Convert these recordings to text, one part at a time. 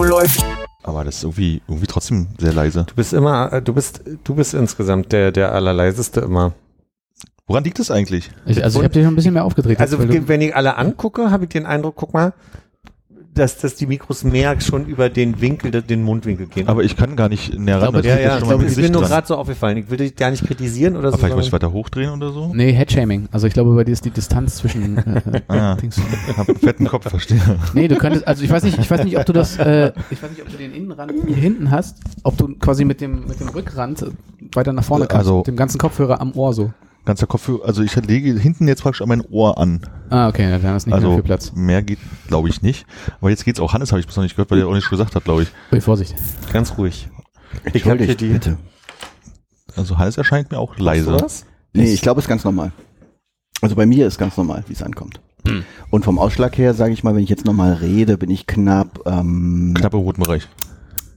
Läuft. Aber das ist irgendwie, irgendwie trotzdem sehr leise. Du bist immer, äh, du bist, du bist insgesamt der, der allerleiseste immer. Woran liegt das eigentlich? Ich, also ich habe dich noch ein bisschen mehr aufgedreht. Also wenn ich alle angucke, habe ich den Eindruck, guck mal, dass, dass die Mikros mehr schon über den Winkel, den Mundwinkel gehen. Aber ich kann gar nicht näher ran. glaube, das ja, ja, ich glaube, ist mir nur gerade so aufgefallen. Ich will dich gar nicht kritisieren oder Aber so. vielleicht muss ich weiter hochdrehen oder so? Nee, Headshaming. Also ich glaube, bei dir ist die Distanz zwischen äh, Ah, Dings. hab einen fetten Kopf, verstehe. Nee, du könntest, also ich weiß nicht, ich weiß nicht, ob du das, äh, ich weiß nicht, ob du den Innenrand hier hinten hast, ob du quasi mit dem, mit dem Rückrand äh, weiter nach vorne kannst, Also- mit dem ganzen Kopfhörer am Ohr so. Ganzer Kopf, also ich lege hinten jetzt praktisch an mein Ohr an. Ah, okay, dann ist nicht mehr also viel Platz. mehr geht, glaube ich, nicht. Aber jetzt geht's auch. Hannes habe ich bis noch nicht gehört, weil der auch nicht gesagt hat, glaube ich. Ui, Vorsicht. Ganz ruhig. Ich habe hier Entschuldigt, die. bitte. Also Hannes erscheint mir auch leise. Was? Nee, ich glaube, es ist ganz normal. Also bei mir ist ganz normal, wie es ankommt. Hm. Und vom Ausschlag her, sage ich mal, wenn ich jetzt nochmal rede, bin ich knapp, ähm, Knappe roten Bereich.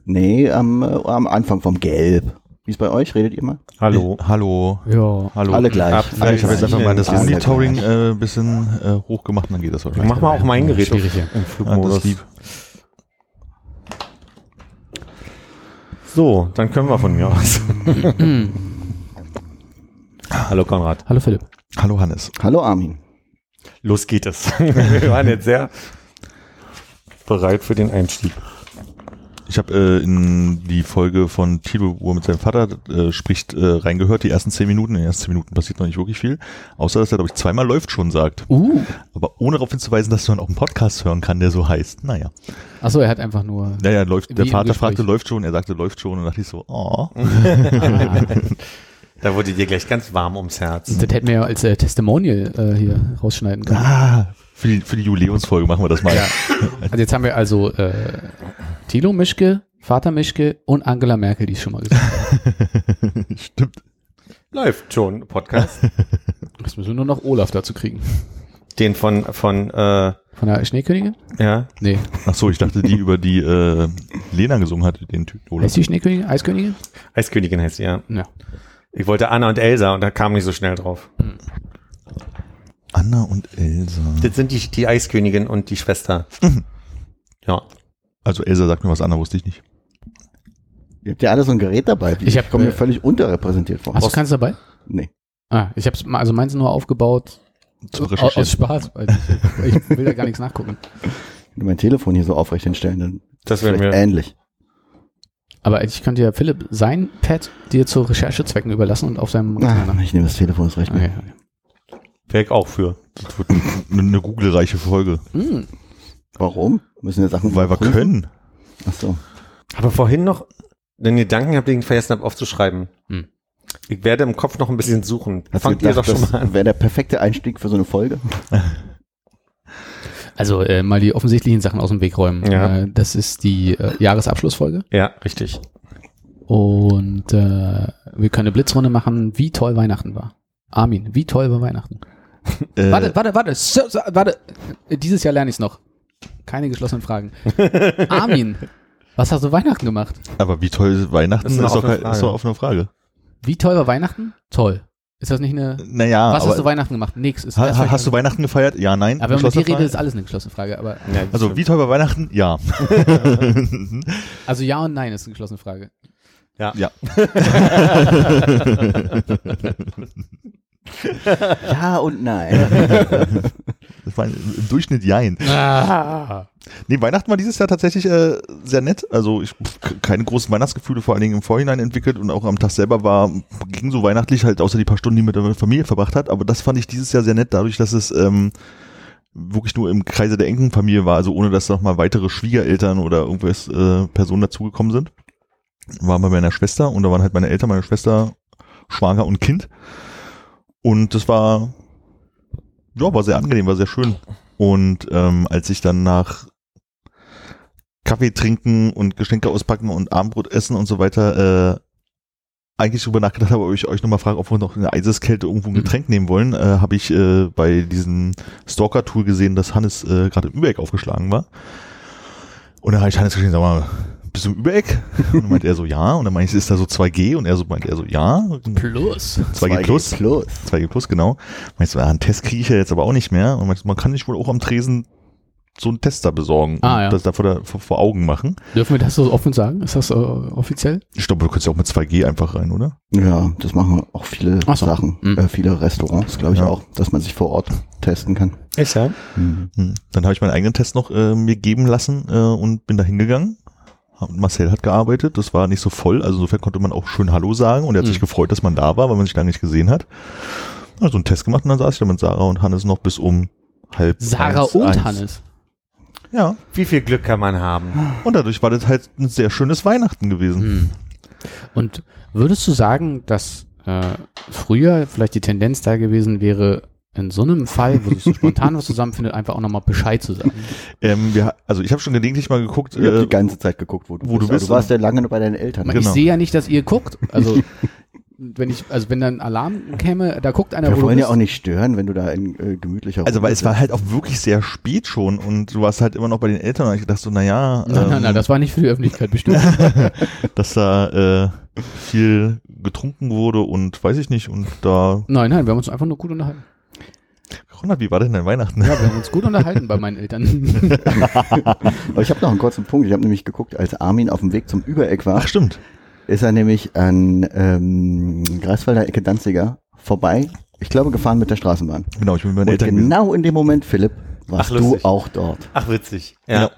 nee, am, äh, am Anfang vom Gelb. Wie ist bei euch? Redet ihr mal? Hallo. Hallo. Ja. Hallo. Alle gleich. Ab- Ah, ich habe jetzt einfach mal das Alle Monitoring gleich. äh, ein bisschen äh, hoch gemacht und dann geht das wahrscheinlich. Mach mal auch mein Gerät Schwierig hier. im Ah, das Flugmodus. lieb. so, dann können wir von mir aus. Hallo Konrad. Hallo Philipp. Hallo Hannes. Hallo Armin. Los geht es. wir waren jetzt sehr bereit für den Einstieg. Ich habe äh, in die Folge von Tilo, wo er mit seinem Vater äh, spricht, äh, reingehört, die ersten zehn Minuten. In den ersten zehn Minuten passiert noch nicht wirklich viel. Außer, dass er, glaube ich, zweimal läuft schon sagt. Uh. Aber ohne darauf hinzuweisen, dass man auch einen Podcast hören kann, der so heißt. Naja. Achso, er hat einfach nur. Naja, läuft, der Vater fragte, läuft schon, er sagte, läuft schon. Und dachte ich so, oh. Da wurde dir gleich ganz warm ums Herz. Das hätten wir ja als äh, Testimonial äh, hier rausschneiden können. Ah, für die, für die Jubiläumsfolge machen wir das mal. Ja. Also jetzt haben wir also äh, Thilo Mischke, Vater Mischke und Angela Merkel, die es schon mal gesagt haben. Stimmt. Läuft schon, Podcast. Jetzt müssen wir nur noch Olaf dazu kriegen. Den von, von, äh, Von der Schneekönigin? ja, Nee. Ach so, ich dachte, die über die äh, Lena gesungen hatte, den Typ. Oder? Heißt die Schneekönigin? Eiskönigin? Eiskönigin heißt sie, ja. Ja. Ich wollte Anna und Elsa und da kam nicht so schnell drauf. Anna und Elsa. Das sind die, die Eiskönigin und die Schwester. Ja. Also Elsa sagt mir was anderes, wusste ich nicht. Ihr habt ja alle so ein Gerät dabei. Ich hab, komme mir äh, völlig unterrepräsentiert vor. Hast du keins dabei? Nee. Ah, ich hab's, mal- also meins nur aufgebaut Zum aus, Recherchieren. aus Spaß. Weil ich, ich will da gar nichts nachgucken. Wenn du mein Telefon hier so aufrecht hinstellen, dann Das vielleicht wäre mir. ähnlich. Aber ich könnte ja Philipp sein Pad dir zu Recherchezwecken überlassen und auf seinem Ah, Rechner. ich nehme das Telefon, das recht. Okay, okay. Wäre ich auch für. Das wird eine, eine Google-reiche Folge. Hm. Warum? Müssen wir Sachen Weil wir können. Ach so. Aber vorhin noch den Gedanken habe, den ich vergessen habe aufzuschreiben. Hm. Ich werde im Kopf noch ein bisschen suchen. Hast Fangt ihr gedacht, doch schon das mal an. wäre der perfekte Einstieg für so eine Folge? Also äh, mal die offensichtlichen Sachen aus dem Weg räumen. Ja. Äh, das ist die äh, Jahresabschlussfolge. Ja, richtig. Und äh, wir können eine Blitzrunde machen, wie toll Weihnachten war. Armin, wie toll war Weihnachten? Äh, Warte, warte, warte, so, so, warte. Dieses Jahr lerne ich es noch. Keine geschlossenen Fragen. Armin, was hast du Weihnachten gemacht? Aber wie toll Weihnachten Das ist, doch, offene kein- ist doch eine Frage. Wie toll war Weihnachten? Toll. Ist das nicht eine. Naja, was hast du Weihnachten gemacht? Nix. Ist ha, hast du Weihnachten gefeiert? Ja, nein. Aber wenn man mit dir redet, ist alles eine geschlossene Frage. Aber Ja, Also wie toll war Weihnachten? Ja. also ja und nein ist eine geschlossene Frage. ja. ja. Ja und nein. Das war im Durchschnitt jein. Ah. Nee, Weihnachten war dieses Jahr tatsächlich äh, sehr nett. Also ich pf, keine großen Weihnachtsgefühle vor allen Dingen im Vorhinein entwickelt und auch am Tag selber war ging so weihnachtlich halt außer die paar Stunden, die man mit der Familie verbracht hat. Aber das fand ich dieses Jahr sehr nett, dadurch, dass es ähm, wirklich nur im Kreise der engen Familie war, also ohne dass noch mal weitere Schwiegereltern oder irgendwas äh, Personen dazugekommen sind. War bei meiner Schwester und da waren halt meine Eltern, meine Schwester, Schwager und Kind. Und das war ja, war sehr angenehm, war sehr schön. Und ähm, als ich dann nach Kaffee trinken und Geschenke auspacken und Abendbrot essen und so weiter, äh, eigentlich drüber nachgedacht habe, ob ich euch nochmal frage, ob wir noch in der Eiseskälte irgendwo ein Getränk nehmen wollen, äh, habe ich äh, bei diesem Stalker-Tool gesehen, dass Hannes äh, gerade im Übereck aufgeschlagen war. Und dann habe ich Hannes geschrieben, sag mal, bist du im Übereck? Und dann meint er so, ja. Und dann meinte ich, ist da so 2G? Und er so meint er so, ja. Plus. 2G plus. Plus. 2G plus, genau. Meinst du, ja, einen Test kriege ich ja jetzt aber auch nicht mehr. Und meinst, du, man kann nicht wohl auch am Tresen so einen Tester besorgen Ah, und ja. das da vor, der, vor, vor Augen machen. Dürfen wir das so offen sagen? Ist das äh, offiziell? Ich glaube, du kannst ja auch mit 2G einfach rein, oder? Ja, das machen auch viele so. Sachen, Mhm. äh, viele Restaurants, glaube ich Ja. auch, dass man sich vor Ort testen kann. Ist ja. Mhm. Hm. Dann habe ich meinen eigenen Test noch äh, mir geben lassen äh, und bin da hingegangen. Hab- Marcel hat gearbeitet, das war nicht so voll, also insofern konnte man auch schön Hallo sagen und er hat Mhm. sich gefreut, dass man da war, weil man sich lange nicht gesehen hat. Also einen Test gemacht und dann saß ich da mit Sarah und Hannes noch bis um halb Sarah eins, und eins. Hannes. Ja, Wie viel Glück kann man haben? und dadurch war das halt ein sehr schönes Weihnachten gewesen. Hm. Und würdest du sagen, dass äh, früher vielleicht die Tendenz da gewesen wäre, in so einem Fall, wo sich so spontan was zusammenfindet, einfach auch nochmal Bescheid zu sagen? Ähm, wir, also ich habe schon gelegentlich mal geguckt, Ich habe äh, die ganze Zeit geguckt, wo du wo du bist. Aber bist Du warst ja lange bei deinen Eltern. Ich Genau. sehe ja nicht, dass ihr guckt. Also wenn ich, also wenn dann Alarm käme, da guckt einer, Wir wo du wollen ja auch nicht stören, wenn du da in äh, gemütlicher also Runde weil es war halt auch wirklich sehr spät schon und du warst halt immer noch bei den Eltern und ich dachte so, naja, Nein, nein, nein, ähm, das war nicht für die Öffentlichkeit bestimmt. dass da äh, viel getrunken wurde und weiß ich nicht und da nein, nein, wir haben uns einfach nur gut unterhalten. Ronald, wie war denn dein Weihnachten? Ja, wir haben uns gut unterhalten bei meinen Eltern. Aber ich habe noch einen kurzen Punkt. Ich habe nämlich geguckt, als Armin auf dem Weg zum Übereck war, Ach stimmt. ist er nämlich an ähm, Greifswalder Ecke Danziger vorbei. Ich glaube, gefahren mit der Straßenbahn. Genau, ich bin mit meinen Und Eltern gewesen. genau in dem Moment, Philipp, warst Ach, du auch dort. Ach, witzig. Ja. Ja.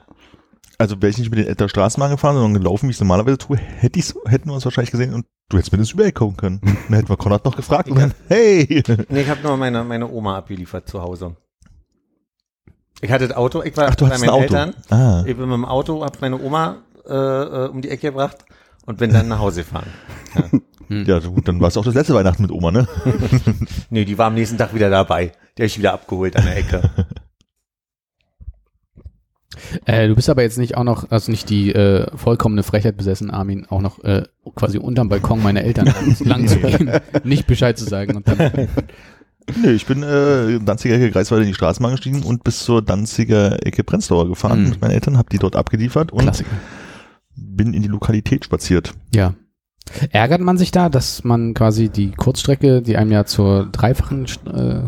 Also wäre ich nicht mit den Eltern Straßenbahn gefahren, sondern gelaufen, wie ich es normalerweise tue, hätte ich's, hätten wir uns wahrscheinlich gesehen und du hättest mir das Übereck kommen können. Und dann hätten wir Konrad noch gefragt und dann, hey! Nee, ich habe nur meine, meine Oma abgeliefert zu Hause. Ich hatte das Auto, ich war Ach, du bei meinen ein Auto. Eltern. Ah. Ich bin mit dem Auto, hab meine Oma äh, äh, um die Ecke gebracht und bin dann nach Hause gefahren. Ja, gut, dann war es auch das letzte Weihnachten mit Oma, ne? Nee, die war am nächsten Tag wieder dabei. Die habe ich wieder abgeholt an der Ecke. äh, du bist aber jetzt nicht auch noch, also nicht die äh, vollkommene Frechheit besessen, Armin, auch noch äh, quasi unterm Balkon meiner Eltern lang, zu gehen, nicht Bescheid zu sagen und dann Nee, ich bin äh, Danziger Ecke Greifswald in die Straßenbahn gestiegen und bis zur Danziger Ecke Prenzlauer gefahren Mhm. mit meinen Eltern, hab die dort abgeliefert und Klassiker. bin in die Lokalität spaziert. Ja. Ärgert man sich da, dass man quasi die Kurzstrecke, die einem ja zur dreifachen äh,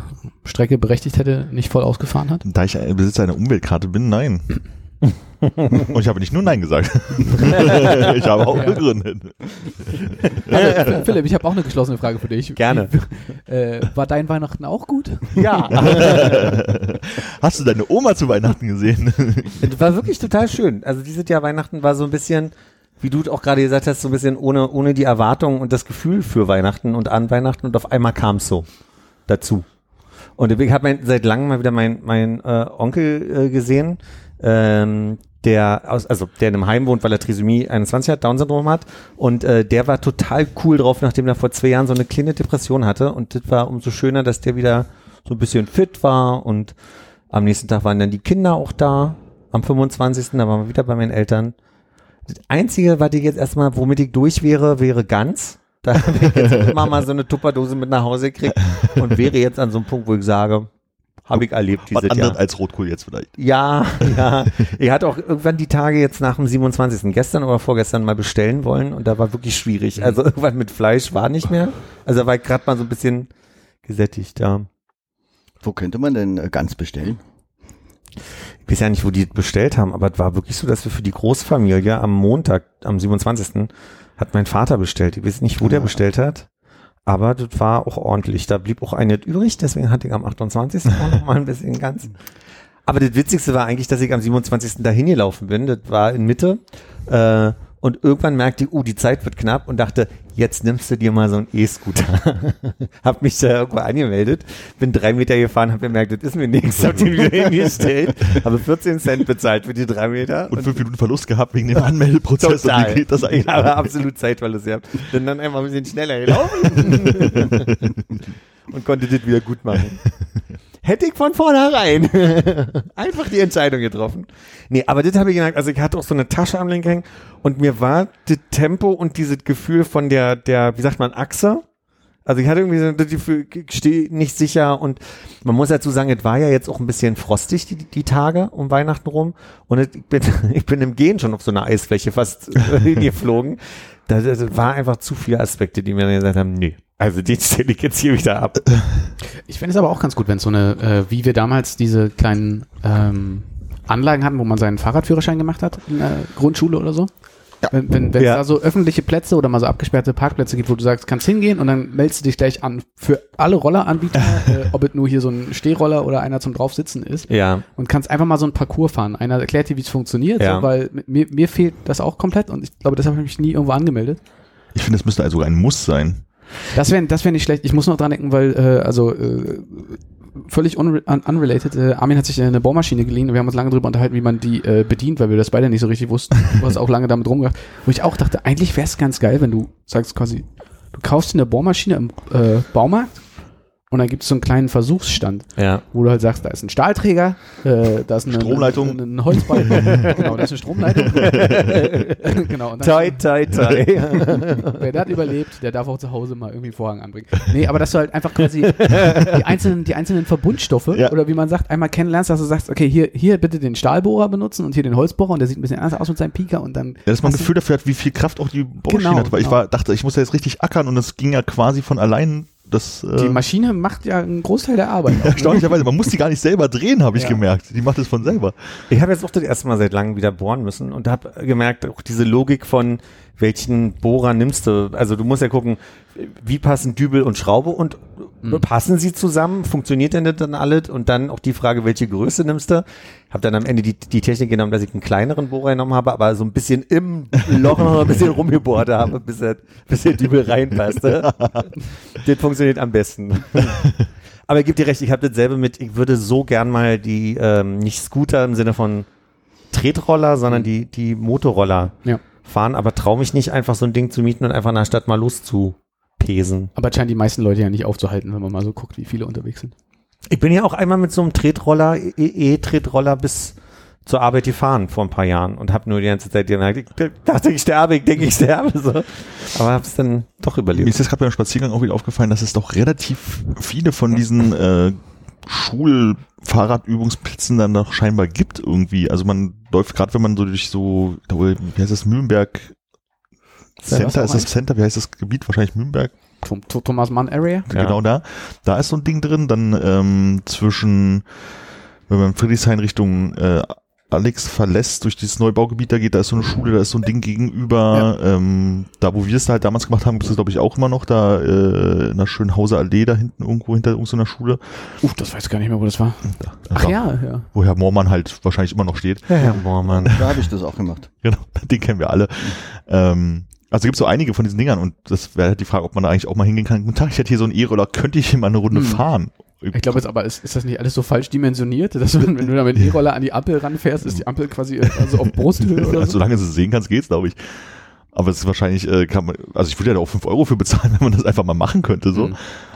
Strecke berechtigt hätte, nicht voll ausgefahren hat? Da ich ein Besitzer einer Umweltkarte bin, nein. Und ich habe nicht nur Nein gesagt. ich habe auch Ja. begründet. Also, Philipp, ich habe auch eine geschlossene Frage für dich. Gerne. Äh, war dein Weihnachten auch gut? Ja, Hast du deine Oma zu Weihnachten gesehen? das war wirklich total schön. Also dieses Jahr Weihnachten war so ein bisschen, wie du auch gerade gesagt hast, so ein bisschen ohne, ohne die Erwartung und das Gefühl für Weihnachten und an Weihnachten und auf einmal kam es so dazu. Und ich habe seit langem mal wieder meinen mein, äh, Onkel äh, gesehen, ähm, der aus, also der in einem Heim wohnt, weil er Trisomie 21 hat, Down-Syndrom hat. Und äh, der war total cool drauf, nachdem er vor zwei Jahren so eine kleine Depression hatte. Und das war umso schöner, dass der wieder so ein bisschen fit war. Und am nächsten Tag waren dann die Kinder auch da. Am 25. Da waren wir wieder bei meinen Eltern. Das Einzige, was ich jetzt erstmal, womit ich durch wäre, wäre ganz. Da habe ich jetzt immer mal so eine Tupperdose mit nach Hause gekriegt und wäre jetzt an so einem Punkt, wo ich sage, habe ich erlebt Was dieses anderes Jahr. als Rotkohl jetzt vielleicht. Ja, ja. Ich hatte auch irgendwann die Tage jetzt nach dem 27. gestern oder vorgestern mal bestellen wollen und da war wirklich schwierig. Also irgendwann mit Fleisch war nicht mehr. Also da war ich gerade mal so ein bisschen gesättigt, ja. Wo könnte man denn äh, ganz bestellen? Ich weiß ja nicht, wo die das bestellt haben, aber es war wirklich so, dass wir für die Großfamilie am Montag, am 27. hat mein Vater bestellt. Ich weiß nicht, wo der Ah. bestellt hat, aber das war auch ordentlich. Da blieb auch eine übrig, deswegen hatte ich am 28. auch noch mal ein bisschen ganz. Aber das Witzigste war eigentlich, dass ich am 27. dahin gelaufen bin. Das war in Mitte. Äh, und irgendwann merkte ich, uh, die Zeit wird knapp und dachte, jetzt nimmst du dir mal so einen E-Scooter. hab mich da irgendwo angemeldet, bin drei Meter gefahren, hab gemerkt, das ist mir nichts, hab den wieder hingestellt, habe 14 Cent bezahlt für die drei Meter. Und fünf Minuten Verlust gehabt wegen dem Anmeldeprozess. Und Total. wie geht das eigentlich? Ja, aber absolut Zeitverlust gehabt. Bin dann einfach ein bisschen schneller gelaufen und konnte das wieder gut machen. Hätte ich von vornherein einfach die Entscheidung getroffen. Nee, aber das habe ich gemerkt, also ich hatte auch so eine Tasche am Lenker hängen und mir war das Tempo und dieses Gefühl von der, der, wie sagt man, Achse. Also ich hatte irgendwie so das Gefühl, ich stehe nicht sicher und man muss dazu sagen, es war ja jetzt auch ein bisschen frostig die, die Tage um Weihnachten rum und ich bin, ich bin im Gehen schon auf so einer Eisfläche fast äh, geflogen. Das, das war einfach zu viele Aspekte, die mir dann gesagt haben, nee, also den stelle ich jetzt hier wieder ab. Ich fände es aber auch ganz gut, wenn so eine, äh, wie wir damals diese kleinen ähm, Anlagen hatten, wo man seinen Fahrradführerschein gemacht hat in der Grundschule oder so. Wenn, wenn, wenn Ja. es da so öffentliche Plätze oder mal so abgesperrte Parkplätze gibt, wo du sagst, kannst hingehen und dann meldest du dich gleich an für alle Rolleranbieter, äh, ob es nur hier so ein Stehroller oder einer zum draufsitzen ist Ja. und kannst einfach mal so ein Parcours fahren. Einer erklärt dir, wie es funktioniert, Ja. so, weil mir, mir fehlt das auch komplett und ich glaube, deshalb habe ich mich nie irgendwo angemeldet. Ich finde, es müsste also ein Muss sein. Das wäre das wär nicht schlecht. Ich muss noch dran denken, weil, äh, also äh, völlig unre un unrelated, äh, Armin hat sich eine Bohrmaschine geliehen und wir haben uns lange darüber unterhalten, wie man die äh, bedient, weil wir das beide nicht so richtig wussten. Du hast auch lange damit rumgedacht. Wo ich auch dachte, eigentlich wäre es ganz geil, wenn du sagst quasi, du kaufst eine Bohrmaschine im äh, Baumarkt und dann gibt es so einen kleinen Versuchsstand, Ja. wo du halt sagst, da ist ein Stahlträger, äh, da ist eine Stromleitung. ein, ein Holzbalken, genau, da ist eine Stromleitung. genau, und dann Toi, toi, toi. Wer das überlebt, der darf auch zu Hause mal irgendwie einen Vorhang anbringen. Nee, aber dass du halt einfach quasi die einzelnen, die einzelnen Verbundstoffe Ja. oder wie man sagt, einmal kennenlernst, dass du sagst, okay, hier, hier bitte den Stahlbohrer benutzen und hier den Holzbohrer und der sieht ein bisschen anders aus mit seinem Pieker und dann. Ja, dass man ein Gefühl dafür hat, wie viel Kraft auch die Bohrmaschine Genau, hat. Weil ich genau. war, dachte, ich muss ja jetzt richtig ackern und es ging ja quasi von allein. Das, Die äh, Maschine macht ja einen Großteil der Arbeit. ne? erstaunlicherweise, man muss die gar nicht selber drehen, habe ich Ja. gemerkt. Die macht es von selber. Ich habe jetzt auch das erste Mal seit langem wieder bohren müssen und habe gemerkt, auch diese Logik von welchen Bohrer nimmst du. Also du musst ja gucken, wie passen Dübel und Schraube und passen sie zusammen? Funktioniert denn das dann alles? Und dann auch die Frage, welche Größe nimmst du? Habe dann am Ende die, die Technik genommen, dass ich einen kleineren Bohrer genommen habe, aber so ein bisschen im Loch noch ein bisschen rumgebohrt habe, bis der, bis der Dübel reinpasste. das funktioniert am besten. Aber ich gebe dir recht, ich habe dasselbe mit, ich würde so gern mal die, ähm, nicht Scooter im Sinne von Tretroller, sondern die, die Motorroller Ja. fahren, aber traue mich nicht einfach so ein Ding zu mieten und einfach in der Stadt mal loszupesen. Aber das scheinen die meisten Leute ja nicht aufzuhalten, wenn man mal so guckt, wie viele unterwegs sind. Ich bin ja auch einmal mit so einem Tretroller, E- E-Tretroller bis zur Arbeit gefahren vor ein paar Jahren und habe nur die ganze Zeit gemerkt, ich dachte, ich sterbe, ich denke, ich sterbe. So. Aber habe es dann doch Mir überlebt. ist jetzt gerade beim Spaziergang auch wieder aufgefallen, dass es doch relativ viele von diesen äh, Schulfahrradübungsplätzen dann noch scheinbar gibt irgendwie. Also man läuft gerade, wenn man so durch so, wie heißt das, Mühlenberg Center, auch ist das? Center, wie heißt das Gebiet? Wahrscheinlich Mühlenberg, Thomas Mann Area? Ja. genau da. Da ist so ein Ding drin, dann ähm, zwischen, wenn man Friedrichshain Richtung äh, Alex verlässt, durch dieses Neubaugebiet da geht, da ist so eine Schule, da ist so ein Ding gegenüber, ähm, da wo wir es halt damals gemacht haben, gibt es glaube ich auch immer noch, da äh, in der Schönhauser Allee da hinten irgendwo hinter irgendeiner Schule. Uff, das weiß ich gar nicht mehr, wo das war. Da, Ach da, ja, ja. Wo Herr Moormann halt wahrscheinlich immer noch steht. Ja, Herr Moormann. Da habe ich das auch gemacht. Genau, den kennen wir alle. Ähm, also gibt es so einige von diesen Dingern und das wäre halt die Frage, ob man da eigentlich auch mal hingehen kann. Guten Tag, ich hätte hier so einen E-Roller, könnte ich hier mal eine Runde Hm. fahren? Ich glaube jetzt aber, ist, ist das nicht alles so falsch dimensioniert, dass du, wenn du da mit dem E-Roller an die Ampel ranfährst, ist die Ampel quasi äh, also auf Brusthöhe oder Also, so? solange du es sehen kannst, geht's, glaube ich. Aber es ist wahrscheinlich, äh, kann man, also ich würde ja da auch 5 Euro für bezahlen, wenn man das einfach mal machen könnte, so. Mhm.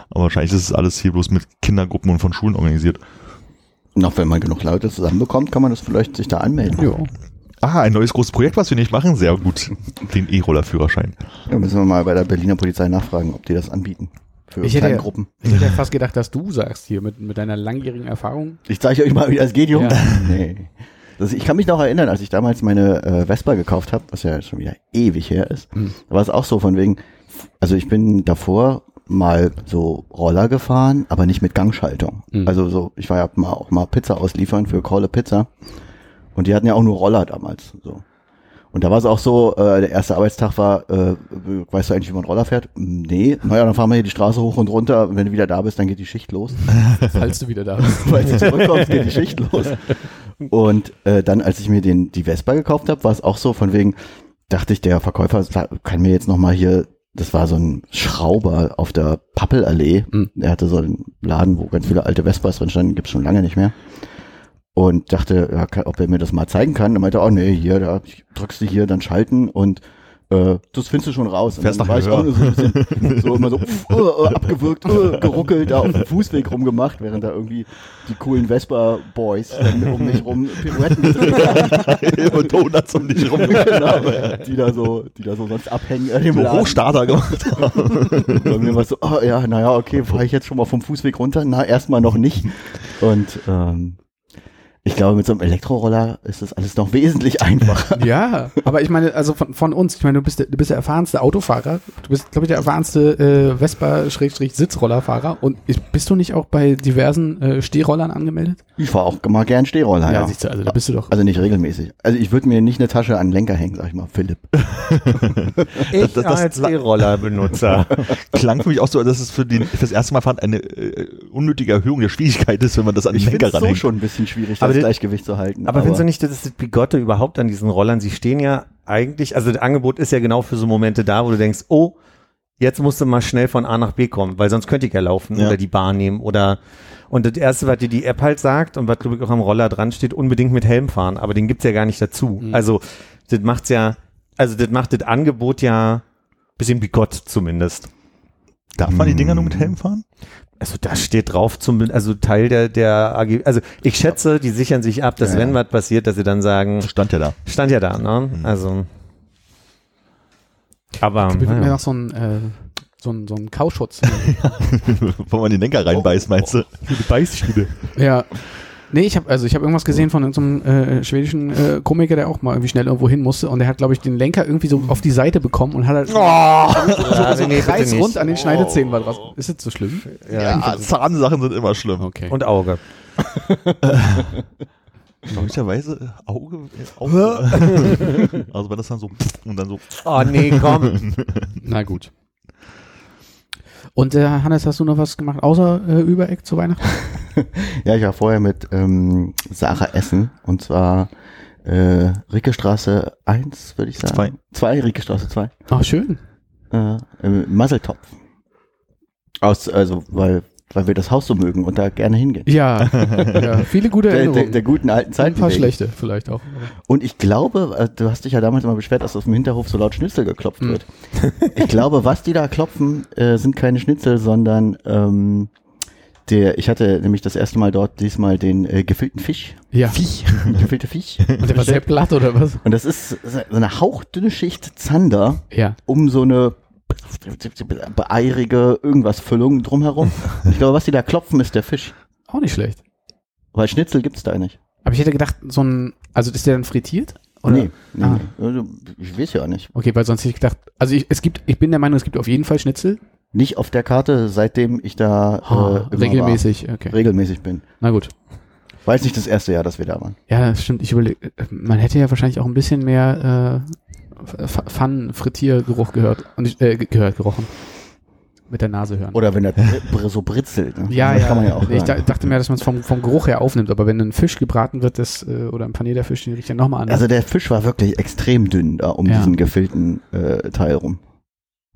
Aber wahrscheinlich ist es alles hier bloß mit Kindergruppen und von Schulen organisiert. Noch wenn man genug Leute zusammenbekommt, kann man das vielleicht sich da anmelden. Ja. Ah, ein neues großes Projekt, was wir nicht machen. Sehr gut. Den E-Roller-Führerschein. Da müssen wir mal bei der Berliner Polizei nachfragen, ob die das anbieten. Für Ich hätte kleine ja- Gruppen. Ich hätte ja fast gedacht, dass du sagst hier mit, mit deiner langjährigen Erfahrung. Ich zeige euch mal, wie das geht, Jungs. Ja. Nee. Das, ich kann mich noch erinnern, als ich damals meine äh, Vespa gekauft habe, was ja schon wieder ewig her ist, Mhm. da war es auch so von wegen, also ich bin davor mal so Roller gefahren, aber nicht mit Gangschaltung. Mhm. Also so, ich war ja mal auch mal Pizza ausliefern für Kolle Pizza und die hatten ja auch nur Roller damals. So. Und da war es auch so, äh, der erste Arbeitstag war, äh, weißt du eigentlich, wie man Roller fährt? Nee, naja, dann fahren wir hier die Straße hoch und runter. Und wenn du wieder da bist, dann geht die Schicht los. Falls du wieder da bist. Weil du zurückkommst, geht die Schicht los. Und äh, dann, als ich mir den die Vespa gekauft habe, war es auch so von wegen, dachte ich, der Verkäufer kann mir jetzt noch mal hier, das war so ein Schrauber auf der Pappelallee. Mhm. Der hatte so einen Laden, wo ganz viele alte Vespas drin standen, gibt's schon lange nicht mehr. Und dachte, ja, kann- ob er mir das mal zeigen kann. Dann meinte er, oh nee, hier, da drückst du hier, dann schalten und äh, das findest du schon raus. Und Fährst dann nach war ich auch so bisschen, so immer so pff, äh, äh, abgewürgt, äh, geruckelt, da auf dem Fußweg rumgemacht, während da irgendwie die coolen Vespa-Boys dann um mich rum Pirouetten haben. Und Donuts um dich rum. genau, die da so, die da so sonst abhängen dem So. Hochstarter gemacht. Bei mir war so, oh, ja, naja, okay, fahre ich jetzt schon mal vom Fußweg runter? Na, erstmal noch nicht. Und ähm, ich glaube, mit so einem Elektroroller ist das alles noch wesentlich einfacher. Ja, aber ich meine, also von, von uns, ich meine, du bist, der, du bist der erfahrenste Autofahrer, du bist, glaube ich, der erfahrenste äh, Vespa-Sitzrollerfahrer und ich, bist du nicht auch bei diversen äh, Stehrollern angemeldet? Ich fahre auch mal gern Stehroller, ja. siehst du, also da bist du doch. Also nicht regelmäßig. Also ich würde mir nicht eine Tasche an den Lenker hängen, sag ich mal, Philipp. Ich das- das- als E-Roller-Benutzer. Klang für mich auch so, dass es für, den, für das erste Mal fand eine äh, unnötige Erhöhung der Schwierigkeit ist, wenn man das an den Ich finde Lenker es so ranhängt. schon ein bisschen schwierig, Aber das die- Gleichgewicht zu halten. Aber findest du nicht, das ist das Bigotte überhaupt an diesen Rollern? Sie stehen ja eigentlich, also das Angebot ist ja genau für so Momente da, wo du denkst, oh, jetzt musst du mal schnell von A nach B kommen, weil sonst könnte ich ja laufen Ja. oder die Bahn nehmen oder und das erste, was dir die App halt sagt und was glaube ich auch am Roller dran steht, unbedingt mit Helm fahren, aber den gibt's ja gar nicht dazu. Mhm. Also das macht's ja, also das macht das Angebot ja bisschen bigott zumindest. Darf man die Dinger nur mit Helm fahren? Also da steht drauf, zum, also Teil der, der AG, also ich schätze, die sichern sich ab, dass Ja, wenn ja. was passiert, dass sie dann sagen, stand ja da. stand ja da, ne? Also. Aber, Ich würde mir naja. noch so ein, äh, so ein, so ein Kauschutz. Wo man den Lenker reinbeißt, meinst du? die Beißschiene. ja. Nee, ich habe also ich habe irgendwas gesehen von irgendeinem äh, schwedischen äh, Komiker, der auch mal irgendwie schnell irgendwo hin musste und der hat glaube ich den Lenker irgendwie so auf die Seite bekommen und hat halt so, Ja, so nee, einen bitte Kreis nicht. rund an den Schneidezähnen war draus. Ist das so schlimm? Ja, Zahnsachen sind immer schlimm. Okay. Und Auge. Möglicherweise Auge. äh, Auge. also wenn das dann so und dann so. Oh nee, komm. Na gut. Und äh, Hannes, hast du noch was gemacht außer äh, Übereck zu Weihnachten? Ja, ich war vorher mit ähm, Sarah essen und zwar äh, Rickestraße 1, würde ich sagen. Zwei. Zwei, Rickestraße 2. Ach schön. Äh, im Muzzletopf. Aus, also, weil, weil wir das Haus so mögen und da gerne hingehen. Ja, ja viele gute Der, der, Erinnerungen. der guten alten Zeit. ein paar schlechte vielleicht auch. Und ich glaube, äh, du hast dich ja damals immer beschwert, dass auf dem Hinterhof so laut Schnitzel geklopft Hm. wird. ich glaube, was die da klopfen, äh, sind keine Schnitzel, sondern ähm, der, ich hatte nämlich das erste Mal dort diesmal den äh, gefüllten Fisch. Ja. Viech. gefüllte Fisch. Und der war sehr platt oder was? Und das ist so eine hauchdünne Schicht Zander Ja. um so eine beeirige irgendwas Füllung drumherum. Ich glaube, was die da klopfen, ist der Fisch. Auch nicht schlecht. Weil Schnitzel gibt's da nicht. Aber ich hätte gedacht, so ein, also ist der dann frittiert? Oder? Nee, nee, Ah. nee. Also, Ich weiß ja nicht. Okay, weil sonst hätte ich gedacht, also ich, es gibt, ich bin der Meinung, es gibt auf jeden Fall Schnitzel. Nicht auf der Karte, seitdem ich da Ah, äh, regelmäßig, okay. War. Regelmäßig bin. Na gut. War jetzt nicht das erste Jahr, dass wir da waren. Ja, das stimmt. Ich überlege, man hätte ja wahrscheinlich auch ein bisschen mehr äh, Pfannen-Frittiergeruch gehört und ich, äh, ge- gehört, gerochen. Mit der Nase hören. Oder wenn der br so britzelt. Ne? ja, das ja. kann man ja auch ich hören. dachte mir, dass man es vom, vom Geruch her aufnimmt, aber wenn ein Fisch gebraten wird, das, äh, oder ein panierter Fisch, den riecht ja nochmal anders. Also der Fisch war wirklich extrem dünn da um Ja. diesen gefüllten äh, Teil rum.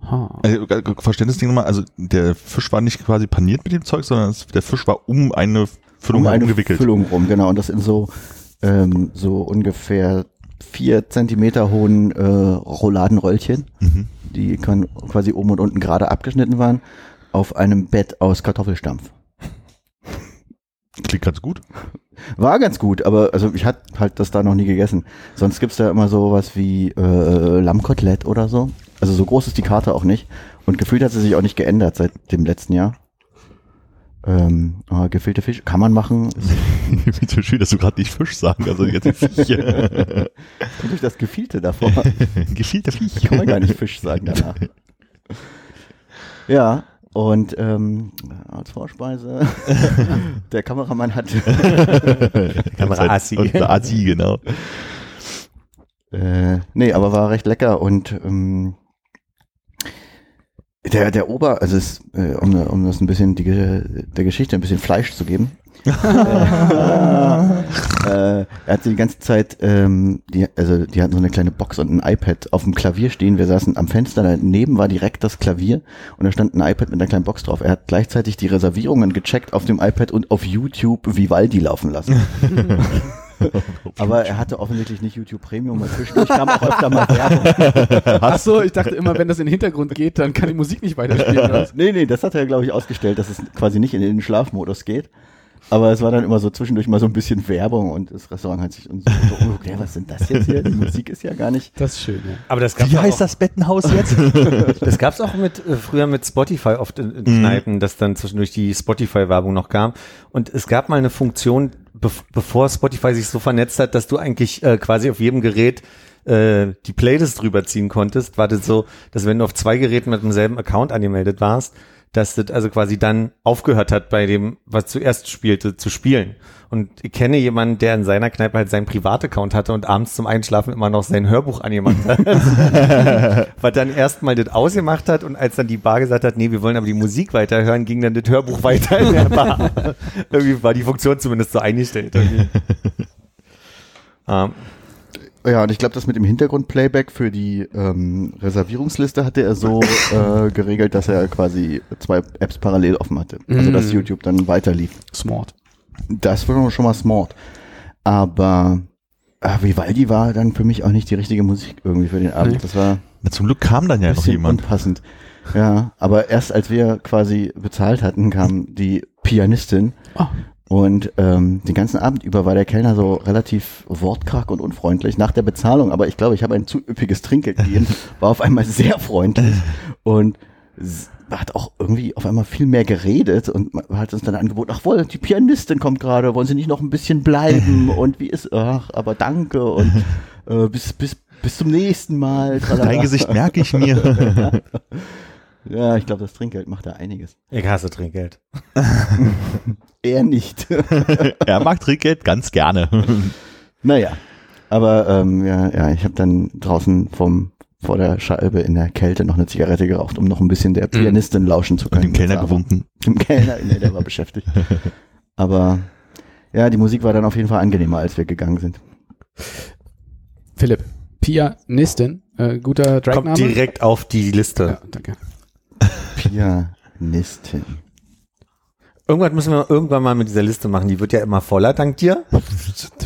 Ha. Also, äh, Verständnisding nochmal, also der Fisch war nicht quasi paniert mit dem Zeug, sondern es, der Fisch war um eine Füllung um eine umgewickelt. Füllung rum, genau. Und das in so, ähm, so ungefähr vier Zentimeter hohen äh, Rouladenröllchen, Mhm. die kann, quasi oben und unten gerade abgeschnitten waren, auf einem Bett aus Kartoffelstampf. Klingt ganz gut. War ganz gut, aber also ich hatte halt das da noch nie gegessen. Sonst gibt's da immer so was wie äh, Lammkotelett oder so. Also so groß ist die Karte auch nicht. Und gefühlt hat sie sich auch nicht geändert seit dem letzten Jahr. Ähm, aber gefüllte Fisch kann man machen. So schön, dass du gerade nicht Fisch sagen, also jetzt Viecher. kommt durch das Gefielte davor. Gefielter Viech. Kann man gar nicht Fisch sagen danach. Ja, und ähm, als Vorspeise, der Kameramann hat Kamera-Assi. Und der Assi, genau. Äh, nee, aber war recht lecker und ähm, der, der Ober, also es, äh, um, um das ein bisschen die, der Geschichte ein bisschen Fleisch zu geben. äh, er hatte die ganze Zeit, ähm, die, also die hatten so eine kleine Box und ein iPad auf dem Klavier stehen. Wir saßen am Fenster, daneben war direkt das Klavier und da stand ein iPad mit einer kleinen Box drauf. Er hat gleichzeitig die Reservierungen gecheckt auf dem iPad und auf YouTube Vivaldi laufen lassen. Aber er hatte offensichtlich nicht YouTube Premium, weil zwischendurch kam auch öfter mal Werbung. Ach so, ich dachte immer, wenn das in den Hintergrund geht, dann kann die Musik nicht weiterspielen. oder? Nee, nee, das hat er, glaube ich, ausgestellt, dass es quasi nicht in den Schlafmodus geht. Aber es war dann immer so zwischendurch mal so ein bisschen Werbung und das Restaurant hat sich und so, so umgeguckt, hey, was sind das jetzt hier? Die Musik ist ja gar nicht. Das ist schön, ja. Aber das gab's Wie auch- heißt das Bettenhaus jetzt? Das gab's auch mit äh, früher mit Spotify oft in, in Kneipen, dass dann zwischendurch die Spotify-Werbung noch kam. Und es gab mal eine Funktion, bev bevor Spotify sich so vernetzt hat, dass du eigentlich äh, quasi auf jedem Gerät äh, die Playlist rüberziehen konntest, war das so, dass wenn du auf zwei Geräten mit demselben Account angemeldet warst, dass das also quasi dann aufgehört hat bei dem, was zuerst spielte, zu spielen. Und ich kenne jemanden, der in seiner Kneipe halt seinen Privataccount hatte und abends zum Einschlafen immer noch sein Hörbuch angemacht hat. was dann erstmal das ausgemacht hat und als dann die Bar gesagt hat, nee, wir wollen aber die Musik weiterhören, ging dann das Hörbuch weiter in der Bar. Irgendwie war die Funktion zumindest so eingestellt. ähm, Ja, und ich glaube, das mit dem Hintergrund-Playback für die ähm, Reservierungsliste hatte er so äh, geregelt, dass er quasi zwei Apps parallel offen hatte. Also, dass Mm. YouTube dann weiter lief. Smart. Das war schon mal smart. Aber äh, Vivaldi war dann für mich auch nicht die richtige Musik irgendwie für den Abend. Das war Na, zum Glück kam dann ja noch jemand. unpassend. Ja, aber erst als wir quasi bezahlt hatten, kam die Pianistin Ah. Und ähm, den ganzen Abend über war der Kellner so relativ wortkarg und unfreundlich nach der Bezahlung. Aber ich glaube, ich habe ein zu üppiges Trinkgeld gegeben, war auf einmal sehr freundlich und hat auch irgendwie auf einmal viel mehr geredet und hat uns dann angeboten, ach wohl, die Pianistin kommt gerade, wollen Sie nicht noch ein bisschen bleiben und wie ist, ach, aber danke und äh, bis, bis, bis zum nächsten Mal. tralala. Dein Gesicht merke ich mir. Ja, ich glaube, das Trinkgeld macht da einiges. ich hasse Trinkgeld. Er nicht. er mag Trinkgeld ganz gerne. naja, aber ähm, ja, ja, ich habe dann draußen vom vor der Scheibe in der Kälte noch eine Zigarette geraucht, um noch ein bisschen der Pianistin lauschen zu Und können. dem Kellner Aber- gewunken. Dem Kellner, nee, der war beschäftigt. Aber ja, die Musik war dann auf jeden Fall angenehmer, als wir gegangen sind. Philipp, Pianistin, äh, guter Kommt Dragname. direkt auf die Liste. Ja, danke. Pianistin. Irgendwas müssen wir irgendwann mal mit dieser Liste machen. Die wird ja immer voller, dank dir.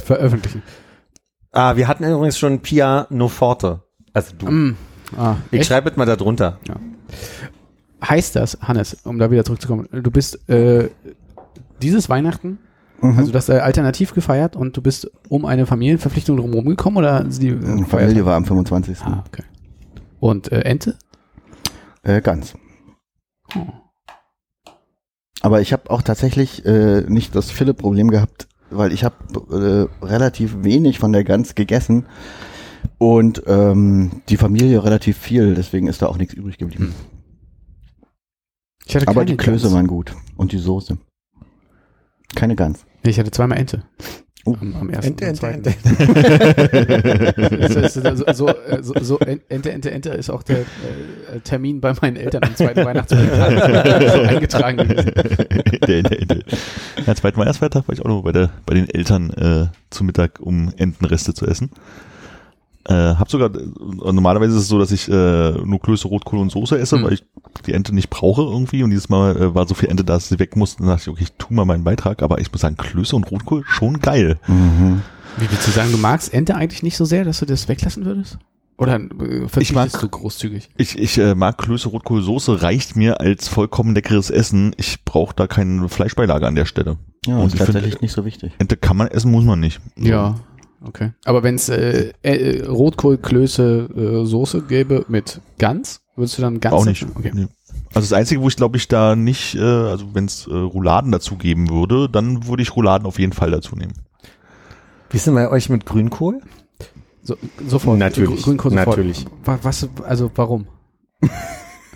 Veröffentlichen. Ah, wir hatten übrigens schon Piano Forte. Also du. Mm. Ah, Ich schreibe es mal da drunter. heißt das, Hannes, um da wieder zurückzukommen, du bist äh, dieses Weihnachten, Mhm. also das äh, alternativ gefeiert und du bist um eine Familienverpflichtung drumherum gekommen oder sind die äh, Familie war am 25. Ah, okay. Und äh, Ente? Äh, ganz. Oh. Aber ich habe auch tatsächlich äh, nicht das Philipp-Problem gehabt, weil ich habe äh, relativ wenig von der Gans gegessen und ähm, die Familie relativ viel, deswegen ist da auch nichts übrig geblieben. Hatte Aber die Klöße Gans. waren gut und die Soße. Keine Gans. Nee, Ich hatte zweimal Ente. Oh. Am, am ersten Ente, Ente. Ente. So, so, äh, so, so Ente, Ente, Ente ist auch der äh, Termin bei meinen Eltern am zweiten Weihnachtsfeiertag so eingetragen gewesen. der, der, der. Ja, zweiten Weihnachtsfeiertag war ich auch noch bei, der, bei den Eltern äh, zu Mittag, um Entenreste zu essen. Äh, hab sogar, äh, normalerweise ist es so, dass ich äh, nur Klöße, Rotkohl und Soße esse, Mhm. weil ich die Ente nicht brauche irgendwie. Und dieses Mal äh, war so viel Ente, da, dass sie weg mussten. Dann dachte ich, okay, ich tu mal meinen Beitrag. Aber ich muss sagen, Klöße und Rotkohl schon geil. Mhm. Wie willst du sagen, du magst Ente eigentlich nicht so sehr, dass du das weglassen würdest? Oder äh, verzichtest mag- du großzügig? Ich, ich äh, mag Klöße, Rotkohl, Soße, reicht mir als vollkommen leckeres Essen. Ich brauche da keine Fleischbeilage an der Stelle. Ja, Und ist ich find- tatsächlich nicht so wichtig. Ente kann man essen, muss man nicht. Ja, okay. Aber wenn es äh, äh, Rotkohl, Klöße, äh, Soße gäbe mit Gans, würdest du dann Gans Auch nicht. Okay. Nee. Also das Einzige, wo ich glaube ich da nicht, äh, also wenn es äh, Rouladen dazu geben würde, dann würde ich Rouladen auf jeden Fall dazu nehmen. Wie ist denn bei euch mit Grünkohl? So, sofort. Natürlich, Grünkohl sofort. natürlich. Wa- Was, also warum?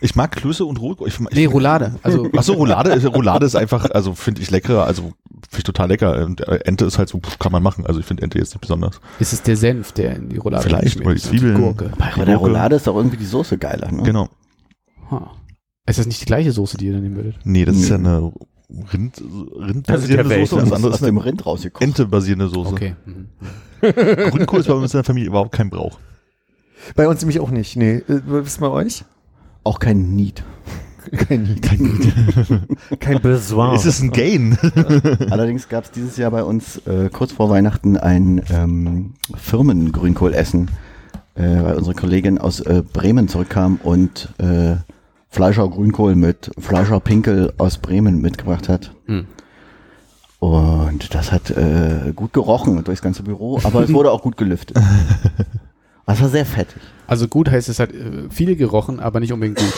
Ich mag Klöße und Rotkohl. Ich, Nee, Roulade. Also Ach so, Roulade, ist- Roulade ist einfach, also finde ich lecker, also finde ich total lecker. Und äh, Ente ist halt so, kann man machen. Also ich finde Ente jetzt nicht besonders. ist es der Senf, der in die Roulade Vielleicht, oder die Zwiebeln. Gurke. Bei Die der Gurke. Roulade ist auch irgendwie die Soße geiler. Ne? Genau. Ha. Ist das nicht die gleiche Soße, die ihr dann nehmen würdet? Nee, das ist ja Nee. eine Rind, Also Rindbasierende der Soße und das aus, andere aus ist dem eine Rind rausgekocht. Ente-basierende Soße. Okay. Mhm. Grünkohl ist bei uns in der Familie überhaupt kein Brauch. Bei uns nämlich auch nicht. Nee, äh, was ist bei euch? Auch kein Need. Kein Need. Kein Besoin. Ist es ein Gain? Allerdings gab es dieses Jahr bei uns äh, kurz vor Weihnachten ein ähm, Firmengrünkohlessen, äh, weil unsere Kollegin aus äh, Bremen zurückkam und äh, Fleischer Grünkohl mit Fleischer Pinkel aus Bremen mitgebracht hat. Hm. Und das hat äh, gut gerochen durchs ganze Büro, aber es wurde auch gut gelüftet. Das war sehr fettig. Also gut heißt es hat äh, viel gerochen, aber nicht unbedingt gut.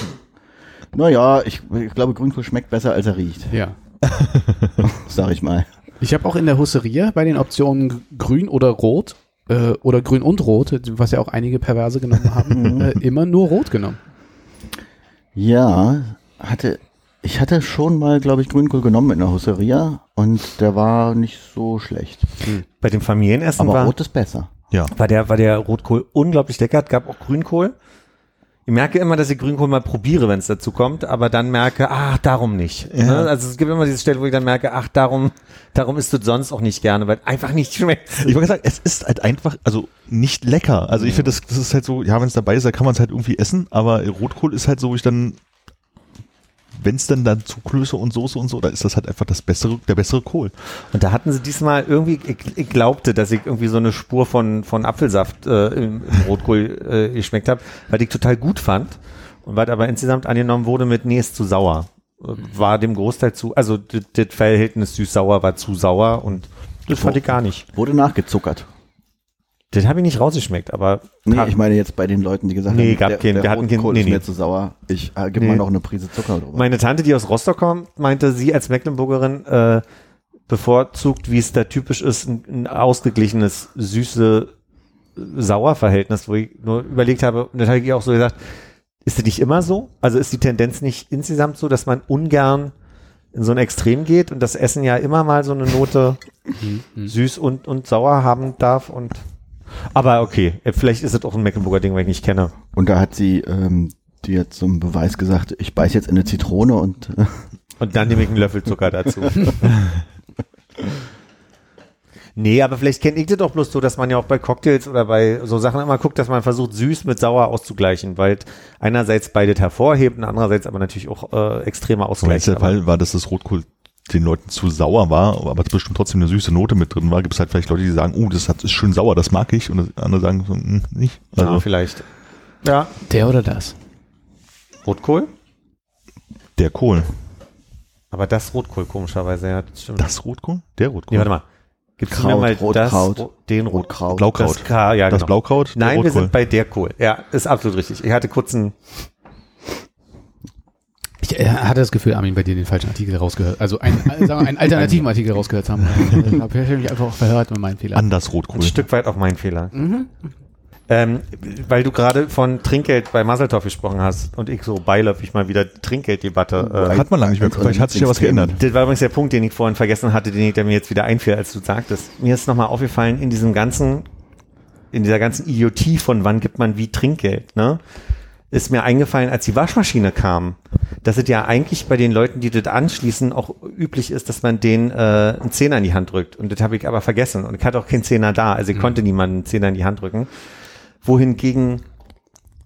Naja, ich, ich glaube, Grünkohl schmeckt besser, als er riecht, Ja. sag ich mal. Ich habe auch in der Husseria bei den Optionen grün oder rot äh, oder grün und rot, was ja auch einige Perverse genommen haben, äh, immer nur rot genommen. Ja, hatte, ich hatte schon mal, glaube ich, Grünkohl genommen in der Husseria und der war nicht so schlecht. Bei dem Familienessen Aber war, rot ist besser. Ja. war, der, war der Rotkohl unglaublich lecker. Gab auch Grünkohl. Ich merke immer, dass ich Grünkohl mal probiere, wenn es dazu kommt, aber dann merke, ach, darum nicht. Ja. Ne? Also es gibt immer diese Stelle, wo ich dann merke, ach, darum, darum isst du sonst auch nicht gerne, weil einfach nicht schmeckt. Ich wollte sagen, es ist halt einfach, also nicht lecker. Also ich finde, das, das ist halt so, ja, wenn es dabei ist, dann kann man es halt irgendwie essen, aber Rotkohl ist halt so, wo ich dann, wenn es dann dazu Klöße und Soße und so, da ist das halt einfach das bessere, der bessere Kohl. Und da hatten sie diesmal irgendwie, ich, ich glaubte, dass ich irgendwie so eine Spur von, von Apfelsaft äh, im, im Rotkohl äh, geschmeckt habe, weil ich total gut fand. Und was aber insgesamt angenommen wurde mit, nee, ist zu sauer. Äh, War dem Großteil zu, also das das Verhältnis süß-sauer war zu sauer und das fand ich gar nicht. Wurde nachgezuckert. Das habe ich nicht rausgeschmeckt, aber Nee, ich meine jetzt bei den Leuten, die gesagt Nee, haben, gab der, keinen- der wir hatten keinen- Rotkohl nee, ist nee. mir zu sauer. Ich äh, gib Nee. mal noch eine Prise Zucker drüber. Meine Tante, die aus Rostock kommt, meinte, sie als Mecklenburgerin äh, bevorzugt, wie es da typisch ist, ein, ein ausgeglichenes, süße Sauerverhältnis, wo ich nur überlegt habe, und das habe ich ihr auch so gesagt, ist das nicht immer so? Also ist die Tendenz nicht insgesamt so, dass man ungern in so ein Extrem geht und das Essen ja immer mal so eine Note süß und, und sauer haben darf und aber okay, äh, vielleicht ist es auch ein Mecklenburger Ding, weil ich nicht kenne. Und da hat sie ähm, dir zum Beweis gesagt, ich beiß jetzt in eine Zitrone und äh, Und dann nehme ich einen Löffel Zucker dazu. nee, aber vielleicht kennt ihr das doch bloß so, dass man ja auch bei Cocktails oder bei so Sachen immer guckt, dass man versucht, süß mit sauer auszugleichen, weil einerseits beides hervorhebt und andererseits aber natürlich auch äh, ausgleicht. der Aber- Fall war, dass das Rotkohl den Leuten zu sauer war, aber bestimmt trotzdem eine süße Note mit drin war, gibt es halt vielleicht Leute, die sagen, oh, das ist schön sauer, das mag ich, und andere sagen so, hm, nicht. Ja, Also vielleicht. Ja. Der oder das? Rotkohl? der Kohl. Aber das Rotkohl, komischerweise, ja. Das stimmt. Das Rotkohl? Der Rotkohl. nee, warte mal. Mir Kraut, mal Rotkraut. das, den Rot Rotkraut. Blaukraut. Das, K, ja, das genau. Blaukraut, Nein, wir Rotkohl. sind bei der Kohl. Ja, ist absolut richtig. Ich hatte kurz einen Ich äh, hatte das Gefühl, Armin, bei dir den falschen Artikel rausgehört. Also ein, äh, sagen wir, einen alternativen Artikel rausgehört haben. Ich habe mich einfach auch verhört mit meinem Fehler. Anders Rotkohl. Ein Stück weit auch mein Fehler. Mhm. Ähm, weil du gerade von Trinkgeld bei Maseltorf gesprochen hast und ich so beiläufig mal wieder Trinkgelddebatte. Äh, Hat man lange nicht mehr. Vielleicht hat sich ja was geändert. das war übrigens der Punkt, den ich vorhin vergessen hatte, den ich, der mir jetzt wieder einfiel, als du sagtest. Mir ist nochmal aufgefallen, in diesem ganzen, in dieser ganzen Idiotie von wann gibt man wie Trinkgeld, ne? Ist mir eingefallen, als die Waschmaschine kam, dass es ja eigentlich bei den Leuten, die das anschließen, auch üblich ist, dass man denen äh, einen Zehner in die Hand drückt. Und das habe ich aber vergessen. Und ich hatte auch keinen Zehner da. Also ich konnte niemanden einen Zehner in die Hand drücken. Wohingegen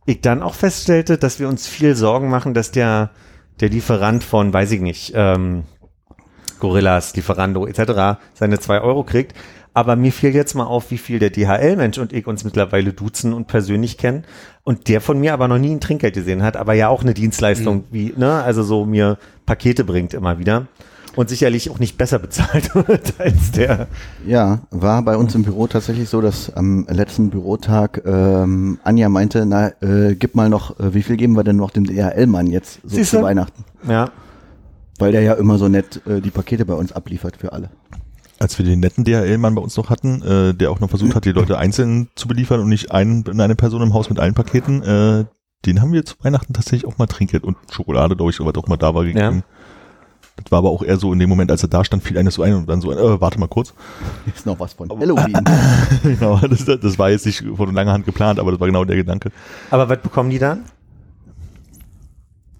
ich dann auch feststellte, dass wir uns viel Sorgen machen, dass der, der Lieferant von, weiß ich nicht, ähm, Gorillas, Lieferando etc. seine zwei Euro kriegt. Aber mir fiel jetzt mal auf, wie viel der DHL-Mensch und ich uns mittlerweile duzen und persönlich kennen. Und der von mir aber noch nie ein Trinkgeld gesehen hat, aber ja auch eine Dienstleistung, wie, ne, also so mir Pakete bringt immer wieder. Und sicherlich auch nicht besser bezahlt wird als der. Ja, war bei uns im Büro tatsächlich so, dass am letzten Bürotag ähm, Anja meinte, na, äh, gib mal noch, äh, wie viel geben wir denn noch dem DHL-Mann jetzt so Siehste? zu Weihnachten? Ja. Weil der ja immer so nett äh, die Pakete bei uns abliefert für alle. Als wir den netten DHL-Mann bei uns noch hatten, äh, der auch noch versucht hat, die Leute einzeln zu beliefern und nicht ein, eine Person im Haus mit allen Paketen, äh, den haben wir zu Weihnachten tatsächlich auch mal Trinkgeld und Schokolade, glaube ich, was auch mal da war, gegeben. Das war aber auch eher so in dem Moment, als er da stand, fiel eines so ein und dann so, äh, warte mal kurz. Ist noch was von Halloween. genau, das, das war jetzt nicht von langer Hand geplant, aber das war genau der Gedanke. Aber was bekommen die dann?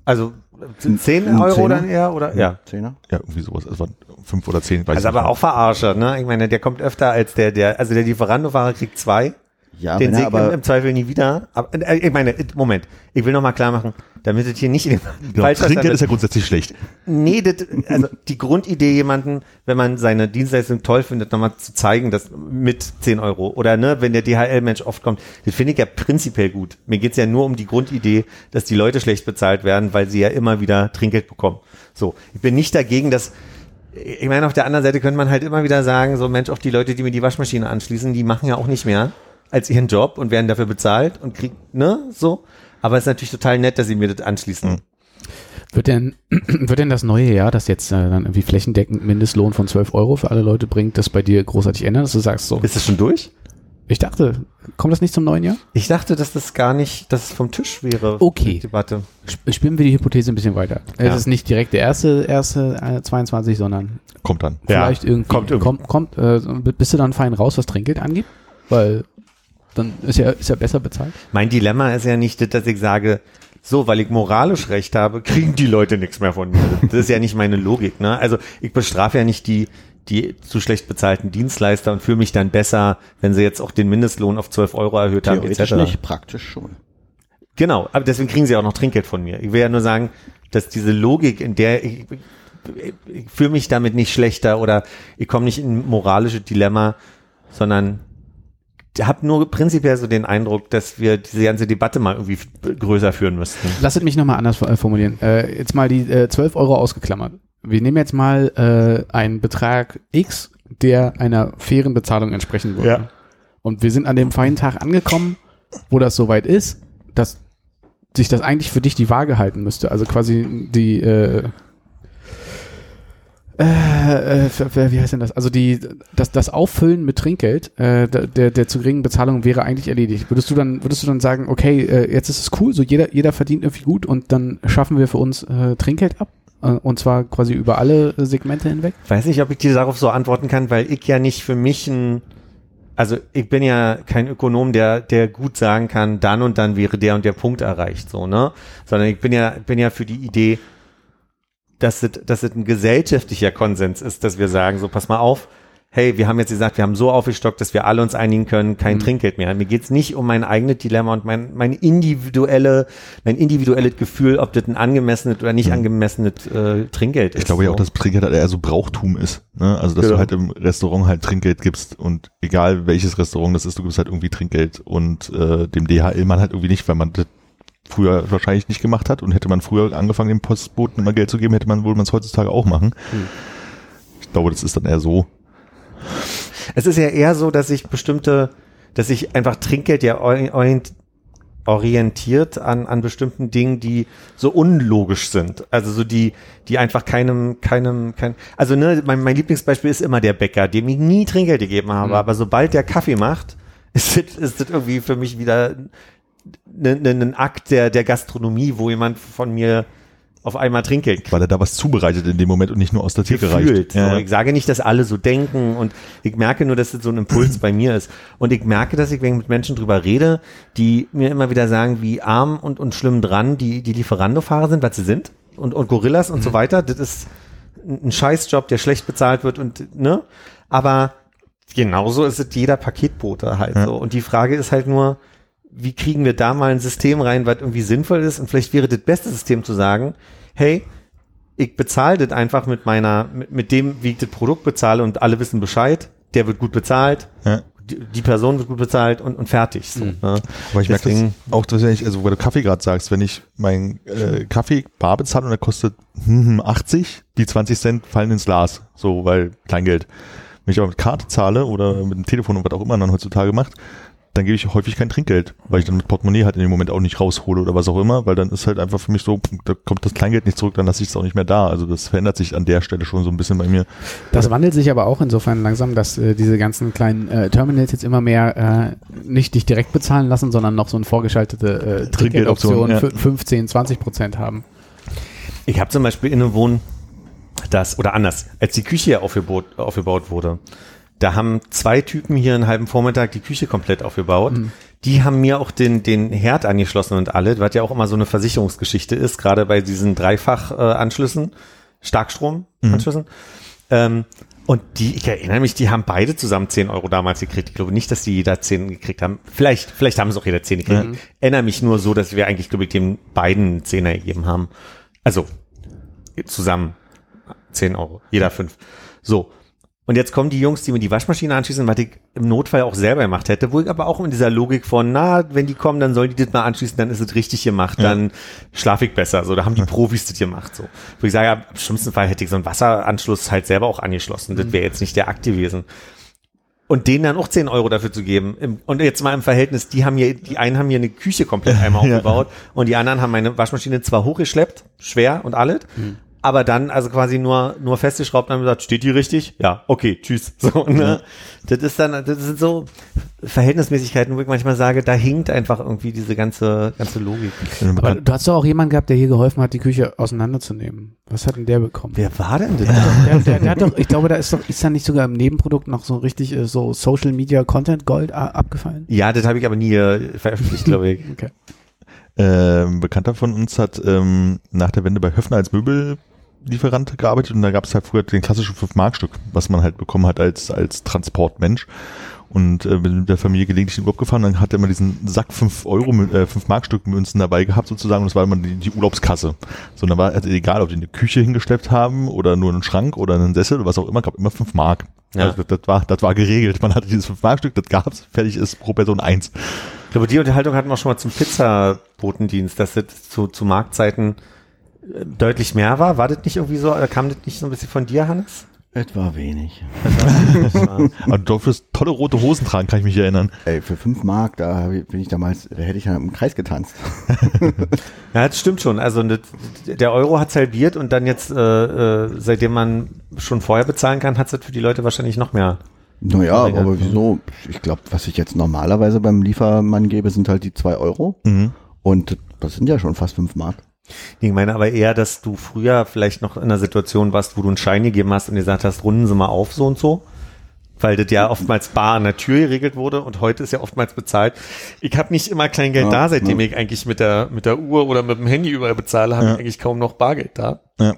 Also 10 ein Euro Zehner? dann eher oder? Ja. Zehner? Ja, irgendwie sowas. Es waren fünf oder zehn, weiß Also ich aber auch verarscht, ne? Ich meine, der kommt öfter als der, der, also der Lieferando-Fahrer kriegt zwei. Ja, den sehe ich im, Zweifel nie wieder. Aber, äh, ich meine, äh, Moment, ich will noch mal klar machen, damit es hier nicht in den Genau, Trinkgeld ist ja grundsätzlich schlecht. Nee, das, also die Grundidee, jemanden, wenn man seine Dienstleistung toll findet, nochmal zu zeigen, dass mit 10 Euro oder ne, wenn der DHL-Mensch oft kommt, das finde ich ja prinzipiell gut. Mir geht's ja nur um die Grundidee, dass die Leute schlecht bezahlt werden, weil sie ja immer wieder Trinkgeld bekommen. So, ich bin nicht dagegen, dass ich meine, auf der anderen Seite könnte man halt immer wieder sagen, so Mensch, auch die Leute, die mir die Waschmaschine anschließen, die machen ja auch nicht mehr als ihren Job und werden dafür bezahlt und kriegen, ne, so. Aber es ist natürlich total nett, dass sie mir das anschließen. Wird denn, wird denn das neue Jahr, das jetzt äh, dann irgendwie flächendeckend Mindestlohn von 12 Euro für alle Leute bringt, das bei dir großartig ändern, dass du sagst so, Ist es schon durch? ich dachte, kommt das nicht zum neuen Jahr? Ich dachte, dass das gar nicht, dass es vom Tisch wäre. Okay. Die Debatte. Sp- Spinnen wir die Hypothese ein bisschen weiter. Ja. Es ist nicht direkt der erste, erste äh, 22, sondern Kommt dann. Ja, vielleicht irgendwie kommt irgendwie. kommt, kommt äh, bist du dann fein raus, was Trinkgeld angeht? Weil dann ist ja, ist ja besser bezahlt. Mein Dilemma ist ja nicht, dass ich sage, so, weil ich moralisch recht habe, kriegen die Leute nichts mehr von mir. Das ist ja nicht meine Logik. Ne? Also ich bestrafe ja nicht die, die zu schlecht bezahlten Dienstleister und fühle mich dann besser, wenn sie jetzt auch den Mindestlohn auf 12 Euro erhöht haben, Theoretisch etc. nicht, praktisch schon. Genau, aber deswegen kriegen sie auch noch Trinkgeld von mir. Ich will ja nur sagen, dass diese Logik, in der ich, ich, ich fühle mich damit nicht schlechter oder ich komme nicht in ein moralisches Dilemma, sondern habe nur prinzipiell so den Eindruck, dass wir diese ganze Debatte mal irgendwie größer führen müssten. Lasst mich nochmal anders äh, formulieren. Äh, jetzt mal die äh, 12 Euro ausgeklammert. Wir nehmen jetzt mal äh, einen Betrag X, der einer fairen Bezahlung entsprechen würde. Ja. Und wir sind an dem feinen Tag angekommen, wo das soweit ist, dass sich das eigentlich für dich die Waage halten müsste. Also quasi die äh, äh, äh, wie heißt denn das? Also die, das, das Auffüllen mit Trinkgeld äh, der, der zu geringen Bezahlung wäre eigentlich erledigt. Würdest du dann, würdest du dann sagen, okay, äh, jetzt ist es cool, so jeder, jeder verdient irgendwie gut und dann schaffen wir für uns äh, Trinkgeld ab? Äh, und zwar quasi über alle äh, Segmente hinweg? Weiß nicht, ob ich dir darauf so antworten kann, weil ich ja nicht für mich ein, also ich bin ja kein Ökonom, der, der gut sagen kann, dann und dann wäre der und der Punkt erreicht, so, ne? Sondern ich bin ja, bin ja für die Idee, dass es, dass es ein gesellschaftlicher Konsens ist, dass wir sagen, so, pass mal auf, hey, wir haben jetzt gesagt, wir haben so aufgestockt, dass wir alle uns einigen können, kein Trinkgeld mehr. Mir geht's nicht um mein eigenes Dilemma und mein, mein individuelle, mein individuelles Gefühl, ob das ein angemessenes oder nicht angemessenes äh, Trinkgeld ist. Ich glaube ja so. auch, dass Trinkgeld halt eher so Brauchtum ist. Ne? Also, dass Genau. du halt im Restaurant halt Trinkgeld gibst und egal welches Restaurant das ist, du gibst halt irgendwie Trinkgeld und äh, dem DHL-Mann halt irgendwie nicht, weil man das früher wahrscheinlich nicht gemacht hat und hätte man früher angefangen, dem Postboten immer Geld zu geben, hätte man wohl man es heutzutage auch machen. Ich glaube, das ist dann eher so. Es ist ja eher so, dass ich bestimmte, dass ich einfach Trinkgeld ja ori- orient, orientiert an, an bestimmten Dingen, die so unlogisch sind. Also so die, die einfach keinem, keinem, kein, also ne, mein, mein Lieblingsbeispiel ist immer der Bäcker, dem ich nie Trinkgeld gegeben habe, aber sobald der Kaffee macht, ist das, ist das irgendwie für mich wieder ein ne, ne Akt der, der Gastronomie, wo jemand von mir auf einmal Trinkgeld kriegt Weil er da was zubereitet in dem Moment und nicht nur aus der Theke reicht. Ja, ich sage nicht, dass alle so denken und ich merke nur, dass das so ein Impuls bei mir ist. Und ich merke, dass ich, wenn ich mit Menschen drüber rede, die mir immer wieder sagen, wie arm und, und schlimm dran die, die Lieferando-Fahrer sind, was sie sind und, und Gorillas und so weiter. Das ist ein ein Scheißjob, der schlecht bezahlt wird und, ne? Aber genauso ist es jeder Paketbote halt Ja. so. Und die Frage ist halt nur, wie kriegen wir da mal ein System rein, was irgendwie sinnvoll ist? Und vielleicht wäre das beste System zu sagen, hey, ich bezahle das einfach mit meiner, mit, mit dem, wie ich das Produkt bezahle und alle wissen Bescheid, der wird gut bezahlt, Ja. die, Person wird gut bezahlt und, und fertig. So, ne? Aber ich merke Deswegen- das auch tatsächlich, also weil du Kaffee gerade sagst, wenn ich meinen äh, Kaffee bar bezahle und der kostet hm, 80, die 20 Cent fallen ins Glas, so, weil Kleingeld. Wenn ich aber mit Karte zahle oder mit dem Telefon und was auch immer man heutzutage macht, dann gebe ich häufig kein Trinkgeld, weil ich dann mit Portemonnaie halt in dem Moment auch nicht raushole oder was auch immer, weil dann ist halt einfach für mich so, da kommt das Kleingeld nicht zurück, dann lasse ich es auch nicht mehr da. Also das verändert sich an der Stelle schon so ein bisschen bei mir. Das wandelt sich aber auch insofern langsam, dass äh, diese ganzen kleinen äh, Terminals jetzt immer mehr äh, nicht dich direkt bezahlen lassen, sondern noch so eine vorgeschaltete äh, Trinkgeldoption, ja. für 15, 20 Prozent haben. Ich habe zum Beispiel in einem Wohn das, oder anders, als die Küche hier aufgebaut, aufgebaut wurde, da haben zwei Typen hier einen halben Vormittag die Küche komplett aufgebaut. Die haben mir auch den, den Herd angeschlossen und alle, was ja auch immer so eine Versicherungsgeschichte ist, gerade bei diesen Dreifach-Anschlüssen, Starkstromanschlüssen. Ähm, Und die, ich erinnere mich, die haben beide zusammen 10 Euro damals gekriegt. Ich glaube nicht, dass die jeder 10 gekriegt haben. Vielleicht, vielleicht haben es auch jeder 10 gekriegt. Ja. Ich erinnere mich nur so, dass wir eigentlich, glaube ich, dem beiden 10er gegeben haben. Also, zusammen 10 Euro. Jeder 5. So. Und jetzt kommen die Jungs, die mir die Waschmaschine anschließen, was ich im Notfall auch selber gemacht hätte, wo ich aber auch in dieser Logik von, na, wenn die kommen, dann sollen die das mal anschließen, dann ist es richtig gemacht, dann schlafe ich besser. So, da haben die Profis das gemacht. So. Wo ich sage, im schlimmsten Fall hätte ich so einen Wasseranschluss halt selber auch angeschlossen. Das wäre jetzt nicht der Akt gewesen. Und denen dann auch 10 Euro dafür zu geben. Und jetzt mal im Verhältnis, die haben hier, die einen haben hier eine Küche komplett einmal Ja. aufgebaut und die anderen haben meine Waschmaschine zwar hochgeschleppt, schwer und alles, aber dann also quasi nur, nur festgeschraubt und haben gesagt, steht die richtig? Ja, okay, tschüss. So, ne? Das ist dann, das sind so Verhältnismäßigkeiten, wo ich manchmal sage, da hinkt einfach irgendwie diese ganze, ganze Logik. Aber du hast doch auch jemanden gehabt, der hier geholfen hat, die Küche auseinanderzunehmen. Was hat denn der bekommen? Wer war denn das? Der, der, der hat doch, ich glaube, da ist doch, ist da nicht sogar im Nebenprodukt noch so richtig äh, so Social Media Content Gold a- abgefallen? Ja, das habe ich aber nie äh, veröffentlicht, glaube ich. Okay. Ähm, ein Bekannter von uns hat ähm, nach der Wende bei Höfner als Möbellieferant gearbeitet und da gab es halt früher den klassischen 5-Mark-Stück, was man halt bekommen hat als, als Transportmensch. Und äh, mit der Familie gelegentlich in den Urlaub gefahren, dann hat er immer diesen Sack 5 Euro, äh, 5 Mark-Stück Münzen dabei gehabt sozusagen und das war immer die, die Urlaubskasse. So, dann war also egal, ob die eine Küche hingeschleppt haben oder nur einen Schrank oder einen Sessel oder was auch immer, gab immer 5 Mark. Ja. Also das, das, war, das war geregelt. Man hatte dieses 5 Mark-Stück, das gab's, fertig ist pro Person eins. Ich glaube, die Unterhaltung hatten wir schon mal zum Pizzabotendienst, dass das zu, zu Marktzeiten äh, deutlich mehr war. War das nicht irgendwie so, oder kam das nicht so ein bisschen von dir, Hannes? Etwa wenig. Aber du durftest tolle rote Hosen tragen, kann ich mich erinnern. Ey, für 5 Mark, da bin ich damals, da hätte ich ja im Kreis getanzt. Ja, das stimmt schon. Also der Euro hat halbiert und dann jetzt, äh, äh, seitdem man schon vorher bezahlen kann, hat es das für die Leute wahrscheinlich noch mehr. Naja, Verringert, aber wieso? Ich glaube, was ich jetzt normalerweise beim Liefermann gebe, sind halt die 2 Euro. Mhm. Und das sind ja schon fast 5 Mark. Ich meine aber eher, dass du früher vielleicht noch in einer Situation warst, wo du einen Schein gegeben hast und gesagt hast, runden Sie mal auf so und so. Weil das ja oftmals bar an der Tür geregelt wurde und heute ist ja oftmals bezahlt. Ich habe nicht immer Kleingeld Ja, da, seitdem ja. ich eigentlich mit der, mit der Uhr oder mit dem Handy überall bezahle, habe Ja. ich eigentlich kaum noch Bargeld da. Ja.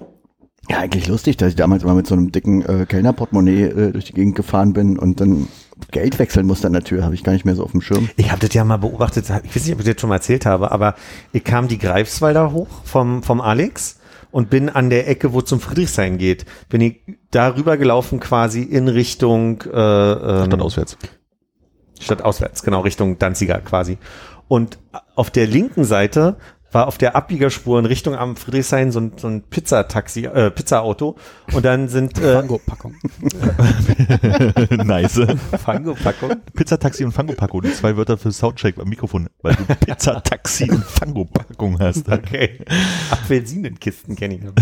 Ja, eigentlich lustig, dass ich damals immer mit so einem dicken äh, Kellnerportemonnaie äh, durch die Gegend gefahren bin und dann Geld wechseln musste an der Tür, habe ich gar nicht mehr so auf dem Schirm. Ich habe das ja mal beobachtet, ich weiß nicht, ob ich das schon mal erzählt habe, aber ich kam die Greifswalder hoch vom, vom Alex und bin an der Ecke, wo zum Friedrichshain geht, bin ich darüber gelaufen quasi in Richtung äh, ähm, Stadt auswärts. Stadt auswärts, genau, Richtung Danziger quasi. Und auf der linken Seite war auf der Abbiegerspur in Richtung am Friedrichshain so ein, so ein Pizzataxi, äh, Pizzaauto und dann sind äh, Fango-Packung. nice. Fango-Packung. Pizzataxi und Fangopackung, die zwei Wörter für Soundcheck beim Mikrofon, weil du Pizzataxi und Fangopackung hast. Okay. Apfelsinenkisten kenne ich noch.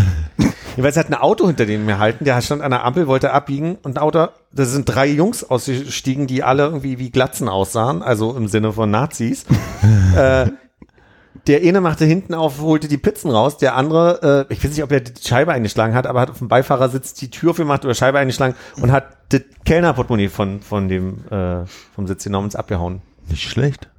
Jeweils hat ein Auto hinter dem mir halten, der stand an der Ampel, wollte abbiegen und ein Auto, da sind drei Jungs ausgestiegen, die alle irgendwie wie Glatzen aussahen, also im Sinne von Nazis. äh, der eine machte hinten auf, holte die Pizzen raus, der andere, äh, ich weiß nicht, ob er die Scheibe eingeschlagen hat, aber hat auf dem Beifahrersitz die Tür aufgemacht oder Scheibe eingeschlagen und hat das Kellnerportemonnaie von, von dem, äh, vom Sitz genommen und abgehauen. Nicht schlecht.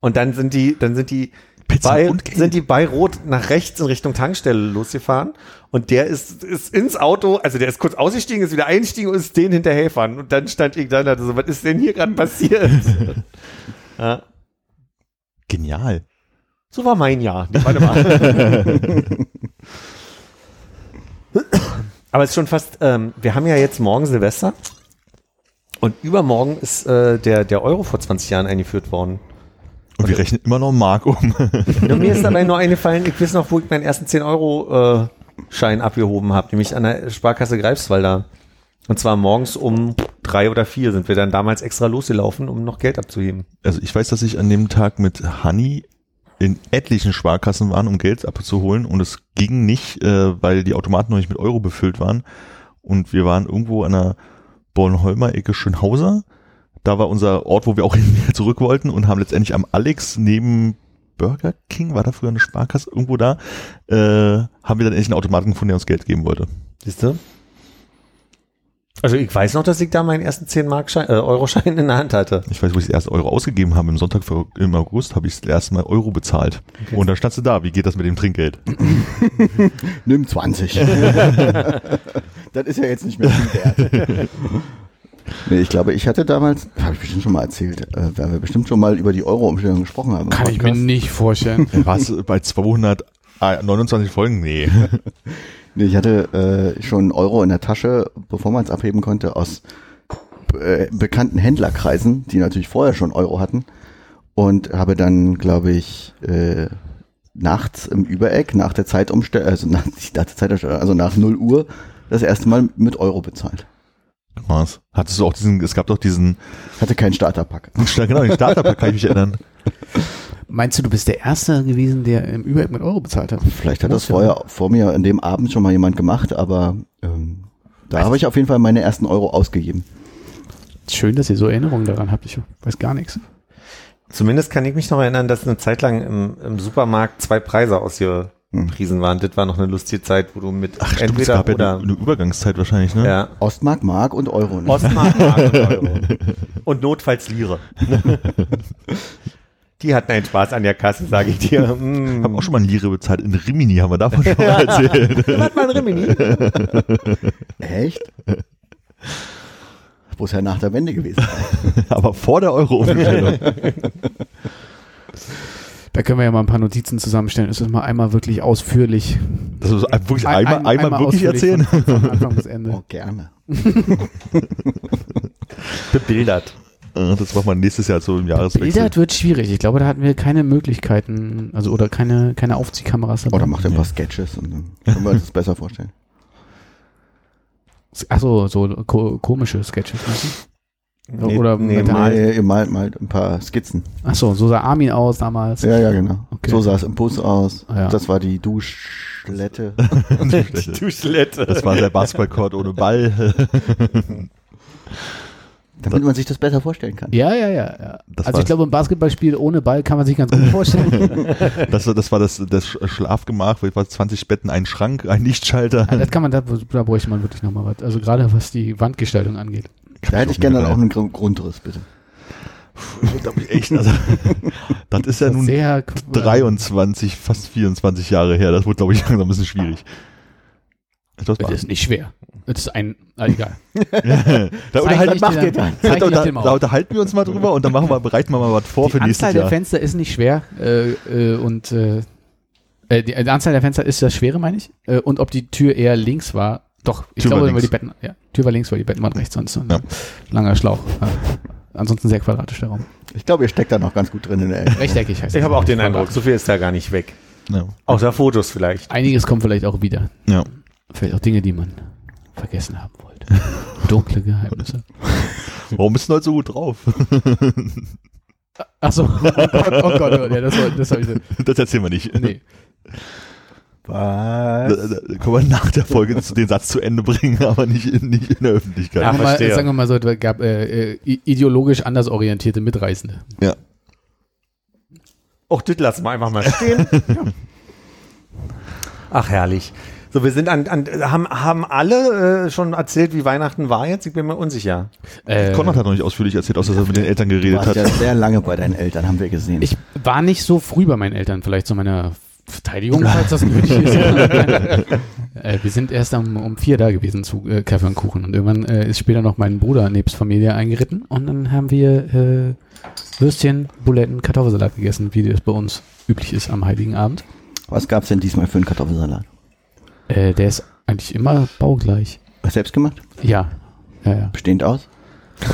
Und dann sind die, dann sind die Pizza bei, sind die bei Rot nach rechts in Richtung Tankstelle losgefahren und der ist, ist ins Auto, also der ist kurz ausgestiegen, ist wieder eingestiegen und ist den hinterhergefahren und dann stand ich da und dachte so, was ist denn hier gerade passiert? ja, Genial. So war mein Jahr. Warte mal. Aber es ist schon fast, ähm, wir haben ja jetzt morgen Silvester und übermorgen ist äh, der, der Euro vor 20 Jahren eingeführt worden. Und wir rechnen immer noch Mark um. Mir ist dabei nur eingefallen, ich weiß noch, wo ich meinen ersten 10-Euro-Schein abgehoben habe, nämlich an der Sparkasse Greifswalder. Und zwar morgens um drei oder vier sind wir dann damals extra losgelaufen, um noch Geld abzuheben. Also ich weiß, dass ich an dem Tag mit Honey in etlichen Sparkassen waren, um Geld abzuholen und es ging nicht, äh, weil die Automaten noch nicht mit Euro befüllt waren und wir waren irgendwo an der Bornholmer Ecke Schönhauser. Da war unser Ort, wo wir auch hin zurück wollten und haben letztendlich am Alex neben Burger King, war da früher eine Sparkasse irgendwo da, äh, haben wir dann endlich einen Automaten gefunden, der uns Geld geben wollte. Siehst du? Also ich weiß noch, dass ich da meinen ersten 10 Mark äh, Euro-Schein in der Hand hatte. Ich weiß, wo ich das erste Euro ausgegeben habe. Im Sonntag für, im August habe ich das erste Mal Euro bezahlt. Und dann standst du da. Wie geht das mit dem Trinkgeld? Nimm 20. das ist ja jetzt nicht mehr viel wert. Nee, ich glaube, ich hatte damals, habe ich bestimmt schon mal erzählt, äh, weil wir bestimmt schon mal über die Euro-Umstellung gesprochen haben. Kann ich mir nicht vorstellen. Was bei 229 Folgen? Nee. Nee, ich hatte äh, schon einen Euro in der Tasche, bevor man es abheben konnte, aus äh, bekannten Händlerkreisen, die natürlich vorher schon Euro hatten. Und habe dann, glaube ich, äh, nachts im Übereck, nach der Zeitumstellung, also nach, nicht nach der Zeitumstellung, also nach 0 Uhr, das erste Mal mit Euro bezahlt. Was? Hattest du auch diesen, es gab doch diesen, Hatte keinen Starterpack. genau, den Starterpack kann ich mich erinnern. Meinst du, du bist der Erste gewesen, der im Übereck mit Euro bezahlt hat? Vielleicht hat das ja. vorher vor mir an dem Abend schon mal jemand gemacht, aber ähm, da habe ich auf jeden Fall meine ersten Euro ausgegeben. Schön, dass ihr so Erinnerungen daran habt. Ich weiß gar nichts. Zumindest kann ich mich noch erinnern, dass eine Zeit lang im, im Supermarkt zwei Preise ausgepriesen waren. Das war noch eine lustige Zeit, wo du mit Ach, stimmt, es entweder gab ja oder eine, eine Übergangszeit wahrscheinlich, ne? ja, Ostmark, Mark und Euro. Ne? Ostmark, Mark und Euro. Und notfalls Lire. Die hatten einen Spaß an der Kasse, sage ich dir. Mm. Haben auch schon mal eine Lire bezahlt. In Rimini haben wir davon schon mal erzählt. Was mal ein Rimini? Echt? Muss ja nach der Wende gewesen sein. Aber vor der Euro-Umstellung. Da können wir ja mal ein paar Notizen zusammenstellen. Das ist mal einmal wirklich ausführlich. Das ist wirklich Ein- einmal, ein- einmal, wirklich erzählen. Von, von Anfang bis Ende. Oh, gerne. Bebildert. Äh, Das macht man nächstes Jahr so im Jahreswechsel. Bildert wird schwierig. Ich glaube, da hatten wir keine Möglichkeiten, also oder keine, keine Aufziehkameras dabei. Oder macht er ein paar Sketches und dann können wir uns das besser vorstellen. Achso, so ko komische Sketches. meinst du? Oder nee, mal. Nee, ihr malt mal ein paar Skizzen. Achso, so sah Armin aus damals. Ja, ja, genau. Okay. So sah es im Bus aus. Ja. Das war die Duschlette. Du Schlette. Das war der Basketballcourt ohne Ball. Damit man sich das besser vorstellen kann. Ja, ja, ja. ja. Das also ich glaube, ein Basketballspiel ohne Ball kann man sich ganz gut vorstellen. Das, war- das war das, das Schlafgemach, wo etwa 20 Betten, ein Schrank, ein Lichtschalter. Ja, das kann man, da, da bräuchte man wirklich nochmal was. Also gerade was die Wandgestaltung angeht. Da hätte ich gerne dann auch einen Grund- Grundriss, bitte. glaub ich echt. Also, das ist ja Das ist nun sehr 23, fast 24 Jahre her. Das wurde, glaube ich, langsam ein bisschen schwierig. Das ist nicht schwer. Das ist ein, ah, egal. da, unterhalten, ich dir dann- zeig da, ich da, da unterhalten wir uns mal drüber und dann machen wir, bereiten wir mal was vor für Die nächstes Anzahl der Jahr. Fenster ist nicht schwer äh, äh, und äh, äh, die, die Anzahl der Fenster ist das Schwere, meine ich. Äh, und ob die Tür eher links war, doch, ich Tür glaube, weil die Betten, ja, Tür war links, weil die Betten waren rechts, sonst so ein Ja. langer Schlauch. Ansonsten sehr quadratisch der Raum. Ich glaube, ihr steckt da noch ganz gut drin in der Ecke. Rechteckig heißt Ich habe auch den Eindruck, so viel ist da gar nicht weg. Ja. Außer Fotos vielleicht. Einiges kommt vielleicht auch wieder. Ja. Vielleicht auch Dinge, die man vergessen haben wollte. Dunkle Geheimnisse. Warum bist du heute so gut drauf? Achso, oh Gott, oh Gott, oh Gott, ja, das, war- das habe ich so. Das erzählen wir nicht. Nee. Was? da, da können wir nach der Folge den Satz zu Ende bringen, aber nicht in, nicht in der Öffentlichkeit. Ja, Sagen wir mal, sagen wir mal so, es gab äh, äh, ideologisch anders orientierte Mitreißende. Ja. Och, das lassen wir einfach mal stehen. Ach, herrlich. So, wir sind an, an haben, haben alle äh, schon erzählt, wie Weihnachten war jetzt? Ich bin mir unsicher. Äh, Konrad hat noch nicht ausführlich erzählt, außer dass er mit den Eltern Du geredet warst hat. ja sehr lange bei deinen Eltern, haben wir gesehen. ich war nicht so früh bei meinen Eltern, vielleicht zu meiner Verteidigung, falls das nötig ist. äh, wir sind erst um, um vier da gewesen zu äh, Kaffee und Kuchen und irgendwann äh, ist später noch mein Bruder nebst Familie eingeritten und dann haben wir äh, Würstchen, Buletten, Kartoffelsalat gegessen, wie das bei uns üblich ist am Heiligen Abend. Was gab's denn diesmal für einen Kartoffelsalat? Äh, der ist eigentlich immer baugleich. Was selbst gemacht? Ja. Ja, ja. Bestehend aus?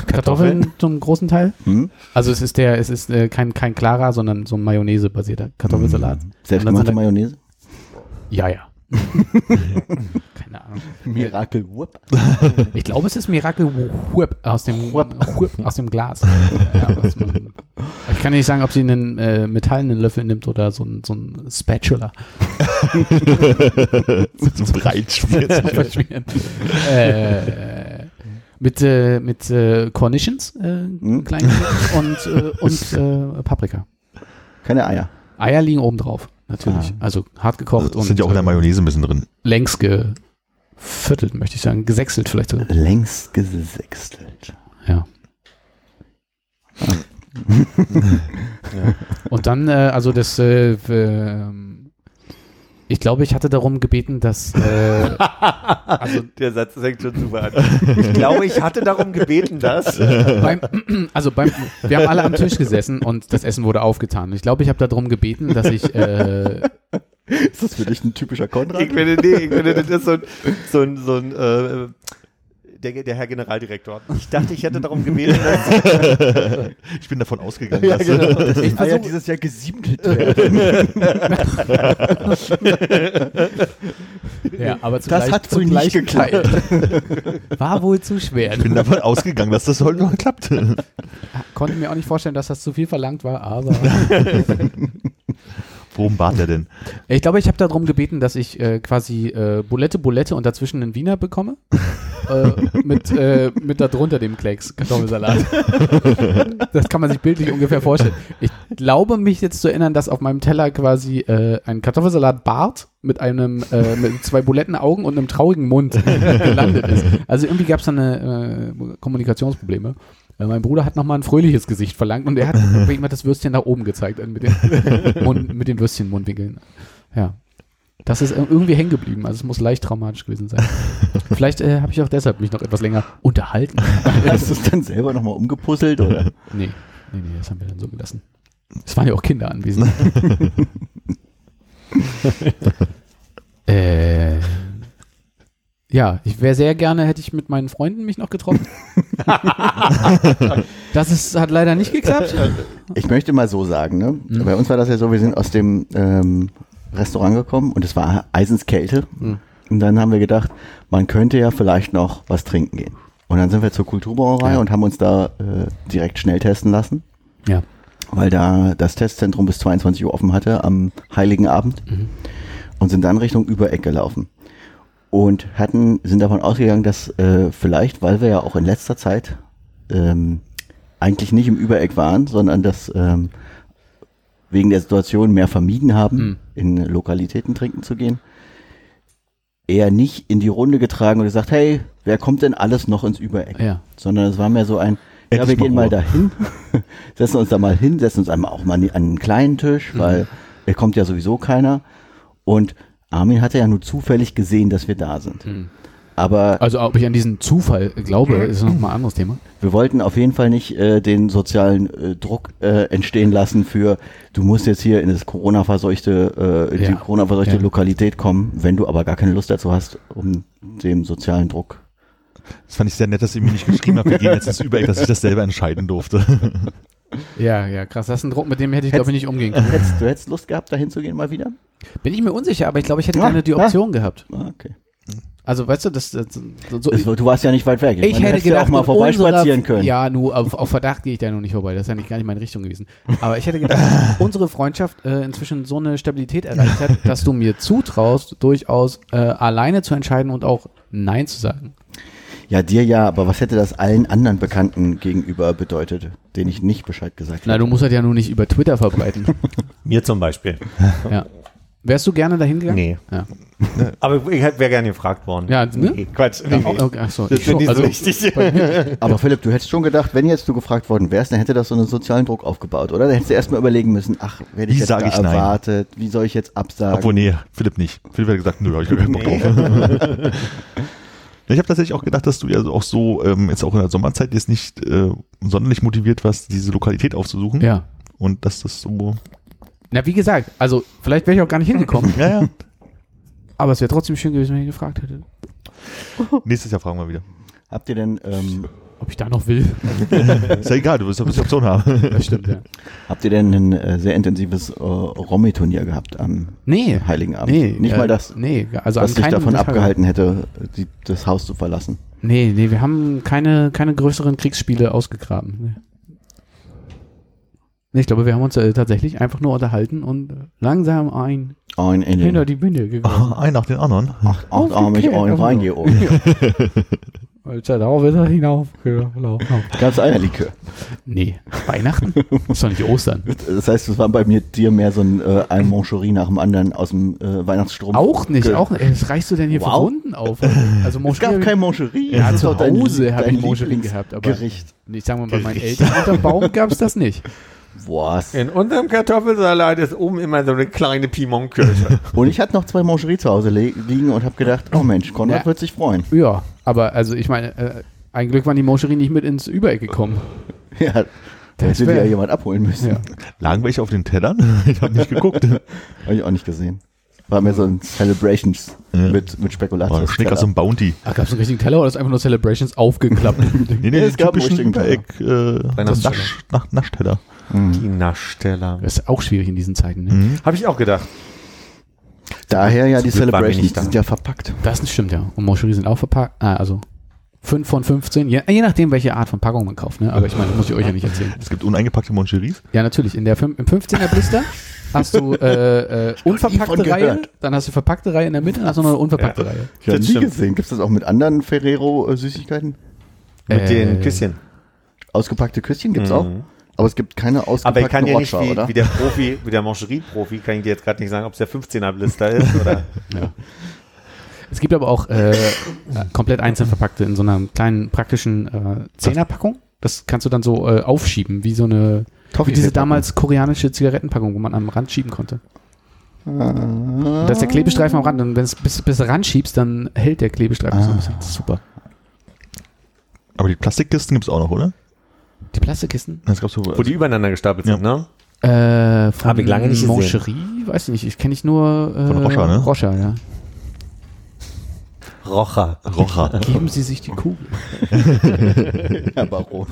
Kartoffeln zum großen Teil. Hm? Also es ist der, es ist äh, kein, kein klarer, sondern so ein Mayonnaise-basierter Kartoffelsalat. Selbstgemachte Und dann Mayonnaise? Ja, ja. Keine Ahnung. Miracle Whoop. Ich glaube, es ist Miracle Whip aus dem, Whip, aus dem Glas. ja, man, ich kann nicht sagen, ob sie einen äh, metallenen Löffel nimmt oder so ein, so ein Spatula. so breit schmiert. Äh, mit äh, mit äh, Cornichons, äh, Hm? und, äh, und äh, Paprika. Keine Eier. Eier liegen oben drauf, natürlich. Ah. Also hart gekocht Das und sind ja auch in der äh, Mayonnaise ein bisschen drin. längs ge, viertelt, möchte ich sagen. Gesechselt vielleicht sogar. Längst gesextelt. Ja. Und dann, äh, also das, äh, ähm, ich glaube, ich hatte darum gebeten, dass, äh, also Der Satz fängt schon super an. Ich glaube, ich hatte darum gebeten, dass. beim, also beim, wir haben alle am Tisch gesessen und das Essen wurde aufgetan. Ich glaube, ich habe darum gebeten, dass ich, äh, Ist das für dich ein typischer Konrad? Ich finde, nee, ich finde, das ist so ein, so ein, so ein äh, der, der Herr Generaldirektor. Ich dachte, ich hätte darum gebeten, dass Ich bin davon ausgegangen, Ja, dass genau. Das Ich versuch- dieses Jahr gesiebelt werden. ja, aber Das zugleich, hat wohl zugleich nicht geklappt. War wohl zu schwer. ich bin davon ausgegangen, dass das heute noch klappt. Konnte mir auch nicht vorstellen, dass das zu viel verlangt war, aber Worum bat er denn? ich glaube, ich habe darum gebeten, dass ich äh, quasi äh, Bulette, Bulette und dazwischen einen Wiener bekomme. äh, mit, äh, mit darunter dem Klecks Kartoffelsalat. das kann man sich bildlich ungefähr vorstellen. Ich glaube, mich jetzt zu erinnern, dass auf meinem Teller quasi äh, ein Kartoffelsalat Bart mit einem äh, mit zwei Bulettenaugen und einem traurigen Mund gelandet ist. Also irgendwie gab es da eine äh, Kommunikationsprobleme. Mein Bruder hat nochmal ein fröhliches Gesicht verlangt und er hat irgendwie immer das Würstchen nach oben gezeigt äh, mit den, Mund, mit den Würstchen-Mundwinkeln. Ja. Das ist irgendwie hängen geblieben. Also es muss leicht traumatisch gewesen sein. Vielleicht äh, habe ich auch deshalb mich noch etwas länger unterhalten. Hast du es dann selber nochmal umgepuzzelt? Oder? Nee, nee, nee, das haben wir dann so gelassen. Es waren ja auch Kinder anwesend. äh, ja, ich wäre sehr gerne, hätte ich mit meinen Freunden mich noch getroffen. das ist, hat leider nicht geklappt. Ich möchte mal so sagen, ne? Mhm. bei uns war das ja so, wir sind aus dem ähm, Restaurant gekommen und es war Eisenskälte. Mhm. Und dann haben wir gedacht, man könnte ja vielleicht noch was trinken gehen. Und dann sind wir zur Kulturbrauerei Ja. und haben uns da äh, direkt schnell testen lassen, Ja. weil da das Testzentrum bis 22 Uhr offen hatte am Heiligen Abend Mhm. und sind dann Richtung Übereck gelaufen. Und hatten, sind davon ausgegangen, dass äh, vielleicht, weil wir ja auch in letzter Zeit ähm, eigentlich nicht im Übereck waren, sondern dass ähm, wegen der Situation mehr vermieden haben, Mhm. in Lokalitäten trinken zu gehen, eher nicht in die Runde getragen und gesagt, hey, wer kommt denn alles noch ins Übereck? Ja. Sondern es war mehr so ein, ja, Endlich wir gehen mal mal Ruhe. dahin, setzen uns da mal hin, setzen uns einmal auch mal an einen kleinen Tisch, weil er kommt ja sowieso keiner. Und Armin hatte ja nur zufällig gesehen, dass wir da sind. Mhm. Aber Also ob ich an diesen Zufall glaube, ist nochmal ein anderes Thema. wir wollten auf jeden Fall nicht äh, den sozialen äh, Druck äh, entstehen lassen für, du musst jetzt hier in das Corona-verseuchte, äh, in Ja. die Corona-verseuchte Ja. Lokalität kommen, wenn du aber gar keine Lust dazu hast, um dem sozialen Druck. Das fand ich sehr nett, dass ihr mir nicht geschrieben habt, wir gehen jetzt ins Übereck, dass ich das selber entscheiden durfte. Ja, ja, krass. Das ist ein Druck, mit dem hätte ich, glaube ich, nicht umgehen können. Hättest, du hättest Lust gehabt, dahin zu gehen mal wieder? Bin ich mir unsicher, aber ich glaube, ich hätte Ja, gerne die ja. Option gehabt. Ah, okay. Also, weißt du, das, das so, Es- du warst ja nicht weit weg. Ich meine, hätte ja gedacht, auch mal vorbeispazieren können. Ja, nur auf, auf Verdacht gehe ich da noch nicht vorbei. Das ist ja nicht gar nicht meine Richtung gewesen. Aber ich hätte gedacht, unsere Freundschaft äh, inzwischen so eine Stabilität erreicht hat, dass du mir zutraust, durchaus äh, alleine zu entscheiden und auch Nein zu sagen. Ja, dir ja, aber was hätte das allen anderen Bekannten gegenüber bedeutet, denen ich nicht Bescheid gesagt Na, habe? du musst das ja nur nicht über Twitter verbreiten. mir zum Beispiel. ja. Wärst du gerne dahin gegangen? Nee. Ja. Aber ich wäre gerne gefragt worden. Ja, ne? Nee, Quatsch. Nee, nee. okay, ach so, Das ich finde ich so Also, wichtig. Aber Philipp, du hättest schon gedacht, wenn jetzt du gefragt worden wärst, dann hätte das so einen sozialen Druck aufgebaut, oder? Dann hättest du erstmal überlegen müssen, ach, werde ich Wie jetzt da ich nein? erwartet? Wie soll ich jetzt absagen? Obwohl, nee, Philipp nicht. Philipp hat gesagt, nö, hab ich gar keinen Bock drauf. Ich habe tatsächlich auch gedacht, dass du ja auch so, ähm, jetzt auch in der Sommerzeit jetzt nicht äh, sonderlich motiviert warst, diese Lokalität aufzusuchen. ja. Und dass das so. Na, wie gesagt, also vielleicht wäre ich auch gar nicht hingekommen. Ja, ja. aber es wäre trotzdem schön gewesen, wenn ich gefragt hätte, Nächstes Jahr fragen wir wieder. Habt ihr denn, ähm, ob ich da noch will. Ist ja egal, du wirst ja die Option haben. Das stimmt, ja. habt ihr denn ein äh, sehr intensives äh, Romy-Turnier gehabt am Nee. Heiligen Abend? Nee. Nicht äh, mal das, Nee, also was an dich keinem davon abgehalten hätte, die, das Haus zu verlassen. Nee, nee, wir haben keine, keine größeren Kriegsspiele ausgegraben. Nee. Ich glaube, wir haben uns äh, tatsächlich einfach nur unterhalten und langsam ein Ein in hinter den die Binde gegangen. Ein nach den anderen. acht, achtarmig ein aber- reingeoben. Alter, darauf ist er hinaufgelaufen. Ganz Eierlikör. Nee, Weihnachten? ist doch nicht Ostern. Das heißt, es war bei mir dir mehr so ein, äh, ein Moncherie nach dem anderen aus dem äh, Weihnachtsstrom. Auch nicht, Ge- auch nicht. Was reichst du denn hier Wow. Wunden auf? Also Es gab kein Moncherie. Ja, zu Hause habe ich Moncherie gehabt, aber Gericht. ich sag mal, bei meinen Eltern unterm Baum gab es das nicht. Was? In unserem Kartoffelsalat ist oben immer so eine kleine Pimentkirsche. Und ich hatte noch zwei Moncherie zu Hause li liegen und habe gedacht, oh Mensch, Konrad Ja. wird sich freuen. Ja, aber also ich meine, äh, ein Glück waren die Moncherie nicht mit ins Übereck gekommen. Ja, da hätte wär- ja jemand abholen müssen. Ja. Lagen welche auf den Tellern? Ich habe nicht geguckt. Habe ich auch nicht gesehen. War mehr so ein Celebrations Ja. mit, mit Oh, Spekulatius. Snickers und Bounty. Ach, gab es einen richtigen Teller oder ist einfach nur Celebrations aufgeklappt? Nee, nee, Ja, es gab einen richtigen Übereck, äh, das Naschteller. Nasch, nach, Naschteller. Die Naschteller. Das ist auch schwierig in diesen Zeiten. Ne? Mhm. Habe ich auch gedacht. Daher ja die Zum Glück waren wir Celebrations, die sind ja verpackt. Das stimmt ja. Und Moncherie sind auch verpackt. Ah, also 5 von 15. Je, je nachdem, welche Art von Packung man kauft. Ne? Aber ich meine, das muss ich euch ja nicht erzählen. Es gibt uneingepackte Moncheries. Ja, natürlich. In der fünf, Im 15er Blister hast du äh, äh, unverpackte Reihe, dann hast du verpackte Reihe in der Mitte, dann hast du noch eine unverpackte Reihe. Ich habe Das nie stimmt. gesehen. Gibt es das auch mit anderen Ferrero-Süßigkeiten? Mit Äh, den Küsschen. Ausgepackte Küsschen gibt's Mhm. auch. Aber es gibt keine Aber ausgepackten ich kann ja nicht wie, oder? wie der Profi, wie der Moncherie-Profi, kann ich dir jetzt gerade nicht sagen, ob es der 15er Blister ist oder. Es gibt aber auch äh, äh, komplett einzeln verpackte in so einer kleinen praktischen äh, Zehnerpackung. Das kannst du dann so äh, aufschieben, wie so eine, wie diese damals koreanische Zigarettenpackung, wo man am Rand schieben konnte. Und da ist der Klebestreifen am Rand und wenn es bis, bis ran schiebst, dann hält der Klebestreifen so ein bisschen. Das ist super. Aber die Plastikkisten gibt es auch noch, oder? Die Plastikkisten? Das gab's so, Wo die übereinander gestapelt Ja. sind, ne? Äh, von Hab ich lange nicht gesehen. Moncherie? Weiß ich nicht. Ich kenne ich nur äh, Von Rocher, ne? Rocher, ja. Rocher. Rocher. Geben Sie sich die Kugel. Herr Baron.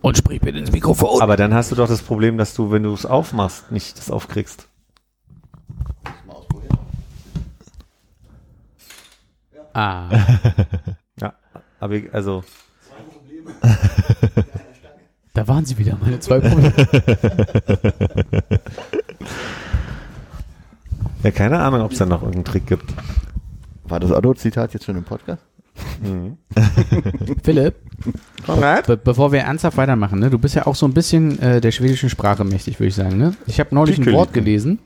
Und sprich bitte ins Mikrofon. Aber dann hast du doch das Problem, dass du, wenn du es aufmachst, nicht das aufkriegst. Ah. Ja. Aber ich, also, Da waren sie wieder, meine zwei Probleme. ja, keine Ahnung, ob es da noch irgendeinen Trick gibt. War das Otto-Zitat jetzt schon im Podcast? Philipp, Konrad? be bevor wir ernsthaft weitermachen, ne, du bist ja auch so ein bisschen äh, der schwedischen Sprache mächtig, würde ich sagen. Ne? Ich habe neulich ein. Wort gelesen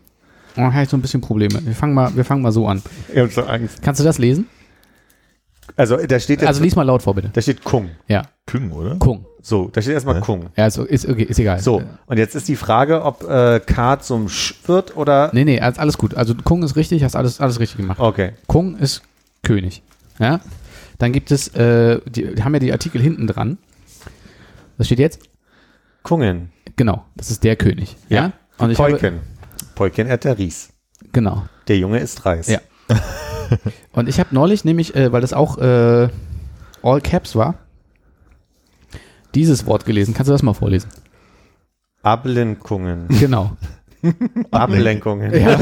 und da habe ich so ein bisschen Probleme. Wir fangen mal, wir fangen mal so an. Ich hab so Angst. Kannst du das lesen? Also, da steht jetzt, Also lies mal laut vor, bitte. da steht Kung. Ja, Küng, oder? Kung. So, da steht erstmal Ja. Kung. Ja, ist, ist, okay, ist egal. So, und jetzt ist die Frage, ob äh, K zum Sch wird oder. Nee, nee, alles alles gut. Also Kung ist richtig, hast alles, alles richtig gemacht. Okay. Kung ist König. Ja. Dann gibt es, äh, die, die haben ja die Artikel hinten dran. Das steht jetzt? Kungen. Genau, das ist der König. Ja. Und ich habe, Peuken. Peuken et der Ries. genau. Der Junge ist Reis. Ja. Und ich habe neulich nämlich, äh, weil das auch äh, All Caps war, dieses Wort gelesen. Kannst du das mal vorlesen? Ablenkungen. Genau. Ablenkungen. Ja,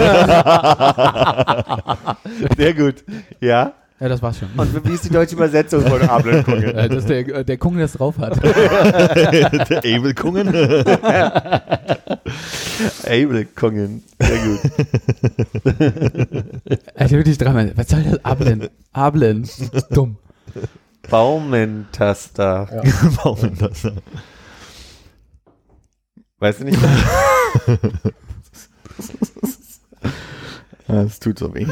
Sehr gut. Ja. Ja das war's schon. Und wie ist die deutsche Übersetzung von Ablenkungen? Äh, das ist der, äh, der Kung, der es drauf hat. Der Abel Kungen. Ablenkungen. Sehr gut. Also wirklich dreimal. Was soll das? Ablen. Ablen. Dumm. Baumentaster. Denn das? Weißt du nicht? Ja, Das tut so weh.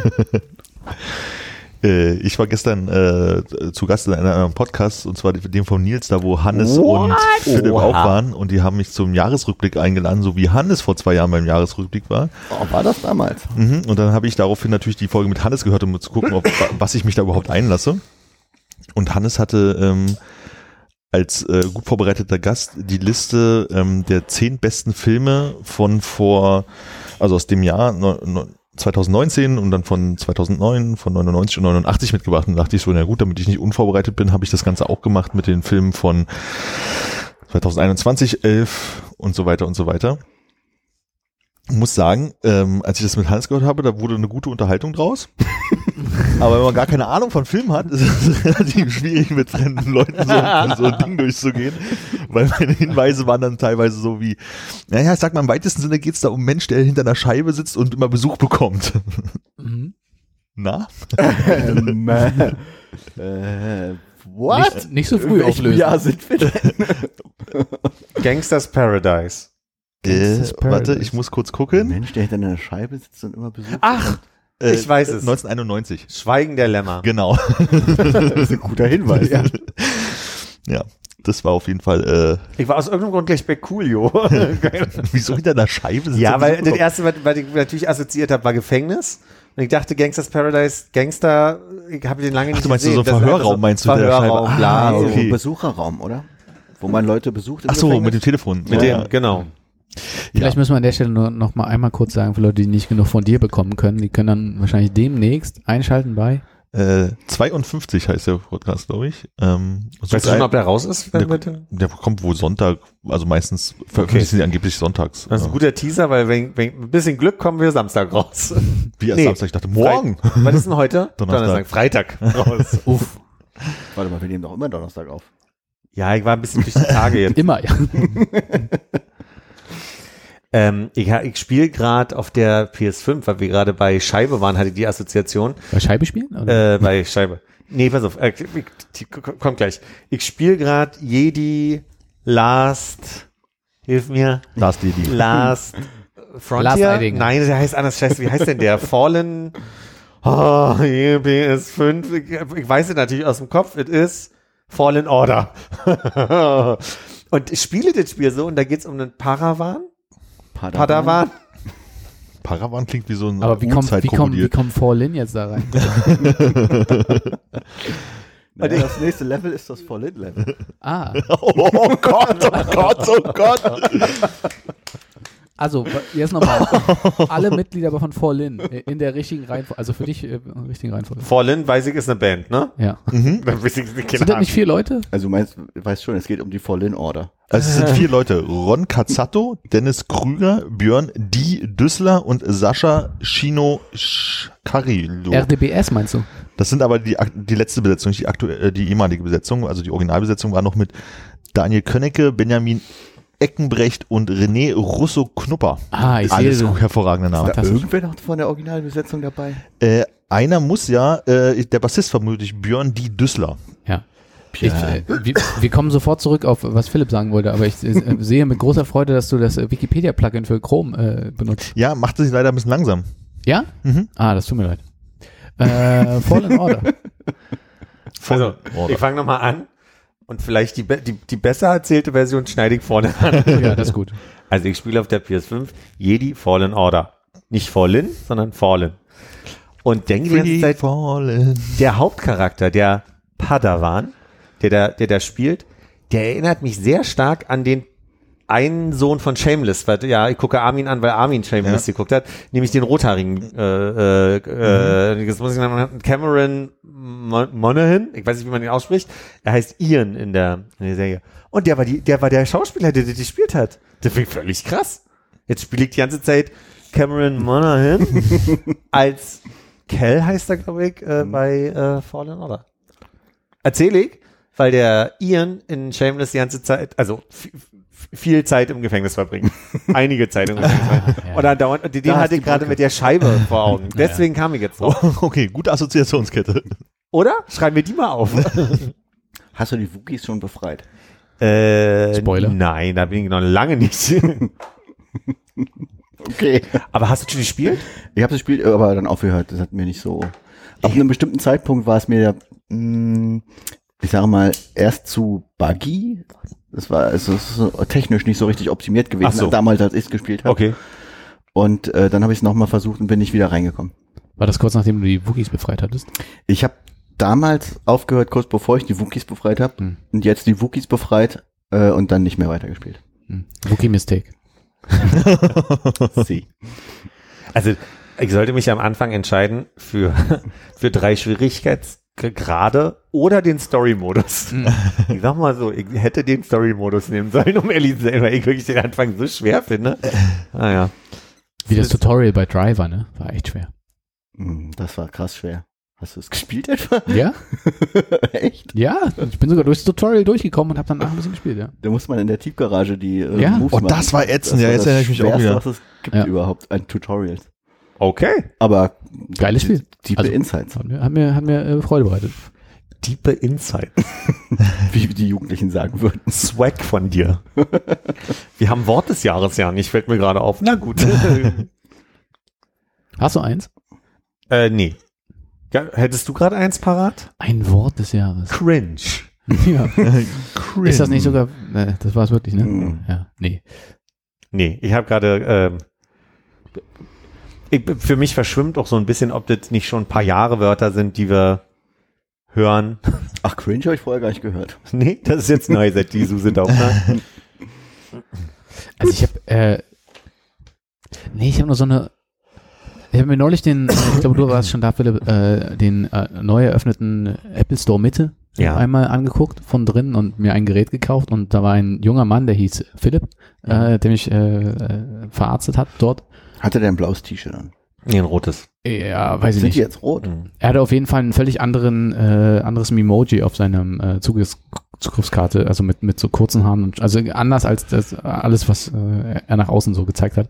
Äh, ich war gestern äh, zu Gast in einem Podcast, und zwar dem von Nils, da wo Hannes und Philipp Oha. auch waren. Und die haben mich zum Jahresrückblick eingeladen, so wie Hannes vor zwei Jahren beim Jahresrückblick war. Oh, war das damals? Mhm. Und dann habe ich daraufhin natürlich die Folge mit Hannes gehört, um zu gucken, ob, was ich mich da überhaupt einlasse. Und Hannes hatte ähm, als äh, gut vorbereiteter Gast die Liste ähm, der zehn besten Filme von vor, also aus dem Jahr no, no, 2019 und dann von 2009, von 99 und 89 mitgebracht. Und da dachte ich so, na gut, damit ich nicht unvorbereitet bin, habe ich das Ganze auch gemacht mit den Filmen von 2021, 11 und so weiter und so weiter. Muss sagen, ähm, als ich das mit Hans gehört habe, da wurde eine gute Unterhaltung draus. Aber wenn man gar keine Ahnung von Film hat, ist es relativ schwierig, mit fremden Leuten so, so ein Ding durchzugehen. Weil meine Hinweise waren dann teilweise so wie, naja, ich sag mal, im weitesten Sinne geht's da um einen Mensch, der hinter einer Scheibe sitzt und immer Besuch bekommt. Mhm. Na? ähm, äh, äh, what? Nicht, nicht so früh auflösen. Jahr sind wir denn? Gangsters Paradise. Äh, warte, ich muss kurz gucken. Mensch, der hinter einer Scheibe sitzt und immer besucht. Ach, Äh, ich weiß es. 1991. Schweigen der Lämmer. Genau. Das ist ein guter Hinweis. ja. ja, das war auf jeden Fall, Ich war aus irgendeinem Grund gleich bei Coolio. äh, wieso hinter einer Scheibe sitzt ja, weil das erste, was, was ich natürlich assoziiert habe, war Gefängnis. Und ich dachte, Gangsters Paradise, Gangster, ich habe den lange Ach, nicht du meinst gesehen. so Verhörraum, so meinst du, der Verhörraum, Scheibe? bla. Ah, okay. So Besucherraum, oder? Wo man Leute besucht. Ach so, Gefängnis. mit dem Telefon. Mit ja. dem, genau. Vielleicht müssen wir an der Stelle nur noch mal einmal kurz sagen, für Leute, die nicht genug von dir bekommen können, die können dann wahrscheinlich demnächst einschalten bei. Äh, 52 heißt der Podcast, glaube ich. Ähm, so Weißt du schon, ob der raus ist? Wenn Der- der kommt wohl Sonntag, also meistens veröffentlichen sie angeblich sonntags. Das ist ein Ja. guter Teaser, weil wenn, wenn ein bisschen Glück kommen wir Samstag raus. Wie erst Nee. Samstag, ich dachte, morgen. Was ist denn heute? Donnerstag. Freitag raus. Uff. Warte mal, wir nehmen doch immer Donnerstag auf. Ja, ich war ein bisschen durch die Tage jetzt. Immer, ja. Ähm, ich ich spiele gerade auf der PS5, weil wir gerade bei Scheibe waren, hatte ich die Assoziation. Bei Scheibe spielen? Oder? Äh, bei Scheibe. Nee, pass auf, äh, kommt gleich. Ich spiele gerade Jedi Last, hilf mir, Last Lady. Last Frontier. Last. Nein, der heißt anders. Scheiße, wie heißt denn der? Fallen. Oh, PS5. Ich, ich weiß es natürlich aus dem Kopf. Es ist Fallen Order. und ich spiele das Spiel so und da geht es um einen Paravan. Padawan. Paravan klingt wie so ein Aber wie kommt, wie kommt, wie kommt Fallin jetzt da rein? Naja, das nächste Level ist das Voll-In-Level. ah, Oh Gott, oh Gott, oh Gott. Also jetzt nochmal. Alle Mitglieder von Fallin in der richtigen Reihenfolge, also für dich äh, richtigen Reihenfolge. Fallen, weiß ich, ist eine Band, ne? Ja. Dann weiß ich Sind das nicht vier Leute? Also du meinst, weißt schon, es geht um die Voll-In-Order. Also es sind vier Leute. Ron Cazzato, Dennis Krüger, Björn Die Düssler und Sascha Chino Scarilo. RDBS meinst du? Das sind aber die, die letzte Besetzung, nicht die, aktuelle, die ehemalige Besetzung. Also die Originalbesetzung war noch mit Daniel Könnecke, Benjamin Eckenbrecht und René Russo-Knupper. Ah, ich sehe Alles so. hervorragende Namen. Da Fantastisch. irgendwer noch von der Originalbesetzung dabei? Äh, einer muss ja, äh, der Bassist vermutlich, Björn Die Düssler. Ja. Ich, äh, wir, wir kommen sofort zurück auf, was Philipp sagen wollte, aber ich äh, sehe mit großer Freude, dass du das äh, Wikipedia-Plugin für Chrome äh, benutzt. Ja, machte sich leider ein bisschen langsam. Ja? Mhm. Ah, das tut mir leid. Äh, Fallen Order. Also, Order. ich fange nochmal an und vielleicht die, die, die besser erzählte Version schneide ich vorne an. ja, das ist gut. Also ich spiele auf der PS5 Jedi Fallen Order. Nicht Fallen, sondern Fallen. Und denke die ganze Free Zeit, fallen. der Hauptcharakter, der Padawan, der da, der da spielt, der erinnert mich sehr stark an den einen Sohn von Shameless, weil, ja, ich gucke Armin an, weil Armin Shameless geguckt hat, nämlich den rothaarigen, äh, äh, äh, das muss ich nennen, Cameron Mon- Monaghan, ich weiß nicht, wie man ihn ausspricht, er heißt Ian in der, in der Serie. Und der war die, der war der Schauspieler, der das gespielt hat. Das finde ich völlig krass. Jetzt spiele ich die ganze Zeit Cameron Monaghan als Kel heißt er, glaube ich, äh, bei äh, Fallen Order. Erzähle ich, weil der Ian in Shameless die ganze Zeit, also viel Zeit im Gefängnis verbringt. Einige Zeit im Gefängnis verbringt. Und dann dauernd, und den Da hatte ich gerade mit der Scheibe vor Augen. Deswegen kam ich jetzt drauf. Okay, gute Assoziationskette. Oder? Schreiben wir die mal auf. Hast du die Wookies schon befreit? äh, Spoiler. Nein, da bin ich noch lange nicht. Okay. Aber hast du schon gespielt? Ich habe das Spiel aber dann aufgehört. Das hat mir nicht so. Ab einem bestimmten Zeitpunkt war es mir, mh, ich sage mal, erst zu buggy. Das war also es ist so technisch nicht so richtig optimiert gewesen, so. damals als ich es gespielt habe. Okay. Und äh, dann habe ich es nochmal versucht und bin nicht wieder reingekommen. War das kurz nachdem du die Wookies befreit hattest? Ich habe damals aufgehört, kurz bevor ich die Wookies befreit habe. Hm. Und jetzt die Wookies befreit äh, und dann nicht mehr weitergespielt. Hm. Wookie Mistake. Sie. Also, ich sollte mich am Anfang entscheiden für, für drei Schwierigkeitsgrade oder den Story-Modus. Ich sag mal so, ich hätte den Story-Modus nehmen sollen, um ehrlich zu sein, weil ich wirklich den Anfang so schwer finde. Ah ja. Wie das Tutorial bei Driver, ne? War echt schwer. Hm, Das war krass schwer. Hast du es gespielt etwa? Ja? Echt? Ja, ich bin sogar durchs Tutorial durchgekommen und habe dann ein bisschen gespielt, ja. Da muss man in der Tiefgarage die äh, Ja? Moves Oh, machen. das war ätzend. Ja, war jetzt das erinnere ich mich auch wieder. was es gibt Ja. überhaupt an Tutorials. Okay. Aber Geiles Spiel. Tiefe Also- Insights, Hat mir, hat mir, hat mir äh, Freude bereitet. Diepe Insight. wie die Jugendlichen sagen würden. Swag von dir. Wir haben Wort des Jahres ja nicht, fällt mir gerade auf. Na gut. Hast du eins? äh, nee. Ja, hättest du gerade eins parat? Ein Wort des Jahres. Cringe. ja. Cringe. Ist das nicht sogar, äh, das war es wirklich, ne? Mhm. Ja, nee. Nee, ich habe gerade, ähm, ich, für mich verschwimmt auch so ein bisschen, ob das nicht schon ein paar Jahre Wörter sind, die wir hören. Ach, Cringe habe ich vorher gar nicht gehört. nee, das ist jetzt neu, seit die auch. Ne? Also ich habe, äh, nee, ich habe nur so eine, ich habe mir neulich den, ich glaube, du warst schon da, Philipp, äh, den äh, neu eröffneten Apple Store Mitte Ja. einmal angeguckt von drin und mir ein Gerät gekauft und da war ein junger Mann, der hieß Philipp, äh, der mich äh, äh, verarztet hat dort. Hatte der ein blaues T-Shirt an? Nee, ein rotes. Ja, weiß ich Sind nicht. die jetzt rot? Mhm. Er hatte auf jeden Fall einen völlig anderen, äh, anderes Memoji auf seinem äh, Zugriffs Zugriffskarte, also mit, mit so kurzen Haaren und also anders als das alles, was äh, er nach außen so gezeigt hat.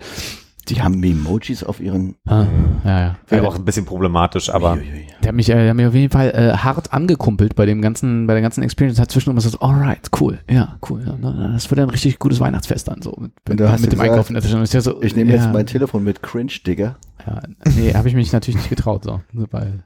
Die haben Emojis auf ihren. Ah, ja, ja. Wäre Der, auch ein bisschen problematisch, aber Uiuiui. der hat mich, äh, der hat mich auf jeden Fall äh, hart angekumpelt bei dem ganzen, bei der ganzen Experience. Hat zwischendurch immer so, alright, cool, ja, cool. Ja, ne, das wird ein richtig gutes Weihnachtsfest dann so mit, mit, hast mit dem gesagt, Einkaufen. Das ist ja so, Ich nehme ja, jetzt mein Telefon mit Cringe, Digga. Ja, nee, habe ich mich natürlich nicht getraut, so, weil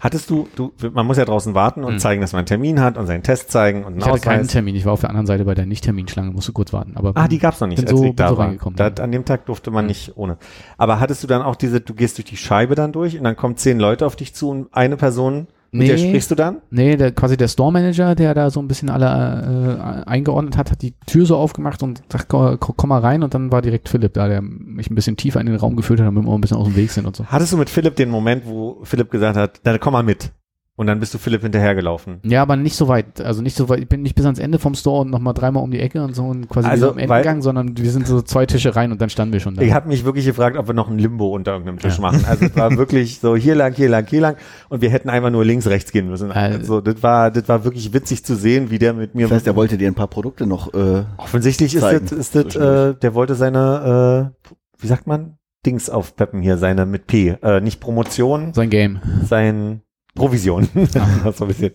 hattest du, du, man muss ja draußen warten und Mhm. zeigen, dass man einen Termin hat und seinen Test zeigen und einen ich hatte keinen Ausweis. Termin. Ich war auf der anderen Seite bei der Nicht-Terminschlange, musste kurz warten. Aber Ah, die gab's noch nicht, Bin als so- ich da so war. Da, an dem Tag durfte man nicht ohne. Aber hattest du dann auch diese, du gehst durch die Scheibe dann durch und dann kommen zehn Leute auf dich zu und eine Person, mit der Nee. sprichst du dann? Nee, der, quasi der Store Manager, der da so ein bisschen alle äh, eingeordnet hat, hat die Tür so aufgemacht und sagt, komm, komm mal rein und dann war direkt Philipp da, der mich ein bisschen tiefer in den Raum geführt hat, damit wir auch ein bisschen aus dem Weg sind und so. Hattest du mit Philipp den Moment, wo Philipp gesagt hat, dann komm mal mit. Und dann bist du Philipp hinterhergelaufen. Ja, aber nicht so weit, also nicht so weit, ich bin nicht bis ans Ende vom Store und nochmal dreimal um die Ecke und so und quasi Also, am Ende gegangen, sondern wir sind so zwei Tische rein und dann standen wir schon da. Ich habe mich wirklich gefragt, ob wir noch ein Limbo unter irgendeinem Tisch Ja. machen. Also es war wirklich so hier lang, hier lang, hier lang und wir hätten einfach nur links, rechts gehen müssen. Äh, Also das war, das war wirklich witzig zu sehen, wie der mit mir. Das heißt, er wollte dir ein paar Produkte noch. Äh, offensichtlich ist zeigen das, ist das äh, der wollte seine, äh, wie sagt man, Dings aufpeppen hier, seine mit P, äh, nicht Promotion, Sein Game. sein Provision. so ein bisschen.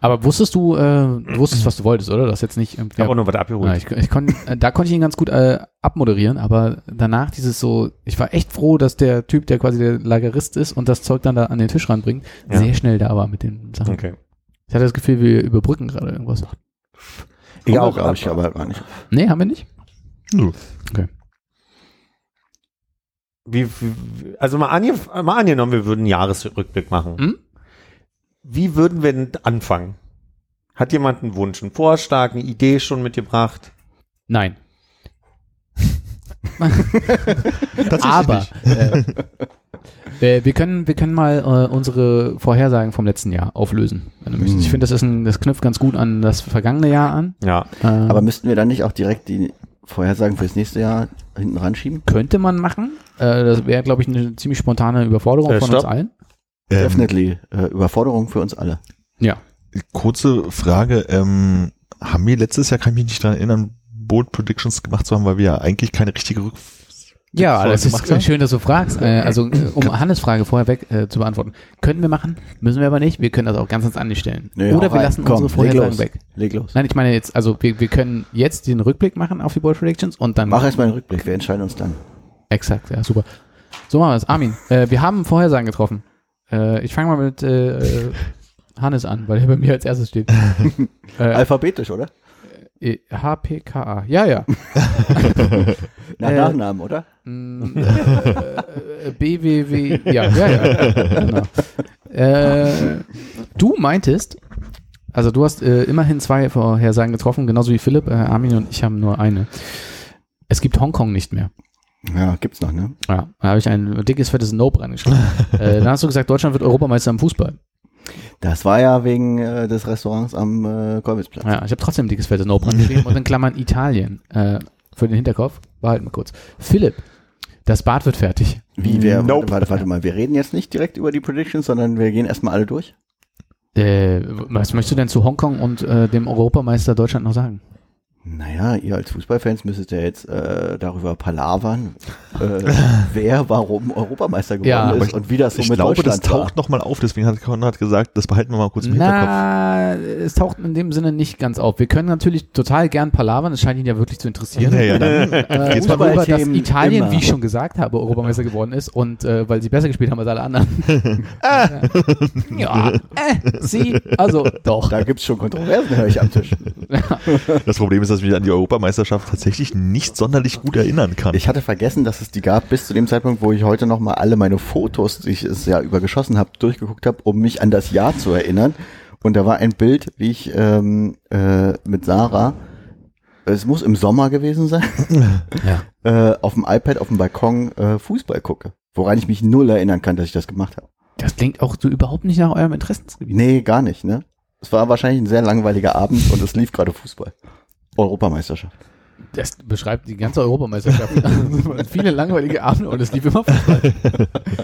Aber wusstest du, äh, du wusstest, was du wolltest, oder? Das jetzt nicht irgendwie. Ich habe auch noch was abgeholt. Ja, ich, ich kon, äh, da konnte ich ihn ganz gut äh, abmoderieren, aber danach dieses so, ich war echt froh, dass der Typ, der quasi der Lagerist ist und das Zeug dann da an den Tisch ranbringt, Ja. sehr schnell da war mit den Sachen. Okay. Ich hatte das Gefühl, wir überbrücken gerade irgendwas. Ich auch, glaube ich aber gar nicht. Nee, haben wir nicht? Nö. Wie, wie, also mal, ange, mal angenommen, wir würden einen Jahresrückblick machen. Hm? Wie würden wir denn anfangen? Hat jemand einen Wunsch, einen Vorschlag, eine Idee schon mitgebracht? Nein. Aber äh, äh, wir können, wir können mal äh, unsere Vorhersagen vom letzten Jahr auflösen, wenn du möchtest. Ich finde, das ist ein, das knüpft ganz gut an das vergangene Jahr an. Ja. Äh, Aber müssten wir dann nicht auch direkt die Vorhersagen fürs nächste Jahr hinten ranschieben? könnte man machen. Äh, das wäre, glaube ich, eine ziemlich spontane Überforderung Äh, von uns stopp. allen. Ähm, Definitely. Äh, Überforderung für uns alle. Ja. kurze Frage, ähm, haben wir letztes Jahr, kann ich mich nicht daran erinnern, Bold Predictions gemacht zu haben, weil wir ja eigentlich keine richtige Rück Ja, das ist haben? schön, dass du fragst. Äh, also, äh, um Hannes Frage vorher weg äh, zu beantworten. Können wir machen, müssen wir aber nicht. Wir können das auch ganz ans Ende stellen. Nee, Oder wir rein. lassen Komm, unsere leg Vorhersagen los. weg. Leg los. Nein, ich meine jetzt, also wir, wir können jetzt den Rückblick machen auf die Bold Predictions und dann. Mach erstmal einen Rückblick. Wir entscheiden uns dann. Exakt, ja, super. So machen wir es. Armin, äh, wir haben Vorhersagen getroffen. Äh, ich fange mal mit äh, äh, Hannes an, weil er bei mir als erstes steht. äh, Alphabetisch, oder? äh, HPKA. Ja, ja. Nach Äh, Nachnamen, oder? Äh, BWW, ja, ja, ja. Genau. Äh, du meintest, also du hast äh, immerhin zwei Vorhersagen getroffen, genauso wie Philipp, äh, Armin und ich haben nur eine. Es gibt Hongkong nicht mehr. Ja, gibt's noch, ne? Ja, da habe ich ein dickes, fettes Nope reingeschrieben. äh, dann hast du gesagt, Deutschland wird Europameister im Fußball. Das war ja wegen äh, des Restaurants am äh, Kolwitzplatz. Ja, ich habe trotzdem ein dickes, fettes Nope reingeschrieben und in Klammern Italien. Äh, für den Hinterkopf, behalten wir kurz. Philipp, Das Bad wird fertig. Wie, wer, Nope. warte, warte, warte mal, wir reden jetzt nicht direkt über die Predictions, sondern wir gehen erstmal alle durch. Äh, was möchtest du denn zu Hongkong und äh, dem Europameister Deutschland noch sagen? Naja, ihr als Fußballfans müsstet ja jetzt äh, darüber palavern, äh, wer warum Europameister geworden Ja, ist und wie das so ich mit glaube, Deutschland das taucht nochmal auf, deswegen hat Konrad gesagt, das behalten wir mal kurz im Hinterkopf. Na, es taucht in dem Sinne nicht ganz auf. Wir können natürlich total gern palavern, es scheint ihn ja wirklich zu interessieren. Naja, dann Äh, geht's darüber, dass Italien, immer. wie ich schon gesagt habe, Europameister geworden ist und äh, weil sie besser gespielt haben als alle anderen. ja, äh, sie, also doch. Da gibt's schon Kontroversen, höre ich am Tisch. Das Problem ist, dass ich mich an die Europameisterschaft tatsächlich nicht sonderlich gut erinnern kann. Ich hatte vergessen, dass es die gab, bis zu dem Zeitpunkt, wo ich heute nochmal alle meine Fotos, die ich es ja übergeschossen habe, durchgeguckt habe, um mich an das Jahr zu erinnern. Und da war ein Bild, wie ich ähm, äh, mit Sarah, es muss im Sommer gewesen sein, Ja. äh, auf dem iPad auf dem Balkon äh, Fußball gucke. Woran ich mich null erinnern kann, dass ich das gemacht habe. Das klingt auch so überhaupt nicht nach eurem Interessensgebiet. Nee, gar nicht, ne? Es war wahrscheinlich ein sehr langweiliger Abend und es lief gerade Fußball. Europameisterschaft. Das beschreibt die ganze Europameisterschaft. Also, Viele langweilige Abende und es lief immer Fußball.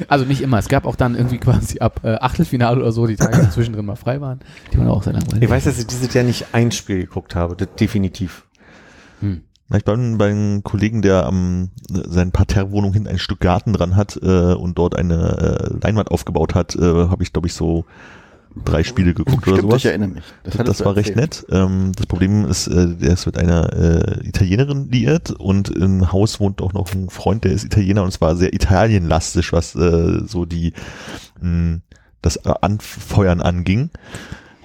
Also nicht immer. Es gab auch dann irgendwie quasi ab äh, Achtelfinale oder so, die Tage, die zwischendrin mal frei waren. Die waren auch sehr langweilig. Ich weiß, dass ich dieses Jahr nicht ein Spiel geguckt habe, das definitiv. Na, Ich bin beim Kollegen, der am seine Parterrewohnung hinten ein Stück Garten dran hat äh, und dort eine äh, Leinwand aufgebaut hat, äh, habe ich, glaube ich, so drei Spiele geguckt oder Stimmt, sowas. ich erinnere mich. Das, hattest du war recht nett. Ähm, das Problem ist, äh, der ist mit einer äh, Italienerin liiert und im Haus wohnt auch noch ein Freund, der ist Italiener und es war sehr italienlastig, was äh, so die mh, das Anfeuern anging.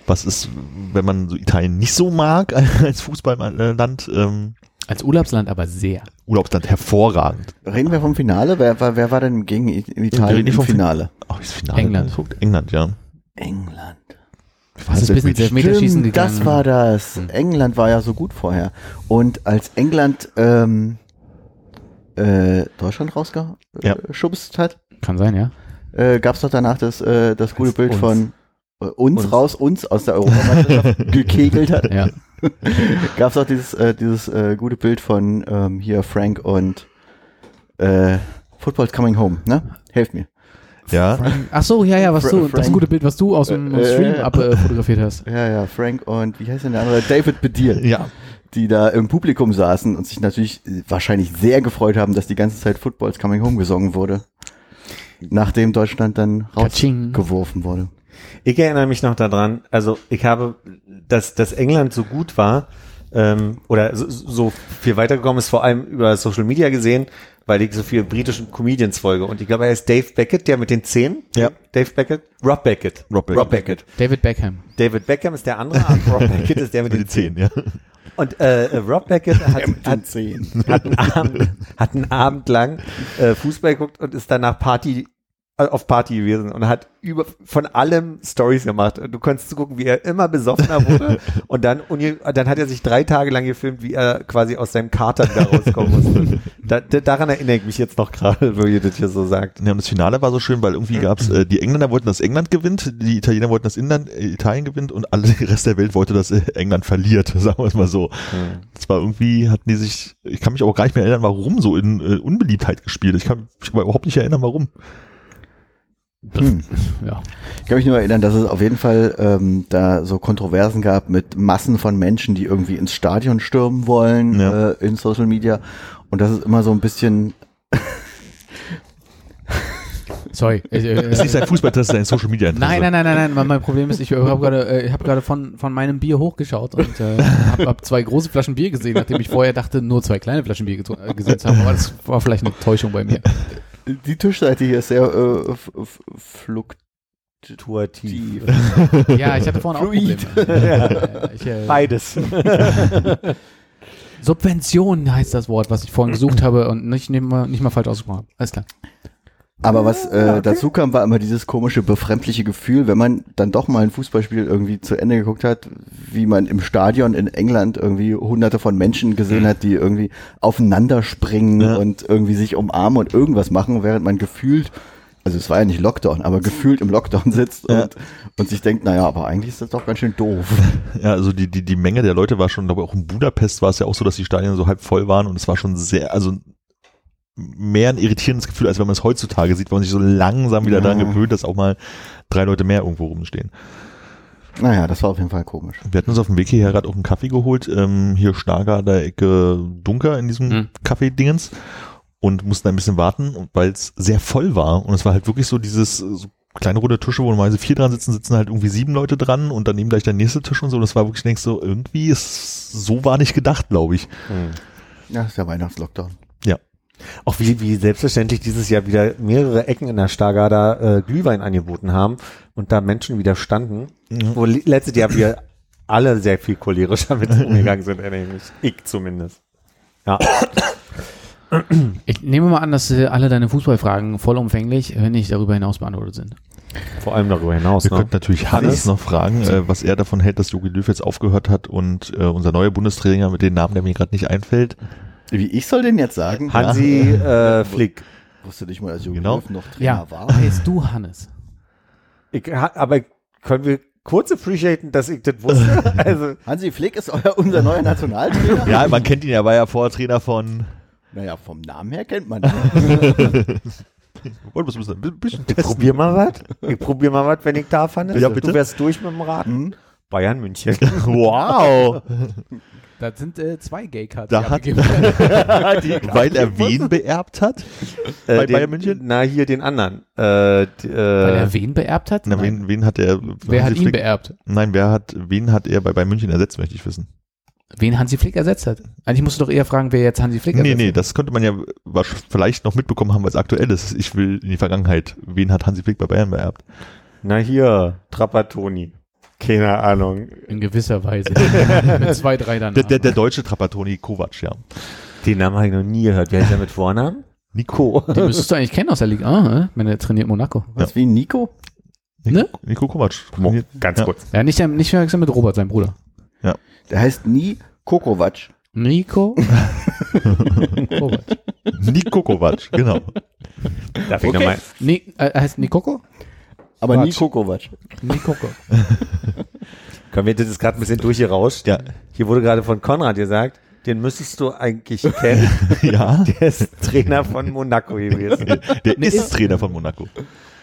Was ist, wenn man so Italien nicht so mag als Fußballland, ähm, Als Urlaubsland aber sehr. Urlaubsland hervorragend. Reden wir vom Finale? Wer, war- wer war denn gegen Italien reden im vom Fin- Finale? Oh, das Finale England. England, ja. England. Das ist bis ins Elfmeterschießen Stimmt, gegangen. das war das. Hm. England war ja so gut vorher. Und als England ähm, äh, Deutschland Ja. rausgeschubst hat, Kann sein, ja. äh, gab es doch danach das, äh, das gute Als Bild uns. von äh, uns, Uns. raus, uns aus der Europameisterschaft gekegelt hat. Ja. Gab es auch dieses, äh, dieses äh, gute Bild von ähm, hier Frank und äh, Football's Coming Home, ne? Helft mir. Ja, Ach so, ja, ja, was Fra- du, das Frank- gute Bild, was du aus dem Äh, Stream äh, ab äh, fotografiert hast. Ja, ja, Frank und wie heißt denn der andere? David Bedil. ja. die da im Publikum saßen und sich natürlich äh, wahrscheinlich sehr gefreut haben, dass die ganze Zeit Football's Coming Home gesungen wurde. Nachdem Deutschland dann rausgeworfen wurde. Ich erinnere mich noch daran, also ich habe, dass, dass England so gut war, ähm, oder so, so viel weitergekommen ist, vor allem über Social Media gesehen, weil ich so viele britischen Comedians folge. Und ich glaube, er ist Dave Beckett, der mit den Zehen. Ja. Dave Beckett? Rob Beckett. Rob Beckett. Rob Beckett. David Beckham. David Beckham ist der andere, aber Rob Beckett ist der mit Mit den. Zehn, ja. Und äh, Rob Beckett hat, hat, hat, einen Abend, hat einen Abend lang äh, Fußball geguckt und ist danach Party auf Party gewesen und hat über von allem Stories gemacht. Und du konntest zugucken, wie er immer besoffener wurde und dann unge- dann hat er sich drei Tage lang gefilmt, wie er quasi aus seinem Kater wieder rauskommen musste. Da, da, daran erinnere ich mich jetzt noch gerade, wo ihr das hier so sagt. Ja, und das Finale war so schön, weil irgendwie gab's äh, die Engländer wollten, dass England gewinnt, die Italiener wollten, dass Inland, äh, Italien gewinnt und alle der Rest der Welt wollte, dass äh, England verliert, sagen wir es mal so. Das war irgendwie, hatten die sich, ich kann mich auch gar nicht mehr erinnern, warum so in äh, Unbeliebtheit gespielt. Ich kann mich aber überhaupt nicht erinnern, warum. Hm. Ja. Ich kann mich nur erinnern, dass es auf jeden Fall ähm, da so Kontroversen gab mit Massen von Menschen, die irgendwie ins Stadion stürmen wollen Ja. äh, in Social Media. Und das ist immer so ein bisschen, Sorry. Ich, äh, Das ist nicht sein Fußball, das ist sein Social Media Interesse. Nein, nein, nein, nein, nein. Mein, Problem ist, ich habe gerade, äh, ich habe gerade von von meinem Bier hochgeschaut und äh, habe hab zwei große Flaschen Bier gesehen, nachdem ich vorher dachte, nur zwei kleine Flaschen Bier äh, zu haben. Aber das war vielleicht eine Täuschung bei mir. Die Tischseite hier ist sehr äh, fluktuativ. Ja, ich hatte vorhin auch Fluid. Probleme. Ja, ich, äh, Beides. Subvention heißt das Wort, was ich vorhin gesucht habe und nicht, nicht, mal, nicht mal falsch ausgesprochen habe. Alles klar. Aber was äh, dazu kam, war immer dieses komische, befremdliche Gefühl, wenn man dann doch mal ein Fußballspiel irgendwie zu Ende geguckt hat, wie man im Stadion in England irgendwie hunderte von Menschen gesehen hat, die irgendwie aufeinander springen Ja. und irgendwie sich umarmen und irgendwas machen, während man gefühlt, also es war ja nicht Lockdown, aber gefühlt im Lockdown sitzt Ja. und, und sich denkt, naja, aber eigentlich ist das doch ganz schön doof. Ja, also die, die, die Menge der Leute war schon, glaube ich, auch in Budapest war es ja auch so, dass die Stadien so halb voll waren und es war schon sehr, also mehr ein irritierendes Gefühl, als wenn man es heutzutage sieht, wo man sich so langsam wieder daran gewöhnt, dass auch mal drei Leute mehr irgendwo rumstehen. Naja, das war auf jeden Fall komisch. Wir hatten uns auf dem Weg hierher gerade auch einen Kaffee geholt, ähm, hier Stargar der Ecke Dunker in diesem Hm. Kaffee-Dingens und mussten ein bisschen warten, weil es sehr voll war und es war halt wirklich so dieses äh, so kleine runde Tische, wo normalerweise vier dran sitzen, sitzen halt irgendwie sieben Leute dran und daneben gleich der nächste Tisch und so. Das war wirklich, denkst so, irgendwie ist, so war nicht gedacht, glaube ich. Ja, das ist der Weihnachtslockdown. Ja. Auch wie, wie selbstverständlich dieses Jahr wieder mehrere Ecken in der Stargarder äh, Glühwein angeboten haben und da Menschen wieder standen. Wo li- letztes Jahr wir alle sehr viel cholerischer mit umgegangen sind, erinnere ich. Ich zumindest. Ja. Ich nehme mal an, dass äh, alle deine Fußballfragen vollumfänglich, wenn nicht darüber hinaus beantwortet sind. Vor allem darüber hinaus. Wir Ne? könnten natürlich Hannes noch fragen, äh, was er davon hält, dass Jogi Löw jetzt aufgehört hat und äh, unser neuer Bundestrainer mit dem Namen, der mir gerade nicht einfällt. Wie ich soll denn jetzt sagen? Hansi äh, Flick. Wusste nicht mal, dass Jogi Genau. Löw noch Trainer Ja, war. heißt du Hannes? Ich, aber können wir kurz appreciaten, dass ich das wusste? also, Hansi Flick ist euer, unser neuer Nationaltrainer? Ja, man kennt ihn ja, war ja vorher Trainer von. Naja, vom Namen her kennt man ihn. Ein bisschen ich testen. probier mal was. Ich probier mal was, wenn ich darf, Hannes. Ja, bitte. Du wärst durch mit dem Raten. Bayern München. Wow! Das sind äh, zwei Gay-Cards. Da hat-. Weil er wen beerbt hat? Äh, Bei den, Bayern München? Na, hier den anderen. Äh, die, Weil äh, er wen beerbt hat? Na, Nein. wen, wen hat er? Wer hat Hansi ihn Flick- beerbt? Nein, wer hat, wen hat er bei Bayern München ersetzt, möchte ich wissen. Wen Hansi Flick ersetzt hat? Eigentlich musst du doch eher fragen, wer jetzt Hansi Flick Nee, ersetzt nee, hat. das könnte man ja vielleicht noch mitbekommen haben, weil es aktuell ist. Ich will in die Vergangenheit. Wen hat Hansi Flick bei Bayern beerbt? na hier, Trapattoni. Keine Ahnung. In gewisser Weise. Mit zwei, drei dann. Der, der, der deutsche Trapattoni Kovac, ja. Den Namen habe ich noch nie gehört. Wie heißt der mit Vornamen? Nico. Den müsstest du eigentlich kennen aus der Liga. Ah, äh, wenn er trainiert Monaco. Was wie Nico? Nico, Ne? Nico Kovac. Ganz Ja. kurz. Ja, nicht, nicht verwechseln mit Robert, seinem Bruder. Der heißt nie Kokovac. Nico. Kovac. Nico Kovac, genau. Darf ich Okay. nochmal? Ni, äh, heißt Nikoko? Aber nie Quatsch. Kokovac. Nikoko. Können wir das gerade ein bisschen durchgerauscht. Ja. Hier wurde gerade von Konrad gesagt, den müsstest du eigentlich kennen. Ja. Der ist Trainer von Monaco gewesen. Der ist Trainer von Monaco.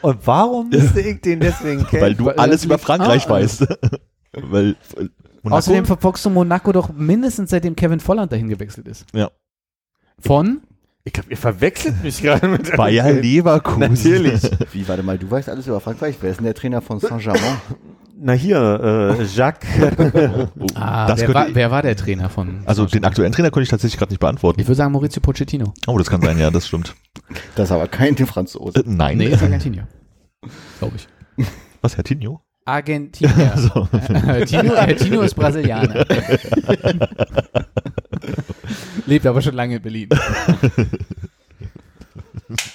Und warum müsste ich den deswegen kennen? Weil du Weil- alles über Frankreich ah, weißt. weil äh, Monaco, Außerdem verfolgst du Monaco doch mindestens seitdem Kevin Volland dahin gewechselt ist. Ja. Von? Ich glaube, ihr verwechselt mich gerade mit Bayer Leverkusen. Natürlich. Wie, warte mal, du weißt alles über Frankreich. Wer ist denn der Trainer von Saint-Germain? Na hier, äh, Jacques. Oh, Ah, das wer, war, wer war der Trainer von? also den aktuellen Trainer konnte ich tatsächlich gerade nicht beantworten. ich würde sagen Maurizio Pochettino. Oh, das kann sein, ja, das stimmt. Das ist aber kein Franzose. Äh, nein. Nee, ist Argentinier. Glaube ich. Was, Herr Tinio? Argentinier. So. Äh, Tino, äh, Tino ist Brasilianer. Lebt aber schon lange in Berlin.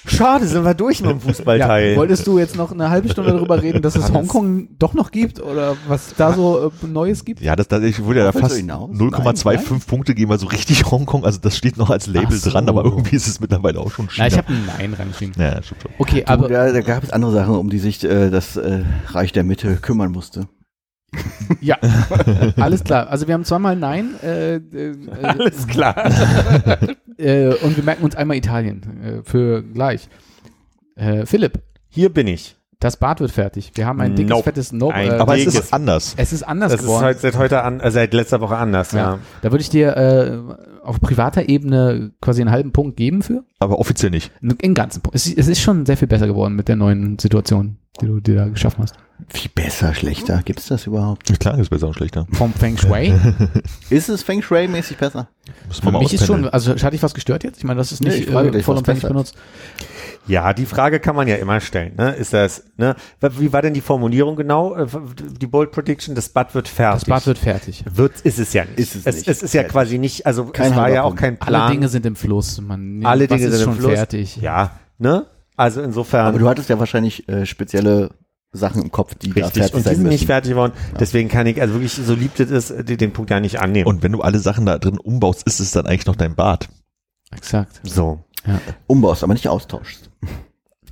Schade, sind wir durch mit dem Fußballteil. Ja, wolltest du jetzt noch eine halbe Stunde darüber reden, dass es Hongkong doch noch gibt oder was da so äh, Neues gibt? Ja, das, das, ich würde ja da fast willst du hinaus? Nein, 0,25 nein. Punkte geben, also richtig Hongkong, also das steht noch als Label so. dran, aber irgendwie ist es mittlerweile auch schon China. Na, ich habe ein Nein reingeschrieben. ja, schon. Okay, Aber aber da, da gab es andere Sachen, um die sich äh, das äh, Reich der Mitte kümmern musste. ja, alles klar. Also wir haben zweimal Nein äh, äh, Alles klar. äh, und wir merken uns einmal Italien äh, für gleich. Äh, Philipp, Hier bin ich. das Bad wird fertig. Wir haben ein dickes, Nope. fettes Nope. Ein Äh, Aber es ist anders. es ist anders Das ist geworden. heute, seit heute an, äh, seit letzter Woche anders, ja. ja. Da würde ich dir äh, auf privater Ebene quasi einen halben Punkt geben für. Aber offiziell nicht. Einen ganzen Punkt. Es, es ist schon sehr viel besser geworden mit der neuen Situation, die du dir da geschaffen hast. Wie besser, schlechter? Gibt's das überhaupt? Klar ist besser und schlechter. Vom Feng Shui. Ist es Feng Shui-mäßig besser? Muss Für man mal mich ist schon, auspendeln. also hat dich was gestört jetzt? Ich meine, das ist Nee, nicht ich frage äh, vollumfänglich benutzt. Ja, die Frage kann man ja immer stellen. Ne? Ist das, ne? Wie war denn die Formulierung genau? Äh, Die Bold Prediction, das Bad wird fertig. Das Bad wird fertig. wird, ist es ja nicht. Ist es es, nicht. es ist ja Fertig. quasi nicht, also Kein es war ja halber auch kein Alle Plan. Dinge sind im Fluss. Man, Alle was Dinge ist sind schon im Fluss. fertig. Ja, ne? Also insofern. Aber du hattest ja wahrscheinlich äh, spezielle Sachen im Kopf, die da Richtig, fertig und die sind nicht fertig geworden. Deswegen kann ich, also wirklich, so lieb das ist, den, den Punkt ja nicht annehmen. Und wenn du alle Sachen da drin umbaust, ist es dann eigentlich noch dein Bad. Exakt. so. Umbaust, aber nicht austauschst.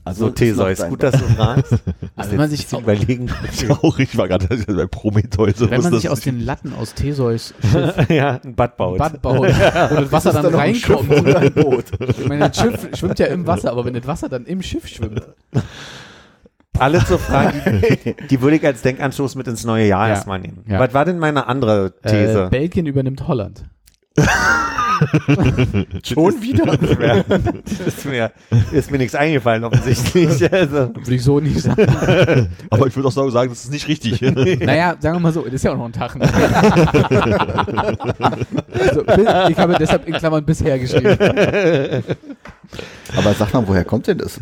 Also so Theseus. Gut, dass du fragst. Also wenn man sich, überlegen. Ich war gerade bei Prometheus. wenn man das sich aus den Latten aus Theseus ja, ein Bad baut. Bad baut, wo das Wasser dann, dann ein Schiff reinkommt. oder ein Boot. Ich meine, das Schiff schwimmt ja im Wasser, aber wenn das Wasser dann im Schiff schwimmt. Alle zu fragen, die, die würde ich als Denkanstoß mit ins neue Jahr Ja. erstmal nehmen. Ja. Was war denn meine andere These? Äh, Belgien übernimmt Holland. Schon wieder? ist, mir, ist mir nichts eingefallen, offensichtlich. Also, Würde ich so nicht sagen. Aber ich würde auch sagen, das ist nicht richtig. Naja, sagen wir mal so, das ist ja auch noch ein Tag. Ne? also, ich habe deshalb in Klammern bisher geschrieben. Aber sag mal, woher kommt denn das?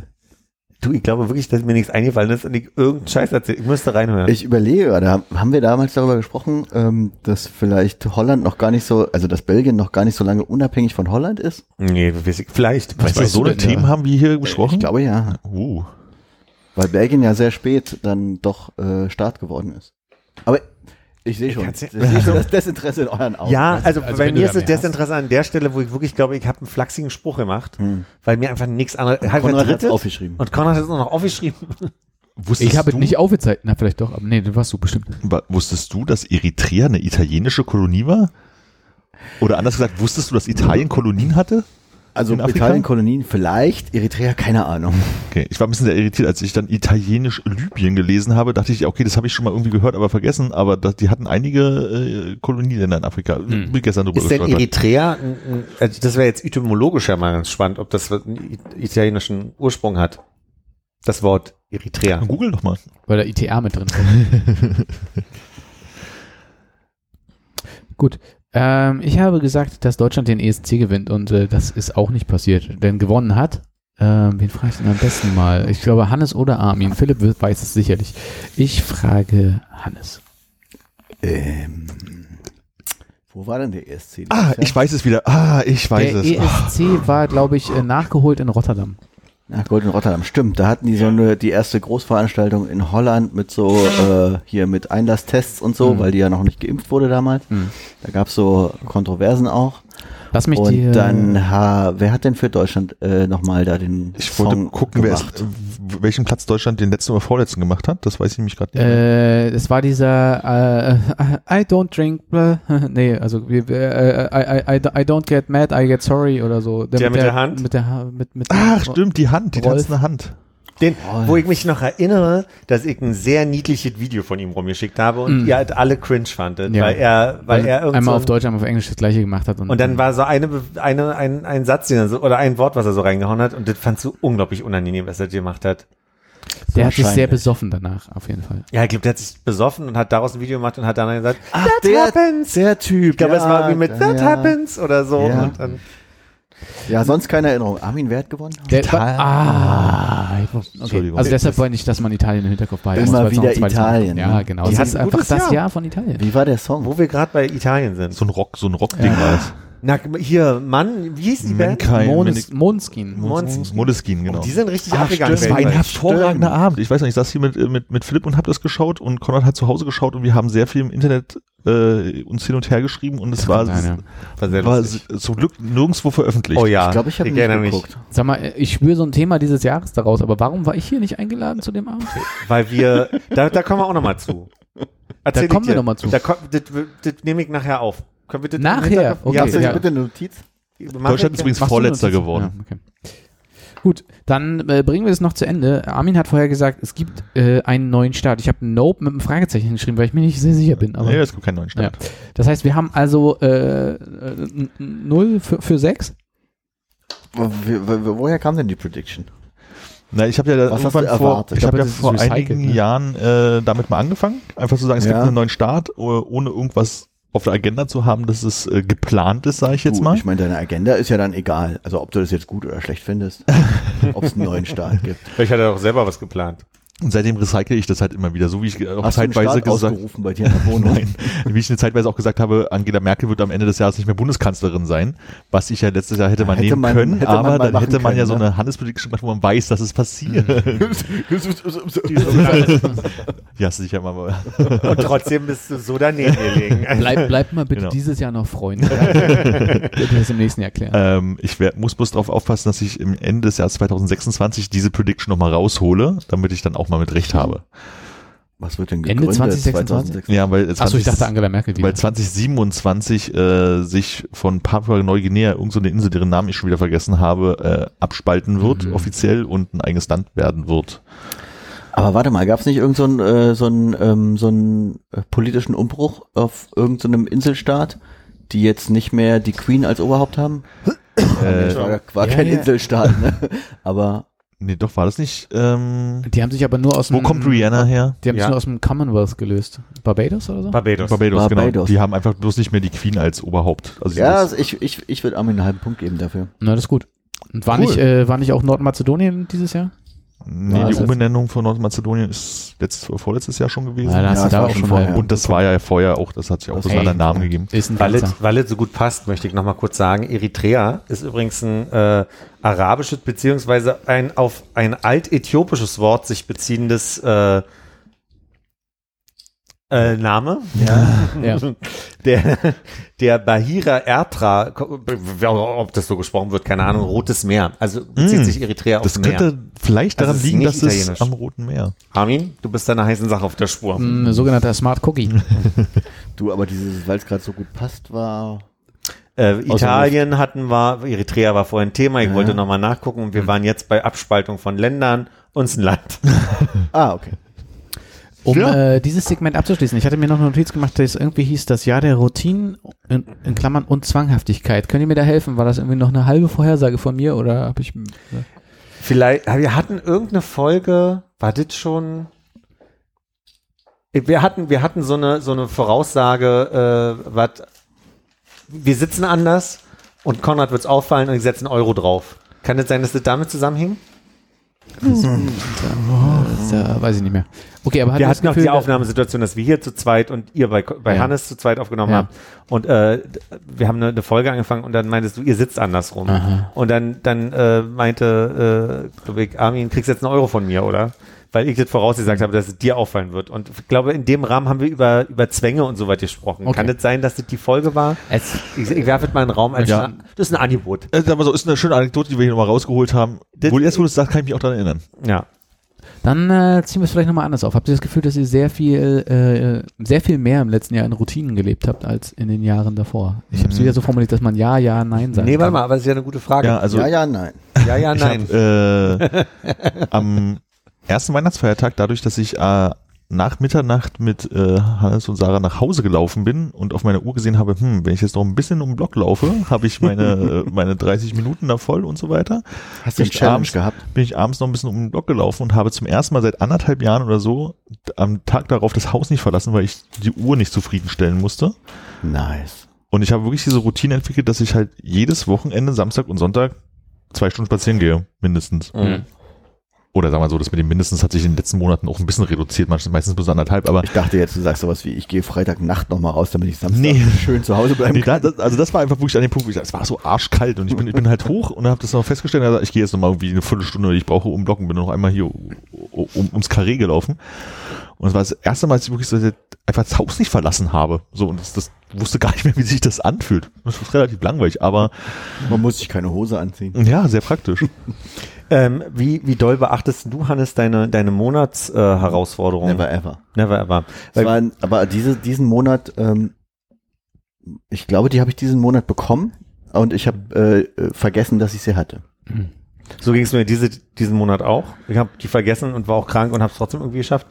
Du, ich glaube wirklich, dass mir nichts eingefallen ist und ich irgendeinen Scheiß erzählt. Ich müsste reinhören. Ich überlege gerade, haben wir damals darüber gesprochen, ähm, dass vielleicht Holland noch gar nicht so, also dass Belgien noch gar nicht so lange unabhängig von Holland ist? nee, weiß ich, vielleicht. Weißt du, so eine Themen ja? haben wir hier besprochen? Ich glaube ja, Uh. weil Belgien ja sehr spät dann doch äh, Staat geworden ist. Aber ich sehe schon, ich Kannst du- sehe schon das Desinteresse in euren Augen. Ja, also, also bei wenn du mir ist es mehr hast. Desinteresse an der Stelle, wo ich wirklich glaube, ich habe einen flachsigen Spruch gemacht, Hm. weil mir einfach nichts anderes. Halt Konrad hat's drittes- aufgeschrieben. Und Konrad hat es noch aufgeschrieben. Wusstest Ich habe es du, nicht aufgezeigt. Na, vielleicht doch, aber nee, das warst du bestimmt. wusstest du, dass Eritrea eine italienische Kolonie war? Oder anders gesagt, wusstest du, dass Italien Kolonien hatte? Also in? Italien-Kolonien vielleicht, Eritrea, keine Ahnung. Okay, ich war ein bisschen sehr irritiert, als ich dann italienisch Libyen gelesen habe, dachte ich, ja, okay, das habe ich schon mal irgendwie gehört, aber vergessen, aber das, die hatten einige äh, Kolonieländer in Afrika. Hm. Bin gestern drüber Ist denn. Eritrea, also das wäre jetzt etymologisch ja mal ganz spannend, ob das einen italienischen Ursprung hat. Das Wort Eritrea. Google doch mal. Weil da ITA mit drin ist. Gut. Ähm, ich habe gesagt, dass Deutschland den ESC gewinnt und äh, das ist auch nicht passiert. Denn gewonnen hat, ähm, wen frage ich denn am besten mal? Ich glaube Hannes oder Armin. Philipp weiß es sicherlich. Ich frage Hannes. Ähm, wo war denn der ESC? Ah, ich weiß es wieder. Ah, ich weiß Der es. ESC war, glaube ich, äh, nachgeholt in Rotterdam. Ach, Golden Rotterdam, stimmt. Da hatten die so eine, die erste Großveranstaltung in Holland mit so, äh, hier mit Einlasstests und so, Mhm. weil die ja noch nicht geimpft wurde damals. Mhm. Da gab's so Kontroversen auch. Lass mich und dir, dann, ha, wer hat denn für Deutschland äh, nochmal da den Ich wollte Song gucken, wer gemacht? w- welchen Platz Deutschland den letzten oder vorletzten gemacht hat. Das weiß ich nämlich gerade nicht. Äh, es war dieser äh, I don't drink, blah. nee, also äh, I, I, I don't get mad, I get sorry oder so. Der mit der Hand? Mit der, Ha- mit, mit Ach, stimmt, die Hand, die Rolf. tanzende Hand. Den, wo ich mich noch erinnere, dass ich ein sehr niedliches Video von ihm rumgeschickt habe und Mm. ihr halt alle cringe fandet, Ja. weil er, weil er irgend einmal so auf Deutsch, einmal auf Englisch das gleiche gemacht hat. Und, Und dann war so eine, eine, ein, ein Satz, den er so, oder ein Wort, was er so reingehauen hat, und das fandst du unglaublich unangenehm, was er gemacht hat. der hat sich sehr besoffen danach, auf jeden Fall. Ja, ich glaube, der hat sich besoffen und hat daraus ein Video gemacht und hat dann gesagt, Ach, That der, happens. der Typ. ich glaube, es war wie mit That ja. happens oder so. Ja. Und dann, Ja, sonst keine Erinnerung. Armin, wer hat gewonnen? Der, Italien. ah, okay. Entschuldigung. Also deshalb wollte ich, dass man Italien im Hinterkopf behalten Immer muss, noch wieder Italien. Ja, genau. Die Das ist ein einfach das Jahr. Jahr von Italien. Wie war der Song? wo wir gerade bei Italien sind. So ein Rock, so ein Rockding war es. Na, hier, Mann, wie hieß die Band? Måneskin. Måneskin. Moleskine, genau. Und die sind richtig Ach, abgegangen. stimmt, das war ein hervorragender Abend. Ich weiß nicht, ich saß hier mit, äh, mit, mit Philipp und hab das geschaut und Konrad hat zu Hause geschaut und wir haben sehr viel im Internet äh, uns hin und her geschrieben und es war, kann sein, War sehr war zum Glück nirgendwo veröffentlicht. Oh ja, Ich glaube, ich habe nicht mich. geguckt. Sag mal, ich spüre so ein Thema dieses Jahres daraus, aber warum war ich hier nicht eingeladen zu dem Abend? Weil wir, da, da kommen wir auch nochmal zu. Erzähl ich kommen wir dir. noch mal zu. Da das, das nehme ich nachher auf. Können wir das Nachher? Okay, ja, Hast du ja. bitte eine Notiz? mach Deutschland ich- ist übrigens Vorletzter geworden. Ja, okay. Gut, dann äh, bringen wir es noch zu Ende. Armin hat vorher gesagt, es gibt äh, einen neuen Start. Ich habe Nope mit einem Fragezeichen geschrieben, weil ich mir nicht sehr sicher bin. Aber Nee, es gibt keinen neuen Start. Das heißt, wir haben also äh, äh, n- n- 0 für, für 6. Wo- wo- Woher kam denn die Prediction? Na, ich habe ja da Was hast du irgendwann vor, erwartet? ich Ich habe glaube, ja das vor einigen ne? Jahren äh, damit mal angefangen, einfach zu sagen, es Ja. gibt einen neuen Start, oh- ohne irgendwas auf der Agenda zu haben, dass es äh, geplant ist, sage ich jetzt Du, mal. Ich meine, deine Agenda ist ja dann egal. Also ob du das jetzt gut oder schlecht findest, ob es einen neuen Start gibt. Vielleicht hat er auch selber was geplant. Und seitdem recycle ich das halt immer wieder, so wie ich auch Hast zeitweise gesagt ausgerufen bei dir in der Wohnung? Nein, wie ich eine Zeitweise auch gesagt habe, Angela Merkel wird am Ende des Jahres nicht mehr Bundeskanzlerin sein, was ich ja letztes Jahr hätte man Hätte nehmen man- können, hätte man aber mal dann hätte man ja können, so ne? eine Handelspolitik gemacht, wo man weiß, dass es passiert. Du sicher mal. Und trotzdem bist du so daneben gelegen. Bleib, bleib mal bitte Genau. dieses Jahr noch Freunde. Ich werde das im nächsten Jahr erklären. Ähm, ich werd, muss bloß darauf aufpassen, dass ich im Ende des Jahres 2026 diese Prediction nochmal raushole, damit ich dann auch mal mit Recht habe. Was wird denn Ende gegründet? 2026? Ja, weil Achso, ich dachte Angela Merkel wieder. weil 2027 äh, sich von Papua Neuguinea, irgend so eine Insel, deren Namen ich schon wieder vergessen habe, äh, abspalten wird Mhm. offiziell und ein eigenes Land werden wird. Aber warte mal, gab es nicht irgend so einen äh, so einen, ähm, so einen äh, politischen Umbruch auf irgendeinem Inselstaat, die jetzt nicht mehr die Queen als Oberhaupt haben? Äh, war war Ja, kein ja. Inselstaat, ne? Aber nee, doch war das nicht. Ähm, die haben sich aber nur aus wo dem, kommt Rihanna her? Die haben sich Ja. nur aus dem Commonwealth gelöst. Barbados oder so? Barbados. Barbados, genau. Barbados. Die haben einfach bloß nicht mehr die Queen als Oberhaupt. Also ja, also ich, ich, ich würde Armin einen halben Punkt geben dafür. Na, das ist gut. Und war, Cool. nicht, äh, war nicht auch Nordmazedonien dieses Jahr? Nee, die das jetzt- Umbenennung von Nordmazedonien ist letztes vorletztes Jahr schon gewesen. Ja, da hast Ja, du das da war auch schon vorher. Und das war ja vorher auch, das hat sich auch Das so war einen schon Namen gegeben. Ist ein Weil es, weil es so gut passt, möchte ich noch mal kurz sagen, Eritrea ist übrigens ein äh, arabisches beziehungsweise ein auf ein altäthiopisches Wort sich beziehendes äh, äh, Name. Ja. Der, der Bahira Ertra, ob das so gesprochen wird, keine Ahnung, Rotes Meer. Also bezieht Mm. sich Eritrea auf Das Meer. könnte vielleicht Also daran ist liegen, dass es am Roten Meer. Armin, du bist da einer heißen Sache auf der Spur. Ein sogenannter Smart Cookie. Du, aber dieses, weil es gerade so gut passt, war. Äh, Italien hatten wir, Eritrea war vorhin Thema, ich Ja. wollte nochmal nachgucken und wir waren jetzt bei Abspaltung von Ländern, uns ein Land. Ah, okay. Um Ja. äh, dieses Segment abzuschließen, ich hatte mir noch eine Notiz gemacht, dass es irgendwie hieß, das Jahr der Routinen in, in Klammern und Zwanghaftigkeit. Könnt ihr mir da helfen? War das irgendwie noch eine halbe Vorhersage von mir oder habe ich. Vielleicht, wir hatten irgendeine Folge, war das schon? Wir hatten, wir hatten so eine, so eine Voraussage, äh, was, wir sitzen anders und Konrad wird's auffallen und ich setze einen Euro drauf. Kann es sein, dass das damit zusammenhing? Äh, da weiß ich nicht mehr. Okay, aber Wir das hatten auch Gefühl, die Aufnahmesituation, dass wir hier zu zweit und ihr bei, bei Ja. Hannes zu zweit aufgenommen Ja. habt. Und äh, wir haben eine, eine Folge angefangen und dann meintest du, ihr sitzt andersrum. Aha. Und dann, dann äh, meinte, äh, ich, Armin, kriegst jetzt einen Euro von mir, oder? Weil ich das vorausgesagt habe, dass es dir auffallen wird. Und ich glaube, in dem Rahmen haben wir über, über Zwänge und so weiter gesprochen. Okay. Kann es sein, dass das die Folge war? Es, Ich, ich werfe jetzt mal in den Raum als Ja. das ist ein Angebot. Äh, aber so ist eine schöne Anekdote, die wir hier nochmal rausgeholt haben. Das- Wo jetzt, wo du es sagst, kann ich mich auch daran erinnern. Ja. dann äh, ziehen wir es vielleicht nochmal anders auf. Habt ihr das Gefühl, dass ihr sehr viel, äh, sehr viel mehr im letzten Jahr in Routinen gelebt habt als in den Jahren davor? Ich habe es Mhm. wieder so formuliert, dass man ja, ja, nein sagt. Nee, warte mal, aber das ist ja eine gute Frage. Ja, also ja, ja, nein. ja, ja ich nein. hab, äh, am ersten Weihnachtsfeiertag, dadurch, dass ich äh, nach Mitternacht mit äh, Hannes und Sarah nach Hause gelaufen bin und auf meiner Uhr gesehen habe, hm, wenn ich jetzt noch ein bisschen um den Block laufe, habe ich meine, äh, meine 30 Minuten da voll und so weiter. Hast du eine Challenge abends- gehabt? bin ich abends noch ein bisschen um den Block gelaufen und habe zum ersten Mal seit anderthalb Jahren oder so am Tag darauf das Haus nicht verlassen, weil ich die Uhr nicht zufriedenstellen musste. Nice. Und ich habe wirklich diese Routine entwickelt, dass ich halt jedes Wochenende, Samstag und Sonntag, zwei Stunden spazieren gehe, mindestens. Mhm. Oder sagen wir so, das mit dem mindestens hat sich in den letzten Monaten auch ein bisschen reduziert, manchmal meistens bis anderthalb, aber Ich dachte jetzt, du sagst sowas wie, ich gehe Freitagnacht nochmal raus, damit ich Samstag Nee. schön zu Hause bleiben nee, kann. das, also das war einfach wirklich an dem Punkt, wo ich sag, es war so arschkalt und ich bin, ich bin halt hoch und habe das noch festgestellt, also ich gehe jetzt nochmal irgendwie eine Viertelstunde, ich brauche, um Blocken, bin noch einmal hier um, ums Karree gelaufen. Und es war das erste Mal, dass ich wirklich so einfach das Haus nicht verlassen habe. So, und das, das wusste gar nicht mehr, wie sich das anfühlt. Das ist relativ langweilig, aber Man muss sich keine Hose anziehen. ja, sehr praktisch. Ähm, wie, wie doll beachtest du, Hannes, deine, deine Monatsherausforderung? Äh, Herausforderung? Never ever. Never ever. Weil, war, ein- aber diese, diesen Monat, ähm, ich glaube, die habe ich diesen Monat bekommen und ich habe äh, äh, vergessen, dass ich sie hatte. so ging es mir diese, diesen Monat auch. Ich habe die vergessen und war auch krank und habe es trotzdem irgendwie geschafft.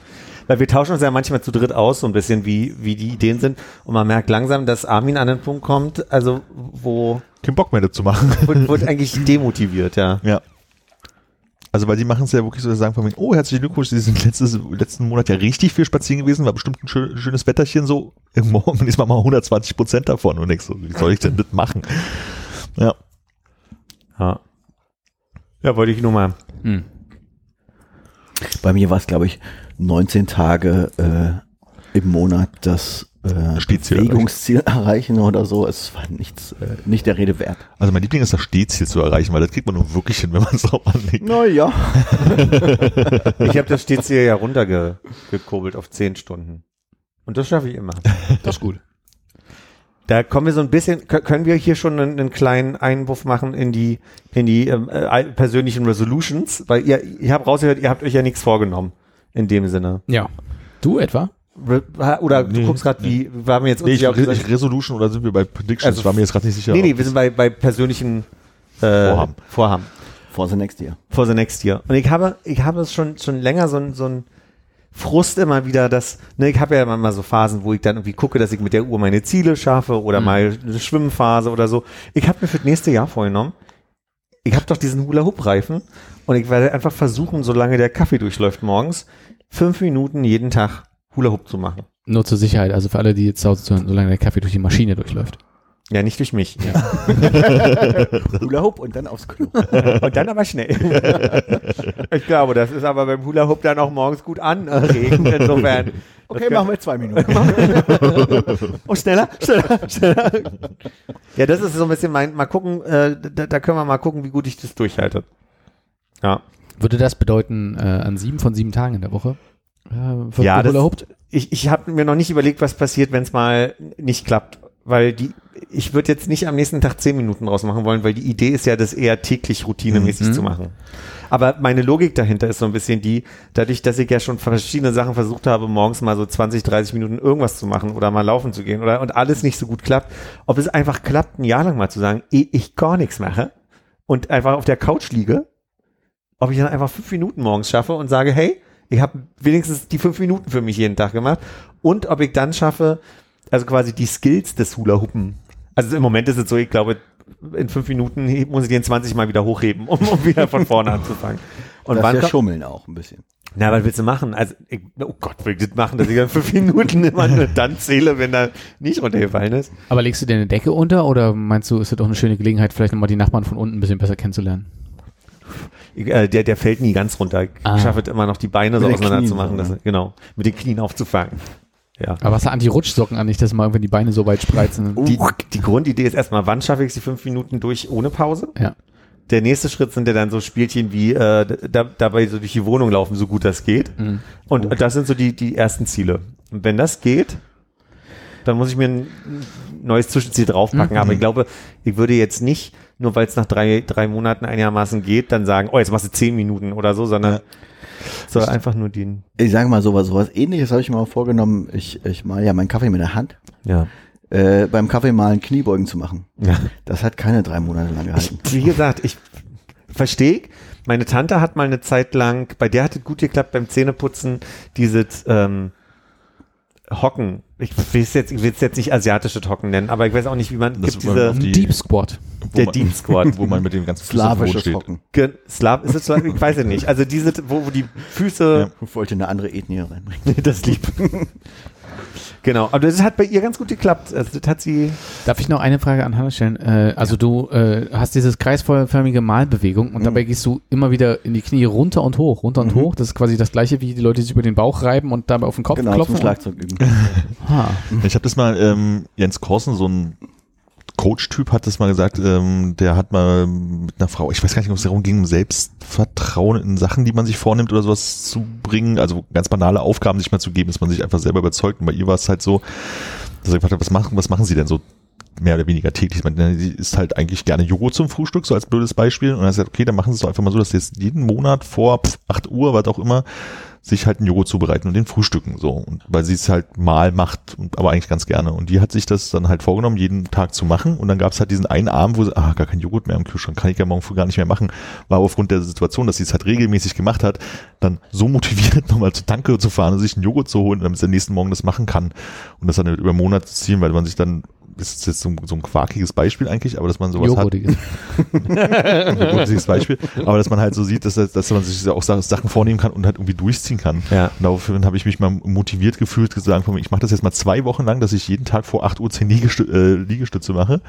Weil wir tauschen uns ja manchmal zu dritt aus, so ein bisschen, wie, wie die Ideen sind. Und man merkt langsam, dass Armin an den Punkt kommt, also wo, Kein Bock mehr dazu machen. wo, wo eigentlich demotiviert, ja. Ja. Also weil die machen es ja wirklich so, dass sie sagen von mir, oh, herzlichen Glückwunsch, sie sind letztes, letzten Monat ja richtig viel spazieren gewesen, war bestimmt ein schön, schönes Wetterchen so. Morgen ist man mal 120 Prozent davon und ich so, wie soll ich denn das machen? Ja. Ja, ja wollte ich nur mal. Hm. Bei mir war es, glaube ich, 19 Tage äh, im Monat, das äh, Stehziel Bewegungsziel erreichen oder so. Es war nichts, äh, nicht der Rede wert. Also mein Liebling ist das Stehziel zu erreichen, weil das kriegt man nur wirklich hin, wenn man es drauf anlegt. Naja. Ich habe das stets hier ja runtergekurbelt auf zehn Stunden. Und das schaffe ich immer. Das ist gut. Da kommen wir so ein bisschen, kö- können wir hier schon einen, einen kleinen Einwurf machen in die, in die ähm, äh, persönlichen Resolutions, weil ihr, ich habe rausgehört, ihr habt euch ja nichts vorgenommen in dem Sinne. Ja. Du etwa? Oder du Nee, guckst gerade, wie waren wir jetzt Nee, ich, ich Resolution oder sind wir bei Predictions? Also ich war mir jetzt gerade nicht sicher. Nee, nee, wir sind bei, bei persönlichen äh, Vorhaben. Vorhaben. For the next year. For the next year. Und ich habe, ich habe es schon, schon länger so ein, so ein Frust immer wieder, dass, ne, ich habe ja immer mal so Phasen, wo ich dann irgendwie gucke, dass ich mit der Uhr meine Ziele schaffe oder mal eine Schwimmphase oder so. Ich habe mir für das nächste Jahr vorgenommen, ich habe doch diesen Hula-Hoop-Reifen und ich werde einfach versuchen, solange der Kaffee durchläuft morgens, fünf Minuten jeden Tag Hula-Hoop zu machen. Nur zur Sicherheit, also für alle, die jetzt zu Hause zuhören, solange der Kaffee durch die Maschine durchläuft. Ja, nicht durch mich. Hula Hoop und dann aufs Klo. Und dann aber schnell. ich glaube, das ist aber beim Hula Hoop dann auch morgens gut anregend. Insofern. Okay, machen wir zwei Minuten. Oh, schneller, schneller, schneller. Ja, das ist so ein bisschen mein, mal gucken, äh, da, da können wir mal gucken, wie gut ich das durchhalte. Ja. Würde das bedeuten, äh, an sieben von sieben Tagen in der Woche? Äh, Ja, das-? Ich, ich habe mir noch nicht überlegt, was passiert, wenn es mal nicht klappt. Weil die, ich würde jetzt nicht am nächsten Tag zehn Minuten draus machen wollen, weil die Idee ist ja, das eher täglich routinemäßig Mhm. zu machen. Aber meine Logik dahinter ist so ein bisschen die, dadurch, dass ich ja schon verschiedene Sachen versucht habe, morgens mal so 20, 30 Minuten irgendwas zu machen oder mal laufen zu gehen oder und alles nicht so gut klappt, ob es einfach klappt, ein Jahr lang mal zu sagen, eh ich gar nichts mache und einfach auf der Couch liege, ob ich dann einfach fünf Minuten morgens schaffe und sage, hey, ich habe wenigstens die fünf Minuten für mich jeden Tag gemacht und ob ich dann schaffe, also quasi die Skills des Hula-Huppen. Also im Moment ist es so, ich glaube, in fünf Minuten muss ich den 20 Mal wieder hochheben, um, um wieder von vorne anzufangen. Und das wann ist ja Schummeln auch ein bisschen. na, was willst du machen? Also, ich, oh Gott, will ich das machen, dass ich dann fünf Minuten immer nur dann zähle, wenn er nicht runtergefallen ist? Aber legst du dir eine Decke unter oder meinst du, ist das doch eine schöne Gelegenheit, vielleicht nochmal die Nachbarn von unten ein bisschen besser kennenzulernen? Äh, der, der fällt nie ganz runter. Ich Ah. schaffe es immer noch, die Beine so Mit den auseinander zu Knien machen. so, dass, genau, mit den Knien aufzufangen. Ja. Aber hast du Anti-Rutschsocken an, nicht, dass mal irgendwie die Beine so weit spreizen? Die, die Grundidee ist erstmal, wann schaffe ich die fünf Minuten durch ohne Pause? Ja. Der nächste Schritt sind ja dann so Spielchen wie äh, da, dabei so durch die Wohnung laufen, so gut das geht. Mhm. Und das sind so die, die ersten Ziele. Und wenn das geht, dann muss ich mir ein neues Zwischenziel draufpacken. Mhm. Aber ich glaube, ich würde jetzt nicht, nur weil es nach drei, drei Monaten einigermaßen geht, dann sagen, oh, jetzt machst du zehn Minuten oder so, sondern soll einfach nur den. Ich sage mal sowas, sowas ähnliches habe ich mir mal vorgenommen. Ich, ich mal ja meinen Kaffee mit der Hand. Ja. Äh, beim Kaffee malen Kniebeugen zu machen. ja. Das hat keine drei Monate lang gehalten. Wie gesagt, ich verstehe. Meine Tante hat mal eine Zeit lang, bei der hat es gut geklappt beim Zähneputzen, dieses ähm, Hocken. Ich will es jetzt, ich will es jetzt nicht asiatische Hocken nennen, aber ich weiß auch nicht, wie man Das gibt diese die- Deep Squat. Der man, Deep Squat. Wo man mit dem ganzen Slawisches. Hocken. Ge- Slav, ist es Slav? Ich weiß es nicht. Also diese, wo, wo die Füße, Ich wollte eine andere Ethnie reinbringen. das lieb. genau. Aber das hat bei ihr ganz gut geklappt. Also das hat sie. Darf ich noch eine Frage an Hanna stellen? Äh, also du äh, hast dieses kreisförmige Malbewegung und dabei gehst du immer wieder in die Knie runter und hoch, runter und Mhm. hoch. Das ist quasi das gleiche, wie die Leute sich über den Bauch reiben und dabei auf den Kopf Genau, zum klopfen. Schlagzeug üben. Ah, Ich habe das mal, ähm, Jens Korsen, so ein Coach-Typ hat das mal gesagt, ähm, der hat mal mit einer Frau, ich weiß gar nicht, ob es darum ging, Selbstvertrauen in Sachen, die man sich vornimmt oder sowas zu bringen, also ganz banale Aufgaben sich mal zu geben, dass man sich einfach selber überzeugt. Und bei ihr war es halt so, dass er gefragt hat, was machen, was machen sie denn so mehr oder weniger täglich? Ich meine, sie isst halt eigentlich gerne Joghurt zum Frühstück, so als blödes Beispiel. Und er hat gesagt, okay, dann machen sie es doch einfach mal so, dass sie jetzt jeden Monat vor pf, 8 Uhr, was auch immer, sich halt einen Joghurt zubereiten und den frühstücken so. Und weil sie es halt mal macht aber eigentlich ganz gerne. Und die hat sich das dann halt vorgenommen jeden Tag zu machen. Und dann gab es halt diesen einen Abend wo sie ah gar kein Joghurt mehr im Kühlschrank kann ich ja morgen früh gar nicht mehr machen. War aufgrund der Situation dass sie es halt regelmäßig gemacht hat dann so motiviert nochmal zur Tanke zu fahren und sich einen Joghurt zu holen damit sie am nächsten Morgen das machen kann. Und das dann über Monate zu ziehen weil man sich dann ist jetzt so, ein- so ein quakiges Beispiel eigentlich, aber dass man sowas hat, Joghurtiges. ein gutes Beispiel, aber dass man halt so sieht, dass, dass man sich auch Sachen vornehmen kann und halt irgendwie durchziehen kann. Ja. Und daraufhin habe ich mich mal motiviert gefühlt, gesagt, ich mache das jetzt mal zwei Wochen lang, dass ich jeden Tag vor 8 Uhr 10 Liegestü äh, Liegestütze mache.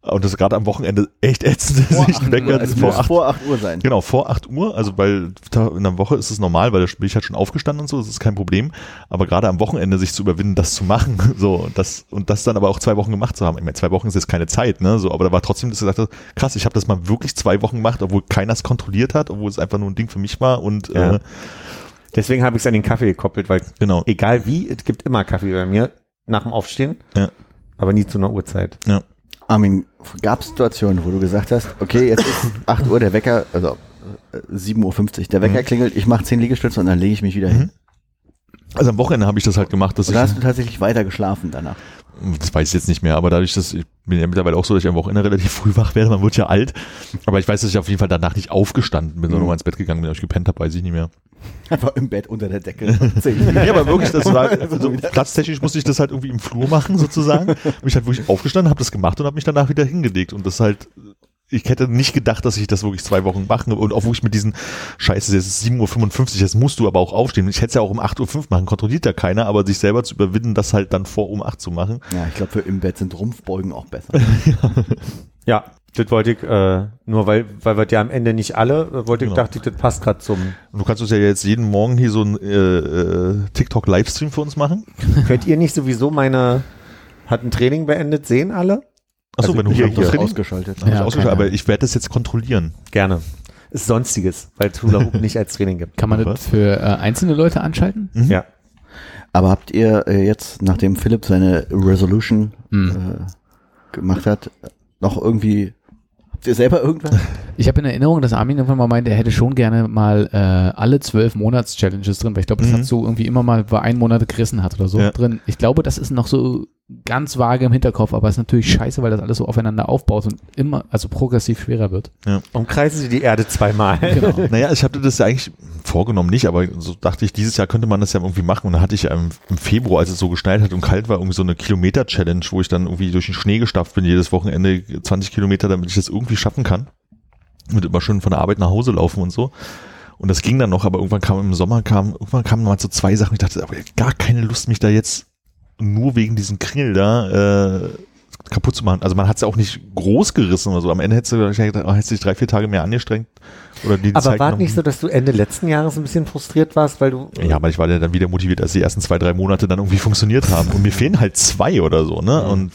Und das ist gerade am Wochenende echt ätzend, sich einen Wecker Es vor muss acht vor 8 Uhr sein. Genau, vor 8 Uhr, also weil in der Woche ist es normal, weil da bin ich halt schon aufgestanden und so, das ist kein Problem. Aber gerade am Wochenende sich zu überwinden, das zu machen, so, und das, und das dann aber auch zwei Wochen gemacht zu haben. Ich meine, zwei Wochen ist jetzt keine Zeit, ne, so, aber da war trotzdem, dass ich gesagt habe, krass, ich habe das mal wirklich zwei Wochen gemacht, obwohl keiner es kontrolliert hat, obwohl es einfach nur ein Ding für mich war und, Ja. äh, Deswegen habe ich es an den Kaffee gekoppelt, weil genau, egal wie, es gibt immer Kaffee bei mir nach dem Aufstehen, Ja. aber nie zu einer Uhrzeit. ja. Armin, gab es Situationen, wo du gesagt hast, okay, jetzt ist 8 Uhr der Wecker, also äh, 7.50 Uhr, der Wecker Mhm. klingelt, ich mache 10 Liegestütze und dann lege ich mich wieder hin. Also am Wochenende habe ich das halt gemacht, dass Oder hast ich, du tatsächlich weiter geschlafen danach? das weiß ich jetzt nicht mehr, aber dadurch, dass ich bin ja mittlerweile auch so, dass ich am Wochenende relativ früh wach werde, man wird ja alt, aber ich weiß, dass ich auf jeden Fall danach nicht aufgestanden bin, sondern Mhm. nur ins Bett gegangen bin, ob ich gepennt habe, weiß ich nicht mehr. Einfach im Bett unter der Decke. Ja, aber wirklich, das war, Also platztechnisch musste ich das halt irgendwie im Flur machen, sozusagen. Bin ich halt wirklich aufgestanden, habe das gemacht und habe mich danach wieder hingelegt. Und das halt, ich hätte nicht gedacht, dass ich das wirklich zwei Wochen mache. Und auch wirklich mit diesen, scheiße, jetzt ist 7.55 Uhr, jetzt musst du aber auch aufstehen. Ich hätte es ja auch um 8.05 Uhr machen, kontrolliert ja keiner, aber sich selber zu überwinden, das halt dann vor um 8 zu machen. Ja, ich glaube, für im Bett sind Rumpfbeugen auch besser. Ja, das wollte ich, äh, nur weil, weil wir ja am Ende nicht alle, äh, wollte ich, Genau. dachte ich, das passt gerade zum, Und du kannst uns ja jetzt jeden Morgen hier so ein äh, äh, TikTok-Livestream für uns machen. könnt ihr nicht sowieso meine, hat ein Training beendet, sehen alle? Achso, Also wenn du hier- hier, hier ausgeschaltet. hab ich Ja, ausgeschaltet, aber ich werde das jetzt kontrollieren. Gerne. Ist Sonstiges, weil es Hula Hoop nicht als Training gibt. Kann man das für äh, einzelne Leute anschalten? Mhm. Ja. Aber habt ihr äh, jetzt, nachdem Philipp seine Resolution Hm. äh, gemacht hat, noch irgendwie, habt ihr selber irgendwas? Ich habe in Erinnerung, dass Armin irgendwann mal meinte, er hätte schon gerne mal äh, alle zwölf Monats-Challenges drin, weil ich glaube, das Mhm. hat so irgendwie immer mal bei einen Monat gerissen hat oder so Ja. drin. Ich glaube, das ist noch so ganz vage im Hinterkopf, aber ist natürlich scheiße, weil das alles so aufeinander aufbaut und immer, also progressiv schwerer wird. Umkreisen Sie die Erde zweimal. Genau. Naja, ich hatte das ja eigentlich vorgenommen nicht, aber so dachte ich, dieses Jahr könnte man das ja irgendwie machen. Und dann hatte ich im Februar, als es so geschneit hat und kalt war, irgendwie so eine Kilometer-Challenge, wo ich dann irgendwie durch den Schnee gestapft bin, jedes Wochenende 20 Kilometer, damit ich das irgendwie schaffen kann. Mit immer schön von der Arbeit nach Hause laufen und so. Und das ging dann noch, aber irgendwann kam im Sommer, kam, irgendwann kamen mal so zwei Sachen. Ich dachte, aber ich hab gar keine Lust, mich da jetzt nur wegen diesem Kringel da äh, kaputt zu machen. Also man hat es ja auch nicht groß gerissen oder so. Am Ende hättest du wahrscheinlich oh, hättest du dich drei, vier Tage mehr angestrengt. Oder die Aber Zeit war nicht so, dass du Ende letzten Jahres ein bisschen frustriert warst, weil du, Ja, aber ich war ja dann wieder motiviert, als die ersten zwei, drei Monate dann irgendwie funktioniert haben. Und mir fehlen halt zwei oder so, ne? Mhm. Und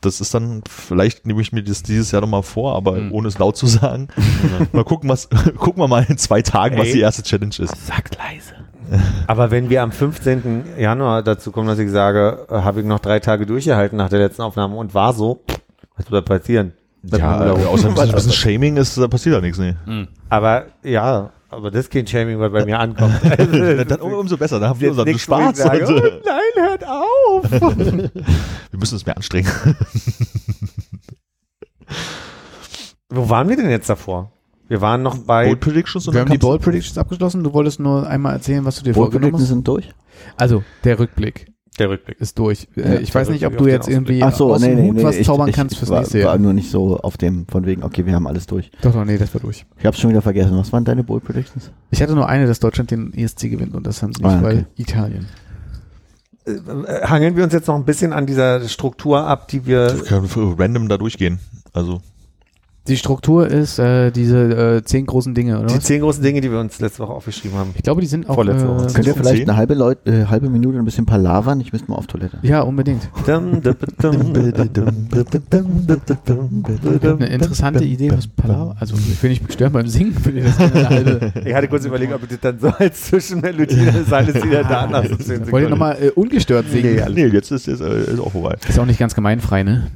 das ist dann, vielleicht nehme ich mir das dieses Jahr nochmal vor, aber Mhm. ohne es laut zu sagen. mal gucken, was, gucken wir mal in zwei Tagen, was Ey. die erste Challenge ist. Sagt leise. aber wenn wir am 15. Januar dazu kommen, dass ich sage, äh, habe ich noch drei Tage durchgehalten nach der letzten Aufnahme und war so, was wird da passieren? Mit Ja, Hoop. außer ein bisschen, ein bisschen Shaming ist, da passiert da nichts, nee. Aber ja, aber das ist kein Shaming, was bei mir ankommt. Also, Dann um- umso besser, da haben wir unseren Spaß. sage, oh, äh, nein, hört auf. wir müssen uns mehr anstrengen. Wo waren wir denn jetzt davor? Wir waren noch bei, Bold Predictions und Wir dann haben die Bold Predictions abgeschlossen. Du wolltest nur einmal erzählen, was du dir Bold vorgenommen Predictions hast. sind durch? Also, der Rückblick der Rückblick. ist durch. Ja, Äh, ich der weiß nicht, ob du jetzt irgendwie Ach so, aus nee, dem nee, Hut nee. was ich, zaubern ich, kannst fürs war, nächste war Jahr. nur nicht so auf dem, von wegen, okay, wir haben alles durch. Doch, doch, nee, das war durch. Ich hab's schon wieder vergessen. Was waren deine Bold Predictions? Ich hatte nur eine, dass Deutschland den ESC gewinnt und das haben sie nicht, Ah, okay. weil Italien. Äh, hangeln wir uns jetzt noch ein bisschen an dieser Struktur ab, die wir, Wir können random da durchgehen. Also, Die Struktur ist äh, diese äh, zehn großen Dinge, oder die was? zehn großen Dinge, die wir uns letzte Woche aufgeschrieben haben. Ich glaube, die sind auch. Vorletzte Woche. Äh, Könnt ihr vielleicht eine halbe, Leut, äh, halbe Minute ein bisschen palavern? Ich müsste mal auf Toilette. ja, unbedingt. Eine interessante Idee, was Palaver. Also, ich will nicht stören beim Singen, finde ich das eine halbe. Ich hatte kurz überlegt, ob ich das dann so als Zwischenmelodie, das ist alles wieder da nach so 10 Wollt ihr nochmal äh, ungestört singen? Nee, nee, jetzt ist, äh, ist auch vorbei. Ist auch nicht ganz gemeinfrei, ne?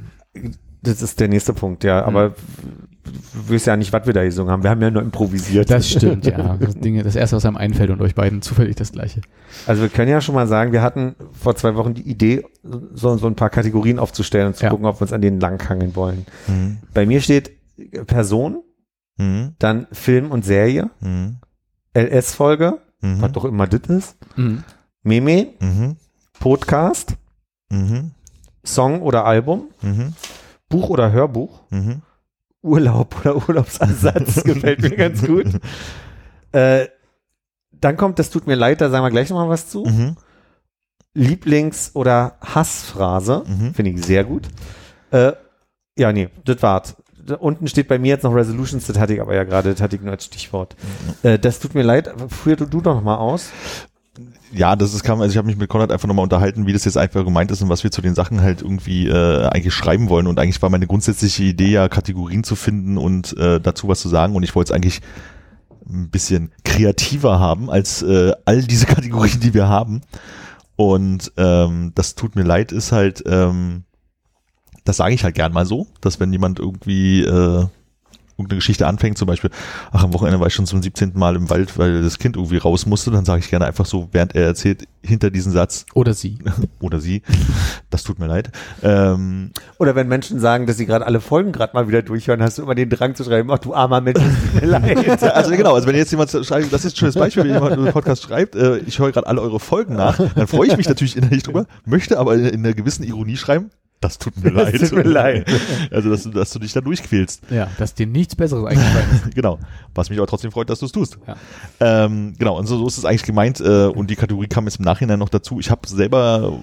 Das ist der nächste Punkt, ja. Aber du weißt ja nicht, was wir da gesungen haben. Wir haben ja nur improvisiert. Das stimmt, ja. Das, Dinge, das erste, was einem einfällt und euch beiden zufällig das gleiche. Also wir können ja schon mal sagen, wir hatten vor zwei Wochen die Idee, so, so ein paar Kategorien aufzustellen und zu Ja. gucken, ob wir uns an denen langhangeln wollen. Mhm. Bei mir steht Person, Mhm. dann Film und Serie, Mhm. LS-Folge, Mhm. was doch immer das ist, Mhm. Meme, Mhm. Podcast, Mhm. Song oder Album, Mhm. Buch oder Hörbuch, Mhm. Urlaub oder Urlaubsersatz, gefällt mir ganz gut. Äh, dann kommt, das tut mir leid, da sagen wir gleich nochmal was zu. Mhm. Lieblings- oder Hassphrase, Mhm. finde ich sehr gut. Äh, Ja, nee, das war's. Da unten steht bei mir jetzt noch Resolutions, das hatte ich aber ja gerade, das hatte ich nur als Stichwort. Äh, das tut mir leid, führ du, du doch noch mal aus. Ja, das ist kam, also ich habe mich mit Konrad einfach nochmal unterhalten, wie das jetzt einfach gemeint ist und was wir zu den Sachen halt irgendwie äh, eigentlich schreiben wollen. Und eigentlich war meine grundsätzliche Idee ja, Kategorien zu finden und äh, dazu was zu sagen. Und ich wollte es eigentlich ein bisschen kreativer haben als äh, all diese Kategorien, die wir haben. Und ähm, das tut mir leid, ist halt, ähm, das sage ich halt gern mal so, dass wenn jemand irgendwie äh, irgendeine Geschichte anfängt, zum Beispiel, ach, am Wochenende war ich schon zum 17. Mal im Wald, weil das Kind irgendwie raus musste, dann sage ich gerne einfach so, während er erzählt, hinter diesen Satz Oder sie. oder sie, das tut mir leid. Ähm, Oder wenn Menschen sagen, dass sie gerade alle Folgen gerade mal wieder durchhören, hast du immer den Drang zu schreiben, ach du armer Mensch, es tut mir leid. also genau, also wenn jetzt jemand schreibt, das ist ein schönes Beispiel, wenn jemand einen Podcast schreibt, äh, ich höre gerade alle eure Folgen nach, dann freue ich mich natürlich innerlich drüber, möchte aber in, in einer gewissen Ironie schreiben, das tut mir leid. tut mir leid. Also, dass du, dass du dich da durchquälst. Ja, dass dir nichts Besseres eingefallen ist. Genau. Was mich aber trotzdem freut, dass du es tust. Ja. Ähm, genau, und so, so ist es eigentlich gemeint. Äh, und die Kategorie kam jetzt im Nachhinein noch dazu. Ich habe selber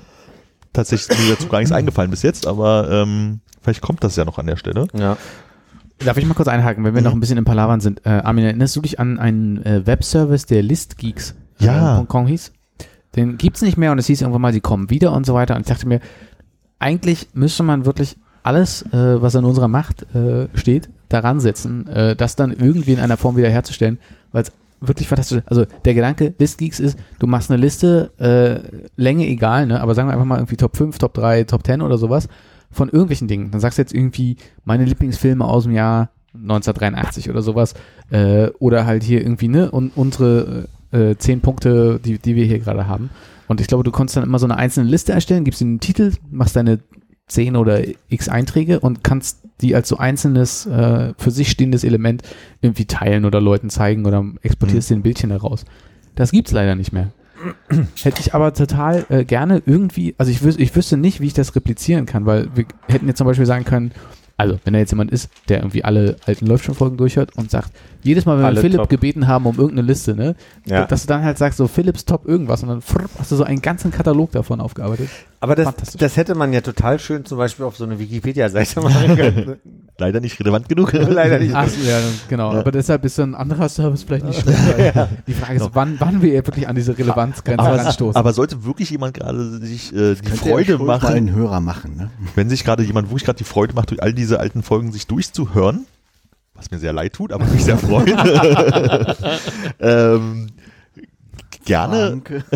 tatsächlich mir dazu gar nichts eingefallen bis jetzt, aber ähm, vielleicht kommt das ja noch an der Stelle. Ja. Darf ich mal kurz einhaken, wenn wir Mhm. noch ein bisschen im Palavern sind. Äh, Armin, erinnerst du dich an einen äh, Webservice, der Listgeeks Ja. äh, .com hieß? Den gibt's nicht mehr und es hieß irgendwann mal, sie kommen wieder und so weiter. Und ich dachte mir, eigentlich müsste man wirklich alles, äh, was in unserer Macht äh, steht, daran setzen, äh, das dann irgendwie in einer Form wieder herzustellen, weil es wirklich fantastisch ist. Also der Gedanke Listgeeks ist, du machst eine Liste, äh, Länge egal, ne? aber sagen wir einfach mal irgendwie Top 5, Top 3, Top 10 oder sowas von irgendwelchen Dingen. Dann sagst du jetzt irgendwie meine Lieblingsfilme aus dem Jahr 1983 oder sowas äh, oder halt hier irgendwie, ne, und unsere äh, zehn Punkte, die, die wir hier gerade haben. Und ich glaube, du konntest dann immer so eine einzelne Liste erstellen, gibst den Titel, machst deine 10 oder x Einträge und kannst die als so einzelnes äh, für sich stehendes Element irgendwie teilen oder Leuten zeigen oder exportierst dir ein Bildchen daraus. Das gibt's leider nicht mehr. Hätte ich aber total äh, gerne irgendwie, also ich, wüs ich wüsste nicht, wie ich das replizieren kann, weil wir hätten jetzt zum Beispiel sagen können, also wenn da jetzt jemand ist, der irgendwie alle alten Läuft-schon-Folgen durchhört und sagt, jedes Mal, wenn wir Alle Philipp top. gebeten haben um irgendeine Liste, ne, Ja. dass du dann halt sagst, so Philips Top irgendwas und dann frrr, hast du so einen ganzen Katalog davon aufgearbeitet. Aber das, das hätte man ja total schön zum Beispiel auf so eine Wikipedia-Seite machen können. Leider nicht relevant genug. Leider nicht. Ach, ja, genau. Aber deshalb ist so ein anderer Service vielleicht nicht schlecht. Die Frage ist, wann, wann wir wirklich an diese Relevanzgrenze Aber, ranstoßen. aber sollte wirklich jemand gerade sich äh, die ja Freude machen, einen Hörer machen, ne? wenn sich gerade jemand wirklich gerade die Freude macht, durch all diese alten Folgen sich durchzuhören, was mir sehr leid tut, aber mich sehr freut, ähm, gerne. Danke.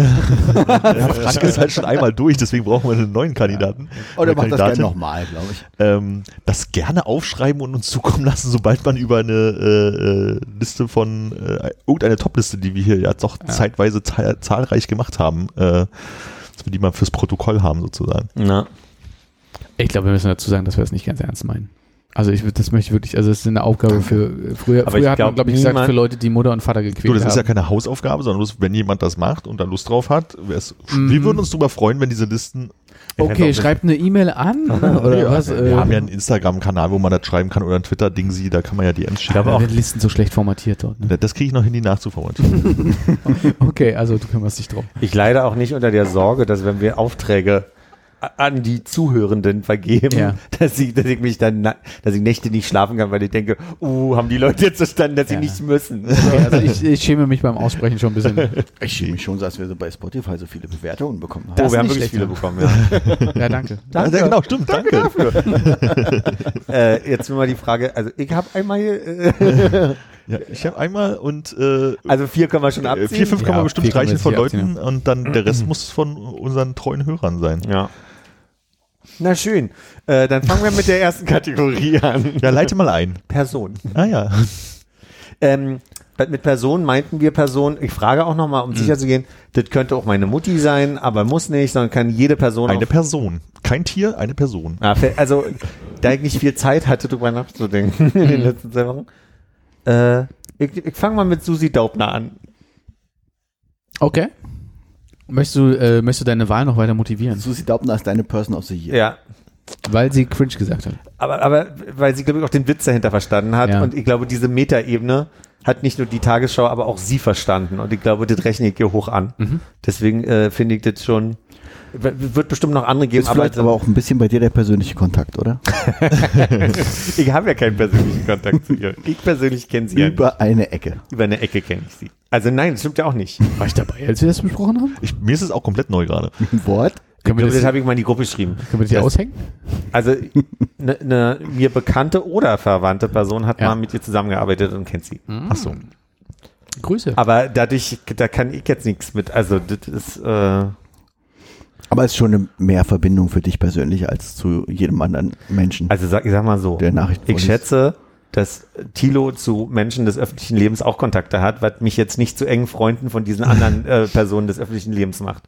Ja, Frank ist halt schon einmal durch, deswegen brauchen wir einen neuen Kandidaten. Oder Eine macht das gerne nochmal, glaube ich. ähm, das gerne aufschreiben und uns zukommen lassen, sobald man über eine äh, Liste von äh, irgendeine Topliste, die wir hier ja doch zeitweise zahl zahlreich gemacht haben, äh, dass wir die mal fürs Protokoll haben sozusagen. Na. Ich glaube, wir müssen dazu sagen, dass wir das nicht ganz ernst meinen. Also ich, das möchte ich wirklich, also es ist eine Aufgabe für, früher, Aber früher ich hat man, glaub, glaube ich, gesagt, niemand- für Leute, die Mutter und Vater gequält Du, das ist ja haben. keine Hausaufgabe, sondern bloß, wenn jemand das macht und da Lust drauf hat, wär's, Mhm. wir würden uns darüber freuen, wenn diese Listen, okay, schreibt eine E-Mail an, oder Ja, was? wir Äh, haben ja einen Instagram-Kanal, wo man das schreiben kann oder ein Twitter-Ding sie, da kann man ja die schicken. aber auch Listen so schlecht formatiert dort. Ne? Das kriege ich noch hin, die nachzuformatieren. Okay, also du kümmerst dich drum. Ich leide auch nicht unter der Sorge, dass wenn wir Aufträge an die Zuhörenden vergeben, Ja. dass, ich, dass ich mich dann, dass ich Nächte nicht schlafen kann, weil ich denke, uh, haben die Leute jetzt verstanden, dass sie Ja. nicht müssen. Okay, also ich, ich schäme mich beim Aussprechen schon ein bisschen. Ich fühle mich schon, so, als wir so bei Spotify so viele Bewertungen bekommen haben. Das oh, wir haben wirklich nicht viele bekommen, ja. Ja, danke. Ja, genau, stimmt, danke. äh, jetzt nur mal die Frage, also ich habe einmal, äh, Ja, ich habe einmal und äh, also vier können wir schon äh, abziehen. vier, fünf kann Ja, man bestimmt vier kann man streichen von Leuten und dann der Rest muss von unseren treuen Hörern sein. Ja. Na schön, äh, dann fangen wir mit der ersten Kategorie an. Ja, leite mal ein. Person. Ah ja. Ähm, mit Person meinten wir Person, ich frage auch nochmal, um sicher zu gehen, das könnte auch meine Mutti sein, aber muss nicht, sondern kann jede Person Eine Person. Kein Tier, eine Person. Ah, also, da ich nicht viel Zeit hatte, drüber nachzudenken in den letzten zwei Wochen. Äh, ich ich fange mal mit Susi Daubner an. Okay. Möchtest du, äh, möchtest du deine Wahl noch weiter motivieren? Susi Daubner ist deine Person of the Year. Ja. Weil sie cringe gesagt hat. Aber, aber weil sie, glaube ich, auch den Witz dahinter verstanden hat. Ja. Und ich glaube, diese Metaebene hat nicht nur die Tagesschau, aber auch sie verstanden. Und ich glaube, das rechne ich hier hoch an. Mhm. Deswegen äh, finde ich das schon. Wird bestimmt noch andere geben, Ist vielleicht aber auch ein bisschen bei dir der persönliche Kontakt, oder? ich habe ja keinen persönlichen Kontakt zu ihr. Ich persönlich kenne sie ja nicht. Über eine Ecke. Über eine Ecke kenne ich sie. Also nein, das stimmt ja auch nicht. War ich dabei, als wir das besprochen haben? Ich, mir ist es auch komplett neu gerade. Ein Wort? Ich Können wir das das, habe ich mal in die Gruppe geschrieben. können wir das hier Das- aushängen? Also eine ne, mir bekannte oder verwandte Person hat Ja. mal mit ihr zusammengearbeitet und kennt sie. Ach so. Grüße. Aber dadurch, da kann ich jetzt nichts mit. Also das ist, äh, Aber es ist schon eine mehr Verbindung für dich persönlich als zu jedem anderen Menschen. also sag, ich sag mal so, Der Nachrichten ich schätze, dass Thilo zu Menschen des öffentlichen Lebens auch Kontakte hat, was mich jetzt nicht zu engen Freunden von diesen anderen äh, Personen des öffentlichen Lebens macht.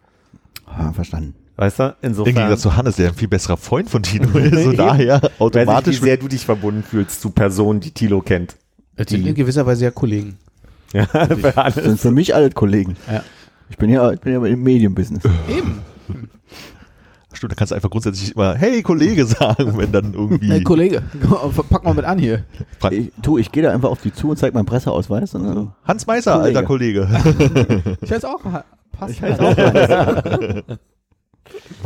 ah, verstanden. Weißt du? Im Insofern Gegensatz zu Hannes, der ein viel besserer Freund von Tino ist. So daher weiß ich, automatisch. wie sehr du dich verbunden fühlst zu Personen, die Thilo kennt. Das sind in gewisser Weise ja Kollegen. Ja, für Das alles. sind für mich alle Kollegen. Ja. Ich bin ja, ich bin ja im Medienbusiness. Eben. Stimmt, da kannst du einfach grundsätzlich immer, hey Kollege sagen, wenn dann irgendwie. Hey, Kollege, pack mal mit an hier. Ich, du, ich gehe da einfach auf die zu und zeige meinen Presseausweis. Und dann, Hans Meißer, Kollege. alter Kollege. Ich heiße auch. Passt. ich heiße auch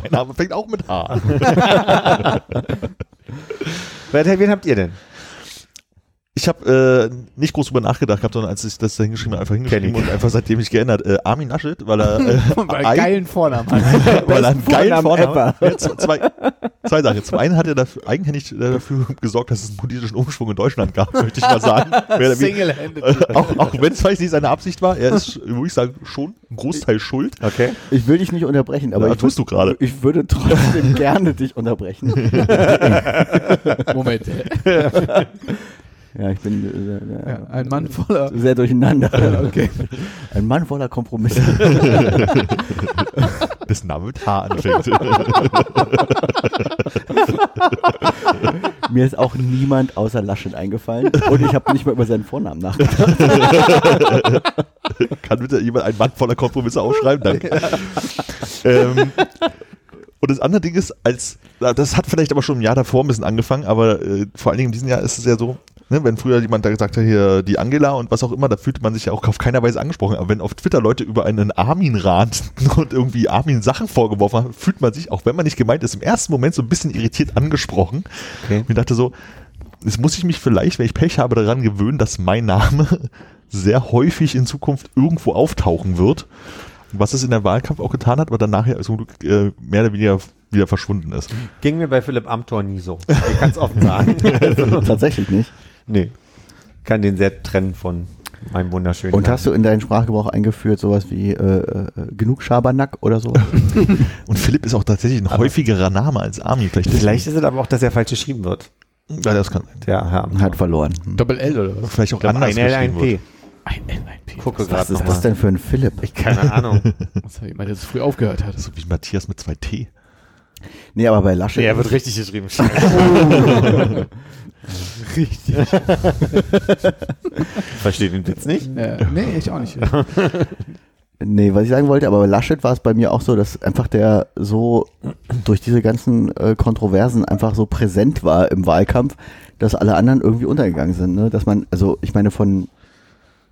mein Name fängt auch mit H an. Wer- Wen habt ihr denn? Ich habe äh, nicht groß drüber nachgedacht gehabt, sondern als ich das da hingeschrieben habe, einfach hingeschrieben ich. und einfach seitdem ich geändert. Äh, Armin Naschet, weil er, äh, Weil ein- geilen Vornamen hat. weil er einen geilen Vornamen Vornamen hat. Ja, zwei, zwei Sachen. Zum einen hat er dafür, eigenhändig dafür gesorgt, dass es einen politischen Umschwung in Deutschland gab, möchte ich mal sagen. Single-handed. Äh, auch auch wenn es vielleicht nicht seine Absicht war, er ist, würde ich sagen, schon ein Großteil schuld. Okay. Ich will dich nicht unterbrechen, aber Ja, ich, tust du gerade. ich würde trotzdem gerne dich unterbrechen. Moment. Ja, ich bin äh, Ja, ein Mann voller. sehr durcheinander. Okay. Ein Mann voller Kompromisse. Dessen Name mit H anfängt. Mir ist auch niemand außer Laschet eingefallen und ich habe nicht mal über seinen Vornamen nachgedacht. Kann bitte jemand einen Mann voller Kompromisse aufschreiben? Danke. ähm, und das andere Ding ist, als das hat vielleicht aber schon ein Jahr davor ein bisschen angefangen, aber äh, vor allen Dingen in diesem Jahr ist es ja so, ne, wenn früher jemand da gesagt hat, hier die Angela und was auch immer, da fühlte man sich ja auch auf keiner Weise angesprochen. Aber wenn auf Twitter Leute über einen Armin ranten und irgendwie Armin Sachen vorgeworfen haben, fühlt man sich, auch wenn man nicht gemeint ist, im ersten Moment so ein bisschen irritiert angesprochen. Okay. Und ich dachte so, jetzt muss ich mich vielleicht, wenn ich Pech habe, daran gewöhnen, dass mein Name sehr häufig in Zukunft irgendwo auftauchen wird. Was es in der Wahlkampf auch getan hat, aber dann nachher zum Glück äh, mehr oder weniger wieder verschwunden ist. Ging mir bei Philipp Amthor nie so. Ich kann es offen sagen. Tatsächlich nicht. Nee. Kann den sehr trennen von meinem wunderschönen. Und hast du in deinen Sprachgebrauch eingeführt sowas wie äh, äh, genug Schabernack oder so? Und Philipp ist auch tatsächlich ein häufigerer Name als Armin. Vielleicht, Vielleicht ist es aber auch, dass er falsch geschrieben wird. ja, das kann Der Herr Amthor. Hat verloren. Doppel L oder was? vielleicht auch Ich glaube, anders ein L, ein geschrieben wird. P. Ein L, ein P. Gucke Was gerade ist das denn für ein Philipp? Ich keine Ahnung. Was hat jemand, der so früh aufgehört hat? So wie Matthias mit zwei T. Nee, aber bei Laschet. Nee, er wird richtig geschrieben. Richtig. Versteht den Witz nicht? äh, nee, ich auch nicht. Nee, was ich sagen wollte, aber bei Laschet war es bei mir auch so, dass einfach der so durch diese ganzen äh, Kontroversen einfach so präsent war im Wahlkampf, dass alle anderen irgendwie untergegangen sind. Ne? Dass man, also ich meine, von,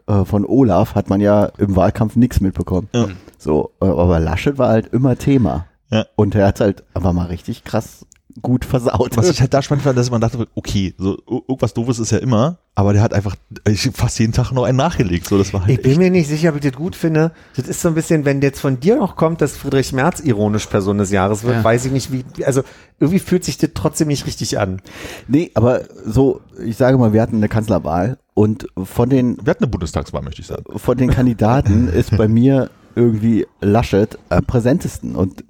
äh, von Olaf hat man ja im Wahlkampf nichts mitbekommen. Ja. So, äh, aber Laschet war halt immer Thema. Ja. Und er hat halt einfach mal richtig krass gut versaut. Was ich halt da spannend fand, dass man dachte, okay, so ir- irgendwas Doofes ist ja immer, aber der hat einfach ich, fast jeden Tag noch einen nachgelegt. So, das war Ich halt bin echt. mir nicht sicher, ob ich das gut finde. Das ist so ein bisschen, wenn jetzt von dir noch kommt, dass Friedrich Merz ironisch Person des Jahres wird, Ja. weiß ich nicht, wie, also irgendwie fühlt sich das trotzdem nicht richtig an. Nee, aber so, ich sage mal, wir hatten eine Kanzlerwahl und von den Wir hatten eine Bundestagswahl, möchte ich sagen. von den Kandidaten ist bei mir irgendwie Laschet am präsentesten. Und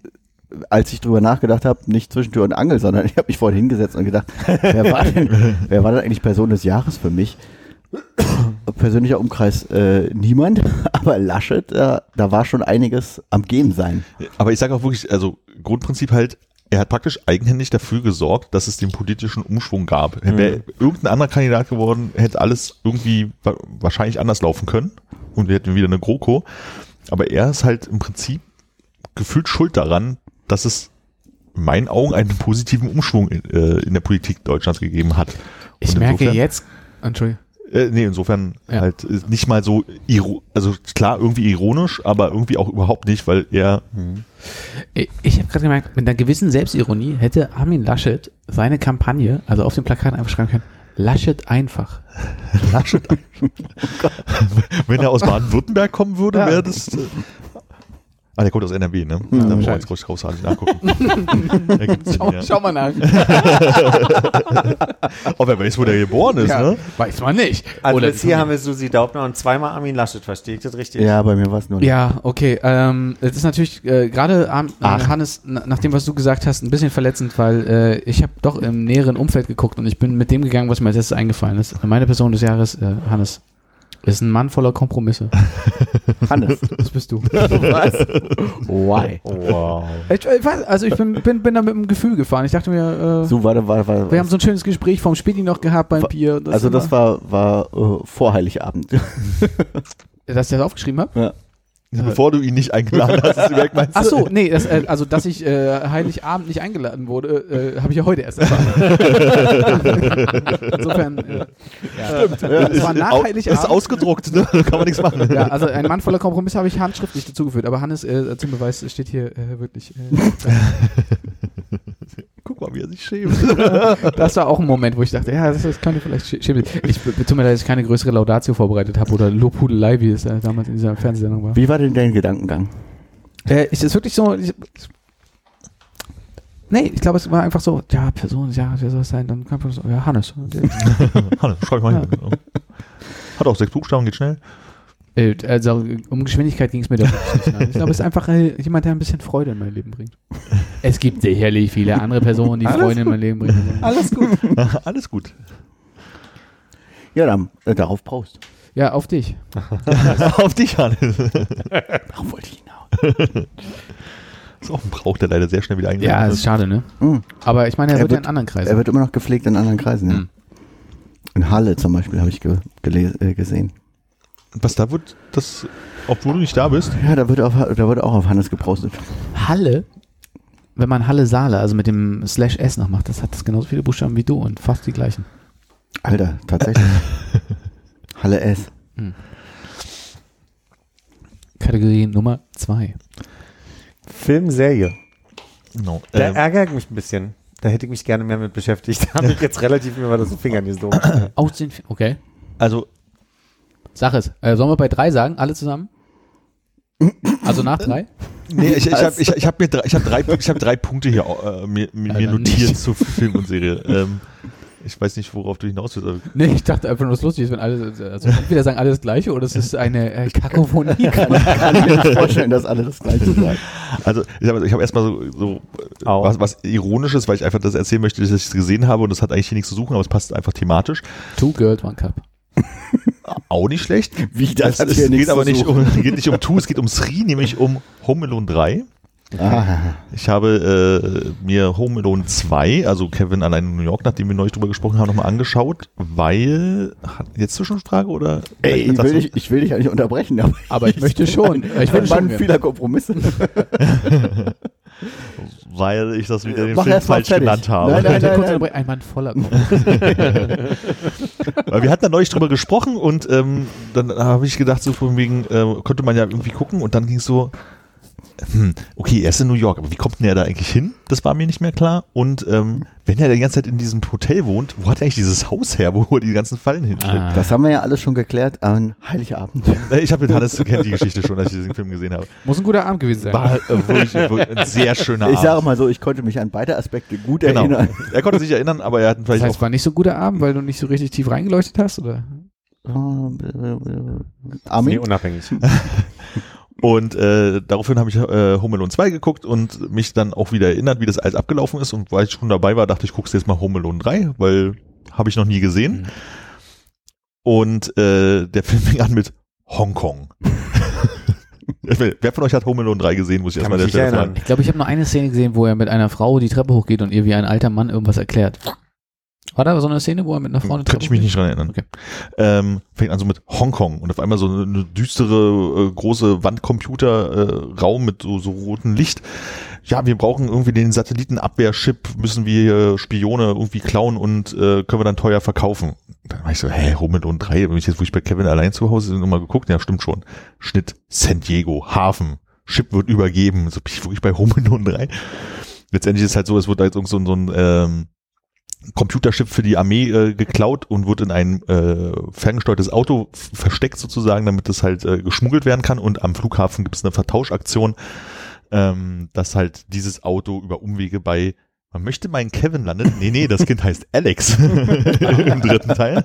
als ich drüber nachgedacht habe, nicht zwischen Tür und Angel, sondern ich habe mich vorhin hingesetzt und gedacht, wer war denn, wer war denn eigentlich Person des Jahres für mich? Persönlicher Umkreis äh, niemand, aber Laschet, äh, da war schon einiges am Gehen sein. Aber ich sage auch wirklich, also Grundprinzip halt, er hat praktisch eigenhändig dafür gesorgt, dass es den politischen Umschwung gab. Wäre irgendein anderer Kandidat geworden, hätte alles irgendwie wa- wahrscheinlich anders laufen können und wir hätten wieder eine GroKo. Aber er ist halt im Prinzip gefühlt schuld daran, dass es in meinen Augen einen positiven Umschwung in, äh, in der Politik Deutschlands gegeben hat. Ich Und merke insofern- jetzt, Entschuldigung. Äh, nee, insofern Ja. halt äh, nicht mal so, also klar, irgendwie ironisch, aber irgendwie auch überhaupt nicht, weil er, Ich, ich habe gerade gemerkt, mit einer gewissen Selbstironie hätte Armin Laschet seine Kampagne, also auf dem Plakat einfach schreiben können, Laschet einfach. Laschet, wenn er aus Baden-Württemberg kommen würde, Ja. wäre das. Ah, der kommt aus NRW, ne? Mhm. da muss man jetzt groß großartig nachgucken. Schau, ja. schau mal nach. Ob er weiß, wo der geboren ist, Ja, ne? Weiß man nicht. Also Oder jetzt hier haben wir Susi Daubner und zweimal Armin Laschet, verstehe ich das richtig? Ja, bei mir war es nur Ja, okay. Ähm, es ist natürlich äh, gerade äh. Hannes, na, nach dem, was du gesagt hast, ein bisschen verletzend, weil äh, ich habe doch im näheren Umfeld geguckt und ich bin mit dem gegangen, was mir als erstes eingefallen ist. Meine Person des Jahres, äh, Hannes, ist ein Mann voller Kompromisse. Hannes. Das bist du. Was? Why? Wow. Ich, ich weiß, also ich bin, bin, bin da mit dem Gefühl gefahren. Ich dachte mir, äh, So, warte, warte, warte. wir haben so ein schönes Gespräch vom Späti noch gehabt beim Wa- Bier. also das war, war äh, vor Heiligabend. Dass ich das aufgeschrieben habe? ja. Bevor du ihn nicht eingeladen hast, ist direkt meinst du? Ach so, nee, das, äh, also dass ich äh, Heiligabend nicht eingeladen wurde, äh, habe ich ja heute erst erfahren. Insofern, äh, ja. Stimmt. Es war nach Heiligabend. Ist ausgedruckt, ne? Kann man nichts machen. ja, also ein Mann voller Kompromiss habe ich handschriftlich dazugeführt, aber Hannes äh, zum Beweis steht hier äh, wirklich. Mal, wie er sich schämt. das war auch ein Moment, wo ich dachte, ja, das, das könnte vielleicht sch- schimmel. Ich b- tut mir dass ich keine größere Laudatio vorbereitet habe oder Lobhudelei, wie es äh, damals in dieser Fernsehsendung war. Wie war denn dein Gedankengang? Äh, ich, ist wirklich so. Ich, nee, ich glaube, es war einfach so, ja, Person, ja, wer soll es sein? Dann kam so, ja, Hannes. Hannes, schreib mal hin. Hat auch sechs Buchstaben, geht schnell. Äh, also um Geschwindigkeit ging es mir wirklich nicht. Nein. Ich glaube, es ist einfach äh, jemand, der ein bisschen Freude in mein Leben bringt. Es gibt sicherlich viele andere Personen, die Alles Freude in mein Leben bringen. Alles gut. Alles gut. Ja, dann äh, darauf Prost. Ja, auf dich. Auf dich, Hannes. Darauf wollte ich hinaus. Ist auch ein Brauch, der leider sehr schnell wieder Ja, eingeladen das ist schade, ne? Mhm. Aber ich meine, er, Er wird ja wird- in anderen Kreisen. Er wird immer noch gepflegt in anderen Kreisen. Ja. Mhm. In Halle zum Beispiel habe ich ge äh, gesehen. Was da wird, das, obwohl du nicht da bist. Ja, da wird, auf, da wird auch auf Hannes gepostet. Halle, wenn man Halle Saale, also mit dem Slash S noch macht, das hat das genauso viele Buchstaben wie du und fast die gleichen. Alter, tatsächlich. Halle S. Kategorie Nummer zwei. Film, Serie. Genau. Da Ähm, ärgert mich ein bisschen. Da hätte ich mich gerne mehr mit beschäftigt. Da habe ich jetzt relativ mir mal das so Fingern gesogen. Aus den, Fi- okay. also, Sag es. Äh, sollen wir bei drei sagen? Alle zusammen? Also nach drei? nee, ich, ich habe ich, ich hab mir drei, ich hab drei, ich hab drei Punkte hier äh, mir, mir Alter, notiert nicht. zu Film und Serie. Ähm, ich weiß nicht, worauf du hinaus willst. Nee, ich dachte einfach nur, es lustig ist, wenn alle, also entweder sagen alle das Gleiche oder es ist eine äh, Kakophonie. Kann ich mir nicht vorstellen, dass alle das gleiche sagen. Also ich habe ich hab erstmal so, so äh, Au. was, was Ironisches, weil ich einfach das erzählen möchte, dass ich es gesehen habe und das hat eigentlich hier nichts zu suchen, aber es passt einfach thematisch. Two Girls, One Cup. Auch nicht schlecht. Wie, das hat es hier geht aber nicht um, geht nicht um Two, es geht um Sri, nämlich um Home Alone 3. Ah, Ich habe äh, mir Home Alone 2, also Kevin allein in New York, nachdem wir neulich drüber gesprochen haben, nochmal angeschaut, weil, jetzt Zwischenfrage oder? ey, ich will, dich, ich will dich ja nicht unterbrechen, aber, Aber ich möchte schon. Ich ich bin Mann schon. vieler Kompromisse. weil ich das wieder den Mach Film falsch fertig. genannt habe. Nein, nein, nein, nein. unterbrechen. Ein Mann voller. Weil wir hatten da neulich drüber gesprochen und ähm, dann habe ich gedacht, so von wegen, äh, könnte man ja irgendwie gucken und dann ging es so, hm, okay, er ist in New York, aber wie kommt denn er da eigentlich hin? Das war mir nicht mehr klar. Und ähm, wenn er die ganze Zeit in diesem Hotel wohnt, wo hat er eigentlich dieses Haus her, wo er die ganzen Fallen hinstellt? Ah. Das haben wir ja alles schon geklärt an Heiligabend. Äh, Ich habe mit Hannes kennt die Geschichte schon, als ich diesen Film gesehen habe. Muss ein guter Abend gewesen sein. War äh, wirklich, wirklich ein sehr schöner Ich sage Abend. mal so, ich konnte mich an beide Aspekte gut Genau. erinnern. Er konnte sich erinnern, aber er hat Das vielleicht heißt, auch war nicht so ein guter Abend, weil du nicht so richtig tief reingeleuchtet hast? Oder? Nee, Armin? unabhängig. Und äh, daraufhin habe ich äh, Home Alone 2 geguckt und mich dann auch wieder erinnert, wie das alles abgelaufen ist. Und weil ich schon dabei war, dachte ich, guckst jetzt mal Home Alone 3, weil habe ich noch nie gesehen. Mhm. Und äh, der Film fing an mit Hongkong. Wer von euch hat Home Alone 3 gesehen, muss ich erstmal der Stelle fragen. Ich glaube, ich habe nur eine Szene gesehen, wo er mit einer Frau die Treppe hochgeht und ihr wie ein alter Mann irgendwas erklärt. War da so eine Szene, wo er mit einer Frau eine Könnte ich mich nicht dran erinnern. Okay. Ähm, fängt an so mit Hongkong und auf einmal so eine, düstere, äh, große Wandcomputer-Raum äh, mit so, so rotem Licht. Ja, wir brauchen irgendwie den Satellitenabwehrchip, müssen wir Spione irgendwie klauen und äh, können wir dann teuer verkaufen. Dann war ich so, hä, Home Alone 3, wenn ich jetzt, wo ich bei Kevin allein zu Hause bin, nochmal geguckt, ja, stimmt schon. Schnitt San Diego, Hafen, Chip wird übergeben. So bin ich wirklich bei Home Alone 3. Letztendlich ist es halt so, es wird halt irgend so, ein- so ein ähm, Computerchip für die Armee äh, geklaut und wird in ein äh, ferngesteuertes Auto versteckt sozusagen, damit es halt äh, geschmuggelt werden kann. Und am Flughafen gibt es eine Vertauschaktion, ähm, dass halt dieses Auto über Umwege bei man möchte meinen Kevin landen. Nee, nee, das Kind heißt Alex im dritten Teil.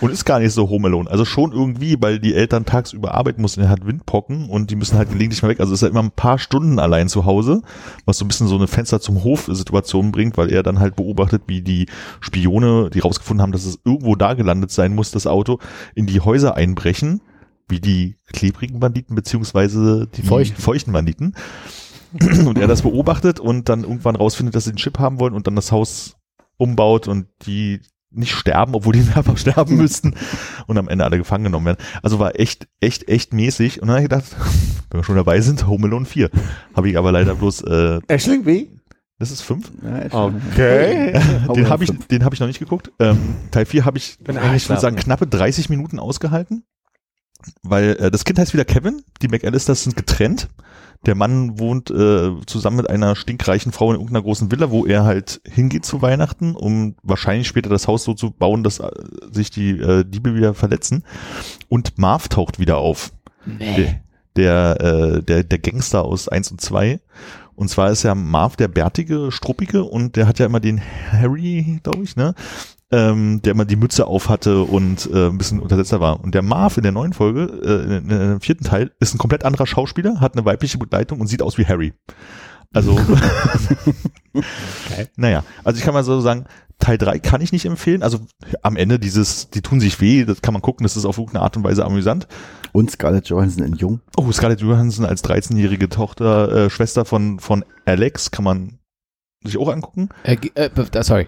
Und ist gar nicht so Home Alone. Also schon irgendwie, weil die Eltern tagsüber arbeiten mussten, er hat Windpocken und die müssen halt gelegentlich mal weg. Also ist er immer ein paar Stunden allein zu Hause, was so ein bisschen so eine Fenster zum Hof-Situation bringt, weil er dann halt beobachtet, wie die Spione, die rausgefunden haben, dass es irgendwo da gelandet sein muss, das Auto, in die Häuser einbrechen, wie die klebrigen Banditen beziehungsweise die Feuchten. feuchten Banditen. Und er das beobachtet und dann irgendwann rausfindet, dass sie den Chip haben wollen und dann das Haus umbaut und die nicht sterben, obwohl die mehrfach sterben müssten und am Ende alle gefangen genommen werden. Also war echt, echt, echt mäßig. Und dann habe ich gedacht, wenn wir schon dabei sind, Home Alone 4. Habe ich aber leider bloß, äh, Ashling wie? das ist 5. Okay. Den habe ich, den habe ich noch nicht geguckt. Ähm, Teil 4 habe ich, Bin ich würde sagen, knappe 30 Minuten ausgehalten. Weil äh, das Kind heißt wieder Kevin, die McAllisters sind getrennt. Der Mann wohnt äh, zusammen mit einer stinkreichen Frau in irgendeiner großen Villa, wo er halt hingeht zu Weihnachten, um wahrscheinlich später das Haus so zu bauen, dass äh, sich die äh, Diebe wieder verletzen. Und Marv taucht wieder auf. Der, der, äh, der, der Gangster aus 1 und 2. Und zwar ist ja Marv der bärtige, struppige und der hat ja immer den Harry, glaube ich, ne? Ähm, der immer die Mütze auf hatte und äh, ein bisschen untersetzer war. Und der Marv in der neuen Folge, äh, in, in dem vierten Teil, ist ein komplett anderer Schauspieler, hat eine weibliche Begleitung und sieht aus wie Harry. Also, naja, also ich kann mal so sagen, Teil 3 kann ich nicht empfehlen. Also am Ende dieses, die tun sich weh, das kann man gucken, das ist auf irgendeine Art und Weise amüsant. Und Scarlett Johansson in Jung. Oh, Scarlett Johansson als 13-jährige Tochter, äh, Schwester von, von Alex, kann man sich auch angucken. Äh, äh, sorry.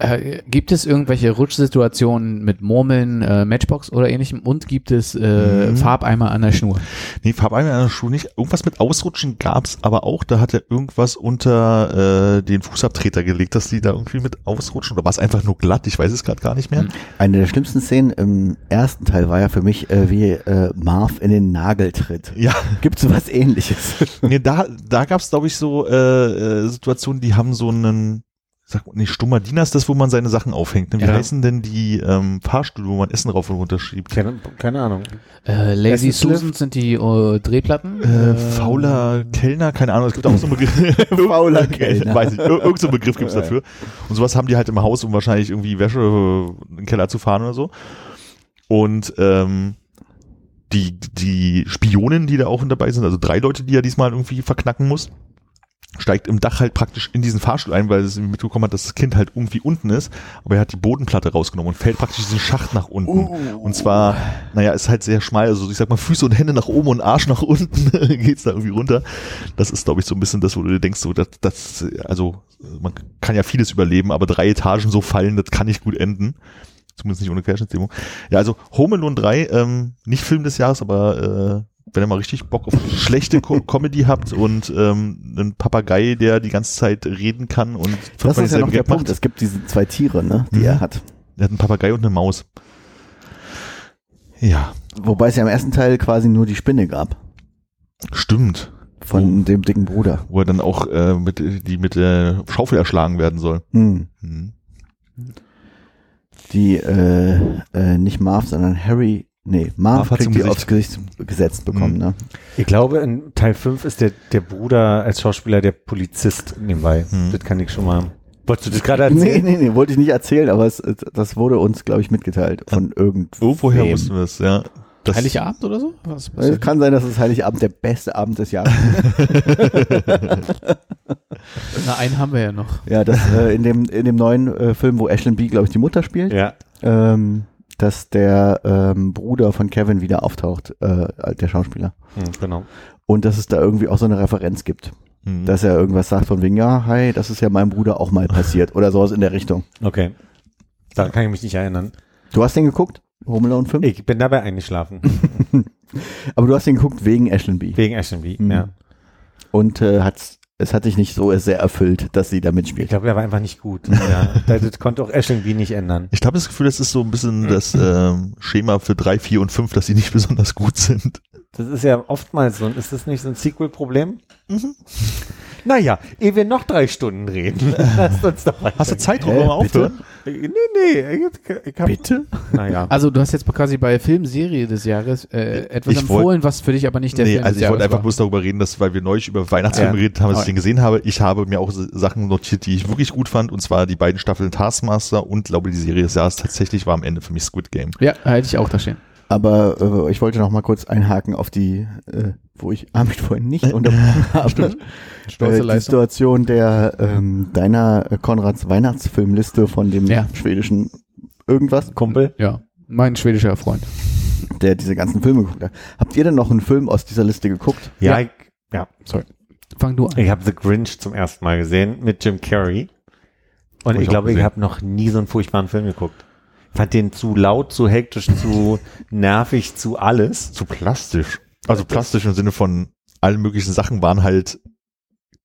Äh, gibt es irgendwelche Rutschsituationen mit Murmeln, äh, Matchbox oder ähnlichem und gibt es äh, Mhm. Farbeimer an der Schnur? Nee, Farbeimer an der Schuh nicht. Irgendwas mit Ausrutschen gab's aber auch. Da hat er irgendwas unter äh, den Fußabtreter gelegt, dass die da irgendwie mit ausrutschen. Oder war es einfach nur glatt? Ich weiß es gerade gar nicht mehr. Mhm. Eine der schlimmsten Szenen im ersten Teil war ja für mich, äh, wie äh, Marv in den Nagel tritt. Ja, Gibt's so was ähnliches? nee, da, da gab's glaube ich, so äh, äh, Situationen, die haben so einen, sag mal, nicht stummer Diener ist das, wo man seine Sachen aufhängt. Ne? Wie Ja. heißen denn die ähm, Fahrstühle, wo man Essen rauf und runter schiebt? Keine, keine Ahnung. Äh, Lazy? Susan sind die äh, Drehplatten. Äh, fauler Kellner, keine Ahnung, es gibt auch so einen Begriff. Fauler Kellner. Weiß ich, ir- irgend so einen Begriff gibt's dafür. Und sowas haben die halt im Haus, um wahrscheinlich irgendwie Wäsche äh, in den Keller zu fahren oder so. Und ähm, die, die Spionin, die da auch mit dabei sind, also drei Leute, die er diesmal irgendwie verknacken muss, steigt im Dach halt praktisch in diesen Fahrstuhl ein, weil es irgendwie mitbekommen hat, dass das Kind halt irgendwie unten ist, aber er hat die Bodenplatte rausgenommen und fällt praktisch diesen Schacht nach unten. Und zwar, naja, ist halt sehr schmal, also ich sag mal Füße und Hände nach oben und Arsch nach unten geht's da irgendwie runter. Das ist, glaube ich, so ein bisschen das, wo du dir denkst, so, das, das, also man kann ja vieles überleben, aber drei Etagen so fallen, das kann nicht gut enden. Zumindest nicht ohne Querschnittsdemo. Ja, also Home Alone 3, ähm, nicht Film des Jahres, aber äh, wenn ihr mal richtig Bock auf schlechte Co Comedy habt und ähm, einen Papagei, der die ganze Zeit reden kann und Das ist ja noch der Gag Punkt. macht. Es gibt diese zwei Tiere, ne, die Mhm. er hat. Der hat einen Papagei und eine Maus. Ja, Wobei es ja im ersten Teil quasi nur die Spinne gab. stimmt. Von dem dicken Bruder. Wo er dann auch äh, mit, die mit der Schaufel erschlagen werden soll. Hm. Hm. Die, äh, äh, nicht Marv, sondern Harry. Nee, Marv, Marv hat die aufs Gesicht gesetzt bekommen, Mhm. ne? Ich glaube, in Teil 5 ist der, der Bruder als Schauspieler der Polizist nebenbei. Hm. Das kann ich schon mal. Wolltest du das gerade Nee, erzählen? nee, nee, wollte ich nicht erzählen, aber es, das wurde uns, glaube ich, mitgeteilt von irgendwo. Irgendwoher wussten wir es, ja. Das, Heiligabend oder so? Was, was Es kann sein, dass es Heiligabend der beste Abend des Jahres Na, einen haben wir ja noch. Ja, das äh, in dem in dem neuen äh, Film, wo Ashlyn B, glaube ich, die Mutter spielt, Ja. ähm, dass der ähm, Bruder von Kevin wieder auftaucht, äh, der Schauspieler. Hm, genau. Und dass es da irgendwie auch so eine Referenz gibt. Hm. dass er irgendwas sagt von wegen, ja, hi, das ist ja meinem Bruder auch mal passiert oder sowas in der Richtung. Okay. Da kann ich mich nicht erinnern. Du hast den geguckt? Home Alone 5? Ich bin dabei eingeschlafen. Aber du hast den geguckt wegen Ashland Wegen Ashton Mhm. ja. Und äh, hat's, es hat dich nicht so sehr erfüllt, dass sie da Ich mitspielt. glaube, der war einfach nicht gut. ja. Das konnte auch Ashton nicht ändern. Ich habe das Gefühl, das ist so ein bisschen das ähm, Schema für drei, vier und fünf, dass sie nicht besonders gut sind. Das ist ja oftmals so. Ist das nicht so ein Sequel-Problem? Naja, ehe wir noch drei Stunden reden, lasst uns doch weiter. Hast du Zeit, wir mal bitte? aufhören? Nee, nee. Ich, hab, Bitte? Naja. Also du hast jetzt quasi bei Filmserie des Jahres äh, etwas Ich wollt- empfohlen, was für dich aber nicht der Nee, Film also des ich wollte einfach bloß darüber reden, dass, weil wir neulich über Weihnachtsfilme Ja. geredet haben, dass ich den gesehen habe. Ich habe mir auch Sachen notiert, die ich wirklich gut fand, und zwar die beiden Staffeln Taskmaster und glaube die Serie des Jahres tatsächlich war am Ende für mich Squid Game. Ja, hätte ich auch da stehen. Aber äh, ich wollte noch mal kurz einhaken auf die, äh, wo ich Amit vorhin nicht unterbrochen habe. Stolze Äh, die. Situation der ähm, deiner äh, Konrads Weihnachtsfilmliste von dem Ja. schwedischen irgendwas, Kumpel. Ja, mein schwedischer Freund. der diese ganzen Filme geguckt hat. Habt ihr denn noch einen Film aus dieser Liste geguckt? Ja, Ja. ich, ja. Fang du an. Ich habe The Grinch zum ersten Mal gesehen mit Jim Carrey. Und Hab ich ich glaube, ich gesehen. habe noch nie so einen furchtbaren Film geguckt. Fand den zu laut, zu hektisch, zu nervig, zu alles. Zu plastisch. Also plastisch im Sinne von allen möglichen Sachen waren halt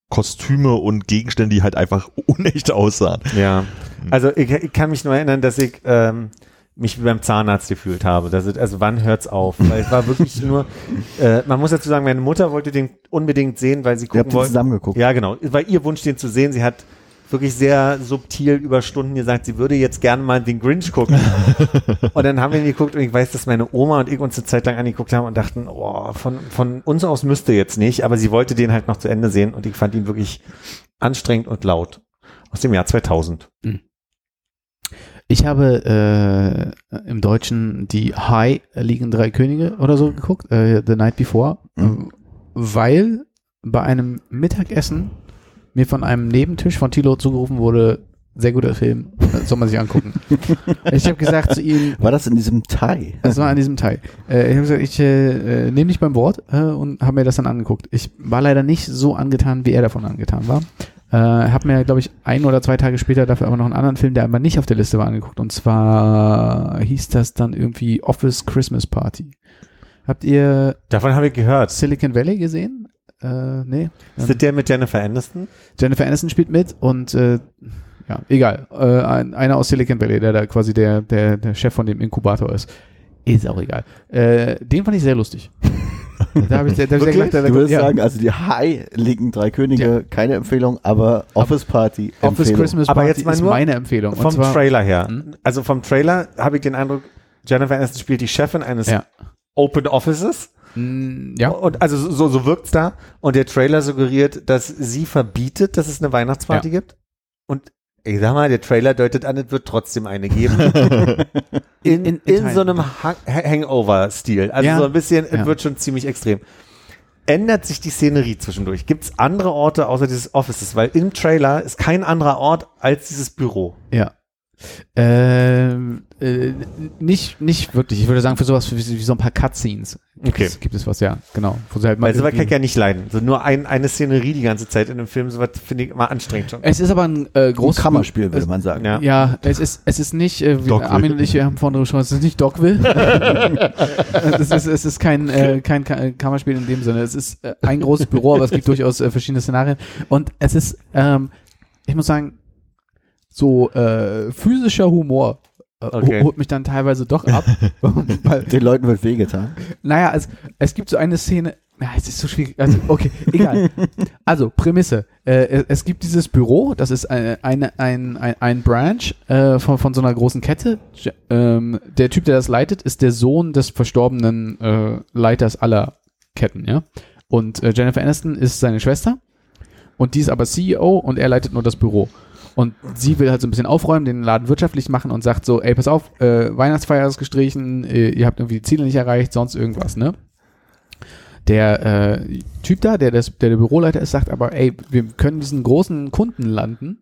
Kostüme und Gegenstände, die halt einfach unecht aussahen. Ja. Also ich, ich kann mich nur erinnern, dass ich ähm, mich wie beim Zahnarzt gefühlt habe. Ist, also wann hört's auf? Weil es war wirklich nur, äh, man muss dazu sagen, meine Mutter wollte den unbedingt sehen, weil sie gucken wollte. zusammen geguckt. Ja, genau. Es war ihr Wunsch, den zu sehen. Sie hat wirklich sehr subtil über Stunden gesagt, sie würde jetzt gerne mal den Grinch gucken. und dann haben wir ihn geguckt und ich weiß, dass meine Oma und ich uns eine Zeit lang angeguckt haben und dachten, oh, von, von uns aus müsste jetzt nicht, aber sie wollte den halt noch zu Ende sehen und ich fand ihn wirklich anstrengend und laut. Aus dem Jahr 2000. Ich habe äh, im Deutschen die High liegen drei Könige oder so geguckt, äh, The Night Before, Mhm. weil bei einem Mittagessen mir von einem Nebentisch von Tilo zugerufen wurde, sehr guter Film, äh, soll man sich angucken. ich habe gesagt zu ihm, War das in diesem Thai? das war an diesem Teil. Äh, ich habe gesagt, ich äh, äh, nehme dich beim Wort äh, und habe mir das dann angeguckt. Ich war leider nicht so angetan, wie er davon angetan war. Äh, habe mir, glaube ich, ein oder zwei Tage später dafür aber noch einen anderen Film, der aber nicht auf der Liste war, angeguckt. Und zwar hieß das dann irgendwie Office Christmas Party. Habt ihr Davon habe ich gehört. Silicon Valley gesehen? Äh, nee. Ist das der mit Jennifer Aniston? Jennifer Aniston spielt mit und äh, ja, egal. Äh, ein, einer aus Silicon Valley, der da quasi der, der, der Chef von dem Inkubator ist. Ist auch egal. Äh, den fand ich sehr lustig. da habe ich, da hab ich gelacht. Da- da- Du würdest ja. sagen, also die High liegen drei Könige, keine Empfehlung, aber Office Party Office Empfehlung. Christmas Aber Party jetzt mal ist meine Empfehlung. Und Vom zwar, Trailer her. Hm? Also vom Trailer habe ich den Eindruck, Jennifer Aniston spielt die Chefin eines Ja. Open Offices. Mh, ja. Und also so, so wirkt's da. Und der Trailer suggeriert, dass sie verbietet, dass es eine Weihnachtsparty gibt. Und ich sag mal, der Trailer deutet an, es wird trotzdem eine geben. in, in, In- in so einem Ha- Hangover-Stil. Also Ja. so ein bisschen, Ja. es wird schon ziemlich extrem. Ändert sich die Szenerie zwischendurch? Gibt's andere Orte außer dieses Offices? Weil im Trailer ist kein anderer Ort als dieses Büro. Ja. Ähm, äh, nicht, nicht wirklich. Ich würde sagen, für sowas wie, wie so ein paar Cutscenes gibt, Okay. es, gibt es was, ja, genau. Wo sie halt mal Weil sowas kann ich ja nicht leiden. So nur ein, eine Szenerie die ganze Zeit in einem Film, sowas finde ich immer anstrengend schon. es ist aber ein äh, Ein großes Kammerspiel, würde man sagen. Ja. Ja, es ist, es ist nicht, äh, wie. Armin und ich haben vorhin drüber gesprochen, es ist nicht Dogville. es, ist, es ist kein, äh, kein Ka- Kammerspiel in dem Sinne. Es ist äh, ein großes Büro, aber es gibt durchaus äh, verschiedene Szenarien. Und es ist, ähm, ich muss sagen, so äh, physischer Humor äh, Okay. holt mich dann teilweise doch ab. weil, Den Leuten wird wehgetan. naja, es, es gibt so eine Szene, ja, es ist so schwierig, also okay, egal. Also, Prämisse. Äh, es, gibt dieses Büro, das ist eine, eine, ein, ein, ein Branch äh, von, von so einer großen Kette. Ähm, der Typ, der das leitet, ist der Sohn des verstorbenen äh, Leiters aller Ketten, ja. Und äh, Jennifer Aniston ist seine Schwester und die ist aber CEO und er leitet nur das Büro. Und sie will halt so ein bisschen aufräumen, den Laden wirtschaftlich machen und sagt so, ey, pass auf, äh, Weihnachtsfeier ist gestrichen, äh, ihr habt irgendwie die Ziele nicht erreicht, sonst irgendwas, ne? Der äh, Typ da, der, das, der der Büroleiter ist, sagt aber, ey, wir können diesen großen Kunden landen,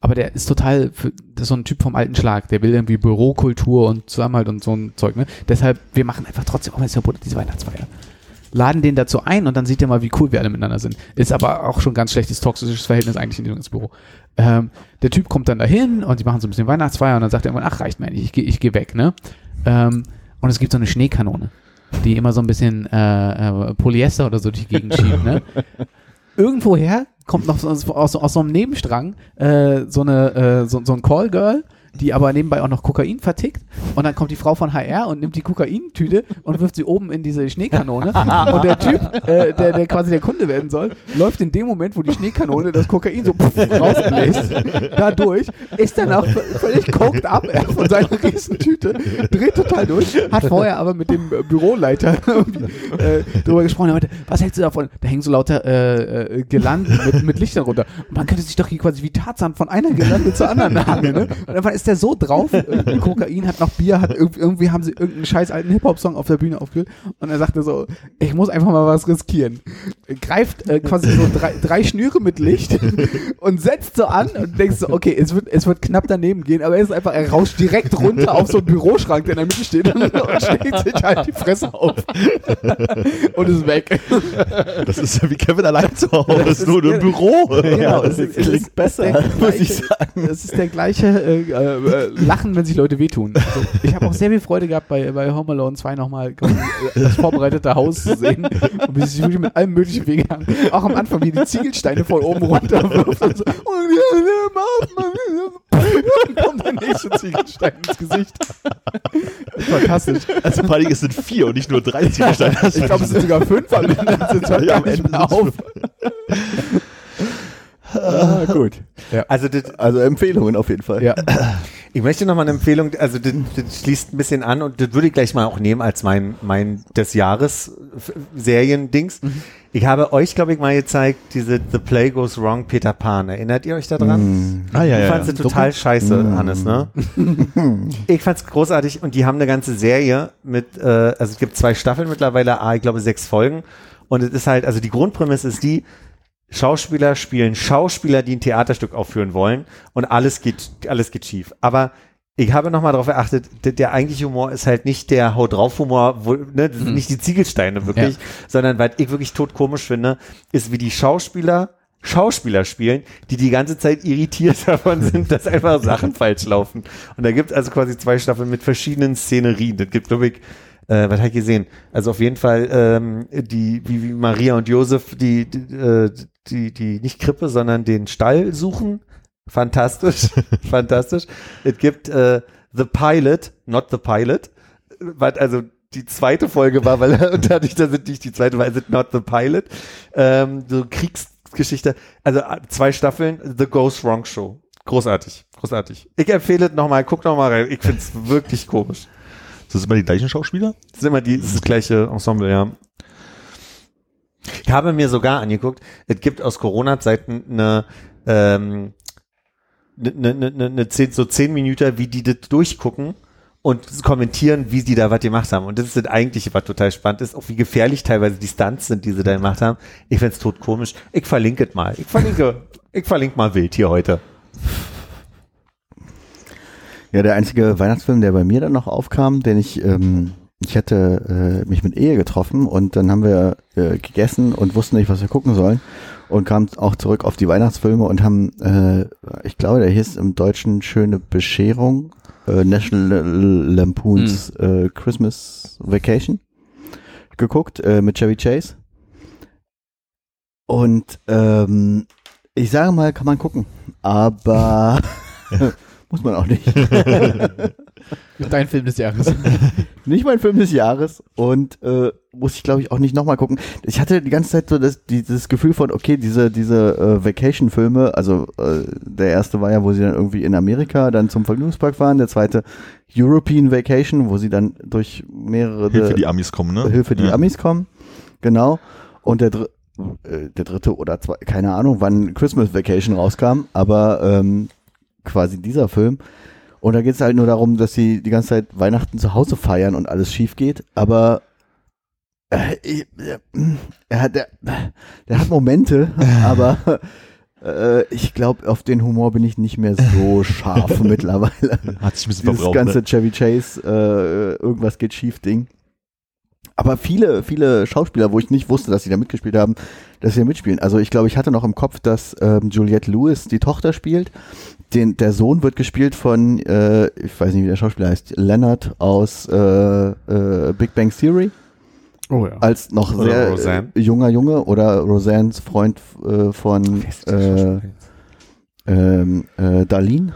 aber der ist total, für, das ist so ein Typ vom alten Schlag, der will irgendwie Bürokultur und Zusammenhalt und so ein Zeug, ne? Deshalb, wir machen einfach trotzdem auch jetzt diese Weihnachtsfeier. laden den dazu ein und dann sieht er mal, wie cool wir alle miteinander sind. Ist aber auch schon ganz schlechtes toxisches Verhältnis eigentlich in ins Büro. Ähm, der Typ kommt dann dahin und die machen so ein bisschen Weihnachtsfeier und dann sagt er irgendwann, ach, reicht mir nicht, ich gehe ich geh weg, ne? Ähm, und es gibt so eine Schneekanone, die immer so ein bisschen äh, äh, Polyester oder so durch die Gegend schiebt, ne? Irgendwoher kommt noch aus, aus, aus so einem Nebenstrang äh, so, eine, äh, so, so ein Callgirl, die aber nebenbei auch noch Kokain vertickt. Und dann kommt die Frau von HR und nimmt die Kokaintüte und wirft sie oben in diese Schneekanone. und der Typ, äh, der, der quasi der Kunde werden soll, läuft in dem Moment, wo die Schneekanone das Kokain so rausbläst, da durch, ist dann auch völlig coked up er von seiner Riesentüte, dreht total durch, hat vorher aber mit dem äh, Büroleiter äh, drüber gesprochen, Leute, was hältst du davon? Da hängen so lauter äh, äh, Girlanden mit, mit Lichtern runter. Man könnte sich doch hier quasi wie Tarzan von einer Girlande zur anderen hangeln. Ne? Und einfach ist der so drauf, äh, Kokain hat noch Bier, hat irgendwie, irgendwie haben sie irgendeinen scheiß alten Hip-Hop-Song auf der Bühne aufgeführt und er sagte so, ich muss einfach mal was riskieren. Greift äh, quasi so drei, drei Schnüre mit Licht und setzt so an und denkst so, okay, es wird, es wird knapp daneben gehen, aber er ist einfach, er rauscht direkt runter auf so einen Büroschrank, der in der Mitte steht und, und schlägt sich halt die Fresse auf. und ist weg. Das ist ja wie Kevin allein zu Hause, Das das ist nur ja- im Büro. Genau, es ist, es klingt ist besser, muss ich gleiche- Es ist der gleiche äh, äh, äh, Lachen, wenn sich Leute wehtun. Also, ich habe auch sehr viel Freude gehabt, bei, bei Home Alone 2 nochmal äh, das vorbereitete Haus zu sehen und wie sie sich wirklich mit allem möglichen wehgegangen Auch am Anfang, wie die Ziegelsteine von oben runter wirft und so. Und dann kommt der nächste Ziegelstein ins Gesicht. Fantastisch. Also vor allem, es sind vier und nicht nur drei Ziegelsteine. Ich glaube, es sind sogar fünf am Ende. Das hört Ja, am Ende auf. Ah, gut. Also das, Also Empfehlungen auf jeden Fall. Ja. Ich möchte noch mal eine Empfehlung, also das, das schließt ein bisschen an und das würde ich gleich mal auch nehmen als mein, mein des Jahres Serien-Dings. Ich habe euch, glaube ich, mal gezeigt, diese The Play Goes Wrong Peter Pan. Erinnert ihr euch daran? Ah, ja, Ich ja. fand sie total scheiße, Hannes, ne? ich fand's großartig und die haben eine ganze Serie mit, äh, also es gibt zwei Staffeln mittlerweile, ah, ich glaube sechs Folgen und es ist halt, also die Grundprämisse ist die, Schauspieler spielen Schauspieler, die ein Theaterstück aufführen wollen und alles geht, alles geht schief. Aber ich habe nochmal darauf geachtet, der, der eigentliche Humor ist halt nicht der Hau drauf Humor, wo, ne, das sind nicht die Ziegelsteine wirklich, sondern was ich wirklich tot komisch finde, ist wie die Schauspieler Schauspieler spielen, die die ganze Zeit irritiert davon sind, dass einfach Sachen falsch laufen. Und da gibt es also quasi zwei Staffeln mit verschiedenen Szenerien. Das gibt, glaube ich, äh, was habe ich gesehen? Also auf jeden Fall ähm, die, wie, wie Maria und Josef, die, die, äh, die, die nicht Krippe, sondern den Stall suchen. Fantastisch, fantastisch. Es gibt äh, The Pilot, not the Pilot, was also die zweite Folge war, weil und dadurch, dass es nicht die zweite war, ist it not the Pilot. Ähm, so Kriegsgeschichte, also äh, zwei Staffeln, The Goes Wrong Show. Großartig, großartig. Ich empfehle es nochmal, guck nochmal rein. Ich finde es wirklich komisch. Das sind immer die gleichen Schauspieler? Das ist immer die, das, ist das gleiche Ensemble, ja. Ich habe mir sogar angeguckt, es gibt aus Corona-Zeiten eine, ähm, eine, eine, eine, eine zehn, so zehn Minuten, wie die das durchgucken und kommentieren, wie sie da was gemacht haben. Und das ist das eigentliche, was total spannend ist, auch wie gefährlich teilweise die Stunts sind, die sie da gemacht haben. Ich find's tot komisch. Ich verlinke es mal. Ich verlinke, ich verlinke mal wild hier heute. Ja, der einzige Weihnachtsfilm, der bei mir dann noch aufkam, den ich, ähm, ich hatte äh, mich mit Ehe getroffen und dann haben wir äh, gegessen und wussten nicht, was wir gucken sollen und kamen auch zurück auf die Weihnachtsfilme und haben, äh, ich glaube, der hieß im Deutschen Schöne Bescherung, äh, National Lampoons äh, Christmas Vacation geguckt äh, mit Chevy Chase. Und ähm, ich sage mal, kann man gucken, aber muss man auch nicht. Dein Film des Jahres. nicht mein Film des Jahres und äh, muss ich glaube ich auch nicht nochmal gucken. Ich hatte die ganze Zeit so das, dieses Gefühl von, okay, diese, diese äh, Vacation-Filme, also äh, der erste war ja, wo sie dann irgendwie in Amerika dann zum Vergnügungspark waren, der zweite European Vacation, wo sie dann durch mehrere Hilfe die Amis kommen, ne? Hilfe die ja. Amis kommen, genau. Und der, dr äh, der dritte oder zwei, keine Ahnung, wann Christmas Vacation rauskam, aber ähm, quasi dieser Film. Und da geht es halt nur darum, dass sie die ganze Zeit Weihnachten zu Hause feiern und alles schief geht. Aber äh, ich- äh, er hat, der, der hat Momente, aber äh, ich glaube, auf den Humor bin ich nicht mehr so scharf mittlerweile. Hat sich ein bisschen Dieses verbraucht. ganze Ne? Chevy Chase, äh, irgendwas geht schief Ding. aber viele, viele Schauspieler, wo ich nicht wusste, dass sie da mitgespielt haben, dass sie da mitspielen. Also ich glaube, ich hatte noch im Kopf, dass ähm, Juliette Lewis die Tochter spielt. Den, der Sohn wird gespielt von, äh, ich weiß nicht, wie der Schauspieler heißt, Leonard aus äh, äh, Big Bang Theory. Oh ja. Als noch Oder sehr Roseanne. äh, junger Junge oder Roseannes Freund äh, von äh, ähm, äh, Darlene.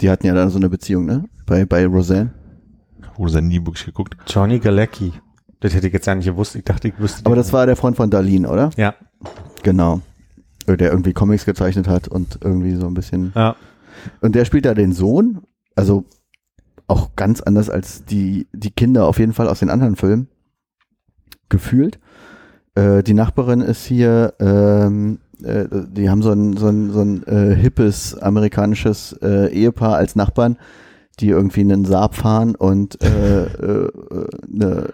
Die hatten ja dann so eine Beziehung, ne? Bei, bei Roseanne. Sein nie wirklich geguckt. Johnny Galecki. Das hätte ich jetzt ja nicht gewusst. Ich dachte, ich wüsste. Aber das war der Freund von Darlene, oder? Ja. Genau. Äh, Der irgendwie Comics gezeichnet hat und irgendwie so ein bisschen. Ja. Und der spielt da den Sohn, also auch ganz anders als die, die Kinder auf jeden Fall aus den anderen Filmen. Gefühlt. Äh, die Nachbarin ist hier, ähm, äh, die haben so ein, so ein, so ein äh, hippes amerikanisches äh, Ehepaar als Nachbarn, die irgendwie einen Saab fahren und äh, äh, eine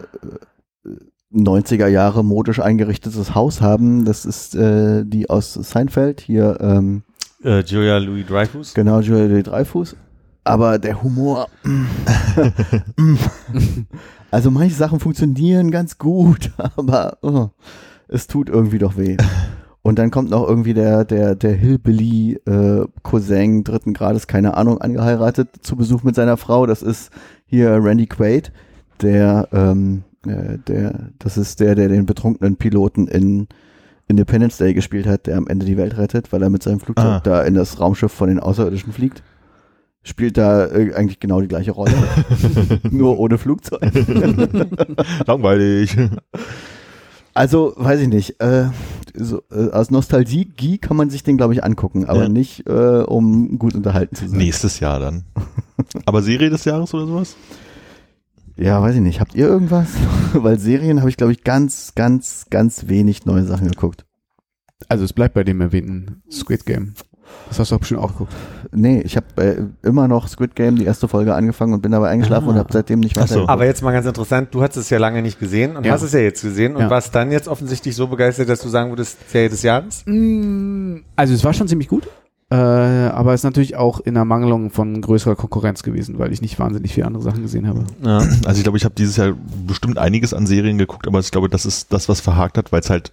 90er Jahre modisch eingerichtetes Haus haben. Das ist äh, die aus Seinfeld, hier ähm, Äh, Julia Louis Dreyfus. Genau, Julia Louis Dreyfus. Aber der Humor. also manche Sachen funktionieren ganz gut, aber oh, es tut irgendwie doch weh. Und dann kommt noch irgendwie der, der, der Hillbilly äh, Cousin dritten Grades, keine Ahnung, angeheiratet zu Besuch mit seiner Frau. Das ist hier Randy Quaid, der, ähm, äh, der, das ist der, der den betrunkenen Piloten in Independence Day gespielt hat, der am Ende die Welt rettet, weil er mit seinem Flugzeug Ah. da in das Raumschiff von den Außerirdischen fliegt. Spielt da äh, eigentlich genau die gleiche Rolle, nur ohne Flugzeug. Langweilig. Also, weiß ich nicht. Äh, so, äh, aus Nostalgie kann man sich den, glaube ich, angucken, aber Ja. nicht, äh, um gut unterhalten zu sein. Nächstes Jahr dann. Aber Serie des Jahres oder sowas? Ja, weiß ich nicht. Habt ihr irgendwas? Weil Serien habe ich, glaube ich, ganz, ganz, ganz wenig neue Sachen geguckt. Also es bleibt bei dem erwähnten Squid Game. Das hast du auch bestimmt auch geguckt. Nee, ich habe äh, immer noch Squid Game die erste Folge angefangen und bin dabei eingeschlafen Ah. und habe seitdem nicht weiter. so. Aber jetzt mal ganz interessant, du hast es ja lange nicht gesehen und Ja. hast es ja jetzt gesehen und Ja. warst dann jetzt offensichtlich so begeistert, dass du sagen würdest, Serie des Jahres? Also es war schon ziemlich gut, äh, aber es ist natürlich auch in Ermangelung von größerer Konkurrenz gewesen, weil ich nicht wahnsinnig viele andere Sachen gesehen habe. Ja. Also ich glaube, ich habe dieses Jahr bestimmt einiges an Serien geguckt, aber ich glaube, das ist das, was verhakt hat, weil es halt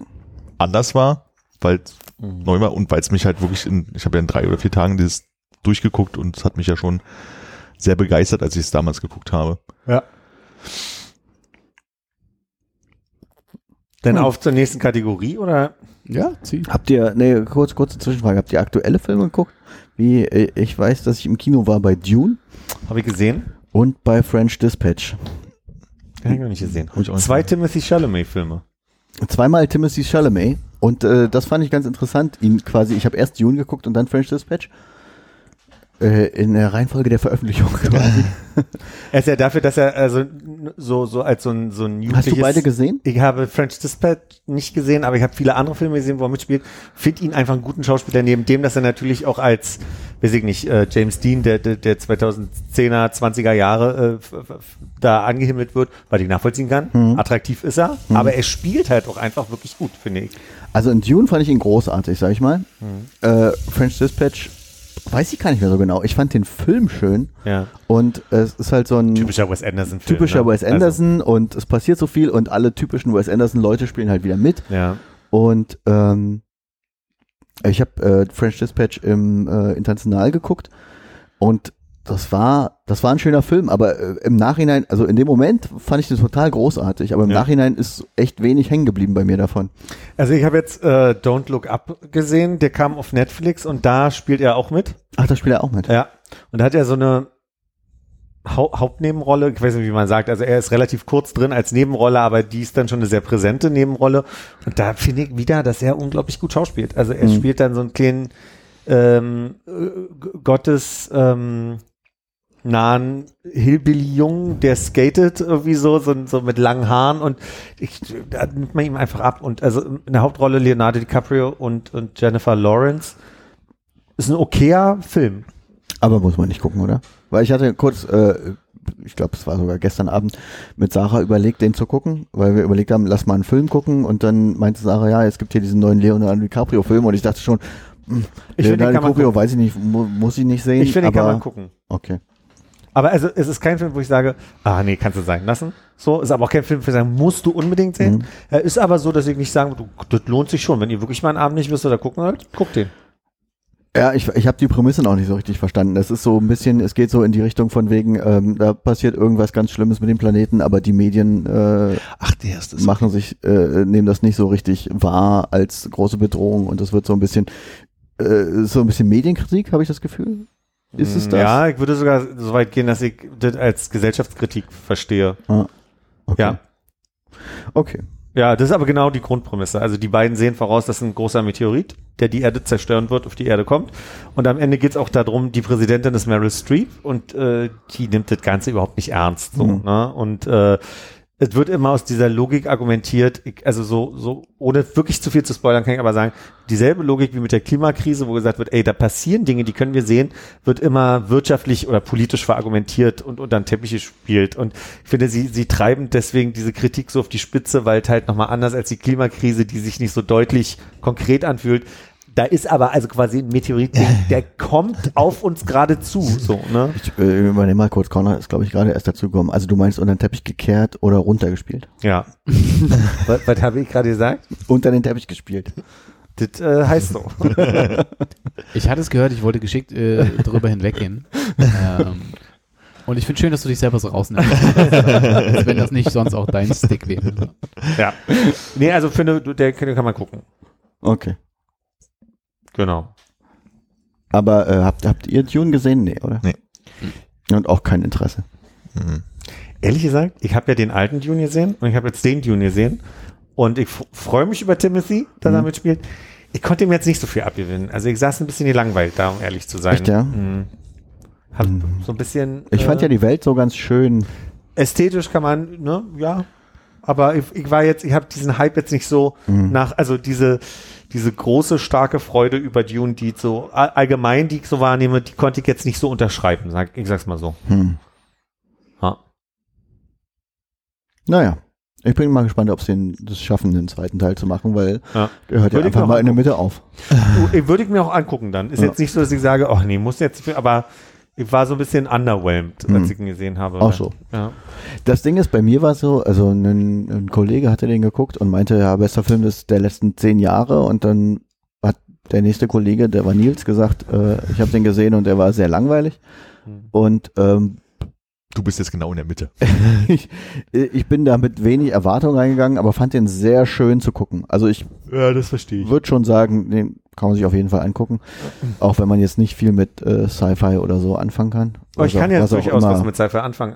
anders war, weil es neu war und weil es mich halt wirklich in, ich habe ja in drei oder vier Tagen dieses durchgeguckt und es hat mich ja schon sehr begeistert, als ich es damals geguckt habe. ja. Dann Hm. auf zur nächsten Kategorie oder? Ja, zieh. Habt ihr, nee, kurz, kurze Zwischenfrage, habt ihr aktuelle Filme geguckt? Wie, äh, ich weiß, dass ich im Kino war bei Dune Habe ich gesehen? und bei French Dispatch. Habe ich noch nicht gesehen. Hab nicht Zwei Timothy Chalamet-Filme. Zweimal Timothy Chalamet und äh, das fand ich ganz interessant. Ihn quasi, ich habe erst Dune geguckt und dann French Dispatch. Äh, in der Reihenfolge der Veröffentlichung quasi. Er ist ja dafür, dass er also so, so als so ein, so ein Hast du jugendliches- beide gesehen? Ich habe French Dispatch nicht gesehen, aber ich habe viele andere Filme gesehen, wo er mitspielt. Finde ihn einfach einen guten Schauspieler, neben dem, dass er natürlich auch als, weiß ich nicht, äh, James Dean, der, der, der 2010er, 20er Jahre äh, da angehimmelt wird, weil ich nachvollziehen kann. Mhm. Attraktiv ist er, aber er spielt halt auch einfach wirklich gut, finde ich. Also in Dune fand ich ihn großartig, sag ich mal. Äh, French Dispatch weiß ich gar nicht mehr so genau. Ich fand den Film schön Ja. und es ist halt so ein Typischer Wes Anderson-Film. typischer ne? Wes Anderson und es passiert so viel und alle typischen Wes Anderson-Leute spielen halt wieder mit. Also, ja. Und ähm, ich habe äh, French Dispatch im äh, International geguckt und das war, das war ein schöner Film, aber äh, im Nachhinein, also in dem Moment fand ich den total großartig, aber im Ja. Nachhinein ist echt wenig hängen geblieben bei mir davon. Also ich habe jetzt äh, Don't Look Up gesehen, der kam auf Netflix und da spielt er auch mit. Ach, da spielt er auch mit. Ja. Und da hat er so eine Hau Hauptnebenrolle, ich weiß nicht, wie man sagt, also er ist relativ kurz drin als Nebenrolle, aber die ist dann schon eine sehr präsente Nebenrolle. Und da finde ich wieder, dass er unglaublich gut schauspielt. Also er Mhm. spielt dann so einen kleinen ähm, äh, Gottes ähm, nahen Hillbilly-Jungen, der skatet irgendwie so, so, so mit langen Haaren und ich, da nimmt man ihm einfach ab. Und also in der Hauptrolle Leonardo DiCaprio und, und Jennifer Lawrence. Ist ein okayer Film. Aber muss man nicht gucken, oder? Weil ich hatte kurz, äh, ich glaube, es war sogar gestern Abend, mit Sarah überlegt, den zu gucken, weil wir überlegt haben, lass mal einen Film gucken und dann meinte Sarah, ja, es gibt hier diesen neuen Leonardo DiCaprio-Film und ich dachte schon, hm, Ich Leonardo DiCaprio weiß ich nicht, mu muss ich nicht sehen. Ich finde, den kann man gucken. Okay. Aber also es ist kein Film, wo ich sage, ah nee, kannst du sein lassen. So, ist aber auch kein Film, wo ich sage, musst du unbedingt sehen. Mhm. Er ist aber so, dass ich nicht sagen du, das lohnt sich schon. Wenn ihr wirklich mal einen Abend nicht wisst oder gucken wollt, guckt den. Ja, ich, ich habe die Prämisse noch nicht so richtig verstanden. Das ist so ein bisschen, es geht so in die Richtung von wegen, ähm, da passiert irgendwas ganz Schlimmes mit dem Planeten, aber die Medien äh, Ach, der ist das. machen sich, äh, nehmen das nicht so richtig wahr als große Bedrohung und das wird so ein bisschen, äh, so ein bisschen Medienkritik, habe ich das Gefühl. Ist es das? Ja, ich würde sogar so weit gehen, dass ich das als Gesellschaftskritik verstehe. Ah, okay. Ja. Okay. Ja, das ist aber genau die Grundprämisse. Also die beiden sehen voraus, dass ein großer Meteorit, der die Erde zerstören wird, auf die Erde kommt. Und am Ende geht's auch darum, die Präsidentin ist Meryl Streep und äh, die nimmt das Ganze überhaupt nicht ernst. So, Mhm. ne? Und äh, es wird immer aus dieser Logik argumentiert, also so, so, ohne wirklich zu viel zu spoilern, kann ich aber sagen, dieselbe Logik wie mit der Klimakrise, wo gesagt wird, ey, da passieren Dinge, die können wir sehen, wird immer wirtschaftlich oder politisch verargumentiert und unter den Teppich gespielt. Und ich finde, sie, sie treiben deswegen diese Kritik so auf die Spitze, weil es halt nochmal anders als die Klimakrise, die sich nicht so deutlich konkret anfühlt. Da ist aber also quasi ein Meteorit, der, kommt auf uns gerade zu, so, ne? Ich äh, übernehme mal kurz, Connor ist glaube ich gerade erst dazu gekommen. Also du meinst unter den Teppich gekehrt oder runtergespielt? Ja. was was habe ich gerade gesagt? Unter den Teppich gespielt. Das äh, heißt so. Ich hatte es gehört, ich wollte geschickt äh, drüber hinweggehen. ähm, und ich finde schön, dass du dich selber so rausnimmst. Als wenn das nicht sonst auch dein Stick wäre. Ja. Nee, also finde, der, der kann man gucken. Okay. Genau. Aber äh, habt, habt ihr Dune gesehen? Nee, oder? Nee. Und auch kein Interesse. Mhm. Ehrlich gesagt, ich habe ja den alten Dune gesehen und ich habe jetzt den Dune gesehen. Und ich freue mich über Timothy, dass er Mhm. mitspielt. Ich konnte ihm jetzt nicht so viel abgewinnen. Also ich saß ein bisschen gelangweilt da, um ehrlich zu sein. Echt, ja? Mhm. Hab so ein bisschen. Ich fand äh, ja die Welt so ganz schön. ästhetisch kann man, ne, ja. Aber ich, ich war jetzt, ich habe diesen Hype jetzt nicht so Mhm. nach, also diese, diese große, starke Freude über Dune, die so all- allgemein, die ich so wahrnehme, die konnte ich jetzt nicht so unterschreiben, sag, ich sag's mal so. Hm. Ja. Naja. Ich bin mal gespannt, ob sie das schaffen, den zweiten Teil zu machen, weil Ja. der hört ja Würde ich einfach mal auch in der Mitte auf. Würde ich mir auch angucken dann. Ist Ja. jetzt nicht so, dass ich sage, ach nee, muss jetzt, aber ich war so ein bisschen underwhelmed, als Mhm. ich ihn gesehen habe. Auch so. Ja. Das Ding ist, bei mir war es so, also ein, ein Kollege hatte den geguckt und meinte, ja, bester Film des, der letzten zehn Jahre und dann hat der nächste Kollege, der war Nils, gesagt, äh, ich habe den gesehen und der war sehr langweilig Mhm. und ähm, Du bist jetzt genau in der Mitte. ich, ich bin da mit wenig Erwartung reingegangen, aber fand den sehr schön zu gucken. Also ich Ja, das verstehe ich. würde schon sagen, den kann man sich auf jeden Fall angucken, auch wenn man jetzt nicht viel mit äh, Sci-Fi oder so anfangen kann. Aber ich kann ja durchaus was mit Cypher anfangen.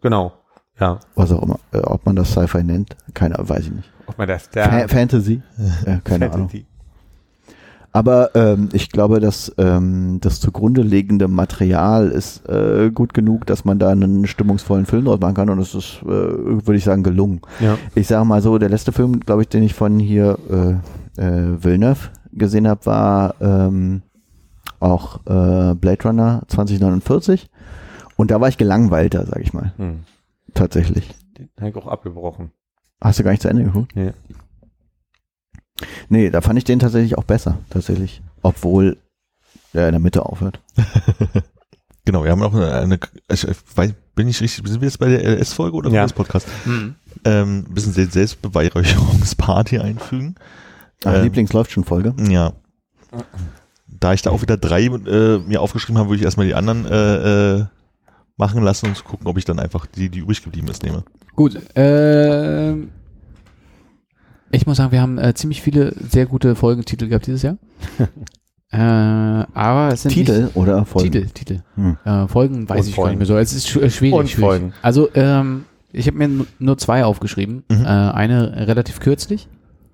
Genau. Ja. was auch immer, äh, ob man das Sci-Fi nennt, keine, weiß ich nicht. Ob man das Fa der Fantasy, ja, keine Ahnung. Fantasy. Aber ähm, ich glaube, dass ähm, das zugrunde liegende Material ist äh, gut genug, dass man da einen stimmungsvollen Film draus machen kann und es ist, äh, würde ich sagen, gelungen. Ja. Ich sage mal so, der letzte Film, glaube ich, den ich von hier äh, äh, Villeneuve gesehen habe, war ähm, auch äh, Blade Runner 2049 und da war ich gelangweilter, sage ich mal, Hm. tatsächlich. Den habe ich auch abgebrochen. Hast du gar nicht zu Ende geguckt? Nee. Nee, da fand ich den tatsächlich auch besser, tatsächlich. Obwohl der in der Mitte aufhört. Genau, wir haben noch eine, eine ich weiß, bin ich richtig, sind wir jetzt bei der LS-Folge oder Ja. ja. das Podcast? Ähm, ein bisschen Sel- Selbstbeweihräucherungsparty einfügen. Ach, Ähm, Lieblings läuft schon Folge. Ja. Da ich da auch wieder drei äh, mir aufgeschrieben habe, würde ich erstmal die anderen äh, äh, machen lassen und zu gucken, ob ich dann einfach die, die übrig geblieben ist, nehme. Gut, ähm, ich muss sagen, wir haben äh, ziemlich viele sehr gute Folgentitel gehabt dieses Jahr. äh, aber es sind Titel oder nicht, Folgen? Titel, Titel. Hm. Äh, Folgen weiß Und ich Folgen. gar nicht mehr so. Es ist schw- äh, schwierig. Und schwierig. Folgen. Also ähm, ich habe mir nu- nur zwei aufgeschrieben. Mhm. Äh, eine relativ kürzlich,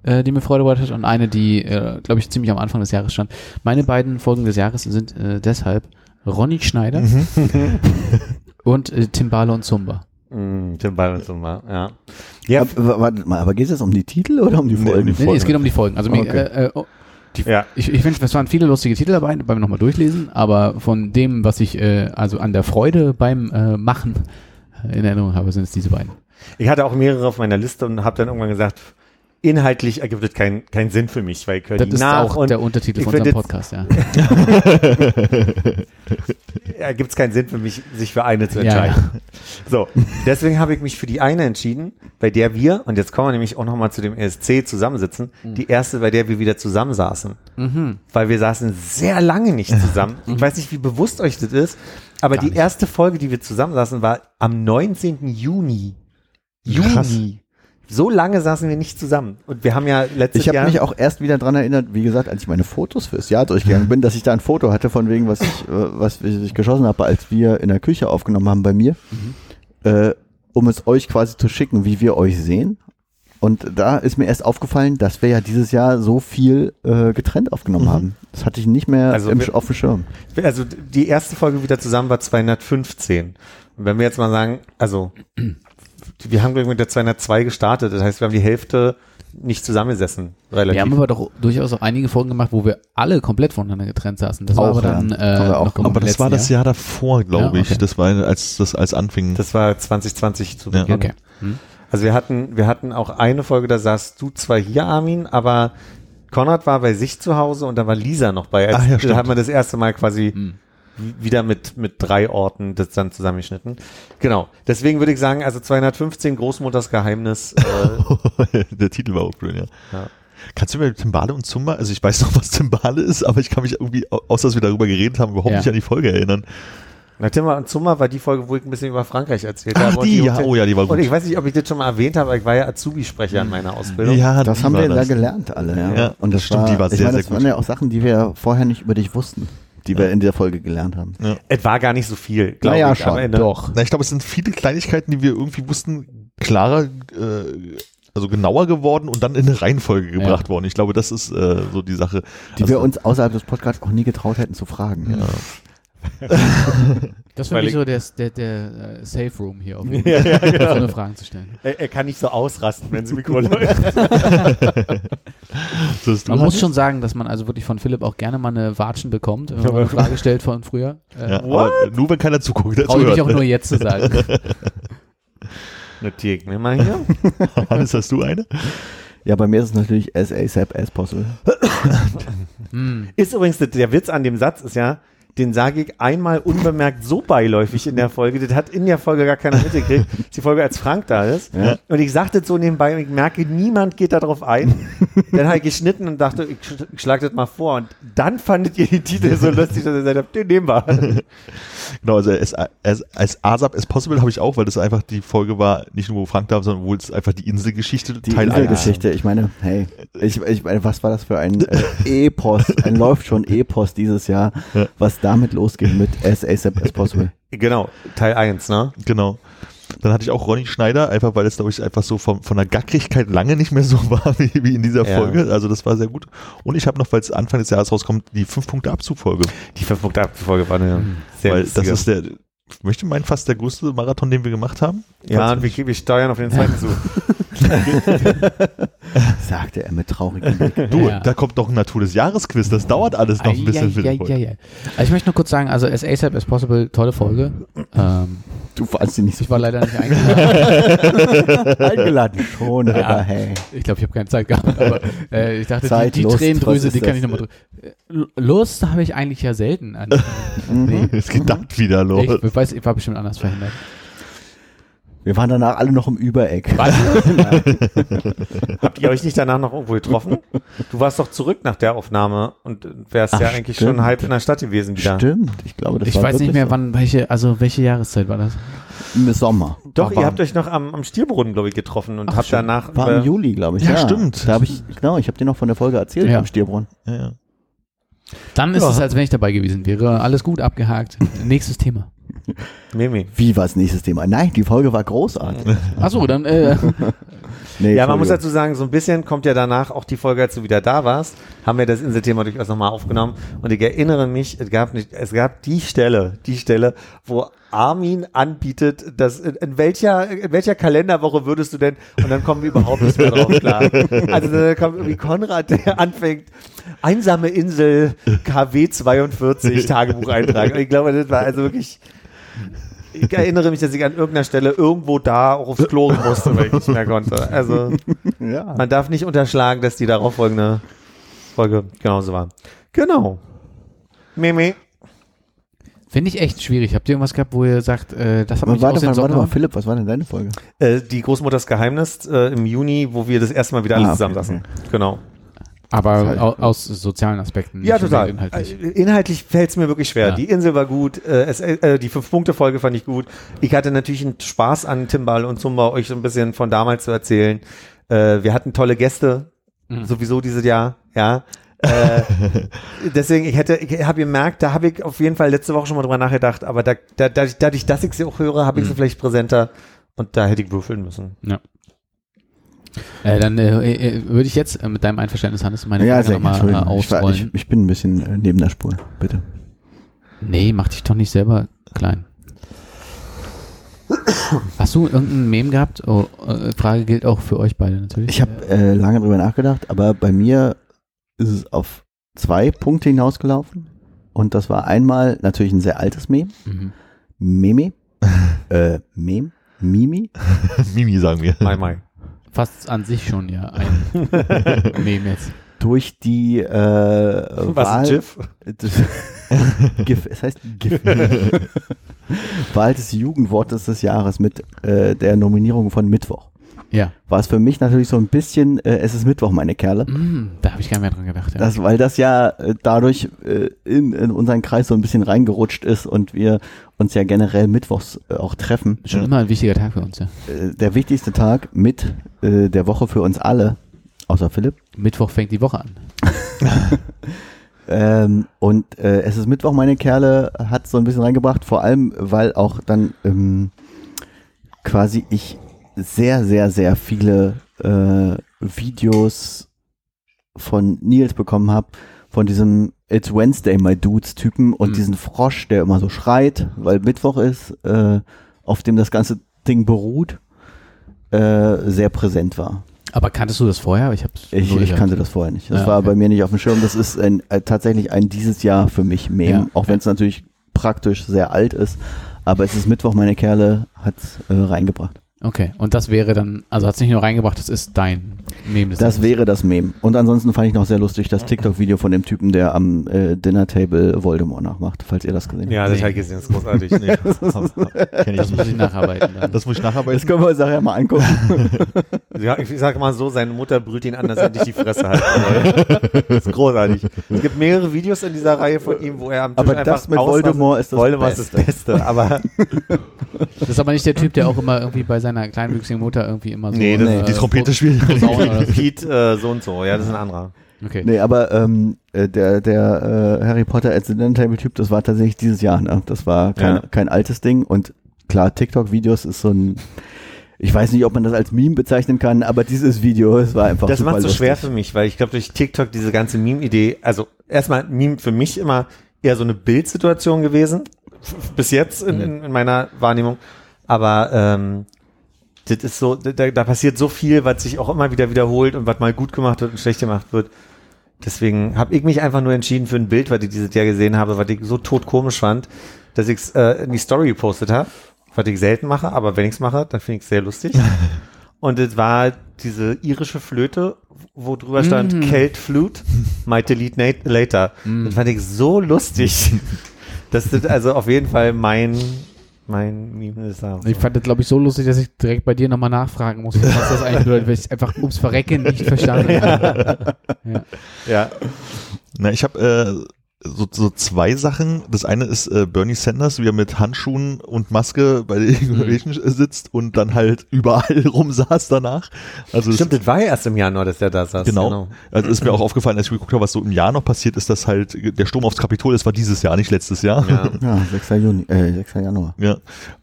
äh, die mir Freude bereitet hat und eine, die, äh, glaube ich, ziemlich am Anfang des Jahres stand. Meine beiden Folgen des Jahres sind äh, deshalb Ronny Schneider Mhm. und äh, Timbale und Zumba. Hm, Tim Byron zum Mal, ja. Ja, Aber, warte mal, aber geht es jetzt um die Titel oder um die Nee, Folgen? um die Nee, nee, es geht um die Folgen. Also mir, Okay. äh, äh, oh, ja. ich, ich finde, es waren viele lustige Titel dabei, beim nochmal durchlesen, aber von dem, was ich äh, also an der Freude beim äh, Machen äh, in Erinnerung habe, sind es diese beiden. Ich hatte auch mehrere auf meiner Liste und habe dann irgendwann gesagt, inhaltlich ergibt es keinen keinen Sinn für mich, weil höre Das ist nach auch der Untertitel von unserem Podcast, ja. ergibt es keinen Sinn für mich, sich für eine zu Ja, entscheiden. So, deswegen habe ich mich für die eine entschieden, bei der wir, und jetzt kommen wir nämlich auch nochmal zu dem ESC zusammensitzen, die erste, bei der wir wieder zusammensaßen. Weil wir saßen sehr lange nicht zusammen. Ich weiß nicht, wie bewusst euch das ist, aber die erste Folge, die wir zusammensaßen, war am 19. Juni. Krass. So lange saßen wir nicht zusammen. Und wir haben ja letztes Ich habe Jahr. mich auch erst wieder dran erinnert, wie gesagt, als ich meine Fotos fürs Jahr durchgegangen bin, dass ich da ein Foto hatte von wegen, was ich, äh, was ich geschossen habe, als wir in der Küche aufgenommen haben bei mir, äh, um es euch quasi zu schicken, wie wir euch sehen. Und da ist mir erst aufgefallen, dass wir ja dieses Jahr so viel äh, getrennt aufgenommen haben. Das hatte ich nicht mehr Also im, wir- auf dem Schirm. Also die erste Folge wieder zusammen war 215. Und wenn wir jetzt mal sagen, also wir haben ich, mit der 202 gestartet, das heißt, wir haben die Hälfte nicht zusammengesessen, relativ. Wir haben aber doch durchaus auch einige Folgen gemacht, wo wir alle komplett voneinander getrennt saßen. Das war Auch, aber dann ja. äh, auch Aber das war das Jahr davor, glaube Ja, ich. okay. Das war, als das als anfing. das war 2020 zu Ja. Beginn. Okay. Hm. Also wir hatten, wir hatten auch eine Folge, da saßt du zwar hier, Armin, aber Konrad war bei sich zu Hause und da war Lisa noch bei. Als, Ach ja, da haben wir das erste Mal quasi Hm. Wieder mit, mit drei Orten das dann zusammengeschnitten. Genau. Deswegen würde ich sagen, also 215 Großmutters Geheimnis. Äh, Der Titel war auch schön, ja. Ja. Kannst du mir Timbale und Zumba, also ich weiß noch, was Timbale ist, aber ich kann mich irgendwie, au- außer dass wir darüber geredet haben, überhaupt Ja. nicht an die Folge erinnern. Na, Timmer und Zummer war die Folge, wo ich ein bisschen über Frankreich erzählt Ach, habe. und die, ja. Oh ja, die war Und gut. ich weiß nicht, ob ich das schon mal erwähnt habe, aber ich war ja Azubi-Sprecher in meiner Ausbildung. Ja, Das die haben wir da das. gelernt alle. Ja. Ja, und das stimmt, war, die war sehr, meine, sehr das waren gut. ja auch Sachen, die wir vorher nicht über dich wussten, die wir in der Folge gelernt haben. Es war gar nicht so viel, glaube Naja, ich. schon, am Ende. Doch. Na, ich glaube, es sind viele Kleinigkeiten, die wir irgendwie wussten, klarer, äh, also genauer geworden und dann in eine Reihenfolge gebracht worden. Ich glaube, das ist äh, so die Sache. Die Also, wir uns außerhalb des Podcasts auch nie getraut hätten zu fragen. Ja. Das war ich- so der, der, der äh, Safe Room hier, auf Ja, ja, so genau. eine Fragen zu stellen. er, er kann nicht so ausrasten, wenn das Mikro läuft. Du Man muss nicht. schon sagen, dass man also wirklich von Philipp auch gerne mal eine Watschen bekommt, wenn man eine Frage stellt von früher. Äh, Ja, aber nur wenn keiner zuguckt. Traue ich mich auch nur jetzt zu sagen. Notiere ich mir mal hier. Hannes, hast du eine? Ja, bei mir ist es natürlich as ASAP as possible. Hm. Ist übrigens der- der Witz an dem Satz ist ja, den sage ich einmal unbemerkt so beiläufig in der Folge. Das hat in der Folge gar keiner mitgekriegt. Das ist die Folge, als Frank da ist. Ja. Und ich sagte so nebenbei und ich merke, niemand geht darauf ein. Dann habe ich geschnitten und dachte, ich, sch- ich schlage das mal vor. Und dann fandet ihr die Titel so lustig, dass ihr gesagt habt, den nehmen wir. Genau, also as, as, als ASAP as possible habe ich auch, weil das einfach die Folge war, nicht nur wo Frank da war, sondern wo es einfach die Inselgeschichte Die Teil 1. Inselgeschichte, ich meine, hey, ich, ich meine, was war das für ein äh, Epos, ein läuft schon Epos dieses Jahr, Ja. was damit losgeht mit as ASAP as possible. Genau, Teil 1, ne? Genau. Dann hatte ich auch Ronny Schneider, einfach weil es, glaube ich, einfach so von, von der Gackrigkeit lange nicht mehr so war wie, wie in dieser Ja. Folge. Also das war sehr gut. Und ich habe noch, weil es Anfang des Jahres rauskommt, die 5-Punkte-Abzug-Folge. Die 5 Punkte Folge war eine sehr Weil das lustige. ist der, möchte meinen, fast der größte Marathon, den wir gemacht haben. Ja, und wir, wir steuern auf den zweiten zu. Sagte er mit traurigem Blick. Du, Ja. da kommt doch ein Natur des Jahres-Quiz. Das dauert alles noch ein bisschen für ja, ja, Folge. ja. Also ich möchte nur kurz sagen, also as ASAP as possible, tolle Folge. Ähm, Du fandst ihn nicht so ich war leider nicht eingeladen. eingeladen. Schon, aber hey. Ich glaube, ich habe keine Zeit gehabt, aber äh, ich dachte, Zeit, die, die Lust, Tränendrüse, die kann ich nochmal drücken. Lust habe ich eigentlich ja selten. An, Mhm. Es geht dann wieder los. ich weiß, ich war bestimmt anders verhindert. Wir waren danach alle noch im Übereck. Habt ihr euch nicht danach noch irgendwo getroffen? Du warst doch zurück nach der Aufnahme und wärst Ach, ja eigentlich stimmt. schon halb in der Stadt gewesen wieder. Stimmt, ich glaube, das Ich war weiß nicht mehr, so. wann, welche, also welche Jahreszeit war das? Im Sommer. Doch, War ihr habt euch noch am, am Stierbrunnen, glaube ich, getroffen und Ach, habt stimmt. danach. War im Juli, glaube ich. Ja, stimmt. Da habe ich, genau, ich habe dir noch von der Folge erzählt Ja. am Stierbrunn. Ja, ja. Dann ist Ja. es, als wenn ich dabei gewesen wäre. Alles gut abgehakt. Nächstes Thema. Mimi. Wie war das nächstes Thema? Nein, die Folge war großartig. Achso, dann, äh, Nee, Ja, man muss dazu sagen, so ein bisschen kommt ja danach auch die Folge, als du wieder da warst, haben wir das Inselthema durchaus nochmal aufgenommen. Und ich erinnere mich, es gab nicht, es gab die Stelle, die Stelle, wo Armin anbietet, dass in, in welcher, in welcher Kalenderwoche würdest du denn, und dann kommen wir überhaupt nicht mehr drauf klar. Also da kommt irgendwie Konrad, der anfängt, einsame Insel KW 42 Tagebucheintrag. Und ich glaube, das war also wirklich, ich erinnere mich, dass ich an irgendeiner Stelle irgendwo da auch aufs Klo musste, weil ich nicht mehr konnte. Also Ja. man darf nicht unterschlagen, dass die darauffolgende Folge genauso war. Genau. Mimi. Finde ich echt schwierig. Habt ihr irgendwas gehabt, wo ihr sagt, äh, das hat Aber mich warte aus mal, warte mal? Philipp, was war denn deine Folge? Äh, die Großmutters Geheimnis äh, im Juni, wo wir das erste Mal wieder alle Ah, okay, zusammensaßen. Genau. Aber Halt- au aus sozialen Aspekten. Ja, nicht total. Inhaltlich. Äh, Inhaltlich fällt es mir wirklich schwer. Ja. Die Insel war gut, äh, es, äh, die Fünf-Punkte-Folge fand ich gut. Ich hatte natürlich einen Spaß an Timbal und Zumba, euch so ein bisschen von damals zu erzählen. Äh, wir hatten tolle Gäste, Mhm. sowieso dieses Jahr, ja. äh, deswegen, ich hätte, ich habe gemerkt, da habe ich auf jeden Fall letzte Woche schon mal drüber nachgedacht, aber da, da, dadurch, dadurch, dass ich sie auch höre, habe ich sie Mhm. vielleicht präsenter und da hätte ich würfeln müssen. Äh, dann äh, äh, würde ich jetzt äh, mit deinem Einverständnis, Hannes, meine Ja, Frage nochmal äh, Entschuldigung. Ich, war, ich, ausrollen. ich bin ein bisschen äh, neben der Spur, bitte. Nee, mach dich doch nicht selber klein. Hast du irgendein Meme gehabt? Oh, äh, Frage gilt auch für euch beide natürlich. Ich habe äh, lange drüber nachgedacht, aber bei mir ist es auf zwei Punkte hinausgelaufen. Und das war einmal natürlich ein sehr altes Meme. Mhm. Meme. äh, Meme. Mimi. Mimi sagen wir. Mai, mai. Fast an sich schon ja ein Meme jetzt. Durch die äh, Was Wahl. GIF? GIF, es heißt GIF. Wahl des Jugendwortes des Jahres mit äh, der Nominierung von Mittwoch. Ja. War es für mich natürlich so ein bisschen, äh, es ist Mittwoch, meine Kerle. Mm, da habe ich gar nicht mehr dran gedacht. Ja. Das, weil das ja äh, dadurch äh, in, in unseren Kreis so ein bisschen reingerutscht ist und wir uns ja generell mittwochs äh, auch treffen. schon immer ein wichtiger Tag für uns, ja. Äh, der wichtigste Tag mit äh, der Woche für uns alle, außer Philipp. Mittwoch fängt die Woche an. Ähm, und äh, es ist Mittwoch, meine Kerle hat so ein bisschen reingebracht, vor allem, weil auch dann ähm, quasi ich sehr, sehr, sehr viele äh, Videos von Nils bekommen habe, von diesem It's Wednesday, my dudes Typen und Mhm. diesen Frosch, der immer so schreit, weil Mittwoch ist, äh, auf dem das ganze Ding beruht, äh, sehr präsent war. Aber kanntest du das vorher? Ich, hab's Ich, ich kannte das vorher nicht. Das Ja, war okay. bei mir nicht auf dem Schirm. Das ist ein, äh, tatsächlich ein dieses Jahr für mich Meme, Ja. auch wenn es natürlich praktisch sehr alt ist. Aber es ist Mittwoch, meine Kerle hat äh, reingebracht. Okay, und das wäre dann, also hat es nicht nur reingebracht, das ist dein Meme. Das Tages. wäre das Meme. Und ansonsten fand ich noch sehr lustig das TikTok-Video von dem Typen, der am äh, Dinner-Table Voldemort nachmacht, falls ihr das gesehen habt. Ja, das Nee. habe ich gesehen, das ist großartig. Nee, ich Das muss ich nacharbeiten. Dann. Das muss ich Das nacharbeiten. können wir uns nachher mal angucken. Ja, ich sage mal so, seine Mutter brüllt ihn an, dass er nicht die Fresse hat. Das ist großartig. Es gibt mehrere Videos in dieser Reihe von ihm, wo er am Tisch Aber einfach das mit. Voldemort ist das Voldemort ist das Beste, aber Das ist aber nicht der Typ, der auch immer irgendwie bei seiner kleinwüchsigen Mutter irgendwie immer so. Nee, das- äh, Die Trompete so. Pete äh, so und so, ja, das ist ein anderer. Okay. Nee, aber ähm, äh, der, der äh, Harry Potter als Dinner-Table-Typ, das war tatsächlich dieses Jahr. Ne? Das war kein, Ja. kein altes Ding. Und klar, TikTok-Videos ist so ein ich weiß nicht, ob man das als Meme bezeichnen kann, aber dieses Video, es war einfach Das super macht so lustig. schwer für mich, weil ich glaube, durch TikTok diese ganze Meme-Idee, also erstmal Meme für mich immer eher so eine Bildsituation gewesen, bis jetzt in, in, in meiner Wahrnehmung. Aber ähm, das ist so, da, da passiert so viel, was sich auch immer wieder wiederholt und was mal gut gemacht wird und schlecht gemacht wird. Deswegen habe ich mich einfach nur entschieden für ein Bild, was ich dieses Jahr gesehen habe, was ich so totkomisch fand, dass ich es äh, in die Story gepostet habe, was ich selten mache, aber wenn ich es mache, dann finde ich es sehr lustig. Und es war diese irische Flöte, wo drüber stand Mm. Celt Flute, might delete later. Mm. Das fand ich so lustig. Das ist also auf jeden Fall mein, mein Meme des Jahres. Ich fand das, glaube ich, so lustig, dass ich direkt bei dir nochmal nachfragen muss, was das eigentlich bedeutet, weil ich es einfach ums Verrecken nicht verstanden habe. Ja. Ja. Na, ich habe äh, so, so zwei Sachen. Das eine ist äh, Bernie Sanders, wie er mit Handschuhen und Maske bei der Inauguration sitzt und dann halt überall rumsaß danach. Also es- Stimmt, das war ja erst im Januar, dass der da saß. Genau. Also ist mir auch aufgefallen, als ich geguckt habe, was so im Jahr noch passiert ist, dass halt der Sturm aufs Kapitol, das war dieses Jahr, nicht letztes Jahr. Ja. Ja, 6. Juni, äh, 6. Januar. Ja,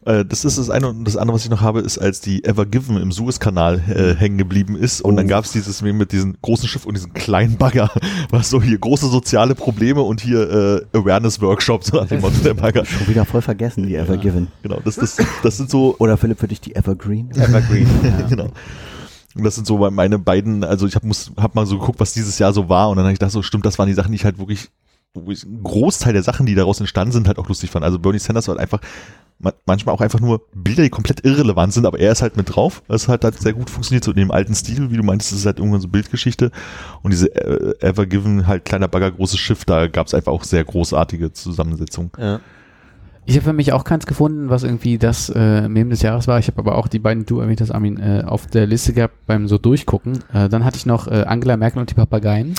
äh, das ist das eine und das andere, was ich noch habe, ist, als die Ever Given im Suezkanal äh, hängen geblieben ist und dann Oh. gab es dieses mit diesem großen Schiff und diesem kleinen Bagger, was so hier große soziale Probleme und hier äh, Awareness-Workshop, so nach dem Motto der Bagger. Schon wieder voll vergessen, die Evergiven. Genau, das, das, das sind so, Oder Philipp, für dich die Evergreen? Evergreen. genau. Und das sind so meine beiden, also ich habe hab mal so geguckt, was dieses Jahr so war und dann habe ich gedacht, so stimmt, das waren die Sachen, die ich halt wirklich, wo ich einen Großteil der Sachen, die daraus entstanden sind, halt auch lustig fand. Also Bernie Sanders war halt einfach manchmal auch einfach nur Bilder, die komplett irrelevant sind, aber er ist halt mit drauf. Das hat halt sehr gut funktioniert, so in dem alten Stil, wie du meintest, das ist halt irgendwann so Bildgeschichte. Und diese äh, Ever Given, halt kleiner Bagger, großes Schiff, da gab es einfach auch sehr großartige Zusammensetzungen. Ja. Ich habe für mich auch keins gefunden, was irgendwie das äh, Meme des Jahres war. Ich habe aber auch die beiden, du erwähnt hast, Armin, äh, auf der Liste gehabt beim so durchgucken. Äh, dann hatte ich noch äh, Angela Merkel und die Papageien.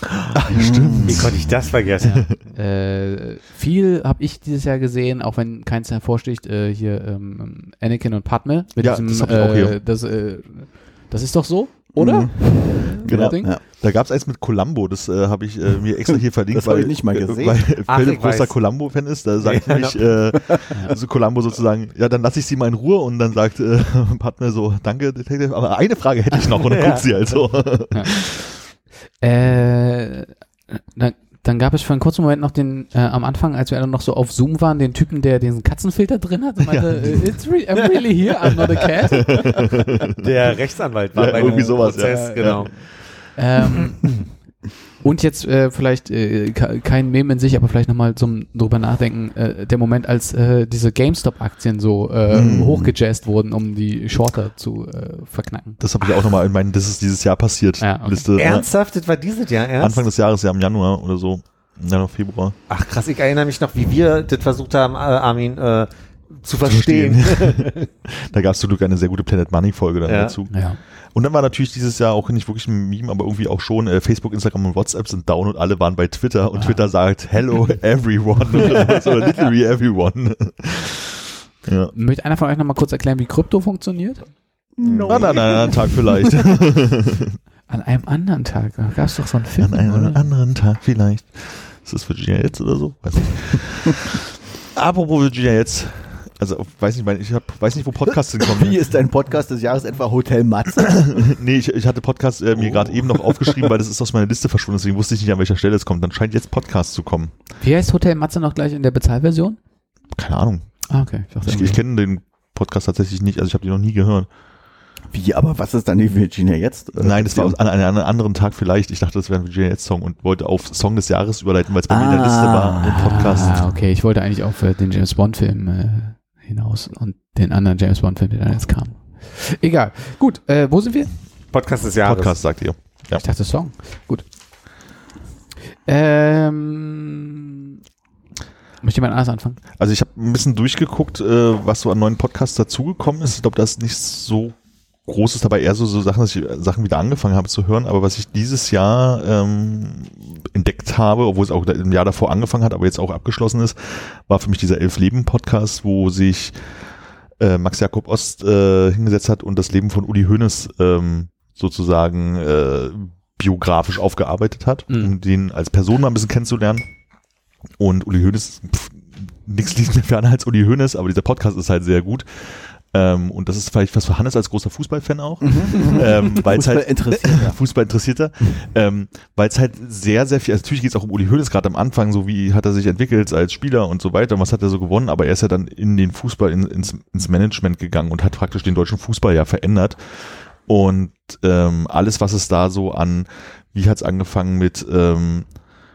Wie konnte ich das vergessen? Äh, viel habe ich dieses Jahr gesehen, auch wenn keins hervorsticht, äh, hier ähm, Anakin und Padme. Mit Ja, diesem, das hab ich auch hier. äh, das, äh, das ist doch so, oder? Genau. Ding? Ja. Da gab es eins mit Columbo, das äh, habe ich äh, mir extra hier verlinkt, Das hab weil, ich nicht mal äh, gesehen. weil Ach, Philipp großer. Columbo-Fan ist. Da sagt Ja, nämlich äh, so Columbo sozusagen, ja, dann lasse ich sie mal in Ruhe und dann sagt äh, Padme so, danke, Detective, aber eine Frage hätte ich noch und dann Ja. guckt sie halt so. Äh, dann, dann gab es für einen kurzen Moment noch den, äh, am Anfang, als wir alle noch so auf Zoom waren, den Typen, der diesen Katzenfilter drin hat und meinte, äh, It's re I'm really here, I'm not a cat. Der Rechtsanwalt war Ja, bei irgendwie dem sowas, ja. Prozess, Ja. genau. Ähm, und jetzt äh, vielleicht äh, ke- kein Meme in sich, aber vielleicht nochmal zum drüber nachdenken, äh, der Moment, als äh, diese GameStop-Aktien so äh, Mm. hochgejazzt wurden, um die Shorter zu äh, verknacken. Das habe ich auch nochmal in meinen, das ist dieses Jahr passiert. Ja, okay. Liste, äh, Ernsthaft? Das war dieses Jahr ernst? Anfang des Jahres, ja im Januar oder so. Januar, Februar. Ach krass, ich erinnere mich noch, wie wir das versucht haben, äh, Armin, äh, zu verstehen. Da gab es zum Glück eine sehr gute Planet Money Folge dann Ja. dazu. Ja. Und dann war natürlich dieses Jahr auch nicht wirklich ein Meme, aber irgendwie auch schon äh, Facebook, Instagram und WhatsApp sind down und alle waren bei Twitter und Twitter sagt Hello everyone oder so, literally everyone. ja. Möchte einer von euch nochmal kurz erklären, wie Krypto funktioniert? No. An einem anderen Tag vielleicht. An einem anderen Tag. Da gab es doch so einen Film, An einem oder? anderen Tag vielleicht. Ist das Virginia jetzt oder so? Weiß nicht. Apropos Virginia jetzt. Also, weiß nicht, mein- ich hab, weiß nicht, wo Podcasts hinkommen. Wie ist dein Podcast des Jahres etwa Hotel Matze? Nee, ich, ich hatte Podcast äh, mir Oh. gerade eben noch aufgeschrieben, weil das ist aus meiner Liste verschwunden, deswegen wusste ich nicht, an welcher Stelle es kommt. Dann scheint jetzt Podcast zu kommen. Wie heißt Hotel Matze noch gleich in der Bezahlversion? Keine Ahnung. Ah, okay. Ich Ich, ich kenne den Podcast tatsächlich nicht, also ich habe den noch nie gehört. Wie, aber was ist dann die Virginia jetzt? Nein, das war an, an einem anderen Tag vielleicht. Ich dachte, das wäre ein Virginia jetzt Song und wollte auf Song des Jahres überleiten, weil es bei mir in der Liste war im Podcast. Ah, okay. Ich wollte eigentlich auf äh, den James Bond Film äh, hinaus und den anderen James Bond Film, der dann jetzt kam. Egal. Gut, äh, wo sind wir? Podcast des Jahres. Podcast, sagt ihr. Ja. Ich dachte Song. Gut. Ähm, möchte jemand anders anfangen? Also ich habe ein bisschen durchgeguckt, äh, was so an neuen Podcasts dazugekommen ist. Ich glaube, da ist nichts so Großes dabei, eher so, so Sachen, dass ich äh, Sachen wieder angefangen habe zu hören. Aber was ich dieses Jahr ähm, entdeckt habe, obwohl es auch im Jahr davor angefangen hat, aber jetzt auch abgeschlossen ist, war für mich dieser Elf Leben Podcast, wo sich äh, Max Jakob Ost äh, hingesetzt hat und das Leben von Uli Hoeneß ähm, sozusagen äh, biografisch aufgearbeitet hat, Mhm. um den als Person mal ein bisschen kennenzulernen. Und Uli Hoeneß, pff, nichts liegt mir ferner als Uli Hoeneß, aber dieser Podcast ist halt sehr gut. Ähm, und das ist vielleicht was für Hannes als großer Fußballfan auch. ähm, weil es Fußball halt interessiert, ja. Fußball interessierter, ähm, weil es halt sehr, sehr viel, also natürlich geht es auch um Uli Hoeneß gerade am Anfang, so wie hat er sich entwickelt als Spieler und so weiter und was hat er so gewonnen, aber er ist ja dann in den Fußball, in, ins, ins Management gegangen und hat praktisch den deutschen Fußball ja verändert und ähm, alles, was es da so an, wie hat es angefangen mit ähm,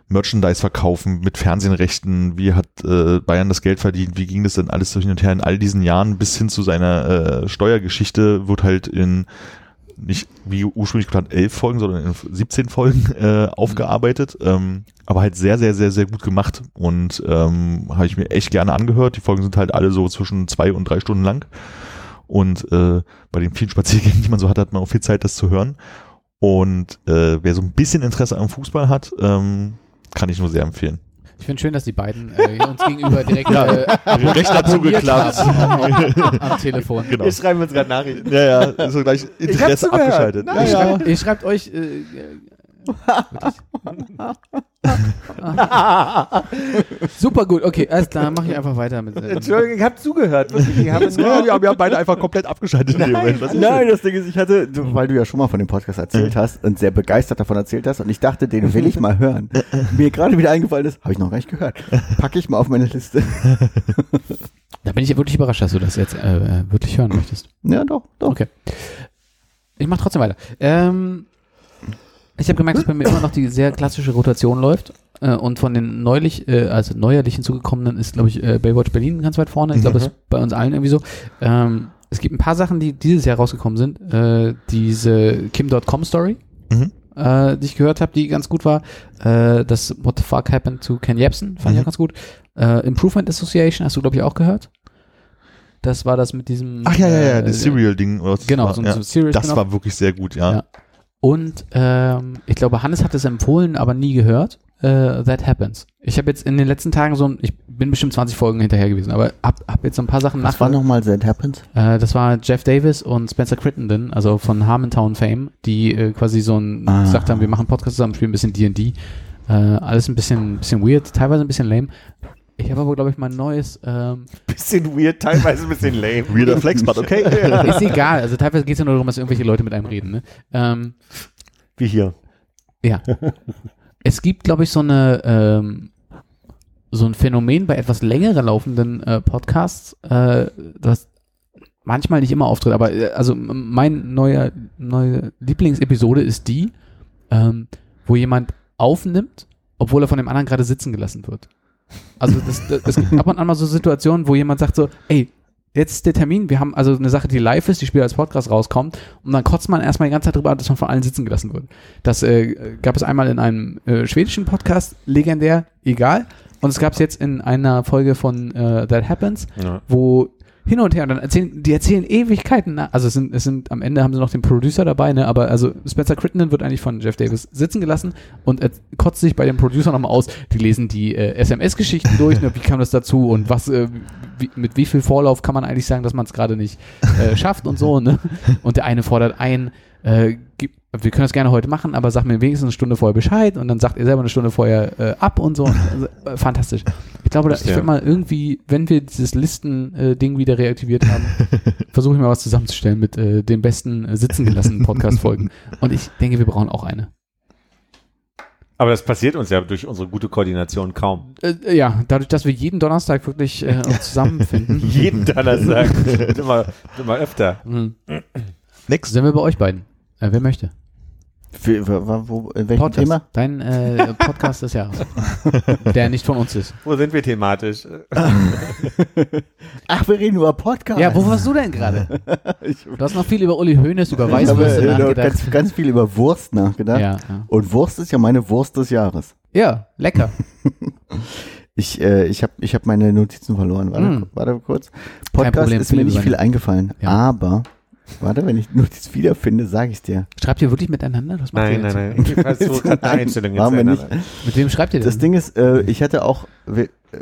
Merchandise verkaufen, mit Fernsehrechten, wie hat äh, Bayern das Geld verdient, wie ging das denn alles hin und her? In all diesen Jahren bis hin zu seiner äh, Steuergeschichte wird halt in nicht wie ursprünglich geplant elf Folgen, sondern in 17 Folgen äh, aufgearbeitet, ähm, aber halt sehr, sehr, sehr, sehr gut gemacht. Und ähm, habe ich mir echt gerne angehört. Die Folgen sind halt alle so zwischen zwei und drei Stunden lang. Und äh, bei den vielen Spaziergängen, die man so hat, hat man auch viel Zeit, das zu hören. Und äh, wer so ein bisschen Interesse am Fußball hat, ähm, kann ich nur sehr empfehlen. Ich finde schön, dass die beiden äh, uns gegenüber direkt Ja, äh, recht dazu geklappt. haben am Telefon. Genau. Wir schreiben uns gerade Nachrichten. Ja, ja, so gleich Interesse abgeschaltet. Ihr, Ja, schreibt, ihr schreibt euch äh? Super gut, okay, alles klar, mache ich einfach weiter mit. Entschuldigung, ich habe zugehört. Wirklich, ich habe Ja, nur wir haben ja beide einfach komplett abgeschaltet in dem Moment. Was ist Nein, das Ding ist, ich hatte, du, weil du ja schon mal von dem Podcast erzählt hast und sehr begeistert davon erzählt hast und ich dachte, den will ich mal hören. Mir gerade wieder eingefallen ist, habe ich noch gar nicht gehört. Packe ich mal auf meine Liste. Da bin ich ja wirklich überrascht, dass du das jetzt äh, äh, wirklich hören möchtest. Ja, doch, doch. Okay. Ich mache trotzdem weiter. Ähm, ich habe gemerkt, dass bei mir immer noch die sehr klassische Rotation läuft. Äh, und von den neulich, äh, also neuerlich hinzugekommenen ist, glaube ich, äh, Baywatch Berlin ganz weit vorne. Ich glaube, das ist bei uns allen irgendwie so. Ähm, es gibt ein paar Sachen, die dieses Jahr rausgekommen sind. Äh, diese Kim.com Story, Mhm. äh, die ich gehört habe, die ganz gut war. Äh, das What the Fuck Happened to Ken Jebsen, fand ich Mhm. auch ganz gut. Äh, Improvement Association hast du, glaube ich, auch gehört. Das war das mit diesem. Ach ja, ja, ja, äh, das Serial-Ding. Genau, war, so ein ja. so ein Serial Das war wirklich sehr gut, ja. Ja. Und ähm, ich glaube, Hannes hat es empfohlen, aber nie gehört. Äh, That Happens. Ich habe jetzt in den letzten Tagen so ein, ich bin bestimmt 20 Folgen hinterher gewesen, aber hab, hab jetzt so ein paar Sachen Was war nach. nochmal That Happens? Äh, das war Jeff Davis und Spencer Crittenden, also von Harmontown Fame, die äh, quasi so ein Ah. gesagt haben, wir machen Podcast zusammen, spielen ein bisschen D&D. Alles ein bisschen, bisschen weird, teilweise ein bisschen lame. Ich habe aber, glaube ich, mein neues, ähm, Bisschen weird, teilweise ein bisschen lame. Weirder Flex, but okay. ist egal, also teilweise geht es ja nur darum, dass irgendwelche Leute mit einem reden. Ne? Ähm, Wie hier. Ja. es gibt, glaube ich, so eine ähm, so ein Phänomen bei etwas längere laufenden äh, Podcasts, äh, das manchmal nicht immer auftritt, aber äh, also mein neuer neue Lieblingsepisode ist die, ähm, wo jemand aufnimmt, obwohl er von dem anderen gerade sitzen gelassen wird. Also das, das, es gibt ab und an mal so Situationen, wo jemand sagt so, ey, jetzt ist der Termin, wir haben also eine Sache, die live ist, die später als Podcast rauskommt und dann kotzt man erstmal die ganze Zeit drüber, dass man von allen sitzen gelassen wird. Das äh, gab es einmal in einem äh, schwedischen Podcast, legendär, egal. Und es gab es jetzt in einer Folge von äh, That Happens, Ja. wo hin und her und dann erzählen, die erzählen Ewigkeiten, nach. also es sind, es sind, am Ende haben sie noch den Producer dabei, ne, aber also Spencer Crittenden wird eigentlich von Jeff Davis sitzen gelassen und er kotzt sich bei dem Producer nochmal aus, die lesen die äh, SMS-Geschichten durch, ne, wie kam das dazu und was, äh, wie, mit wie viel Vorlauf kann man eigentlich sagen, dass man es gerade nicht äh, schafft und so, ne, und der eine fordert ein, äh, gib, wir können das gerne heute machen, aber sag mir wenigstens eine Stunde vorher Bescheid und dann sagt er selber eine Stunde vorher äh, ab und so. Also, äh, fantastisch. Ich glaube, da, ich würde mal irgendwie, wenn wir dieses Listen-Ding wieder reaktiviert haben, versuche ich mal was zusammenzustellen mit äh, den besten äh, sitzen gelassenen Podcast-Folgen. Und ich denke, wir brauchen auch eine. Aber das passiert uns ja durch unsere gute Koordination kaum. Äh, ja, dadurch, dass wir jeden Donnerstag wirklich äh, uns zusammenfinden, Jeden Donnerstag. Immer, immer öfter. mhm, Next. sind wir bei euch beiden. Äh, wer möchte? Für, wo, wo, in welchem Podcast. Thema? Dein äh, Podcast des Jahres. Der nicht von uns ist. Wo sind wir thematisch? Ach, wir reden über Podcast. Ja, wo warst du denn gerade? Du hast noch viel über Uli Hoeneß, über ich habe Weißwürste äh, nachgedacht. ganz, ganz viel über Wurst nachgedacht. Ja, ja. Und Wurst ist ja meine Wurst des Jahres. ja, lecker. Ich, äh, ich habe ich hab meine Notizen verloren. Warte, Hm. warte kurz. Podcast Problem, ist mir nicht viel eingefallen. Ja. Aber, warte, wenn ich die Notiz wiederfinde, sage ich dir. Schreibt ihr wirklich miteinander? Das macht ihr Nein, jetzt. nein, nein. Ich versuche gerade eine Einstellung jetzt wir nicht. Mit wem schreibt ihr denn? Das Ding ist, äh, ich hatte auch, we- äh,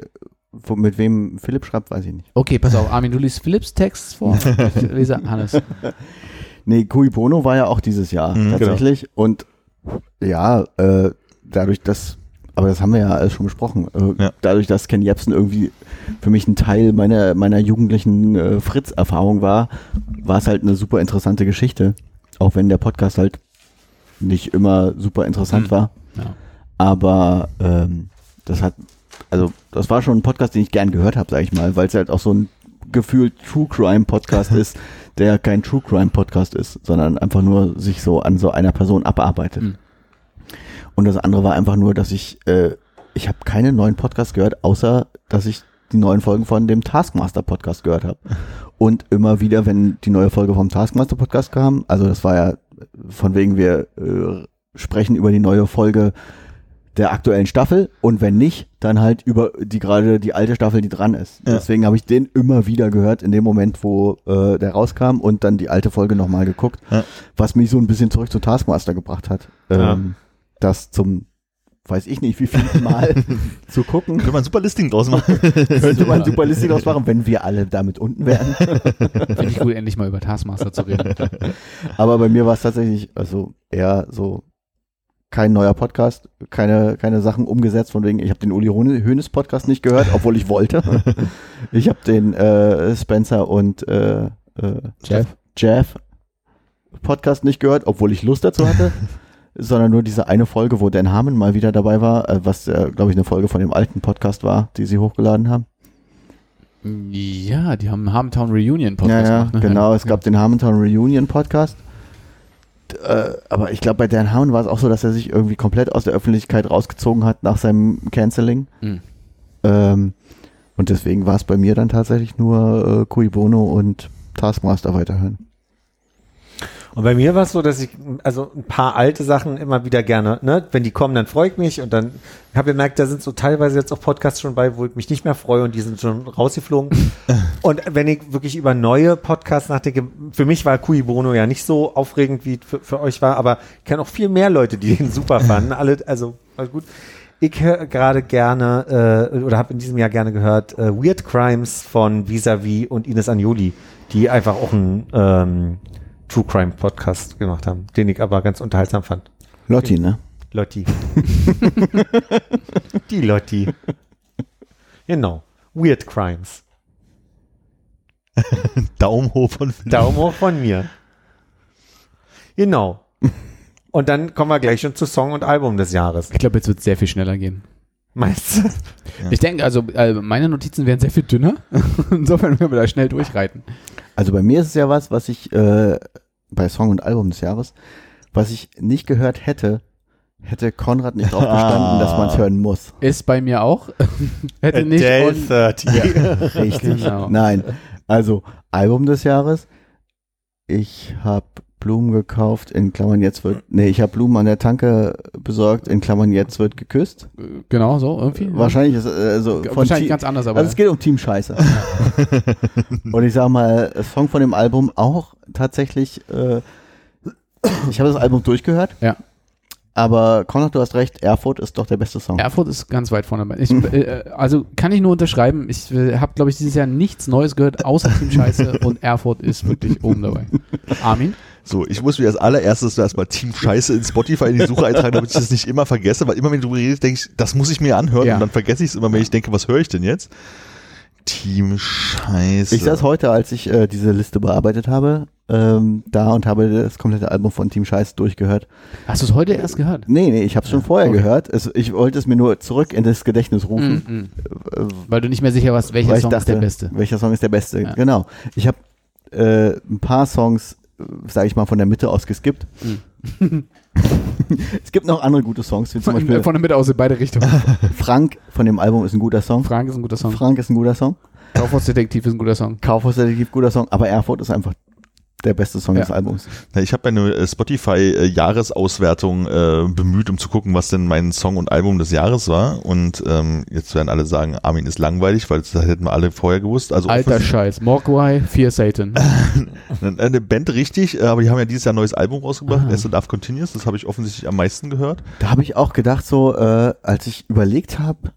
wo, mit wem Philipp schreibt, weiß ich nicht. okay, pass auf, Armin, du liest Philipps Text vor. Ich lese Hannes. Nee, Cui Bono war ja auch dieses Jahr Mhm, tatsächlich. Und ja, äh, dadurch, dass, aber das haben wir ja alles schon besprochen, äh, Ja. dadurch, dass Ken Jebsen irgendwie für mich ein Teil meiner, meiner jugendlichen äh, Fritz-Erfahrung war, war es halt eine super interessante Geschichte. Auch wenn der Podcast halt nicht immer super interessant Mhm. war. Ja. Aber ähm, das hat, also das war schon ein Podcast, den ich gern gehört habe, sag ich mal, weil es halt auch so ein gefühlt True Crime Podcast ist, der kein True Crime Podcast ist, sondern einfach nur sich so an so einer Person abarbeitet. Mhm. Und das andere war einfach nur, dass ich, äh, ich habe keine neuen Podcasts gehört, außer dass ich die neuen Folgen von dem Taskmaster Podcast gehört habe. Und immer wieder, wenn die neue Folge vom Taskmaster Podcast kam, also das war ja von wegen wir äh, sprechen über die neue Folge der aktuellen Staffel und wenn nicht, dann halt über die gerade die alte Staffel, die dran ist. Ja. Deswegen habe ich den immer wieder gehört in dem Moment, wo äh, der rauskam und dann die alte Folge nochmal geguckt, Ja. was mich so ein bisschen zurück zu Taskmaster gebracht hat. Ähm. Das zum, weiß ich nicht, wie viel Mal zu gucken. Wir ein super Listing draus machen. Könnte man super Listing draus machen, wenn wir alle damit unten wären. Finde ich gut, endlich mal über Taskmaster zu reden. Aber bei mir war es tatsächlich also eher so kein neuer Podcast, keine, keine Sachen umgesetzt, von wegen, ich habe den Uli Hoeneß Podcast nicht gehört, obwohl ich wollte. Ich habe den äh, Spencer und äh, äh, Jeff? Jeff Podcast nicht gehört, obwohl ich Lust dazu hatte, sondern nur diese eine Folge, wo Dan Harmon mal wieder dabei war, äh, was, äh, glaube ich, eine Folge von dem alten Podcast war, die sie hochgeladen haben. Ja, die haben einen Harmontown Reunion Podcast ja, ja, gemacht. Ne? genau. Es gab den Harmontown Reunion Podcast. Äh, aber ich glaube, bei Dan Harmon war es auch so, dass er sich irgendwie komplett aus der Öffentlichkeit rausgezogen hat nach seinem Canceling. Mhm. Ähm, und deswegen war es bei mir dann tatsächlich nur äh, Cui Bono und Taskmaster weiterhören. Und bei mir war es so, dass ich also ein paar alte Sachen immer wieder gerne, ne, wenn die kommen, dann freue ich mich und dann habe ich gemerkt, da sind so teilweise jetzt auch Podcasts schon bei, wo ich mich nicht mehr freue und die sind schon rausgeflogen. und wenn ich wirklich über neue Podcasts nachdenke, für mich war Cui Bono ja nicht so aufregend, wie für, für euch war, aber ich kenne auch viel mehr Leute, die den super fanden. Alle, also alles gut. Ich höre gerade gerne äh, oder habe in diesem Jahr gerne gehört äh, Weird Crimes von Visavi und Ines Agnoli, die einfach auch ein ähm, True Crime Podcast gemacht haben, den ich aber ganz unterhaltsam fand. Lotti, ne? Lotti. die Lotti. Genau. Weird Crimes. Daumen hoch von Philipp. Daumen hoch von mir. Genau. Und dann kommen wir gleich schon zu Song und Album des Jahres. Ich glaube, jetzt wird es sehr viel schneller gehen. Meinst du? Ich denke, also äh, meine Notizen werden sehr viel dünner. Insofern werden wir da schnell durchreiten. Also bei mir ist es ja was, was ich äh, bei Song und Album des Jahres, was ich nicht gehört hätte, hätte Konrad nicht darauf bestanden, dass man es hören muss. Ist bei mir auch. Hätte nicht. Adele Und, 30. Richtig. Genau. Nein. Also Album des Jahres. Ich habe Blumen gekauft, in Klammern jetzt wird, nee, ich habe Blumen an der Tanke besorgt, in Klammern jetzt wird geküsst. genau, so irgendwie. Wahrscheinlich ist äh, so Ja. von Wahrscheinlich Team- ganz anders, aber. Also es geht um Team Scheiße. Und ich sag mal, Song von dem Album auch tatsächlich, äh, ich habe das Album durchgehört. Ja. Aber Konrad, du hast recht, Erfurt ist doch der beste Song. Erfurt ist ganz weit vorne. Ich, äh, also kann ich nur unterschreiben. Ich äh, habe, glaube ich, dieses Jahr nichts Neues gehört, außer Team Scheiße und Erfurt ist wirklich oben dabei. Armin? So, ich muss mir als allererstes erstmal Team Scheiße in Spotify in die Suche eintragen, damit ich das nicht immer vergesse, weil immer wenn du redest, denke ich, das muss ich mir anhören Ja. und dann vergesse ich es immer, wenn ich denke, was höre ich denn jetzt? Team Scheiße. Ich saß heute, als ich äh, diese Liste bearbeitet habe, ähm, da und habe das komplette Album von Team Scheiße durchgehört. Hast du es heute erst gehört? Nee, nee, ich habe es schon vorher okay. gehört. Es, ich wollte es mir nur zurück in das Gedächtnis rufen. Mm, mm. äh, Weil du nicht mehr sicher warst, welcher Song ist der dachte, beste. Welcher Song ist der beste? Ja. Genau. Ich habe äh, ein paar Songs, sage ich mal, von der Mitte aus geskippt. es gibt noch andere gute Songs, wie zum Von, Beispiel von der Mitte aus in beide Richtungen. Frank von dem Album ist ein guter Song. Frank ist ein guter Song. Frank ist ein guter Song. Kaufhausdetektiv ist ein guter Song. Kaufhausdetektiv guter Song, aber Erfurt ist einfach der beste Song Ja. des Albums. Ich habe eine äh, Spotify-Jahresauswertung äh, bemüht, um zu gucken, was denn mein Song und Album des Jahres war. Und ähm, jetzt werden alle sagen, Armin ist langweilig, weil das hätten wir alle vorher gewusst. Also Alter Scheiß. Mogwai, Fear Satan. eine Band richtig, äh, aber die haben ja dieses Jahr ein neues Album rausgebracht, Ah. As Love Continues. Das habe ich offensichtlich am meisten gehört. Da habe ich auch gedacht, so, äh, als ich überlegt habe,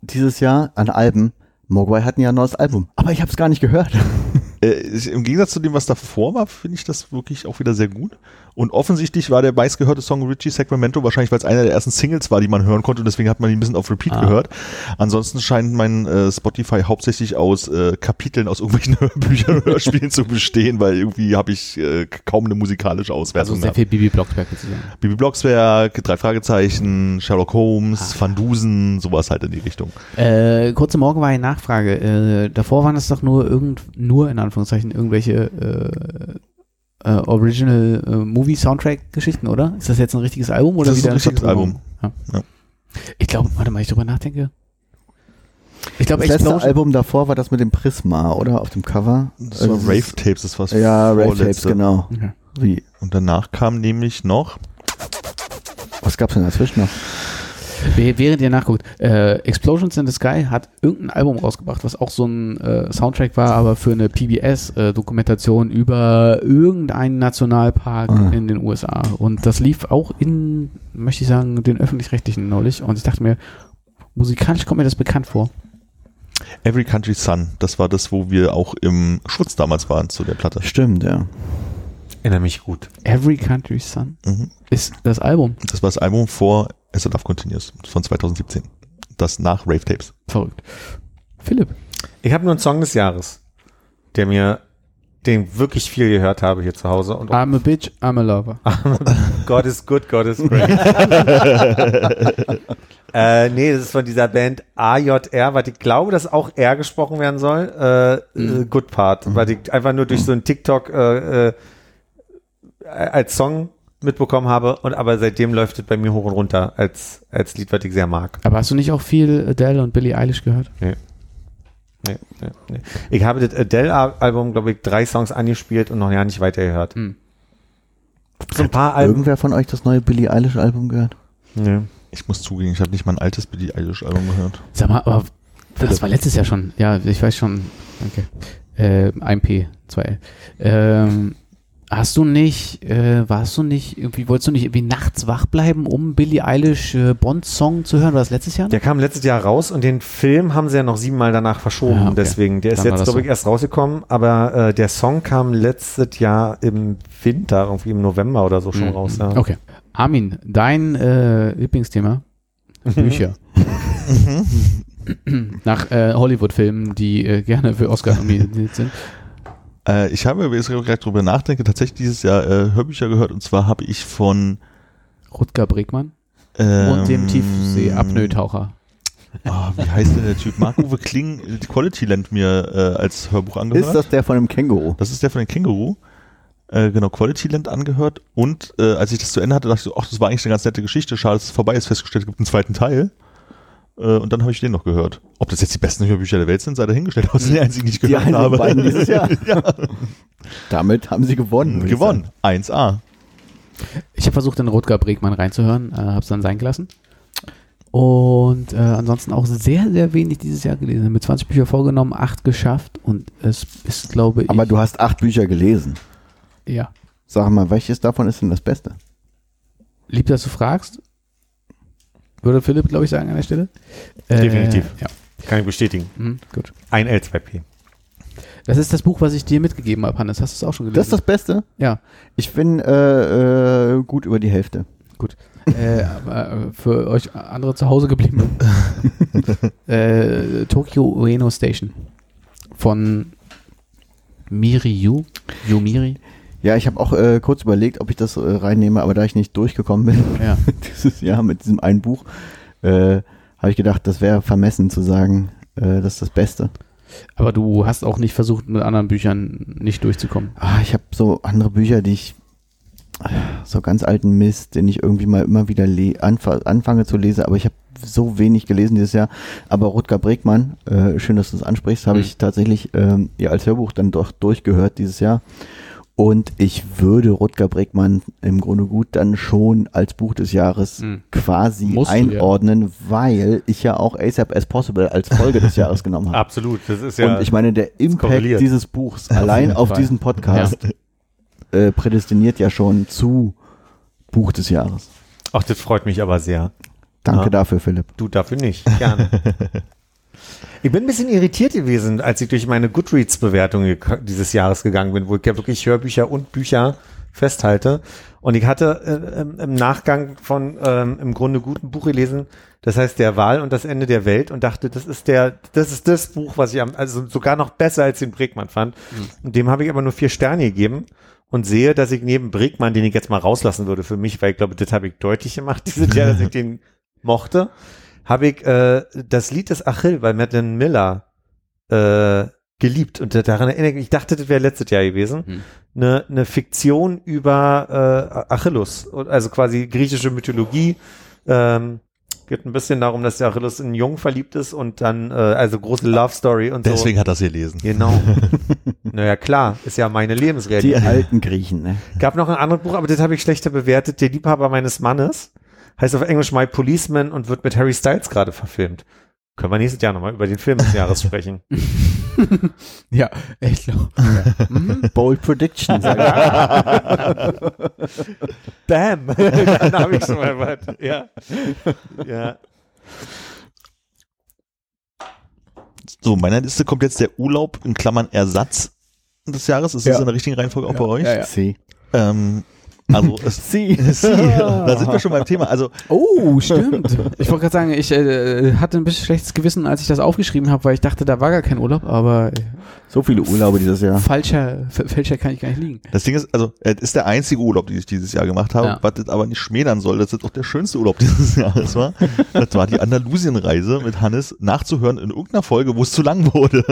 dieses Jahr an Alben, Mogwai hatten ja ein neues Album, aber ich habe es gar nicht gehört. Äh, Im Gegensatz zu dem, was davor war, finde ich das wirklich auch wieder sehr gut. Und offensichtlich war der meistgehörte Song Richie Sacramento wahrscheinlich, weil es einer der ersten Singles war, die man hören konnte und deswegen hat man ihn ein bisschen auf Repeat Ah. gehört. Ansonsten scheint mein äh, Spotify hauptsächlich aus äh, Kapiteln aus irgendwelchen Hörbüchern und Hörspielen zu bestehen, weil irgendwie habe ich äh, kaum eine musikalische Also Auswertung sehr gehabt. viel Bibi Blocksberg sozusagen. Bibi Blocksberg, drei Fragezeichen, Sherlock Holmes, Van Dusen, sowas halt in die Richtung. Äh, kurze Morgenwei-Nachfrage. Äh, davor waren es doch nur irgend, nur in Anführungszeichen irgendwelche äh, äh, Original äh, Movie Soundtrack Geschichten, oder? Ist das jetzt ein richtiges Album oder Das ist wieder ein richtiges Vertonung? Ja. Ja. Ich glaube, warte mal, ich drüber nachdenke. Ich glaube, Das letzte Explosion. Album davor war das mit dem Prisma, oder? Auf dem Cover. Das war Also Rave Tapes, das war das Ja, Rave Tapes, genau. Okay. Wie? Und danach kam nämlich noch Was gab's denn dazwischen noch? Wäh- Während ihr nachguckt, äh, Explosions in the Sky hat irgendein Album rausgebracht, was auch so ein äh, Soundtrack war, aber für eine PBS-Dokumentation über irgendeinen Nationalpark Ah. in den USA. Und das lief auch in, möchte ich sagen, den öffentlich-rechtlichen neulich. Und ich dachte mir, musikalisch kommt mir das bekannt vor. Every Country Sun. Das war das, wo wir auch im Schutz damals waren zu der Platte. Stimmt, ja. Erinnere mich gut. Every Country Sun Mhm. ist das Album. Das war das Album vor As the Love Continues von 2017. Das nach Rave Tapes. Verrückt. Philipp. Ich habe nur einen Song des Jahres, der mir, den wirklich viel gehört habe hier zu Hause. Und I'm a bitch, I'm a lover. God is good, God is great. äh, nee, das ist von dieser Band AJR, was ich glaube, dass auch R gesprochen werden soll. Äh, äh, Good Part, weil ich einfach nur durch so einen TikTok äh, äh, als Song mitbekommen habe und aber seitdem läuft es bei mir hoch und runter als, als Lied, was ich sehr mag. Aber hast du nicht auch viel Adele und Billie Eilish gehört? Nee, nee, nee. Ich habe das Adele-Album, glaube ich, drei Songs angespielt und noch ja nicht weitergehört. Hm. So ein paar Alben. Irgendwer von euch das neue Billie Eilish Album gehört? Nee. Ich muss zugeben, ich habe nicht mal ein altes Billie Eilish Album gehört. Sag mal, aber das war letztes Jahr schon. Ja, ich weiß schon. Danke. Äh, 1P, 2L. Ähm, hast du nicht, äh, warst du nicht, irgendwie, wolltest du nicht irgendwie nachts wach bleiben, um Billie Eilish äh, Bond-Song zu hören? War das letztes Jahr? Der kam letztes Jahr raus und den Film haben sie ja noch siebenmal danach verschoben. Ja, okay. Deswegen, der ist Dann war jetzt, glaube ich, so. erst rausgekommen. Aber äh, der Song kam letztes Jahr im Winter, irgendwie im November oder so schon Mhm. raus. Ja. Okay. Armin, dein äh, Lieblingsthema? Bücher. Nach äh, Hollywood-Filmen, die äh, gerne für Oscar nominiert sind. Äh, ich habe, wenn ich jetzt gerade drüber nachdenke, tatsächlich dieses Jahr äh, Hörbücher gehört und zwar habe ich von Rutger Bregmann ähm, und dem Tiefsee-Apnoe-Taucher. Ah, wie heißt denn der Typ? Marc-Uwe Kling, äh, Quality Land mir äh, als Hörbuch angehört. Ist das der von dem Känguru? Das ist der von den Känguru. Äh, genau, Quality Land angehört. Und äh, als ich das zu Ende hatte, dachte ich so, ach, das war eigentlich eine ganz nette Geschichte. Schade, dass es vorbei ist. Festgestellt, es gibt einen zweiten Teil. Äh, und dann habe ich den noch gehört. Ob das jetzt die besten Hörbücher der Welt sind, sei dahingestellt. Aber das sind die einzigen, die ich Die gehört einzigen habe. beiden dieses Jahr. ja, Damit haben sie gewonnen. gewonnen. 1A. Ich habe versucht, in Rutger Bregmann reinzuhören, äh, habe es dann sein gelassen. Und äh, ansonsten auch sehr, sehr wenig dieses Jahr gelesen. Mit 20 Bücher vorgenommen, 8 geschafft und es ist, glaube ich. Aber du hast acht Bücher gelesen. Ja. Sag mal, welches davon ist denn das Beste? Lieb, dass du fragst. Würde Philipp, glaube ich, sagen an der Stelle. Äh, Definitiv. Ja. Kann ich bestätigen. Mhm, gut. Ein L2P. Das ist das Buch, was ich dir mitgegeben habe, Hannes. Hast du es auch schon gelesen? Das ist das Beste? ja. Ich bin äh, äh, gut über die Hälfte. äh, aber, äh, für euch andere zu Hause geblieben. äh, Tokyo Ueno Station von Miriyu. Yumiri. Ja, ich habe auch äh, kurz überlegt, ob ich das äh, reinnehme, aber da ich nicht durchgekommen bin Ja. dieses Jahr mit diesem einen Buch, äh, habe ich gedacht, das wäre vermessen zu sagen, äh, das ist das Beste. Aber du hast auch nicht versucht, mit anderen Büchern nicht durchzukommen. Ah, ich habe so andere Bücher, die ich so ganz alten Mist, den ich irgendwie mal immer wieder le anfa anfange zu lesen, aber ich habe so wenig gelesen dieses Jahr. Aber Rutger Bregmann, äh, schön, dass du es ansprichst, habe Mhm. ich tatsächlich ähm, ja als Hörbuch dann doch durchgehört dieses Jahr. Und ich würde Rutger Bregmann im Grunde gut dann schon als Buch des Jahres Mhm. quasi Musst du, einordnen, weil ich ja auch ASAP as Possible als Folge des Jahres genommen habe. Absolut. Das ist Und ich meine, der Impact dieses Buchs allein auf Fall. diesen Podcast äh, prädestiniert ja schon zu Buch des Jahres. Ach, das freut mich aber sehr. Danke Ja. dafür, Philipp. Du dafür nicht. Gerne. ich bin ein bisschen irritiert gewesen, als ich durch meine Goodreads-Bewertung dieses Jahres gegangen bin, wo ich ja wirklich Hörbücher und Bücher festhalte. Und ich hatte äh, im- Nachgang von ähm, im Grunde guten Buch gelesen, das heißt Der Wahl und das Ende der Welt und dachte, das ist der, das ist das Buch, was ich am, also sogar noch besser als den Bregmann fand. Und dem habe ich aber nur vier Sterne gegeben und sehe, dass ich neben Bregmann, den ich jetzt mal rauslassen würde für mich, weil ich glaube, das habe ich deutlich gemacht dieses Jahr, dass ich den mochte, habe ich äh, das Lied des Achill bei Madeline Miller äh, geliebt. Und daran erinnere ich mich, ich dachte, das wäre letztes Jahr gewesen. Hm. Eine, eine Fiktion über äh, Achilles, also quasi griechische Mythologie. Ähm, geht ein bisschen darum, dass der Achilles in Jungen verliebt ist und dann, äh, also große Love Story und Deswegen hat er es gelesen. so. Genau. naja, klar, ist ja meine Die Lebensrealität. alten Griechen, ne? Gab noch ein anderes Buch, aber das habe ich schlechter bewertet. Der Liebhaber meines Mannes heißt auf Englisch My Policeman und wird mit Harry Styles gerade verfilmt. Können wir nächstes Jahr nochmal über den Film des Jahres sprechen. Ja, ich glaube. Ja. Mhm. Bold Prediction, sag ich. Bam! Dann habe ich schon mal was. Ja. ja. So, meiner Liste kommt jetzt der Urlaub in Klammern Ersatz des Jahres. Ist das Ja. in der richtigen Reihenfolge auch bei euch? Ja, ja. Sie. Ähm, also es, Sie. Sie, da sind wir schon beim Thema. Also Oh, stimmt. Ich wollte gerade sagen, ich äh, hatte ein bisschen schlechtes Gewissen, als ich das aufgeschrieben habe, weil ich dachte, da war gar kein Urlaub, aber äh, So viele Urlaube dieses Jahr. falscher, f- fälscher kann ich gar nicht liegen. das Ding ist, also es ist der einzige Urlaub, den ich dieses Jahr gemacht habe, Ja. was das aber nicht schmälern soll, dass das auch der schönste Urlaub dieses Jahres war. Das war die Andalusienreise mit Hannes nachzuhören in irgendeiner Folge, wo es zu lang wurde.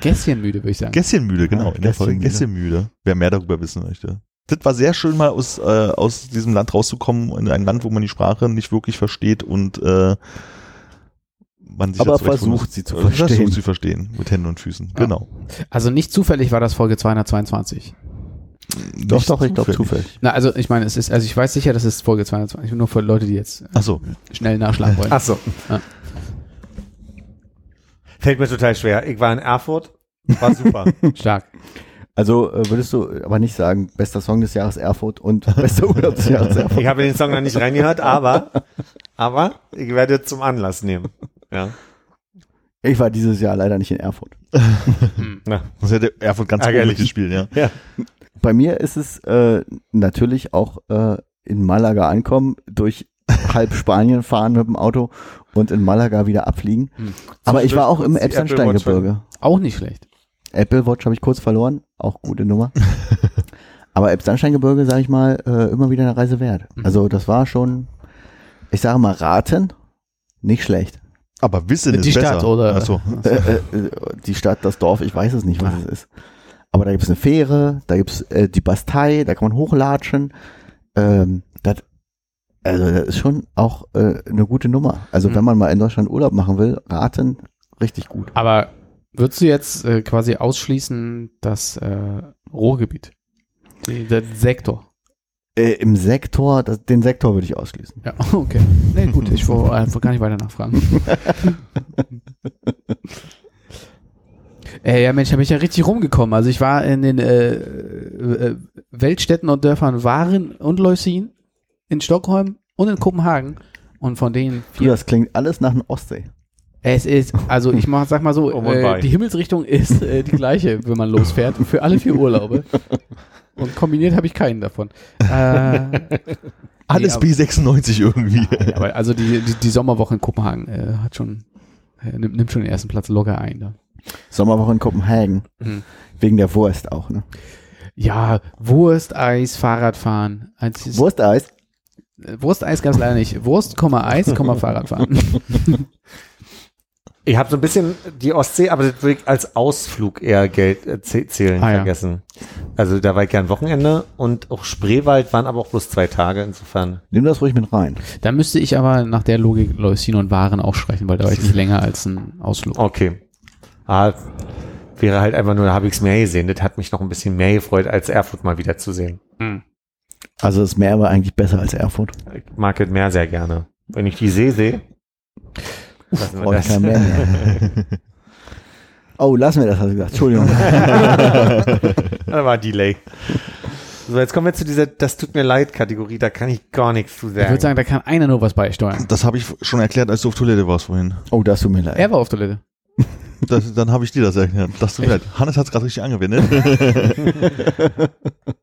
Gässchenmüde, würde ich sagen. Gässchenmüde, genau, Ah, in der Folge. Gässchenmüde. Wer mehr darüber wissen möchte. Das war sehr schön, mal aus, äh, aus diesem Land rauszukommen, in ein Land, wo man die Sprache nicht wirklich versteht und äh, man sich Aber versucht, sie zu Äh, Versucht verstehen. sie verstehen, mit Händen und Füßen. Ja. Genau. Also nicht zufällig war das Folge 222. Doch, Nicht doch, ich glaube zufällig. Na, also ich meine, es ist, also ich weiß sicher, das ist Folge 220, nur für Leute, die jetzt äh, Ach so. schnell nachschlagen wollen. Ach so. Ja. Fällt mir total schwer. Ich war in Erfurt, war super. Stark. Also äh, würdest du aber nicht sagen, bester Song des Jahres Erfurt und bester Urlaub des Jahres Erfurt. ich habe den Song noch nicht reingehört, aber, aber ich werde zum Anlass nehmen. Ja. Ich war dieses Jahr leider nicht in Erfurt. Na, Das hätte Erfurt ganz oben gespielt, ja. ja. Bei mir ist es äh, natürlich auch äh, in Malaga ankommen, durch halb Spanien fahren mit dem Auto und in Malaga wieder abfliegen. Hm. Aber ich war auch im Elbsandsteingebirge. Auch nicht schlecht. Apple Watch habe ich kurz verloren, auch gute Nummer. Aber Elbsandsteingebirge, sage ich mal, äh, immer wieder eine Reise wert. Mhm. Also das war schon, ich sage mal raten, nicht schlecht. Aber Wissen Die ist Stadt, besser. oder? Ach so. Äh, äh, äh, die Stadt, das Dorf, ich weiß es nicht, was es ist. Aber da gibt's eine Fähre, da gibt's äh, die Bastei, da kann man hochlatschen. Ähm, das, also das ist schon auch äh, eine gute Nummer. Also Mhm. wenn man mal in Deutschland Urlaub machen will, raten, richtig gut. Aber würdest du jetzt äh, quasi ausschließen, das äh, Ruhrgebiet? Der Sektor. Äh, Im Sektor, das, den Sektor würde ich ausschließen. Ja, okay. Nee, gut, ich wollte einfach gar nicht weiter nachfragen. äh, ja, Mensch, da bin ich ja richtig rumgekommen. Also ich war in den äh, äh, Weltstädten und Dörfern Waren und Leusin, in Stockholm und in Kopenhagen. Und von denen Du, das klingt alles nach einer Ostsee. Es ist, also ich mach, sag mal so, und äh, die Himmelsrichtung ist äh, die gleiche, wenn man losfährt, für alle vier Urlaube. Und kombiniert habe ich keinen davon. Äh, Alles Nee, B96 irgendwie. ja, aber also die, die, die Sommerwoche in Kopenhagen äh, hat schon, äh, nimmt, nimmt schon den ersten Platz locker ein. Da. Sommerwoche in Kopenhagen. Mhm. Wegen der Wurst auch, ne? Ja, Wurst, Eis, Fahrradfahren. Als es- Wursteis? äh, Wursteis gab es leider nicht. Wurst, Eis, Fahrradfahren. Ich habe so ein bisschen die Ostsee, aber das würde ich als Ausflug eher Geld äh, zäh- zählen Ah, ja. vergessen. Also da war ich ja ein Wochenende und auch Spreewald waren aber auch bloß zwei Tage, insofern. Nimm das ruhig mit rein. da müsste ich aber nach der Logik Leusin und Waren auch sprechen, weil da war ich nicht länger als ein Ausflug. Okay. Ah, wäre halt einfach nur, da habe ich's mehr gesehen. Das hat mich noch ein bisschen mehr gefreut, als Erfurt mal wieder zu sehen. Also das Meer war eigentlich besser als Erfurt. Ich mag das Meer sehr gerne. Wenn ich die See sehe. Lassen wir das. Oh, lassen wir das, hast du gesagt. Entschuldigung. Da war ein Delay. So, jetzt kommen wir zu dieser Das tut mir leid Kategorie, da kann ich gar nichts zu Ich würde sagen. sagen, da kann einer nur was beisteuern. Das habe ich schon erklärt, als du auf Toilette warst vorhin. Oh, das tut mir leid. Er war auf Toilette. Das, dann habe ich dir das erklärt. Das tut mir leid. Hannes hat es gerade richtig angewendet.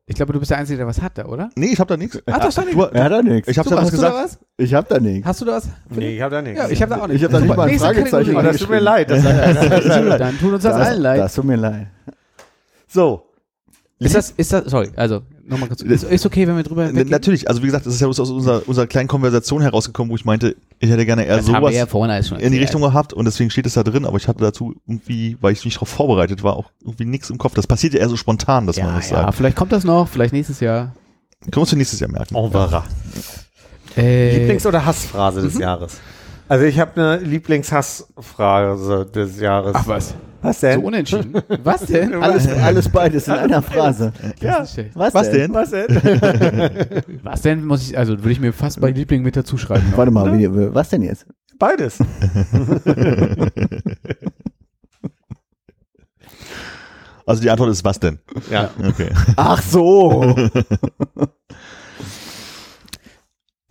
Ich glaube, du bist der Einzige, der was hat da, oder? nee, ich habe da nichts. Ach, das stand nicht. Du, Er hat da nichts. ich habe da was hast du da gesagt. was? Ich hab da nichts. Hast du da was? nee, ich habe da nichts. Ja, ich habe da auch nicht. Ich hab da nicht mal ein Nächste Fragezeichen das tut mir leid. Das Dann tut uns das, allen leid. Das tut mir leid. so, ist das, ist das, sorry, also, nochmal kurz. Ist, ist okay, wenn wir drüber N- weggehen? Natürlich, also wie gesagt, das ist ja aus unserer, unserer kleinen Konversation herausgekommen, wo ich meinte, ich hätte gerne eher Das sowas ja vorhin alles schon in die. Richtung gehabt und deswegen steht es da drin, aber ich hatte dazu irgendwie, weil ich nicht darauf vorbereitet war, auch irgendwie nichts im Kopf. Das passiert ja eher so spontan, dass man Ja, das ja, sagt. vielleicht kommt das noch, vielleicht nächstes Jahr. Können wir uns für nächstes Jahr merken. en verra. Äh, Lieblings- oder Hassphrase des Jahres? Also ich habe eine Lieblingshassphrase des Jahres. Ach was, was so denn? unentschieden. was denn? Alles, alles beides in einer Phrase. ja, Was, Was denn? was denn? Was denn, muss ich, also würde ich mir fast bei Liebling mit dazu schreiben. Warte mal, wie, was denn jetzt? Beides. Also die Antwort ist was denn? Ja. Okay. Ach so.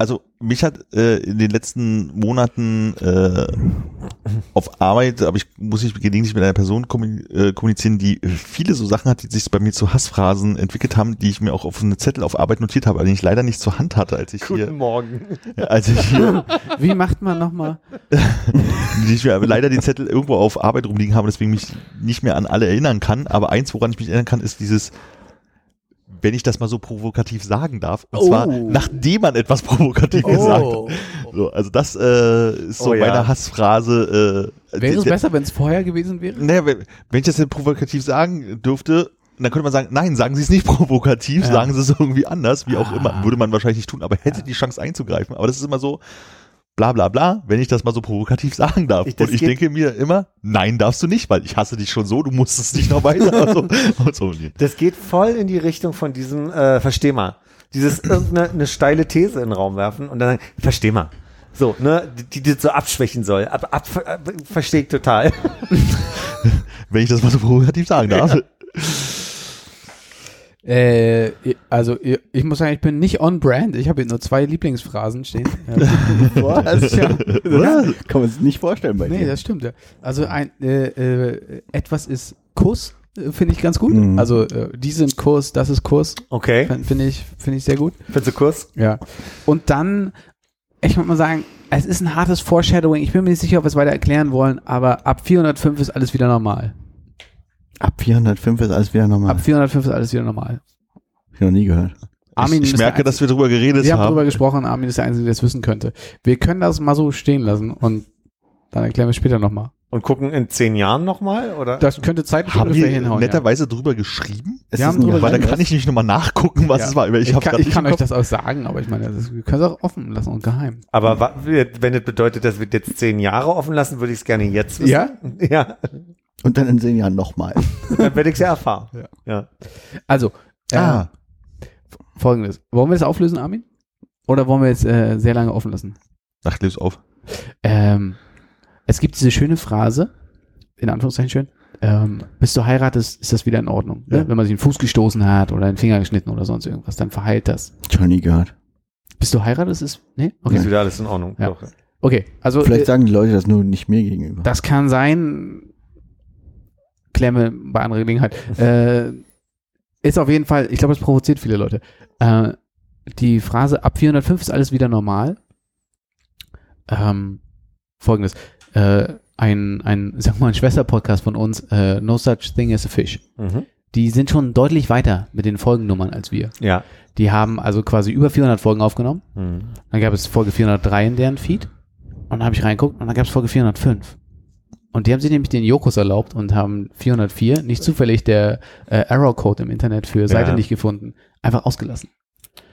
Also mich hat äh, in den letzten Monaten äh, auf Arbeit, aber ich muss ich gelegentlich mit einer Person äh, kommunizieren, die viele so Sachen hat, die sich bei mir zu Hassphrasen entwickelt haben, die ich mir auch auf einen Zettel auf Arbeit notiert habe, aber die ich leider nicht zur Hand hatte, als ich Guten hier, Morgen. als ich hier, Wie macht man nochmal? die ich mir leider den Zettel irgendwo auf Arbeit rumliegen habe, deswegen mich nicht mehr an alle erinnern kann. Aber eins, woran ich mich erinnern kann, ist dieses wenn ich das mal so provokativ sagen darf, und Oh. zwar nachdem man etwas provokativ gesagt hat. So, also das äh, ist so Oh ja. meine Hassphrase. Äh, Wäre es besser, wenn es vorher gewesen wäre? Naja, wenn, wenn ich das denn provokativ sagen dürfte, dann könnte man sagen, nein, sagen Sie es nicht provokativ, Ja. sagen Sie es irgendwie anders, wie auch Ah. immer. Würde man wahrscheinlich nicht tun, aber hätte die Chance einzugreifen. Aber das ist immer so, bla bla bla, wenn ich das mal so provokativ sagen darf. Ich- und ich denke mir immer, nein, darfst du nicht, weil ich hasse dich schon so, du musst es nicht noch weiter. so, und so. Das geht voll in die Richtung von diesem, äh, versteh mal. Dieses irgendeine eine steile These in den Raum werfen und dann sagen, versteh mal. So, ne, die, die das so abschwächen soll. Ab, ab, ab, verstehe ich total. Wenn ich das mal so provokativ sagen darf. Äh, also ich, muss sagen, ich bin nicht on brand. Ich habe hier nur zwei Lieblingsphrasen stehen. Was? ja. Das kann man sich nicht vorstellen bei Nee, dir. das stimmt. Ja. Also ein äh, äh, etwas ist Kuss, äh, finde ich ganz gut. Mhm. Also äh, die sind Kurs, das ist Kurs, Okay. fin- finde ich, finde ich sehr gut. Findest du Kurs? Ja. Und dann, ich würde mal sagen, es ist ein hartes Foreshadowing. Ich bin mir nicht sicher, ob wir es weiter erklären wollen, aber ab 405 ist alles wieder normal. Ab 405 ist alles wieder normal. Ab 405 ist alles wieder normal. Hab ich noch nie gehört. Armin ich ich merke, dass wir drüber geredet wir haben haben. darüber gesprochen, Armin ist der Einzige, der es wissen könnte. Wir können das mal so stehen lassen und dann erklären wir später nochmal. Und gucken in zehn Jahren nochmal, oder? Das könnte zeitlich haben wir hinhauen. netterweise drüber geschrieben? Es Wir ist haben drüber Weil Geheimnis. kann ich nicht nochmal nachgucken, was Ja. es war. Ich, Ja. Ich, hab's kann, ich nicht kann euch das auch sagen, aber ich meine, das, wir können es auch offen lassen und geheim. Aber wa- wenn das bedeutet, dass wir jetzt zehn Jahre offen lassen, würde ich es gerne jetzt wissen. Ja? Ja. Und dann in zehn Jahren nochmal. Dann werde ich es ja erfahren. Ja. Also, äh, Ah, folgendes. Wollen wir das auflösen, Armin? Oder wollen wir jetzt äh, sehr lange offen lassen? ach, löse auf. Ähm, es gibt diese schöne Phrase, in Anführungszeichen schön, ähm, bis du heiratest, ist das wieder in Ordnung. Ne? Ja. Wenn man sich den Fuß gestoßen hat oder den Finger geschnitten oder sonst irgendwas, dann verheilt das. Nie gehört. Bis du heiratest, ist, ne? Okay. Ist wieder alles in Ordnung. Ja. Doch. Okay, also Vielleicht äh, sagen die Leute das nur nicht mir gegenüber. das kann sein, Klemme bei anderer Gelegenheit. äh, ist auf jeden Fall, ich glaube, es provoziert viele Leute. Äh, die Phrase ab 405 ist alles wieder normal. Ähm, Folgendes. Äh, ein, ein, sag mal, ein Schwesterpodcast von uns, äh, No Such Thing as a Fish. Mhm. Die sind schon deutlich weiter mit den Folgennummern als wir. Ja. Die haben also quasi über 400 Folgen aufgenommen. Mhm. Dann gab es Folge 403 in deren Feed. Und dann habe ich reingeguckt und dann gab es Folge 405. Und die haben sich nämlich den Jokos erlaubt und haben 404, nicht zufällig der äh, Arrow-Code im Internet für Seite Ja. nicht gefunden, einfach ausgelassen.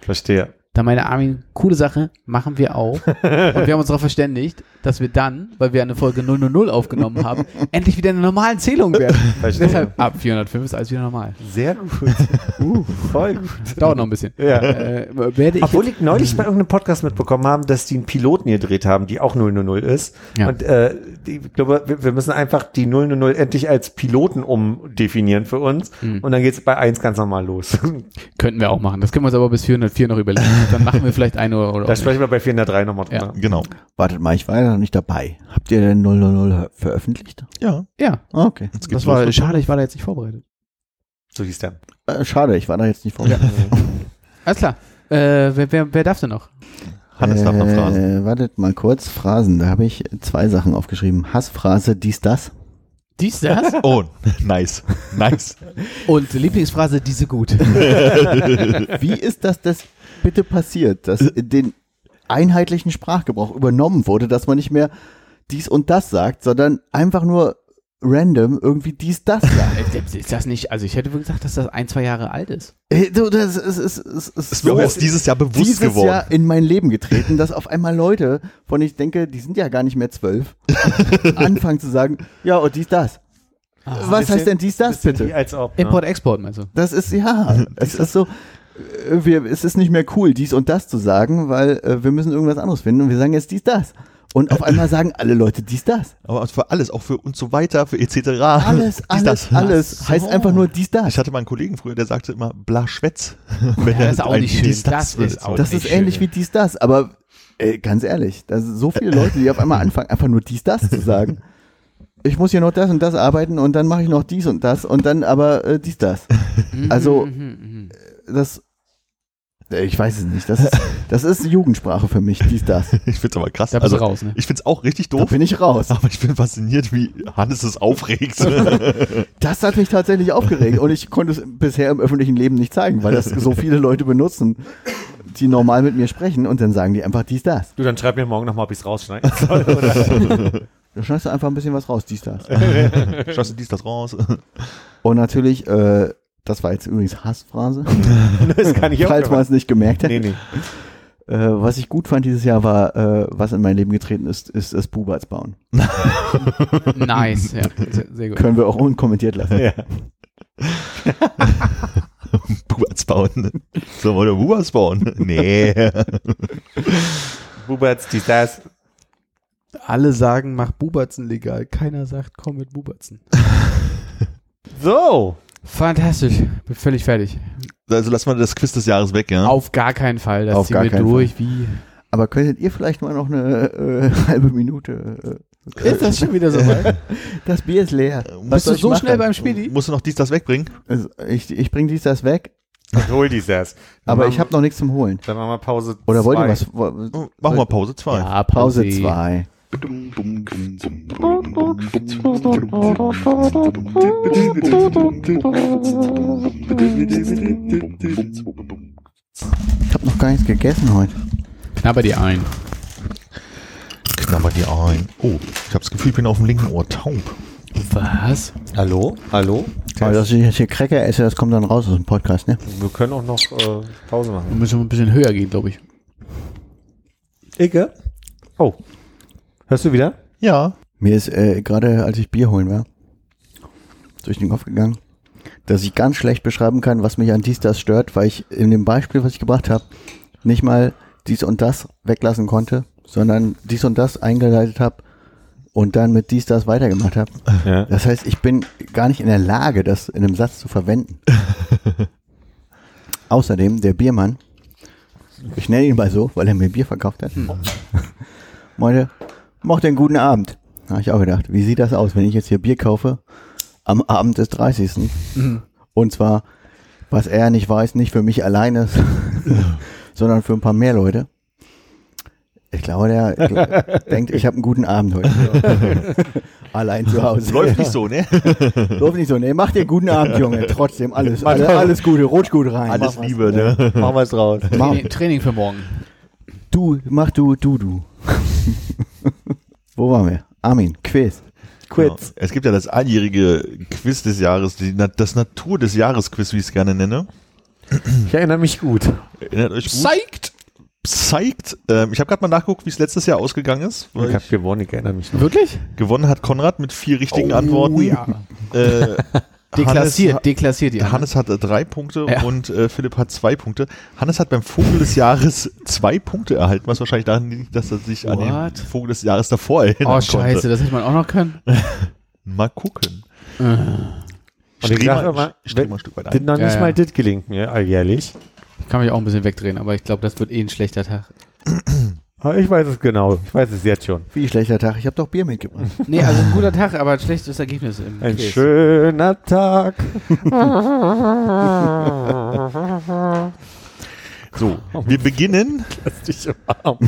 Verstehe. Da meine Armin, coole Sache, machen wir auch. und wir haben uns darauf verständigt, dass wir dann, weil wir eine Folge 000 aufgenommen haben, endlich wieder in einer normalen Zählung werden. Verstehe. Deshalb ab 405 ist alles wieder normal. Sehr gut. Uh, voll gut. Dauert noch ein bisschen. Ja. Äh, werde ich Obwohl ich neulich bei irgendeinem Podcast mitbekommen habe, dass die einen Piloten gedreht haben, die auch 000 ist. Ja. Und äh, ich glaube, wir, wir müssen einfach die 000 endlich als Piloten umdefinieren für uns. Mhm. Und dann geht's bei 1 ganz normal los. Könnten wir auch machen. Das können wir uns aber bis 404 noch überlegen. Dann machen wir vielleicht eine oder, oder Da sprechen wir bei 403 nochmal Ja. drüber. Genau. Wartet mal, ich war ja noch nicht dabei. Habt ihr denn 000 veröffentlicht? Ja. Ja, Ah, okay. Das war schade, ich war da jetzt nicht vorbereitet. So hieß der. Äh, schade, ich war da jetzt nicht vor. Alles klar. Äh, wer, wer, wer darf denn noch? Hannes darf noch Phrasen. Äh, wartet mal kurz, Phrasen. Da habe ich zwei Sachen aufgeschrieben. Hassphrase, dies, das. Dies, das? Oh, nice. Nice. Und Lieblingsphrase, diese gut. Wie ist das das bitte passiert, dass den einheitlichen Sprachgebrauch übernommen wurde, dass man nicht mehr dies und das sagt, sondern einfach nur random irgendwie dies, das sagt? ist das nicht, also ich hätte wohl gesagt, dass das ein, zwei Jahre alt ist. Äh, du, das ist, ist, ist, ist Ist mir auch erst dieses Jahr bewusst dieses geworden. Jahr in mein Leben getreten, dass auf einmal Leute, von ich denke, die sind ja gar nicht mehr zwölf, anfangen zu sagen, ja, und dies, das. Was Bisschen- heißt denn dies, das bitte? als ob. Ne? Import, Export, meinst du? Das ist, ja, es ist so, äh, wir, es ist nicht mehr cool, dies und das zu sagen, weil äh, wir müssen irgendwas anderes finden und wir sagen jetzt dies, das. Und auf einmal sagen alle Leute dies, das. Aber für alles, auch für und so weiter, für etc. Alles, Dies, alles, das. alles so. heißt einfach nur dies, das. Ich hatte mal einen Kollegen früher, der sagte immer bla Schwätz. Wenn Ja, er ist auch nicht schön. dies, Das will. ist auch- Das ist ähnlich schön. wie dies, das, aber äh, ganz ehrlich, da sind so viele Leute, die auf einmal anfangen, einfach nur dies, das zu sagen. Ich muss hier noch das und das arbeiten und dann mache ich noch dies und das und dann aber äh, dies, das. Also- Mhm, mhm, mhm. Das, äh, ich weiß es nicht, das ist, das ist Jugendsprache für mich, dies, das. Ich find's aber krass. Da bist Also, du raus, ne? ich find's auch richtig Da doof. bin ich raus. Aber ich bin fasziniert, wie Hannes es aufregt. Das hat mich tatsächlich aufgeregt und ich konnte es bisher im öffentlichen Leben nicht zeigen, weil das so viele Leute benutzen, die normal mit mir sprechen und dann sagen die einfach dies, das. Du, dann schreib mir morgen nochmal, ob ich's rausschneiden soll. Da schneidest du einfach ein bisschen was raus, dies, das. Schaust du dies, das raus? Und natürlich, äh, das war jetzt übrigens Hassphrase, das kann ich auch. falls man es nicht gemerkt hätte. nee, nee. Äh, was ich gut fand dieses Jahr war, äh, was in mein Leben getreten ist, ist das Buberts bauen. Nice, ja, sehr, gut. Können wir auch unkommentiert lassen. Ja. Buberts bauen. Sollen wir da Buberts bauen? Nee. Buberts, dies, das. Alle sagen, mach Bubertzen legal. Keiner sagt, komm mit Bubertzen. So. Fantastisch. Bin völlig fertig. Also lassen wir das Quiz des Jahres weg, ja? Auf gar keinen Fall. Das Auf ziehen gar wir durch. Wie? Aber könntet ihr vielleicht mal noch eine äh, halbe Minute? Äh, Ist das schon wieder so weit? das Bier ist leer. Musst Bist du so machen? schnell beim Spieli? Musst du noch dies, das wegbringen? Also ich ich bringe dies das weg, Ich hol dies erst. aber ich habe noch nichts zum Holen. Dann machen wir Pause. Oder wollt ihr was? Machen wir Pause 2. Ja, Pause 2. Ich habe noch gar nichts gegessen heute. Knabber dir ein. Knabber die ein. Oh, ich habe das Gefühl, ich bin auf dem linken Ohr taub. Was? Hallo? Hallo? Aber dass ich jetzt hier Cracker esse, das kommt dann raus aus dem Podcast, ne? Wir können auch noch äh, Pause Wir machen. müssen ein bisschen höher gehen, glaube ich. Icke? Oh. Hörst du wieder? Ja. Mir ist äh, gerade, als ich Bier holen war, durch den Kopf gegangen, dass ich ganz schlecht beschreiben kann, was mich an dies, das stört, weil ich in dem Beispiel, was ich gebracht habe, nicht mal dies und das weglassen konnte, sondern dies und das eingeleitet habe und dann mit dies, das weitergemacht habe. Ja. Das heißt, ich bin gar nicht in der Lage, das in einem Satz zu verwenden. Außerdem, der Biermann, ich nenne ihn mal so, weil er mir Bier verkauft hat, meinte, macht einen guten Abend. Da habe ich auch gedacht, wie sieht das aus, wenn ich jetzt hier Bier kaufe am Abend des 30. Und zwar, was er nicht weiß, nicht für mich alleine, sondern für ein paar mehr Leute. Ich glaube, der denkt, ich habe einen guten Abend heute. Allein zu Hause. Läuft nicht so, ne? Läuft nicht so. Nee, mach dir einen guten Abend, Junge. Trotzdem, alles, alles, alles Gute. Rutsch gut rein. Alles Mach was. Liebe, ne? Machen wir es raus. Mach. Training, Training für morgen. Du, mach du, du, du. Wo waren wir? Armin, Quiz. Genau. Es gibt ja das alljährige Quiz des Jahres, die, das Natur des Jahres-Quiz, wie ich es gerne nenne. Ich erinnere mich gut. Erinnert euch gut? Zeigt! Zeigt. Ähm, ich habe gerade mal nachgeguckt, wie es letztes Jahr ausgegangen ist. weil Ich habe gewonnen, ich erinnere mich noch. Wirklich? gewonnen hat Konrad mit vier richtigen Oh, Antworten. ja. Äh, Deklassiert, Hannes, deklassiert die Hannes hat äh, drei Punkte Ja. und äh, Philipp hat zwei Punkte. Hannes hat beim Vogel des Jahres zwei Punkte erhalten, was wahrscheinlich daran liegt, dass er sich an den What? Vogel des Jahres davor erinnern Oh, scheiße, konnte. das hätte man auch noch können. Mal gucken. Sag mal, ein Stück weit Das ein. noch Ja, nicht ja. mal das gelingt mir alljährlich. Ich kann mich auch ein bisschen wegdrehen, aber ich glaube, das wird eh ein schlechter Tag. Aber Ich weiß es genau. Ich weiß es jetzt schon. Wie schlechter Tag. Ich habe doch Bier mitgebracht. Nee, also ein guter Tag, aber ein schlechtes Ergebnis im Ein Quiz. schöner Tag. So, wir beginnen. Lass dich im Arm.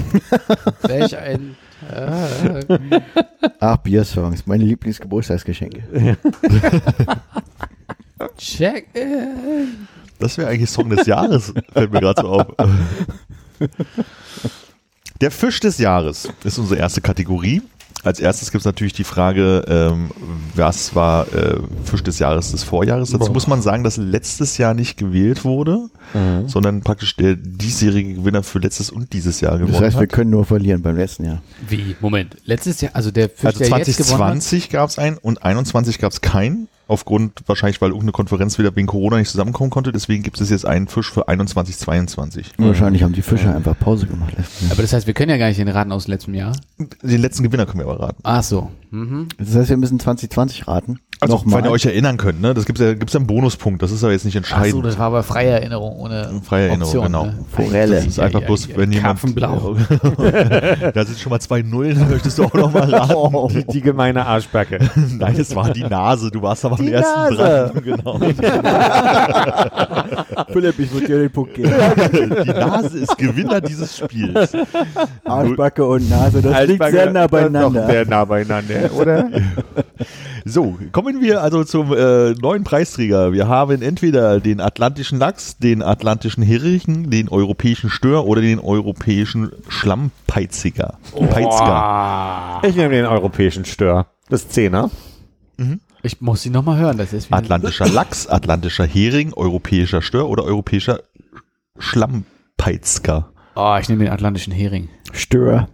Welch ein Tag. Ach, Biersongs. Meine Lieblingsgeburtstagsgeschenke. Check. Das wäre eigentlich Song des Jahres, fällt mir gerade so auf. Der Fisch des Jahres ist unsere erste Kategorie. Als erstes gibt es natürlich die Frage, ähm, was war äh, Fisch des Jahres des Vorjahres? Dazu Boah. muss man sagen, dass letztes Jahr nicht gewählt wurde, sondern praktisch der diesjährige Gewinner für letztes und dieses Jahr gewonnen Das heißt, wir hat. können nur verlieren beim letzten Jahr. Wie? Moment. Letztes Jahr, also der Fisch, Also der jetzt gewonnen hat, 2020 gab es einen und 21 gab es keinen. Aufgrund wahrscheinlich, weil irgendeine Konferenz wieder wegen Corona nicht zusammenkommen konnte. Deswegen gibt es jetzt einen Fisch für 21, 22. Wahrscheinlich haben die Fischer einfach Pause gemacht. aber das heißt, wir können ja gar nicht den raten aus letztem Jahr. Den letzten Gewinner können wir aber raten. Ach so. Mhm. Das heißt, wir müssen 2020 raten. Also, Nochmal. wenn ihr euch erinnern könnt, ne? Das gibt's ja, gibt's ja einen Bonuspunkt. Das ist aber jetzt nicht Ach so, entscheidend. das war aber freie Erinnerung ohne Freie Erinnerung, Option, genau. Ne? Forelle. Das ist einfach bloß, wenn jemand. Karpfenblau. da sind schon mal zwei Nullen, dann möchtest du auch noch mal raten. Die, die gemeine Arschbacke. Nein, es war die Nase. Du warst aber am Die ersten Nase. dran. Genau. Philipp, ich würde dir den Punkt geben. Die Nase ist Gewinner dieses Spiels. Arschbacke und Nase, das liegt sehr nah beieinander. sehr nah beieinander, oder? So, kommen wir also zum äh, neuen Preisträger. Wir haben entweder den atlantischen Lachs, den atlantischen Herichen, den europäischen Stör oder den europäischen Schlammpeiziger. Peizger. Ich nehme den europäischen Stör. Das Zehner. Ich muss sie nochmal hören. Das ist Atlantischer Lachs, atlantischer Hering, europäischer Stör oder europäischer Schlammpeitzger. Oh, ich nehme den atlantischen Hering. Stör.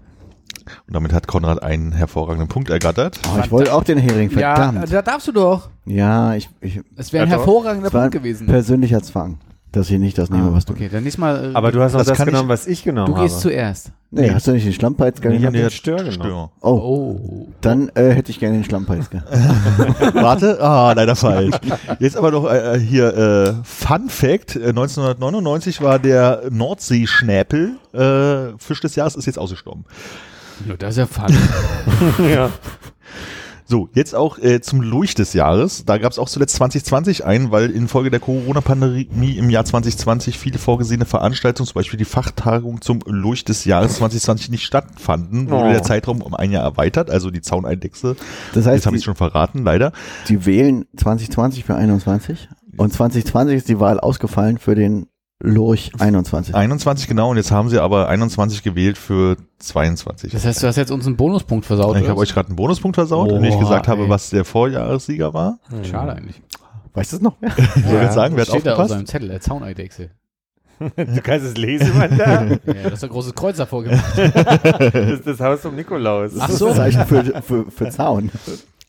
Und damit hat Konrad einen hervorragenden Punkt ergattert. Oh, ich wollte auch den Hering, verdammt. Ja, da darfst du doch. Ja, ich, ich Es wäre ein Ja, hervorragender Punkt gewesen. persönlicher Zwang, dass ich nicht das nehme, was du. okay, dann nächstes Mal. äh, Aber du hast auch Das das, genommen, was ich genommen du gehst habe. zuerst. Nee, hast du nicht den Schlammpeiz Nee, ich hab genommen? den Stör genommen. Oh, Oh. dann äh, hätte ich gerne den Schlammpeiz gehabt. Warte, ah, leider falsch. Jetzt aber noch äh, hier äh, Fun Fact: äh, 1999 war der Nordseeschnäpel äh, Fisch des Jahres ist jetzt ausgestorben. Ja, das ist ja fun. ja. So, jetzt auch äh, zum Lurch des Jahres. Da gab es auch zuletzt 2020 einen, weil infolge der Corona-Pandemie im Jahr 2020 viele vorgesehene Veranstaltungen, zum Beispiel die Fachtagung zum Lurch des Jahres 2020 nicht stattfanden, wurde Oh. der Zeitraum um ein Jahr erweitert, also die Zauneidechse. Das Jetzt heißt, habe ich schon verraten, leider. die wählen 2020 für 21 und 2020 ist die Wahl ausgefallen für den Lurch 21. 21 genau, und jetzt haben sie aber 21 gewählt für 22. Das heißt, du hast jetzt uns einen Bonuspunkt versaut. ich habe euch gerade einen Bonuspunkt versaut, indem ich gesagt habe, ey. was der Vorjahressieger war. Schade eigentlich. Weißt du es noch? Ich würde Ja, sagen, wer hat Steht da auf aufgepasst? seinem Zettel, der Zauneidechse. Du kannst es lesen, Mann. Da. Ja, das ist ein großes Kreuz davor gemacht. Das ist das Haus um Nikolaus. Ach Das so. ist ein Zeichen für, für, für Zaun.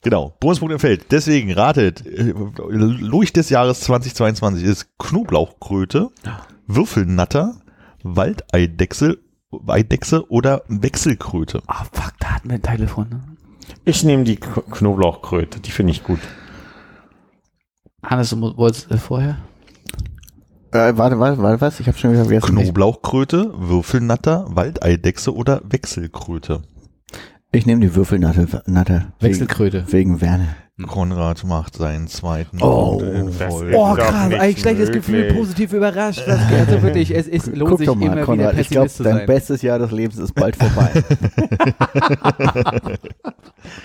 Genau, Bonuspunkt im Feld. Deswegen ratet, äh, Lurch des Jahres 2022 ist Knoblauchkröte, Würfelnatter, Waldeidechse, Eidechse oder Wechselkröte. Ah, fuck, da hatten wir ein Telefon. Ne? Ich nehme die K Knoblauchkröte, die finde ich gut. Hannes, du wolltest äh, vorher? Äh, warte, warte, warte, was? Ich habe schon wieder vergessen. Knoblauchkröte, Würfelnatter, Waldeidechse oder Wechselkröte. Ich nehme die Würfelnatter. Natter, wegen, Wechselkröte. wegen Werner. Konrad macht seinen zweiten Oh. Oh, krass, ein schlechtes möglich. Gefühl, positiv überrascht. Das, also wirklich, es ist, lohnt Guck sich doch mal, immer Konrad, wieder ich glaube, dein sein. bestes Jahr des Lebens ist bald vorbei.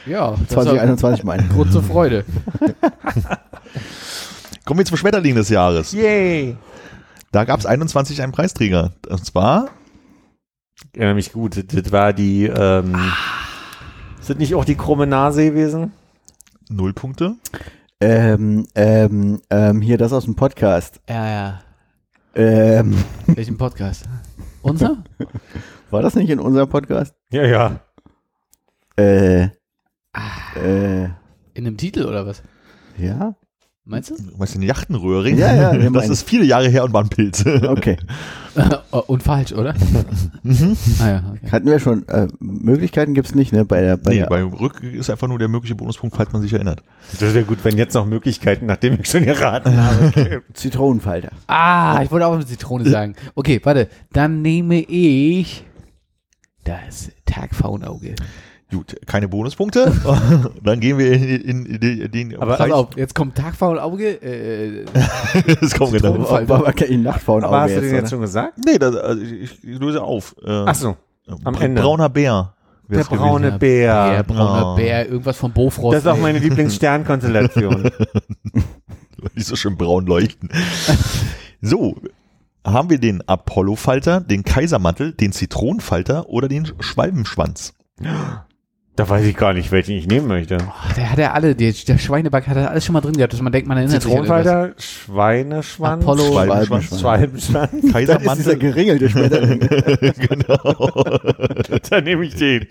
ja, das war 2021 meine ich. Zur Freude. Kommen wir zum Schmetterling des Jahres. Yay! Da gab es 21 einen Preisträger. Und zwar Ich erinnere mich gut. Das war die, ähm, sind nicht auch die krumme Nase gewesen? null Punkte. Ähm, ähm, ähm, hier das aus dem Podcast. Ja, ja. Ähm, Welchen Podcast? Unser? war das nicht in unserem Podcast? Ja, ja. Äh, Ah. äh, In dem Titel oder was? ja? Meinst du? Du meinst den Yachtenröhring? Ja, ja, Das ist viele Jahre her und waren Pilze. Okay. Oh, Und falsch, oder? Mhm. ah ja, okay. Hatten wir schon, äh, Möglichkeiten gibt's nicht, ne? Bei der, bei Nee, der, beim Rück ist einfach nur der mögliche Bonuspunkt, falls man sich erinnert. Das wäre gut, wenn jetzt noch Möglichkeiten, nachdem ich schon geraten habe. Zitronenfalter. Ah, ich wollte auch eine Zitrone sagen. Okay, warte. Dann nehme ich das Tagfaunauge. Gut, keine Bonuspunkte. Dann gehen wir in, in, in, den- Aber Pass auf, jetzt kommt Tagfaunauge. Äh, das kommt genau. War aber kein Nachtfaun Aber hast du den jetzt schon gesagt? Nee, das, also ich, ich löse auf. Äh, Ach so, am bra- Ende. Brauner Bär. der wär's gewesen. braune Bär. Bär, brauner Oh. Bär, irgendwas von Bofrost. Das ist auch meine Lieblingssternkonstellation. Nicht so schön braun leuchten. so, haben wir den Apollo-Falter, den Kaisermantel, den Zitronenfalter oder den Schwalbenschwanz? da weiß ich gar nicht, welchen ich nehmen möchte. Ach, Der hat ja alle, der, der Schweineback hat er alles schon mal drin gehabt, dass man denkt, man erinnert sich an irgendwas. Zitronenfalter, Schweineschwanz, Apollo, Schwalbenschwanz. Schwalbenschwanz. Das ist dieser Kaisermantel. geringelte Schmetterling. genau. Dann nehme ich den.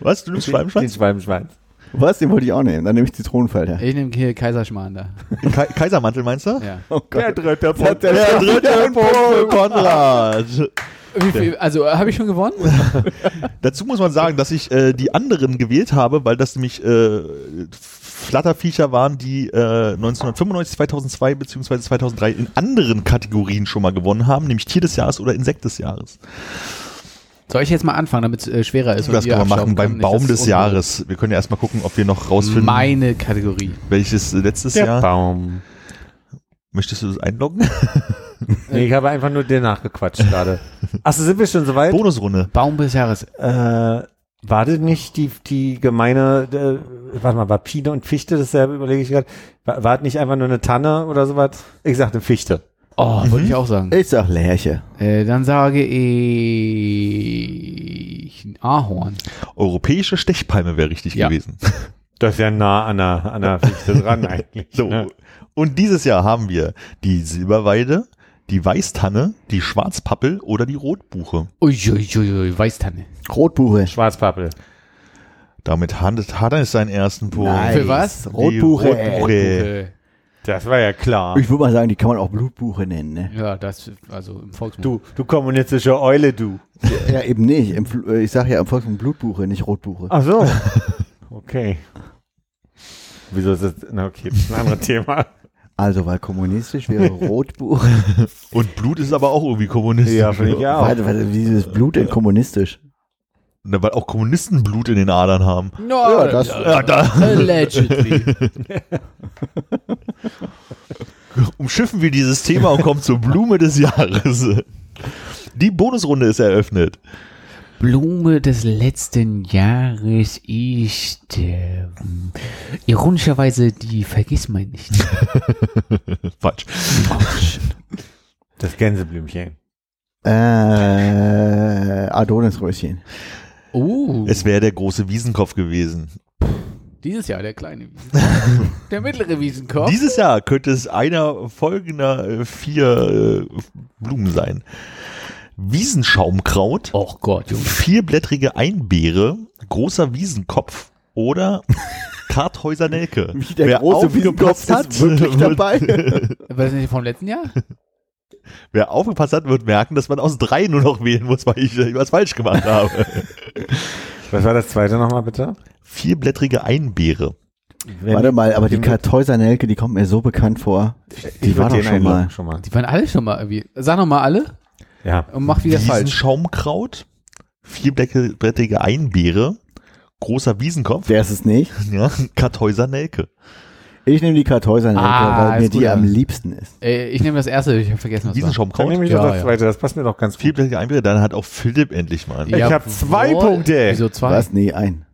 Was, du nimmst Den Schwalbenschwanz? Schwalbenschwanz. Was? Den wollte ich auch nehmen. Dann nehme ich Zitronenfalter. Ich nehme hier Kaiserschmarrn da. Ka Kaisermantel meinst du? Ja. Oh Der dritte Punkt. Der dritte Punkt für Konrad. Wie viel, also, äh, habe ich schon gewonnen? Dazu muss man sagen, dass ich äh, die anderen gewählt habe, weil das nämlich äh, Flatterviecher waren, die äh, 1995, 2002 beziehungsweise 2003 in anderen Kategorien schon mal gewonnen haben, nämlich Tier des Jahres oder Insekt des Jahres. Soll ich jetzt mal anfangen, damit es äh, schwerer ist? und Das können wir machen beim? Nicht, Baum des es Jahres. Wir können ja erstmal gucken, ob wir noch rausfinden, Meine Kategorie. welches äh, letztes Der Jahr. Baum. Möchtest du das einloggen? Nee, ich habe einfach nur dir nachgequatscht gerade. Achso, sind wir schon soweit? Bonusrunde. Baum des Jahres. Äh, war das nicht die, die gemeine, äh, warte mal, war Pine und Fichte dasselbe, überlege ich gerade. War, war das nicht einfach nur eine Tanne oder sowas? Ich sagte Fichte. Oh, wollte ich auch sagen. Ich sag Lärche. Äh, dann sage ich Ahorn. Europäische Stechpalme wäre richtig Ja. gewesen. Das ist ja nah an der, an der Fichte dran eigentlich. So. ne? Und dieses Jahr haben wir die Silberweide, Die Weißtanne, die Schwarzpappel oder die Rotbuche. Uiuiui, Weißtanne. Rotbuche. Schwarzpappel. Damit handelt hat er seinen ersten Punkt. Nice. Für was? Rotbuche. Die Rotbuche. Äh, Das war ja klar. Ich würde mal sagen, die kann man auch Blutbuche nennen. Ne? Ja, das, also im Volksmund. Du, du kommunistische Eule, du. Ja, eben nicht. Im, äh, ich sage ja im Volksmund Blutbuche, nicht Rotbuche. Ach so. Okay. Wieso ist das? Na okay, das ist ein anderes Thema. Also, weil kommunistisch wäre Rotbuche. Und Blut ist aber auch irgendwie kommunistisch. Ja, finde ich auch. Warte, warte, wie ist Blut denn kommunistisch? Na, weil auch Kommunisten Blut in den Adern haben. No, Ja, das- Ja, da Allegedly. umschiffen wir dieses Thema und kommen zur Blume des Jahres. Die Bonusrunde ist eröffnet. Blume des letzten Jahres ist äh, ironischerweise die Vergissmeinnicht. nicht. Falsch. Das Gänseblümchen. Äh, Adonisröschen. Oh, Es wäre der große Wiesenkopf gewesen. dieses Jahr der kleine Wiesenkopf. der mittlere Wiesenkopf. Dieses Jahr könnte es einer folgender äh, vier äh, Blumen sein. Wiesenschaumkraut, oh Gott, Junge. vierblättrige Einbeere, großer Wiesenkopf oder Karthäuser Nelke. Wie der Wer große aufgepasst Wiesenkopf ist wirklich dabei. War das nicht vom letzten Jahr? Wer aufgepasst hat, wird merken, dass man aus drei nur noch wählen muss, weil ich äh, was falsch gemacht habe. Was war das zweite nochmal bitte? Vierblättrige Einbeere. Warte mal, aber die Kartäusernelke, die kommt mir so bekannt vor. Die war doch schon mal. schon mal. Die waren alle schon mal irgendwie. Sag noch mal alle Ja. und mach wieder falsch. Wiesenschaumkraut, vierblättrige Einbeere, großer Wiesenkopf, Der ist es nicht. ja, Karthäuser Nelke. Ich nehme die Kartäusernelke, Ah, weil mir die gut, ja. am liebsten ist. Äh, ich nehme das erste, ich habe vergessen, was war. Dann Wiesenschaumkraut, nehme ich Ja, das ja. zweite, das passt mir doch ganz gut. vierblättrige Einbeere, dann hat auch Philipp endlich mal. Ich hab zwei Punkte. Wieso zwei? Was? Nee, ein.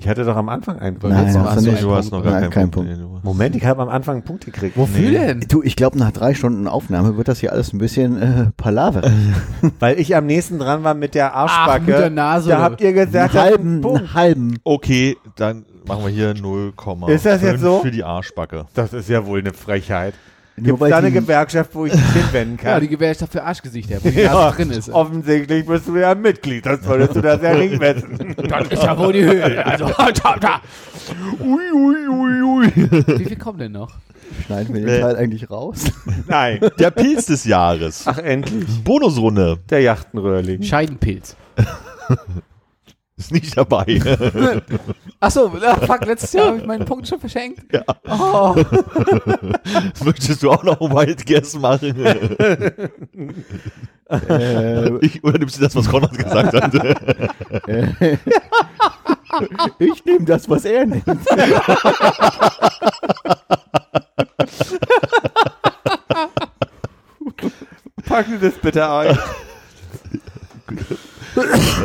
Ich hatte doch am Anfang einen Punkt. Nein, hast du du nicht. einen Du hast Punkt. noch gar Nein, keinen kein Punkt. Du- Moment, ich habe am Anfang einen Punkt gekriegt. Wofür Nee. denn? Du, ich glaube, nach drei Stunden Aufnahme wird das hier alles ein bisschen äh, Palaver. Weil ich am nächsten dran war mit der Ach, Arschbacke. mit der Nase. Da habt ihr gesagt, halben, Punkt. einen halben. Okay, dann machen wir hier 0, Ist das jetzt so? für die Arschbacke. Das ist ja wohl eine Frechheit. Gibt weil da eine Gewerkschaft, wo ich mich hinwenden ja, kann? die Gewerkschaft für Arschgesichter, wo die Ja, Nase drin ist. offensichtlich bist du ja Mitglied, das solltest du das ja nicht wissen. Das ist ja wohl die Höhe. Also, da, da. Ui, ui, ui, ui. Wie viel kommen denn noch? Schneiden wir den. Teil eigentlich raus? Nein. Der Pilz des Jahres. Ach, endlich. Bonusrunde Der Jachtenröhrling. Scheidenpilz. Ist nicht dabei. Achso, fuck, letztes Jahr habe ich meinen Punkt schon verschenkt. Ja. Oh. Möchtest du auch noch Wild Guess machen? äh, ich, oder nimmst du das, was Konrad gesagt hat? äh, ich nehme das, was er nimmt. Pack mir das bitte ein.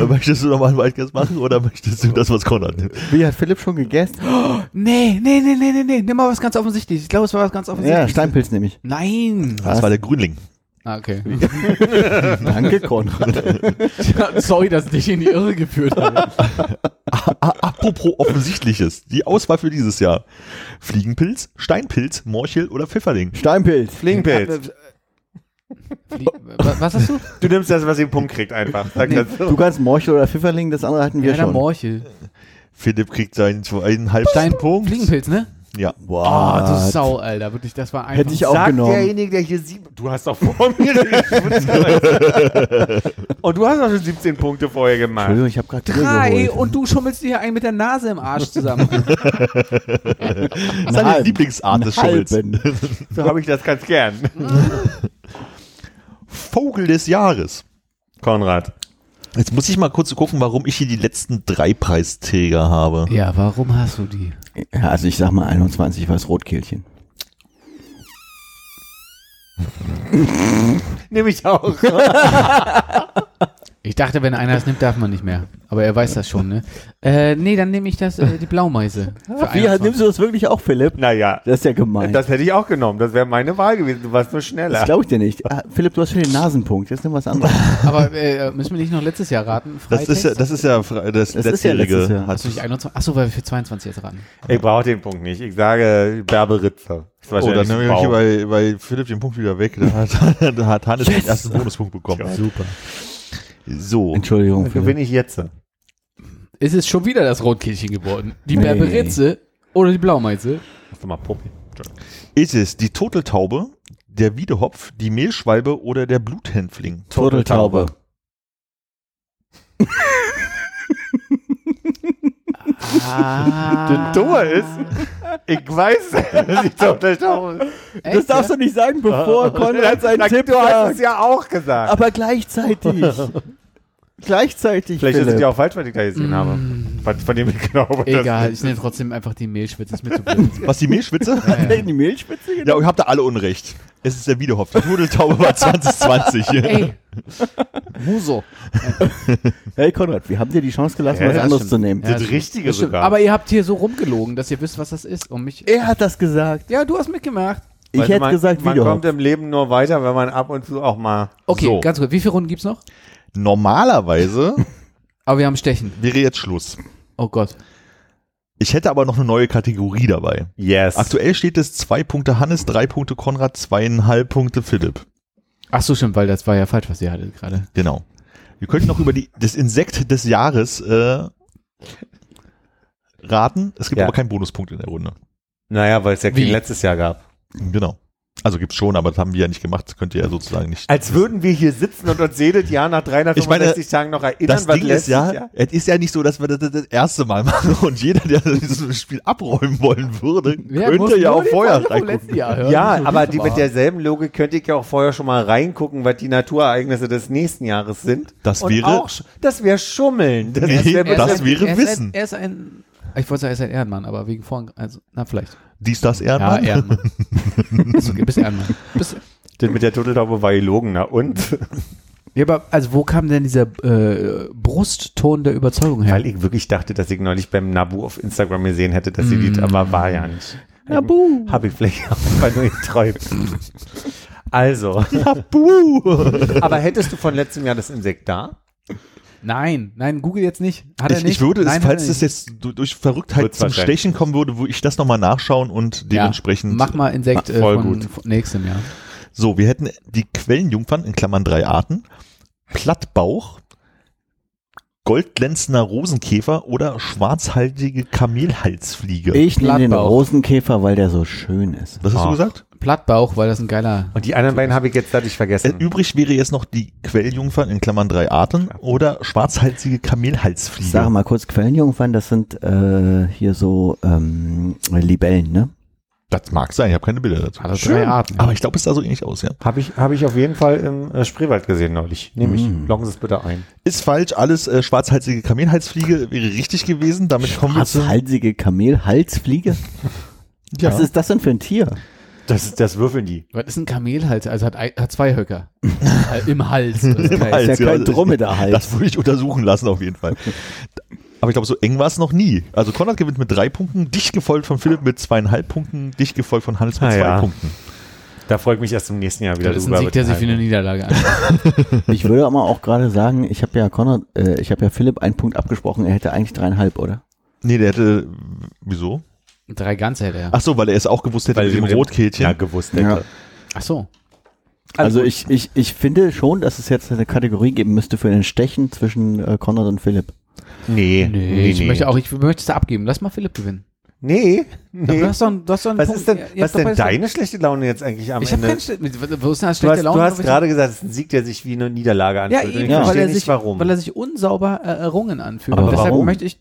Möchtest du noch mal einen Wild Guess machen oder möchtest du das, was Konrad nimmt? Wie hat Philipp schon gegessen? Nee, nee, nee, nee, nee, nee. Nimm mal was ganz offensichtliches. Ich glaube, es war was ganz Ja, offensichtliches. Steinpilz nehme ich. Nein. Das war der Grünling. Ah, okay. Danke, Konrad. Sorry, dass ich dich in die Irre geführt habe. Apropos Offensichtliches. Die Auswahl für dieses Jahr. Fliegenpilz, Steinpilz, Morchel oder Pfifferling. Steinpilz. Fliegenpilz. Was hast du? Du nimmst das, was ihr einen Punkt kriegt, einfach. Sag Nee. Du kannst Morchel oder Pfifferling, das andere hatten wir Ja, schon. Morchel. Philipp kriegt seinen zweieinhalb Stein Punkt. Fliegenpilz, ne? Ja. Wow. Oh, du Sau, Alter. Wirklich, das war einfach. Hätte ich auch Sagt genommen. derjenige, der hier sieben. Du hast doch vor mir Und du hast doch schon 17 Punkte vorher gemacht. Entschuldigung, ich habe gerade Drei geholt. und du schummelst dir einen mit der Nase im Arsch zusammen. Seine. Lieblingsart des Schummels. So habe ich das ganz gern. Vogel des Jahres. Konrad. Jetzt muss ich mal kurz gucken, warum ich hier die letzten drei Preisträger habe. ja, warum hast du die? Ja, also ich sag mal 21 war das Rotkehlchen. Nehme ich auch. Ich dachte, wenn einer es nimmt, darf man nicht mehr. Aber er weiß das schon, ne? Äh, nee, dann nehme ich das, äh, die Blaumeise. Wie, 21. nimmst du das wirklich auch, Philipp? Naja, Das ist ja gemein. Das, das hätte ich auch genommen. Das wäre meine Wahl gewesen. Du warst nur schneller. glaube ich dir nicht. Ah, Philipp, du hast schon den Nasenpunkt. Jetzt nimm was anderes. Aber äh, müssen wir nicht noch letztes Jahr raten? Das ist ja, das ist ja das, Das ist ja letztes letztjährige. Jahr. Hast du nicht 21? Achso, weil wir für 22 jetzt raten. Ich brauche den Punkt nicht. Ich sage Berberitze. Ist Oh, dann nehme ich bei, bei Philipp den Punkt wieder weg. Da hat, da hat Hannes den ersten Bonuspunkt bekommen. Super. So. Entschuldigung. Dann Philipp. gewinne ich jetzt. Ist es schon wieder das Rotkehlchen geworden? Die Nee. Berberitze oder die Blaumeise? Mach doch mal Puppi. Ist es die Turteltaube, der Wiedehopf, die Mehlschwalbe oder der Bluthänfling? Turteltaube. Ah. Das Dumme ist, ich weiß, dass ich Turteltaube Das darfst du nicht sagen, bevor Konrad seinen Na, Tipp Du hast es ja auch gesagt. Aber gleichzeitig. gleichzeitig. Vielleicht ist es Philipp. ja auch falsch, was ich da gesehen habe. Von, von dem ich glaube. Egal, ich nenne trotzdem einfach die Mehlschwitze. Ist mir zu blöd. Was, die Mehlschwitze? Er in die Mehlspitze genommen? Ja, ihr habt da alle Unrecht. Es ist der Wiedehopf. Die Turteltaube war 2020. Ey. Muso. Hey Konrad, wir haben dir die Chance gelassen, Ja, was anderes stimmt. zu nehmen. Ja, Das. Richtige Das stimmt. sogar. Aber ihr habt hier so rumgelogen, dass ihr wisst, was das ist. Und mich. Er hat das gesagt. Ja, du hast mitgemacht. Ich du, hätte man, gesagt, man kommt im Leben nur weiter, wenn man ab und zu auch mal. Okay, So. ganz kurz. Wie viele Runden gibt's noch? Normalerweise Aber wir haben Stechen. wäre jetzt Schluss. Oh Gott. Ich hätte aber noch eine neue Kategorie dabei. Yes. Aktuell steht es zwei Punkte Hannes, drei Punkte Konrad, zweieinhalb Punkte Philipp. Ach so, stimmt, weil das war ja falsch, was ihr hattet gerade. Genau. Wir könnten noch über die, das Insekt des Jahres äh, raten. Es gibt Ja. aber keinen Bonuspunkt in der Runde. Naja, weil es ja kein Wie? letztes Jahr gab. Genau. Also gibt's schon, aber das haben wir ja nicht gemacht. Das könnt ihr ja sozusagen nicht. Als würden wir hier sitzen und uns jedes Jahr nach 365 Tagen noch erinnern, das Ding ist letztes ja, Jahr- es ist ja nicht so, dass wir das das erste Mal machen und jeder, der dieses Spiel abräumen wollen würde, könnte ja auch vorher reingucken. Ja, aber die, mit derselben Logik könnte ich ja auch vorher schon mal reingucken, was die Naturereignisse des nächsten Jahres sind. Das Und wäre- Auch, das wäre Schummeln. Das, Nee, das wäre er ist Wissen. Ein, er ist ein. Ich wollte sagen, er ist ein Ehrenmann, aber wegen vorhin. Also, na, vielleicht. Dies, das, Ja, Ehrenmann. Ehrenmann. ist okay, bist Ehrenmann. Bist, das mit der Turteltaube war gelogen, na und? ja, aber also, wo kam denn dieser äh, Brustton der Überzeugung her? Weil ich wirklich dachte, dass ich neulich beim Nabu auf Instagram gesehen hätte, dass sie die, aber war ja nicht. Nabu. Habe ich vielleicht einfach nur geträumt. Also. Buh. Aber hättest du von letztem Jahr das Insekt da? Nein, nein, Google jetzt nicht. Hat er Ich, nicht? ich würde, es, nein, falls er es nicht. jetzt du- durch Verrücktheit zum Stechen kommen würde, würde ich das nochmal nachschauen und Ja, dementsprend. Mach mal Insekt äh, Voll von, gut. von nächstem Jahr. So, wir hätten die Quellenjungfern in Klammern drei Arten, Plattbauch, goldglänzender Rosenkäfer oder schwarzhaltige Kamelhalsfliege. Ich nehme den. Rosenkäfer, weil der so schön ist. Was hast Ah. du gesagt? Plattbauch, weil das ein geiler. Und die anderen beiden habe ich jetzt dadurch Äh, vergessen. übrig wäre jetzt noch die Quellenjungfern in Klammern drei Arten oder schwarzhalsige Kamelhalsfliege. Ich sage mal kurz, Quellenjungfern, das sind äh, hier so ähm, Libellen, ne? Das mag sein, ich habe keine Bilder dazu. Hat er drei Arten. Aber ich glaube, es sah so ähnlich aus, ja. Habe ich, habe ich auf jeden Fall im äh, Spreewald gesehen neulich. Nehme ich. Mm. Loggen Sie es bitte ein. Ist falsch, alles äh, schwarzhalsige Kamelhalsfliege wäre richtig gewesen. Damit kommen wir zu. Schwarzhalsige Kamelhalsfliege? Ja. Was ist das denn für ein Tier? Das, das würfeln die. Was ist ein Kamelhals? Also hat, ein- hat zwei Höcker. Äh, Im Hals. Das ist. Hals, ist ja kein das- Dromedar-Hals. Das würde ich untersuchen lassen, auf jeden Fall. Aber ich glaube, so eng war es noch nie. Also Konrad gewinnt mit drei Punkten, dicht gefolgt von Philipp mit zweieinhalb Punkten, dicht gefolgt von Hannes mit Ah, zwei ja. Punkten. Da freue ich mich erst im nächsten Jahr wieder Das ist ein drüber. Sieg, der sich wie eine Niederlage an. Ich würde aber auch gerade sagen, ich habe ja Konrad, äh, ich habe ja Philipp einen Punkt abgesprochen, er hätte eigentlich dreieinhalb, oder? Nee, der hätte. Wieso? Drei ganze hätte er. Ach so, weil er es auch gewusst hätte Weil mit dem Rotkehlchen. Ja, gewusst hätte. Ja. Ach so. Also ich, ich, ich finde schon, dass es jetzt eine Kategorie geben müsste für ein Stechen zwischen äh, Konrad und Philipp. Nee, Nee, ich möchte auch, ich möchte es da abgeben. Lass mal Philipp gewinnen. Nee, nee. Du hast doch, einen- du hast doch Was Punkt. ist denn, was denn deine schlechte Laune jetzt eigentlich am Ich habe Ende? keine Schlechte, wo ist denn das Du schlechte hast, Laune? du hast gerade gesagt, es ist ein Sieg, der sich wie eine Niederlage ja, anfühlt. Eben, ich Ja. verstehe weil, er nicht, sich, warum. weil er sich unsauber äh, errungen anfühlt. Aber Und deshalb warum? möchte ich,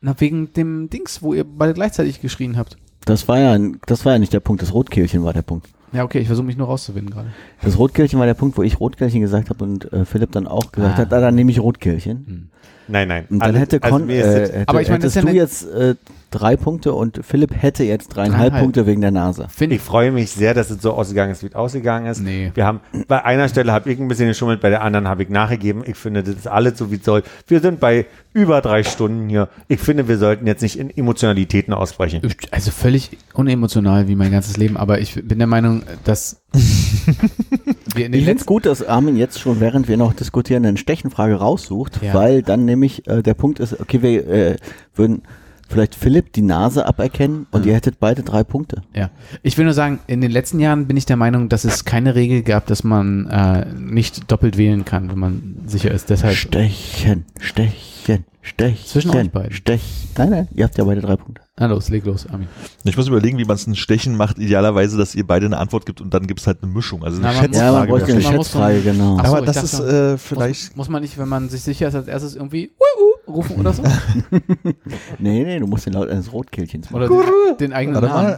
na, wegen dem Dings, wo ihr beide gleichzeitig geschrien habt. Das war ja, das war ja nicht der Punkt, das Rotkehlchen war der Punkt. Ja, okay, ich versuche mich nur rauszuwinden gerade. Das Rotkehlchen war der Punkt, wo ich Rotkehlchen gesagt habe und äh, Philipp dann auch gesagt Ah. hat, ah, dann nehme ich Rotkehlchen. Nein, nein. Und dann Alle- hätte also mir ist äh, hätte, Aber ich meine, das hättest ja du jetzt äh, drei Punkte und Philipp hätte jetzt dreieinhalb Dreieinhalb. Punkte wegen der Nase. Finde Ich freue mich sehr, dass es so ausgegangen ist, wie es ausgegangen ist. Nee. Wir haben bei einer Stelle habe ich ein bisschen geschummelt, bei der anderen habe ich nachgegeben. Ich finde, das ist alles so wie es soll. Wir sind bei über drei Stunden hier. Ich finde, wir sollten jetzt nicht in Emotionalitäten ausbrechen. Also völlig unemotional wie mein ganzes Leben, aber ich bin der Meinung, dass wir in den Ich finde es gut, dass Armin jetzt schon, während wir noch diskutieren, eine Stechenfrage raussucht, Ja. weil dann nämlich äh, der Punkt ist, okay, wir äh, würden vielleicht Philipp die Nase aberkennen und ihr hättet beide drei Punkte. Ja, ich will nur sagen, in den letzten Jahren bin ich der Meinung, dass es keine Regel gab, dass man äh, nicht doppelt wählen kann, wenn man sicher ist. Deshalb Stechen, Stechen, Stechen. Zwischen euch beiden. Stech. Nein, nein, ihr habt ja beide drei Punkte. Na los, leg los, Armin. Ich muss überlegen, wie man es ein Stechen macht. Idealerweise, dass ihr beide eine Antwort gibt und dann gibt es halt eine Mischung. Also eine Na, man muss- Ja, man Schätzfrage. bräuchte eine Schätzfrage, genau. Ach so, Aber das dachte, ist äh, vielleicht. Muss, muss man nicht, wenn man sich sicher ist, als erstes irgendwie uh, uh, rufen oder so? Nee, nee, du musst den Laut eines Rotkehlchens machen. Oder den, den eigenen Warte Namen.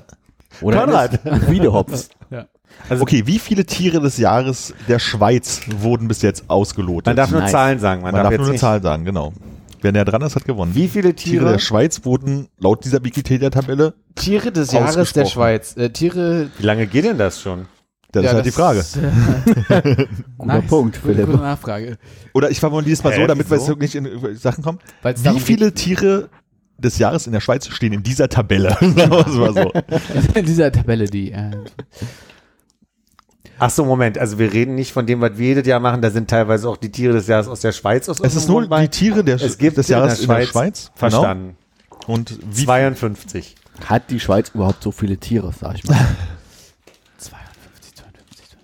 Oder Konrad. eines Wiedehops. Okay, wie viele Tiere des Jahres der Schweiz wurden bis jetzt ausgelotet? Man darf nur Nice. Zahlen sagen. Man, Man darf, darf jetzt nur eine nicht. Zahl sagen, genau. Wer näher dran ist, hat gewonnen. Wie viele Tiere Tiere? der Schweiz wurden laut dieser Wikipedia-Tabelle? Tiere des Jahres der Schweiz. Äh, Tiere. Wie lange geht denn das schon? Das ist halt die Frage. ist, äh, Guter Punkt, Gute, Philipp. gute Nachfrage. Oder ich formuliere es mal Hä, so, damit wir jetzt nicht in äh, Sachen kommen. Weil's Wie viele Tiere des Jahres in der Schweiz stehen in dieser Tabelle? Sagen wir es mal so. geht, in dieser Tabelle, die. Äh, Ach so, Moment. Also wir reden nicht von dem, was wir jedes Jahr machen. Da sind teilweise auch die Tiere des Jahres aus der Schweiz. Aus Es ist nur Grundbein. die Tiere der, Es gibt des in der Jahres in der Schweiz. Schweiz. Verstanden. Genau. Und wie 52. Hat die Schweiz überhaupt so viele Tiere, sag ich mal? 52, 52,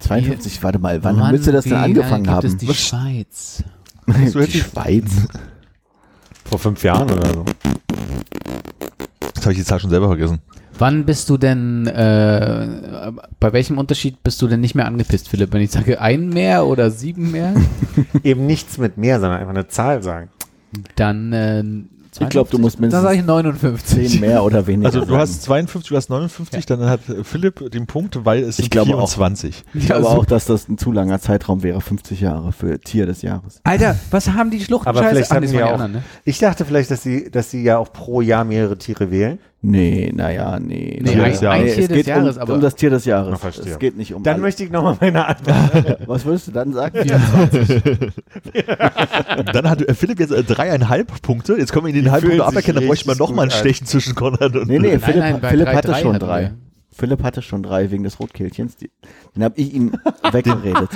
52, warte mal, wann Mann, müsste das denn angefangen gibt haben? Es die Schweiz. du die Schweiz. Vor fünf Jahren oder so. Jetzt habe ich die Zahl schon selber vergessen. Wann bist du denn, äh, bei welchem Unterschied bist du denn nicht mehr angepisst, Philipp? Wenn ich sage ein mehr oder sieben mehr, Eben nichts mit mehr, sondern einfach eine Zahl sagen. dann, äh, Ich glaube, du musst dann sage ich mindestens 59. 10 mehr oder weniger. Also du hast 52, du hast 59, dann hat Philipp den Punkt, weil es Ich sind glaube auch. 24. Ich glaube auch, dass das ein zu langer Zeitraum wäre, 50 Jahre für Tier des Jahres. Alter, was haben die Schluchten? Aber vielleicht Ach, haben ja die auch. anderen, ne? Ich dachte vielleicht, dass sie, dass sie ja auch pro Jahr mehrere Tiere wählen. Nee, naja, nee. Nee, Tier ein, des ein Jahres. Tier es des geht Jahres, um, aber um das Tier des Jahres. Es geht nicht um Dann alle. möchte ich nochmal meine Antwort. Was würdest du dann sagen? Dann hat Philipp jetzt äh, dreieinhalb Punkte. Jetzt kommen wir in den Die halben Punkte aberkennen. Da bräuchte man richtig noch mal ein. Stechen zwischen Konrad und Nee, nee, Philipp, nein, bei Philipp drei, hatte drei schon drei. Philipp hatte schon drei wegen des Rotkehlchens. Die, den habe ich ihm weggeredet.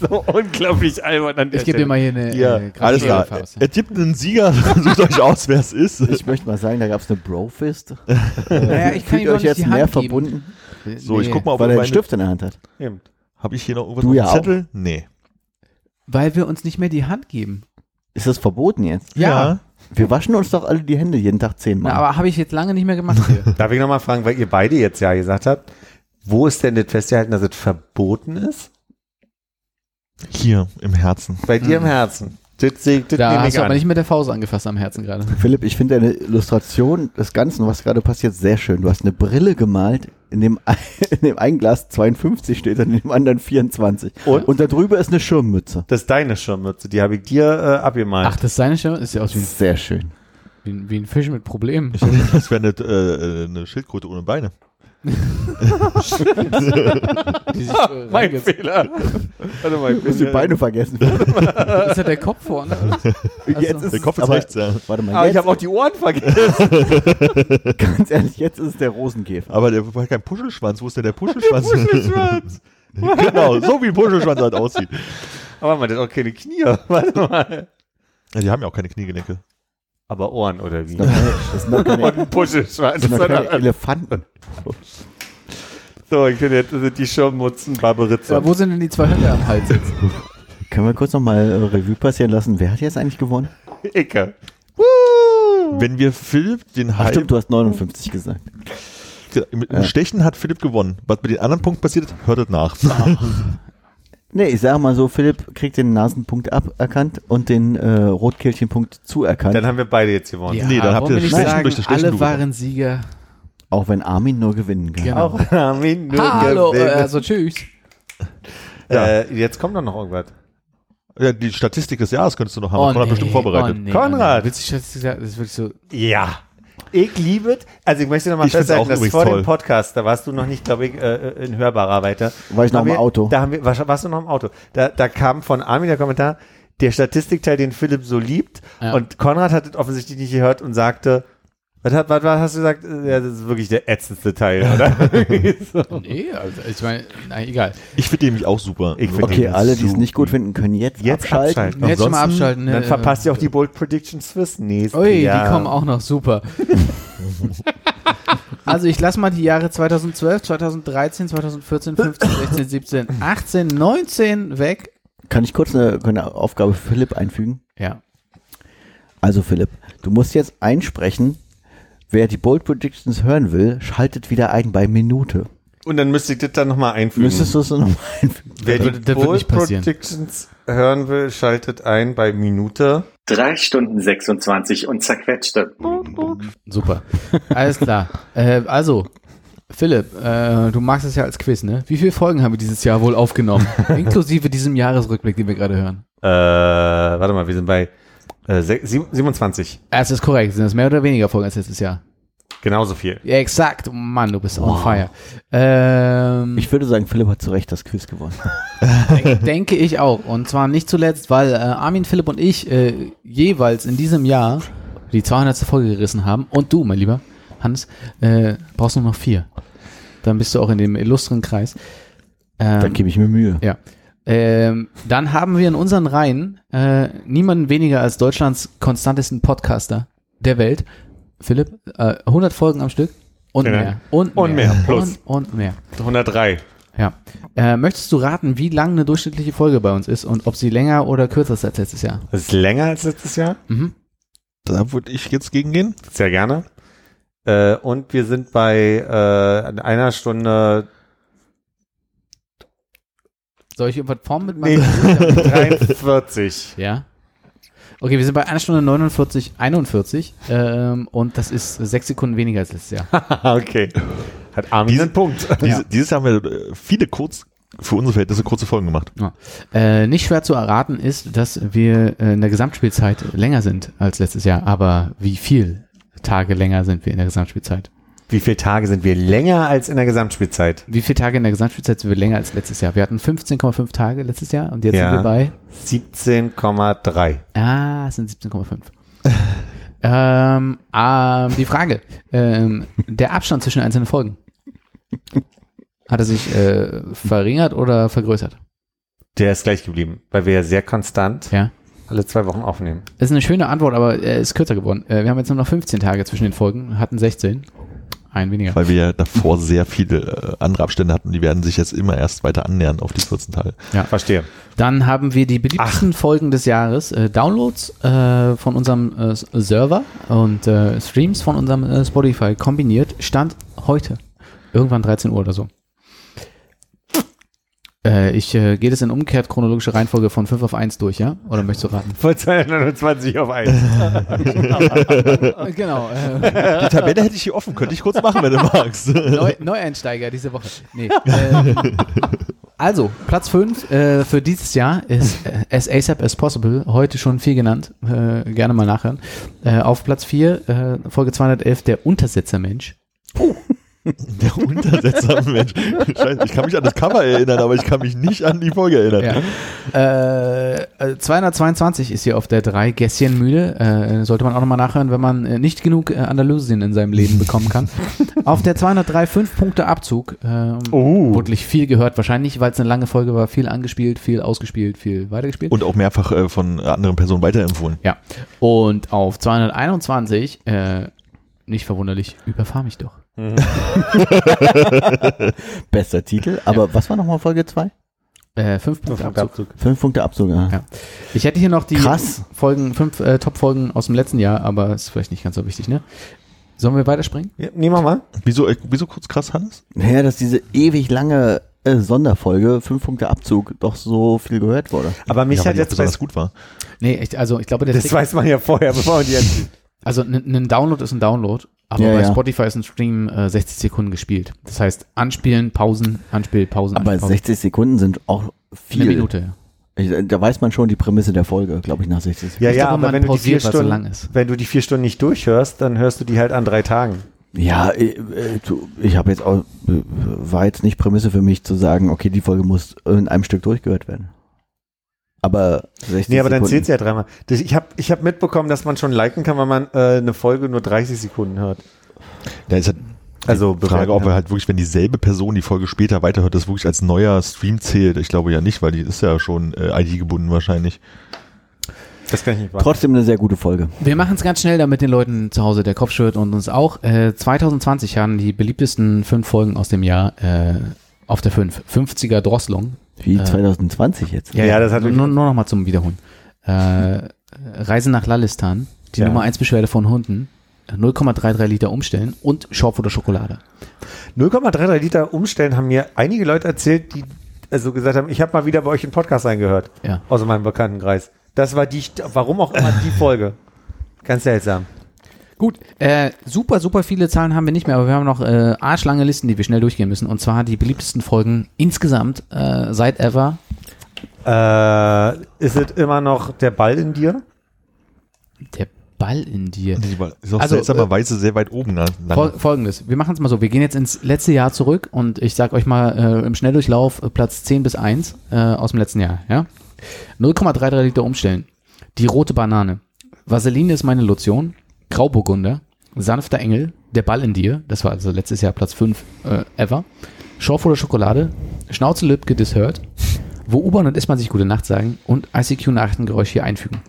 so unglaublich albern an der Ich gebe dir mal hier eine Ja, äh, Alles klar. Es gibt einen Sieger. Sucht euch aus, wer es ist. Ich möchte mal sagen, da gab es eine Brofist. Naja, ich kann Fühlt euch nicht jetzt die mehr Hand geben. verbunden, So, ich Nee, guck mal, ob weil er einen Stift in der Hand hat. Habe ich hier noch irgendwas Du auf ja dem auch. Zettel? Nee. Weil wir uns nicht mehr die Hand geben. Ist das verboten jetzt? Ja. Wir waschen uns doch alle die Hände jeden Tag Na, zehnmal. aber habe ich jetzt lange nicht mehr gemacht hier. Darf ich nochmal fragen, weil ihr beide jetzt ja gesagt habt, wo ist denn das festgehalten, dass es verboten ist? Hier im Herzen. Bei dir im Herzen. Das, ich- das Da hast ich du aber an. nicht mit der Faust angefasst am Herzen gerade. Philipp, ich finde deine Illustration des Ganzen, was gerade passiert, sehr schön. Du hast eine Brille gemalt, in dem, ein- in dem einen Glas 52 steht, und in dem anderen 24. Und? Und da drüber ist eine Schirmmütze. Das ist deine Schirmmütze, die habe ich dir äh, abgemalt. Ach, das ist seine Stimme? Das sieht aus wie ein, Sehr schön. wie ein, wie ein Fisch mit Problemen. Das wäre eine, äh, eine Schildkröte ohne Beine. Sich, äh, mein reinge- Fehler. Warte mal, ich Du hast die Beine vergessen. ist ja der Kopf vorne. jetzt ist Der Kopf ist aber, rechts, ja. Warte mal, Aber ich jetzt, habe auch die Ohren vergessen. ganz ehrlich, jetzt ist es der Rosenkäfer. Aber der war kein Puschelschwanz. Wo ist denn der Puschelschwanz? genau, so wie ein Puschelschwanz halt aussieht. Aber man hat auch keine Knie. Warte mal. Ja, die haben ja auch keine Kniegelenke. Aber Ohren oder wie? Das sind noch keine- das sind noch keine, Und ein Puschelschwanz. das sind noch keine Elefanten. So, ich finde jetzt sind die Schirmmutzen Barbarizza. Aber wo sind denn die zwei Hände am Hals jetzt? Können wir kurz nochmal äh, Revue passieren lassen? Wer hat jetzt eigentlich gewonnen? Icke. Wenn wir Philipp den Ach halben stimmt, du hast 59 gesagt. im, im Ja. Stechen hat Philipp gewonnen. Was mit den anderen Punkten passiert ist, hört es nach. Nee, ich sag mal so, Philipp kriegt den Nasenpunkt aberkannt und den äh, Rotkehlchenpunkt zuerkannt. Dann haben wir beide jetzt gewonnen. Nee, dann habt ihr Stechen sagen, durch das alle waren Sieger. auch wenn Armin nur gewinnen kann. Genau. Auch Armin nur Hallo, äh, gewinnt. also tschüss. äh, jetzt kommt doch noch irgendwas. Ja, die Statistik des Jahres könntest du noch haben. Oh, Konrad nee, bestimmt vorbereitet. Oh, nee, Konrad. Oh, nee. Willst du Statistik sagen? Das ist wirklich so. Ja. Ich liebe es. Also ich möchte nochmal festhalten, auch dass vor toll. dem Podcast, da warst du noch nicht, glaube ich, äh, in hörbarer Weite. War ich noch im Auto. Da haben wir, warst, warst du noch im Auto? Da, da kam von Armin der Kommentar, der Statistikteil, den Philipp so liebt. Ja. Und Konrad hat es offensichtlich nicht gehört und sagte, was, hat, was, was hast du gesagt? Ja, das ist wirklich der ätzendste Teil, oder? so. Nee, also ich meine, na egal. Ich finde den nämlich auch super. Ich Okay, den alle, die es nicht gut finden, können jetzt, Jetzt abschalten. abschalten. Jetzt schon mal abschalten. ne? Dann verpasst ihr auch die Bold Predictions fürs nächste Ui, Jahr. die kommen auch noch super. also ich lasse mal die Jahre 2012, 2013, 2014, 15, 16, 17, 18, 19 weg. Kann ich kurz eine, eine Aufgabe für Philipp einfügen? Ja. Also Philipp, du musst jetzt einsprechen, wer die Bold Predictions hören will, schaltet wieder ein bei Minute. Und dann müsste ich das dann nochmal einfügen. Müsstest du es nochmal einfügen? Wer Das die das Bold. Predictions hören will, schaltet ein bei Minute. Drei Stunden 26 und zerquetschte. Super. Alles klar. Äh, also, Philipp, äh, du magst es ja als Quiz, ne? Wie viele Folgen haben wir dieses Jahr wohl aufgenommen? Inklusive diesem Jahresrückblick, den wir gerade hören. Äh, warte mal, wir sind bei äh, se- sieb- 27. Es ist korrekt. Sind das mehr oder weniger Folgen als letztes Jahr? Genauso viel. Ja, exakt. Mann, du bist on fire. Ähm, Ich würde sagen, Philipp hat zu Recht das Quiz gewonnen. denk, denke ich auch. Und zwar nicht zuletzt, weil äh, Armin, Philipp und ich äh, jeweils in diesem Jahr die 200. Folge gerissen haben. Und du, mein lieber Hans, äh, brauchst nur noch vier. Dann bist du auch in dem illustren Kreis. Ähm, Da gebe ich mir Mühe. Ja. Ähm, dann haben wir in unseren Reihen äh, niemanden weniger als Deutschlands konstantesten Podcaster der Welt. Philipp, äh, 100 Folgen am Stück und Genau. mehr. Und, Und mehr, plus. Und, und mehr. 103. Ja. Äh, möchtest du raten, wie lang eine durchschnittliche Folge bei uns ist und ob sie länger oder kürzer ist als letztes Jahr? Das ist länger als letztes Jahr. Mhm. Da würde ich jetzt gegen gehen. Sehr gerne. Äh, und wir sind bei äh, einer Stunde Soll ich irgendwas formen mit nee, meinem 43. Ja. Okay, wir sind bei einer Stunde 49, 41 ähm, und das ist sechs Sekunden weniger als letztes Jahr. okay. Hat Armin Diese- einen Punkt. Diese, Dieses Jahr haben wir äh, viele kurz, für unsere Verhältnisse kurze Folgen gemacht. Äh, nicht schwer zu erraten ist, dass wir äh, in der Gesamtspielzeit länger sind als letztes Jahr, aber wie viel Tage länger sind wir in der Gesamtspielzeit? Wie viele Tage sind wir länger als in der Gesamtspielzeit? Wie viele Tage in der Gesamtspielzeit sind wir länger als letztes Jahr? Wir hatten 15,5 Tage letztes Jahr und jetzt Ja. sind wir bei 17,3. Ah, es sind 17,5. ähm, ähm, die Frage, ähm, der Abstand zwischen einzelnen Folgen. Hat er sich äh, verringert oder vergrößert? Der ist gleich geblieben, weil wir ja sehr konstant Ja. alle zwei Wochen aufnehmen. Das ist eine schöne Antwort, aber er ist kürzer geworden. Äh, wir haben jetzt nur noch 15 Tage zwischen den Folgen, hatten 16. Ein weniger. Weil wir ja davor sehr viele äh, andere Abstände hatten. Die werden sich jetzt immer erst weiter annähern auf die 14 Tage. Verstehe. Dann haben wir die beliebtesten Folgen des Jahres. Äh, Downloads äh, von unserem äh, Server und äh, Streams von unserem äh, Spotify kombiniert. Stand heute. Irgendwann 13 Uhr oder so. Äh, ich äh, gehe das in umgekehrt chronologische Reihenfolge von 5 auf 1 durch, ja? Oder möchtest du raten? Von 229 auf 1. genau. Äh, Die Tabelle hätte ich hier offen, könnte ich kurz machen, wenn du magst. Neu, Neueinsteiger diese Woche. Nee. Ähm, also, Platz 5 äh, für dieses Jahr ist äh, As ASAP as Possible, heute schon viel genannt, äh, gerne mal nachhören. Äh, auf Platz 4, äh, Folge 211, der Untersetzermensch. Der Untersetzer, Mensch. Scheiße, ich kann mich an das Cover erinnern, aber ich kann mich nicht an die Folge erinnern. Ja. Äh, äh, 222 ist hier auf der 3, Gässchen müde. Äh, sollte man auch nochmal nachhören, wenn man äh, nicht genug äh, Andalusien in seinem Leben bekommen kann. auf der 203, 5 Punkte Abzug. Ähm, Oh. Wirklich viel gehört, wahrscheinlich, weil es eine lange Folge war. Viel angespielt, viel ausgespielt, viel weitergespielt. Und auch mehrfach äh, von anderen Personen weiterempfohlen. Ja. Und auf 221, äh, nicht verwunderlich, überfahr mich doch. Bester Titel. Aber was war nochmal Folge 2? Äh, fünf Punkte Abzug. Fünf Punkte Abzug. Ja. Ja. Ich hätte hier noch die Krass. Folgen, fünf äh, Top-Folgen aus dem letzten Jahr, aber ist vielleicht nicht ganz so wichtig, ne? Sollen wir weiterspringen? Ja, nehmen wir mal. Wieso, äh, wieso kurz krass, Hannes? Naja, dass diese ewig lange äh, Sonderfolge, fünf Punkte Abzug, doch so viel gehört wurde. Aber mich Ja, weil hat jetzt bei, besonders gut war. Nee, echt, also ich glaube, der das Trick, weiß man ja vorher, bevor man die jetzt, also ein Download ist ein Download, aber Ja, bei ja. Spotify ist ein Stream äh, 60 Sekunden gespielt. Das heißt, anspielen, Pausen, anspielen, Pausen, Aber anspielen, Pausen. 60 Sekunden sind auch Eine viel. Minute, ja. Ich, da weiß man schon die Prämisse der Folge, glaube ich, nach 60 Sekunden. Ja, Ich ja, aber wenn du, die vier so Stunden, lang ist. wenn du die vier Stunden nicht durchhörst, dann hörst du die halt an drei Tagen. Ja, äh, äh, du, ich habe jetzt auch, äh, war jetzt nicht Prämisse für mich zu sagen, okay, die Folge muss in einem Stück durchgehört werden. Aber 60 Nee, aber dann Sekunden. zählt ja dreimal. Ich habe ich hab mitbekommen, dass man schon liken kann, wenn man äh, eine Folge nur 30 Sekunden hört. Da ist halt Also die Frage, ob er halt wirklich, wenn dieselbe Person die Folge später weiterhört, das wirklich als neuer Stream zählt. Ich glaube ja nicht, weil die ist ja schon äh, ID gebunden wahrscheinlich. Das kann ich nicht machen. Trotzdem eine sehr gute Folge. Wir machen es ganz schnell, damit den Leuten zu Hause der Kopf schürt und uns auch. Äh, 2020 haben die beliebtesten fünf Folgen aus dem Jahr äh, auf der 5. 50er Drosselung. Wie Äh, 2020 jetzt. Ja, das hat nur, nur noch mal zum Wiederholen. Äh, Reise nach Lalistan, die Ja. Nummer 1 Beschwerde von Hunden, 0,33 Liter umstellen und Schorf oder Schokolade. 0,33 Liter umstellen haben mir einige Leute erzählt, die also gesagt haben, ich habe mal wieder bei euch in Podcast reingehört. Ja. Aus meinem Bekanntenkreis. Das war die, warum auch immer die Folge. Ganz seltsam. Gut, äh, super, super viele Zahlen haben wir nicht mehr, aber wir haben noch äh, arschlange Listen, die wir schnell durchgehen müssen. Und zwar die beliebtesten Folgen insgesamt äh, seit ever. Äh, ist es immer noch der Ball in dir? Der Ball in dir. War- ist auch Also, seltsamerweise sehr weit oben. Ne? Fol Folgendes, wir machen es mal so, wir gehen jetzt ins letzte Jahr zurück und ich sag euch mal äh, im Schnelldurchlauf äh, Platz 10 bis 1 äh, aus dem letzten Jahr, ja? 0,33 Liter umstellen. Die rote Banane. Vaseline ist meine Lotion. Grauburgunder. Sanfter Engel. Der Ball in dir. Das war also letztes Jahr Platz 5 äh, ever. Schorf oder Schokolade. Schnauze Lübke Dishört. Wo U-Bahn und S-Bahn sich gute Nacht sagen. Und ICQ-Nachrichtengeräusch hier einfügen.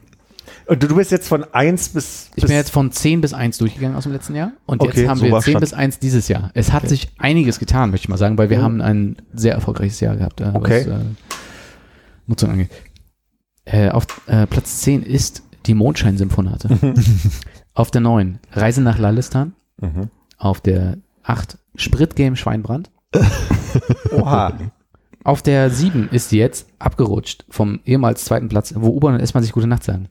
Und du, bist jetzt von 1 bis. Ich bis bin jetzt von 10 bis 1 durchgegangen aus dem letzten Jahr und Okay, jetzt haben so wir war 10 Stand. bis 1 dieses Jahr. Es hat sich einiges getan, möchte ich mal sagen, weil wir haben ein sehr erfolgreiches Jahr gehabt, äh, Okay. was äh, Nutzung angeht. Äh, auf äh, Platz 10 ist die Mondschein-Symphonate. auf der 9 Reise nach Lalistan. Mhm. Auf der 8 Spritgame Schweinbrand. Oha. Auf der 7 ist sie jetzt abgerutscht vom ehemals zweiten Platz, wo U-Bahn und S-Bahn sich gute Nacht sagen.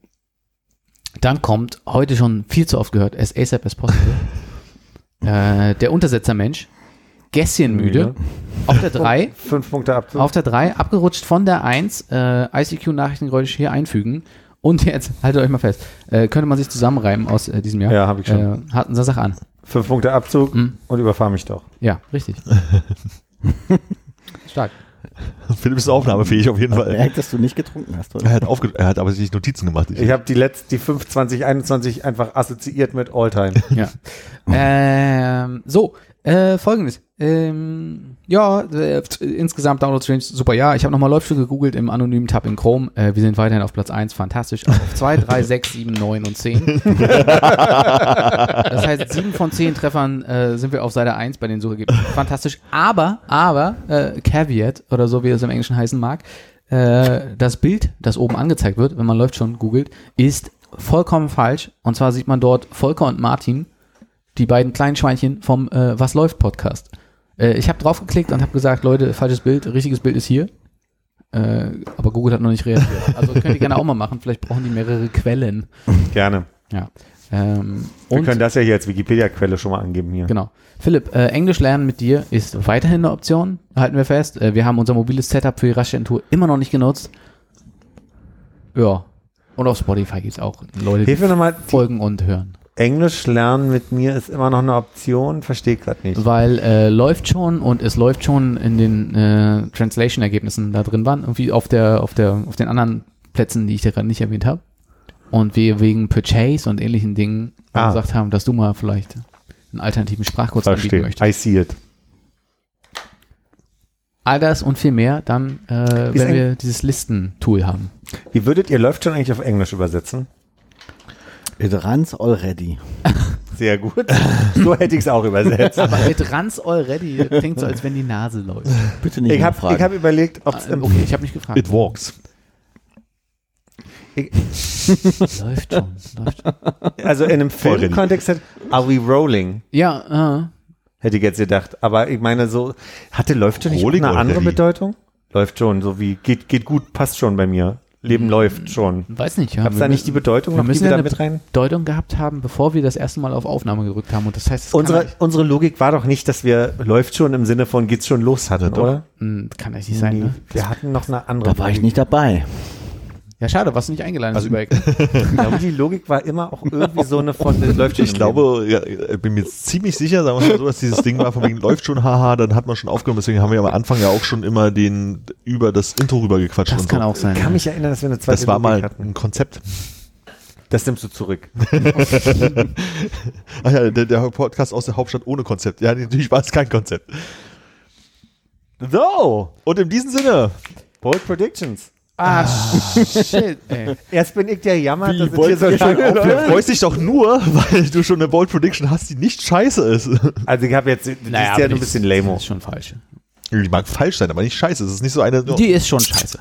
Dann kommt, heute schon viel zu oft gehört, as ASAP as possible. äh, der Untersetzermensch, Gässchenmüde. Auf der 3, Fünf Punkte Abzug. auf der 3, abgerutscht von der 1, äh, ICQ-Nachrichtengeräusch hier einfügen. Und jetzt, haltet euch mal fest, äh, könnte man sich zusammenreimen aus äh, diesem Jahr. Ja, habe ich schon. Äh, hat unser Sache an. Fünf Punkte Abzug Mhm. und überfahr mich doch. Ja, richtig. Stark. Philipp ist aufnahmefähig auf jeden Fall. merkt, dass du nicht getrunken hast, oder? Er hat, aufge er hat aber sich Notizen gemacht. Ich habe die letzten, die 5, 20, 21 einfach assoziiert mit Alltime. Ja. ähm, so, äh, folgendes. Ähm, ja, äh, insgesamt Download-Streams, super. Ja, ich habe nochmal Läuft gegoogelt im anonymen Tab in Chrome. Äh, wir sind weiterhin auf Platz 1, fantastisch. Auf 2, 3, 6, 7, 9 und 10. das heißt, 7 von 10 Treffern äh, sind wir auf Seite 1 bei den Suchergebnissen. Fantastisch. Aber, aber, äh, Caveat oder so wie es im Englischen heißen mag, äh, das Bild, das oben angezeigt wird, wenn man läuft schon googelt, ist vollkommen falsch. Und zwar sieht man dort Volker und Martin, die beiden kleinen Schweinchen vom äh, Was läuft Podcast. Äh, ich habe draufgeklickt und habe gesagt, Leute, falsches Bild, richtiges Bild ist hier. Äh, aber Google hat noch nicht reagiert. Also könnt ihr gerne auch mal machen. Vielleicht brauchen die mehrere Quellen. Gerne. Ja. Ähm, Wir können das ja hier als Wikipedia-Quelle schon mal angeben hier. Genau. Philipp, äh, Englisch lernen mit dir ist weiterhin eine Option, halten wir fest. Äh, wir haben unser mobiles Setup für die Raschentour immer noch nicht genutzt. Ja. Und auf Spotify gibt's auch Leute, die Hilf mir nochmal, folgen und hören. Englisch lernen mit mir ist immer noch eine Option, verstehe gerade nicht. Weil äh, läuft schon und es läuft schon in den äh, Translation-Ergebnissen da drin waren, irgendwie auf der, auf der, auf den anderen Plätzen, die ich da gerade nicht erwähnt habe. Und wir wegen Purchase und ähnlichen Dingen Ah. gesagt haben, dass du mal vielleicht einen alternativen Sprachkurs anbieten Verstehe. möchtest. I see it. All das und viel mehr dann, äh, wenn wir dieses Listen-Tool haben. Wie würdet ihr läuft schon eigentlich auf Englisch übersetzen? It runs already. Sehr gut. so hätte ich es auch übersetzt. Aber it runs already klingt so, als wenn die Nase läuft. Bitte nicht Ich habe fragen. ich hab überlegt, ob es Ah, okay, ich habe nicht gefragt. It walks. läuft schon, läuft schon. also in einem Filmkontext hätte, are we rolling? Ja, äh, Hätte ich jetzt gedacht. Aber ich meine, so, hatte läuft schon nicht Rolling eine andere? Bedeutung? Läuft schon, so wie geht, geht gut, passt schon bei mir. Leben läuft schon. Weiß nicht, ja. Gab es da nicht die Bedeutung wir noch, die müssen wir ja da eine mit rein? Bedeutung gehabt haben, bevor wir das erste Mal auf Aufnahme gedrückt haben. Und das heißt, kann, Unsere, unsere Logik war doch nicht, dass wir läuft schon im Sinne von geht's schon los hatten, doch. oder? Hm, kann eigentlich nicht sein, ne? Wir hatten noch eine andere. Da war ich nicht dabei. Ja, schade, warst du nicht eingeladen Also- Übereck. Ich glaube, die Logik war immer auch irgendwie so eine von das läuft schon Ich glaube, ja, ich bin mir jetzt ziemlich sicher, sagen wir mal so, dass dieses Ding war, von wegen läuft schon, haha, dann hat man schon aufgenommen, deswegen haben wir am Anfang ja auch schon immer den über das Intro rüber gequatscht. Das und kann so. auch sein. Ich kann mich erinnern, dass wir eine zweite Das war Logik mal hatten. ein Konzept. Das nimmst du zurück. Ach ja, der, der Podcast aus der Hauptstadt ohne Konzept. Ja, natürlich war es kein Konzept. So, Und in diesem Sinne, Bold Predictions. Ah, shit, ey. Erst bin ich der jammert, Wie, dass es hier so du lange Du freust dich doch nur, weil du schon eine Bold Prediction hast, die nicht scheiße ist. Also ich habe jetzt, das Naja, ist ja ein bisschen lame. Das ist schon falsch. Die mag falsch sein, aber nicht scheiße. Es ist nicht so eine. Die ist schon scheiße.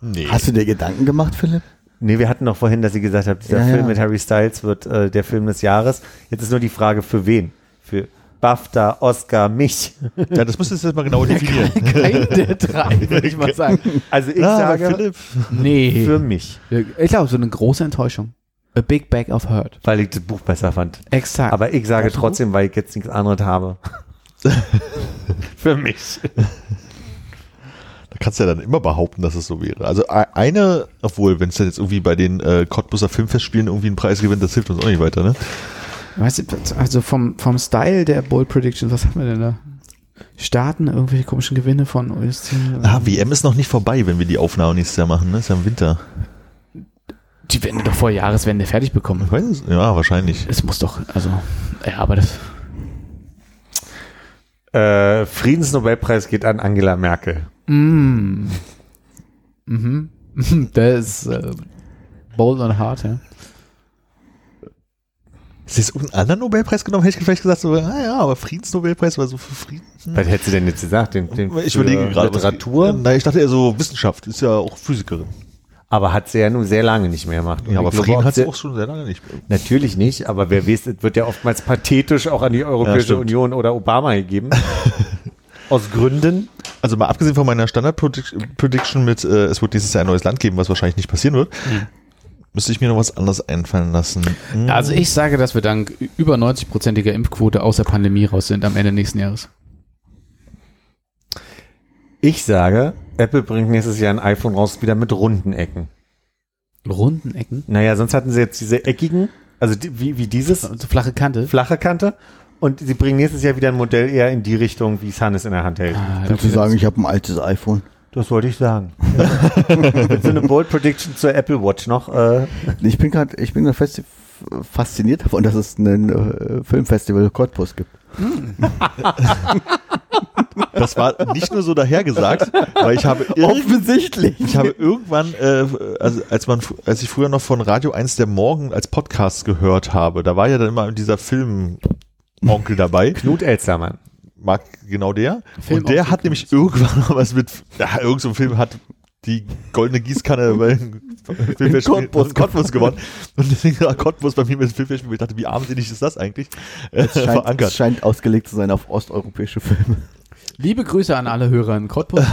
nee. Hast du dir Gedanken gemacht, Philipp? Nee, wir hatten noch vorhin, dass sie gesagt hat, dieser Ja, Film ja. mit Harry Styles wird äh, der Film des Jahres. Jetzt ist nur die Frage, für wen? Für BAFTA, Oscar, mich. Ja, das müsstest du jetzt mal genau definieren. Kein der drei, würde ich mal sagen. Also ich Ah, sage Philipp. Nee. für mich, Ich glaube, so eine große Enttäuschung. A Big Bag of Hurt. weil ich das Buch besser fand. Exakt. Aber ich sage trotzdem, weil ich jetzt nichts anderes habe. für mich. Da kannst du ja dann immer behaupten, dass es so wäre. Also e- eine, obwohl, wenn es dann jetzt irgendwie bei den äh, Cottbusser Filmfestspielen irgendwie einen Preis gewinnt, das hilft uns auch nicht weiter, ne? Weißt du, also vom, vom Style der Bold Predictions, was haben wir denn da? Starten irgendwelche komischen Gewinne von OST. Ah, WM ist noch nicht vorbei, wenn wir die Aufnahme nächstes Jahr machen, ne? Ist ja im Winter. Die werden doch vor Jahreswende fertig bekommen. Ich weiß es, ja, wahrscheinlich. Es muss doch, also, ja, aber das. Äh, Friedensnobelpreis geht an Angela Merkel. Mm. Mhm. Das ist äh, bold und hart, ja. Ist jetzt irgendein anderer Nobelpreis genommen, hätte ich vielleicht gesagt, so, ah ja, aber Friedensnobelpreis war so für Frieden. Hm. Was hättest du denn jetzt gesagt? Den, den Ich überlege gerade. was- Literatur? Nein, ich dachte eher so Wissenschaft, ist ja auch Physikerin. Aber hat sie ja nun sehr lange nicht mehr gemacht. Und Ja, aber glaube, Frieden hat sie auch schon sehr lange nicht. Natürlich nicht, aber wer weiß, es wird ja oftmals pathetisch auch an die Ja, Europäische stimmt. Union oder Obama gegeben. Aus Gründen. Also mal abgesehen von meiner Standard-Prediction mit, äh, es wird dieses Jahr ein neues Land geben, was wahrscheinlich nicht passieren wird, müsste ich mir noch was anderes einfallen lassen. Hm. Also ich sage, dass wir dank über 90-prozentiger Impfquote aus der Pandemie raus sind am Ende nächsten Jahres. Ich sage, Apple bringt nächstes Jahr ein iPhone raus, wieder mit runden Ecken. Runden Ecken. Naja, sonst hatten sie jetzt diese eckigen, also die, wie, wie dieses, So flache Kante. flache Kante. Und sie bringen nächstes Jahr wieder ein Modell eher in die Richtung, wie es Hannes in der Hand hält. Ah, Willst du sagen, ich habe ein altes iPhone? Das wollte ich sagen. so eine Bold Prediction zur Apple Watch noch. Äh, Ich bin gerade, ich bin fest, fasziniert davon, dass es ein äh, Filmfestival Cottbus gibt. Das war nicht nur so dahergesagt, weil ich habe Offensichtlich. ich habe irgendwann, äh, also als man, als ich früher noch von Radio 1 der Morgen als Podcast gehört habe, da war ja dann immer dieser Film-Onkel dabei. Knut Elstermann. Mag genau der. Film und der hat nämlich irgendwann noch was mit, ja, irgend so ein Film hat die goldene Gießkanne bei Filmfestspiel Cottbus Cottbus gewonnen. Und deswegen war Cottbus bei mir mit dem Filmfestspiel, wo ich dachte, wie armselig ist das eigentlich? Äh, Es scheint, es verankert. scheint ausgelegt zu sein auf osteuropäische Filme. Liebe Grüße an alle Hörer in Cottbus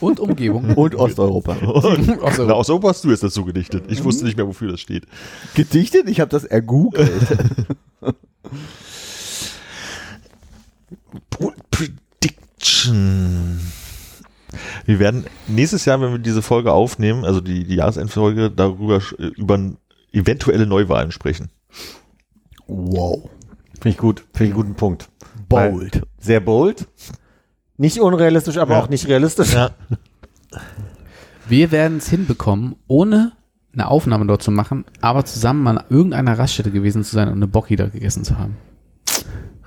und Umgebung. Und Osteuropa. Und, Ach so. na, aus Europa hast du jetzt dazu gedichtet. Ich wusste nicht mehr, wofür das steht. Gedichtet? Ich habe das ergoogelt. Prediction. Wir werden nächstes Jahr, wenn wir diese Folge aufnehmen, also die, die Jahresendfolge, darüber äh, über eventuelle Neuwahlen sprechen. wow. Finde ich gut. Finde ich einen guten Punkt. Bold. Sehr bold. Nicht unrealistisch, aber Ja. auch nicht realistisch. Ja. Wir werden es hinbekommen, ohne eine Aufnahme dort zu machen, aber zusammen an irgendeiner Raststätte gewesen zu sein und eine Bocki da gegessen zu haben.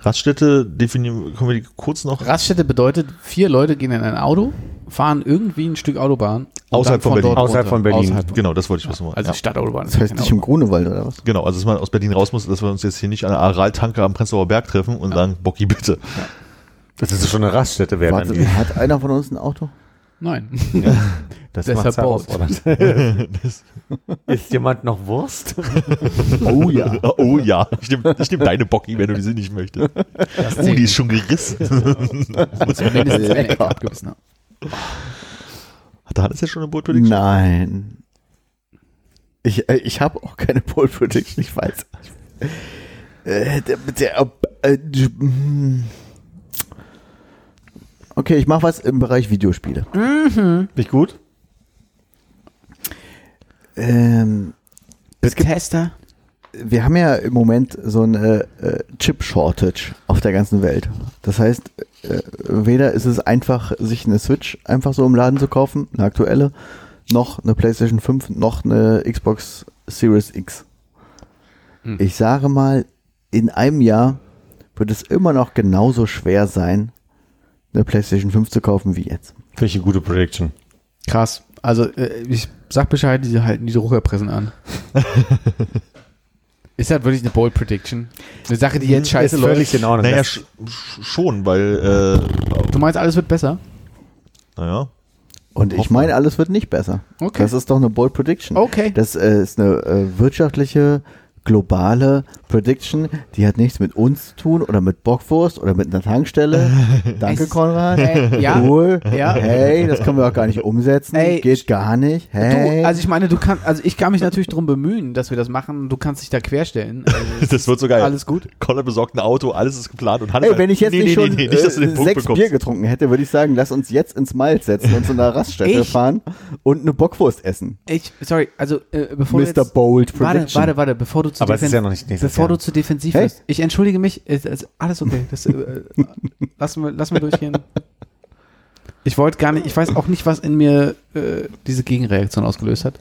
Raststätte definieren, können wir die kurz noch Raststätte bedeutet, vier Leute gehen in ein Auto, fahren irgendwie ein Stück Autobahn. Außerhalb dann von Berlin. Außerhalb von Berlin. Außerhalb von- Genau, das wollte ich wissen. Also ja. die Stadtautobahn. Das heißt nicht im Grunewald oder was? Genau, also dass man aus Berlin raus muss, dass wir uns jetzt hier nicht an der Aral-Tanke am Prenzlauer Berg treffen und sagen, Bocki bitte. Das ist schon eine Raststätte werden. Warte, hat einer von uns ein Auto? Nein. Das deshalb herausfordernd. Ist jemand noch Wurst? Oh ja. Oh ja, ich nehme ich nehm deine Bocki, wenn du sie nicht möchtest. Das Oh, die ist schon gerissen. muss mindestens eine Ecke abgebissen haben. Hat Hannes jetzt schon eine Prediction? Nein. Ich, äh, ich habe auch keine Prediction, ich weiß. Äh, der, der, äh, hm. Okay, ich mache was im Bereich Videospiele. Nicht gut? Ähm, Bethesda. wir haben ja im Moment so eine äh, Chip-Shortage auf der ganzen Welt. Das heißt, äh, weder ist es einfach, sich eine Switch einfach so im Laden zu kaufen, eine aktuelle, noch eine PlayStation 5, noch eine Xbox Series X. Hm. Ich sage mal, in einem Jahr wird es immer noch genauso schwer sein, eine PlayStation 5 zu kaufen wie jetzt. Eine gute Prediction. Krass. Also äh, ich sag Bescheid, die halten diese Druckerpressen an. Ist das wirklich eine Bold Prediction? Eine Sache, die jetzt scheiße ist völlig läuft. in Ordnung. Naja, sch- schon, weil, äh, Du meinst, alles wird besser? naja, Und ich meine, alles wird nicht besser. Okay. Das ist doch eine bold Prediction. Okay. Das äh, ist eine äh, wirtschaftliche, globale Prediction, die hat nichts mit uns zu tun oder mit Bockwurst oder mit einer Tankstelle. Danke, Es- Konrad. Äh, ja. Cool. Ja. Hey, das können wir auch gar nicht umsetzen. Ey, Geht gar nicht. Hey. Du, also ich meine, du kannst, also ich kann mich natürlich darum bemühen, dass wir das machen. Du kannst dich da querstellen. Also das wird so geil. Alles gut. Conor besorgt ein Auto, alles ist geplant und Hannes Ey, wenn ich jetzt nee, nicht nee, schon nee, nicht, äh, sechs bekommst. Bier getrunken hätte, würde ich sagen, lass uns jetzt ins Miles setzen und zu einer Raststätte Ich? fahren und eine Bockwurst essen. Ich, sorry, also äh, bevor du Mr. jetzt, Bold warte, Prediction. warte, warte, bevor du zu Aber es ist defen- ja noch nicht nächstes bevor Jahr. du zu defensiv Hey. wirst. Ich entschuldige mich, ist alles okay. Das, äh, lassen wir, lassen wir durchgehen. Ich wollte gar nicht, ich weiß auch nicht, was in mir äh, diese Gegenreaktion ausgelöst hat.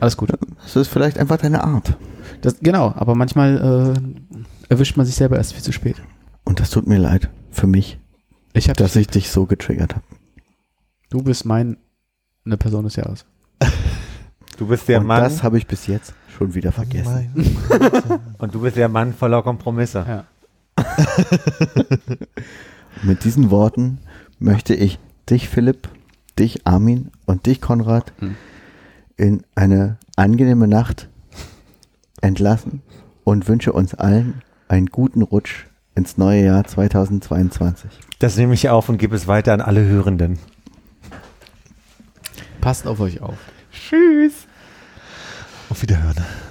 Alles gut. Das ist vielleicht einfach deine Art. Das, genau, aber manchmal äh, erwischt man sich selber erst viel zu spät. Und das tut mir leid für mich, Ich hab dass ich dich so getriggert habe. du bist mein eine Person des Jahres. Du bist der Und Mann das habe ich bis jetzt schon wieder vergessen. und du bist der Mann voller Kompromisse. Ja. Mit diesen Worten möchte ich dich, Philipp, dich, Armin und dich, Konrad, Hm. in eine angenehme Nacht entlassen und wünsche uns allen einen guten Rutsch ins neue Jahr 2022. Das nehme ich auf und gebe es weiter an alle Hörenden. Passt auf euch auf. Tschüss. Auf Wiederhören.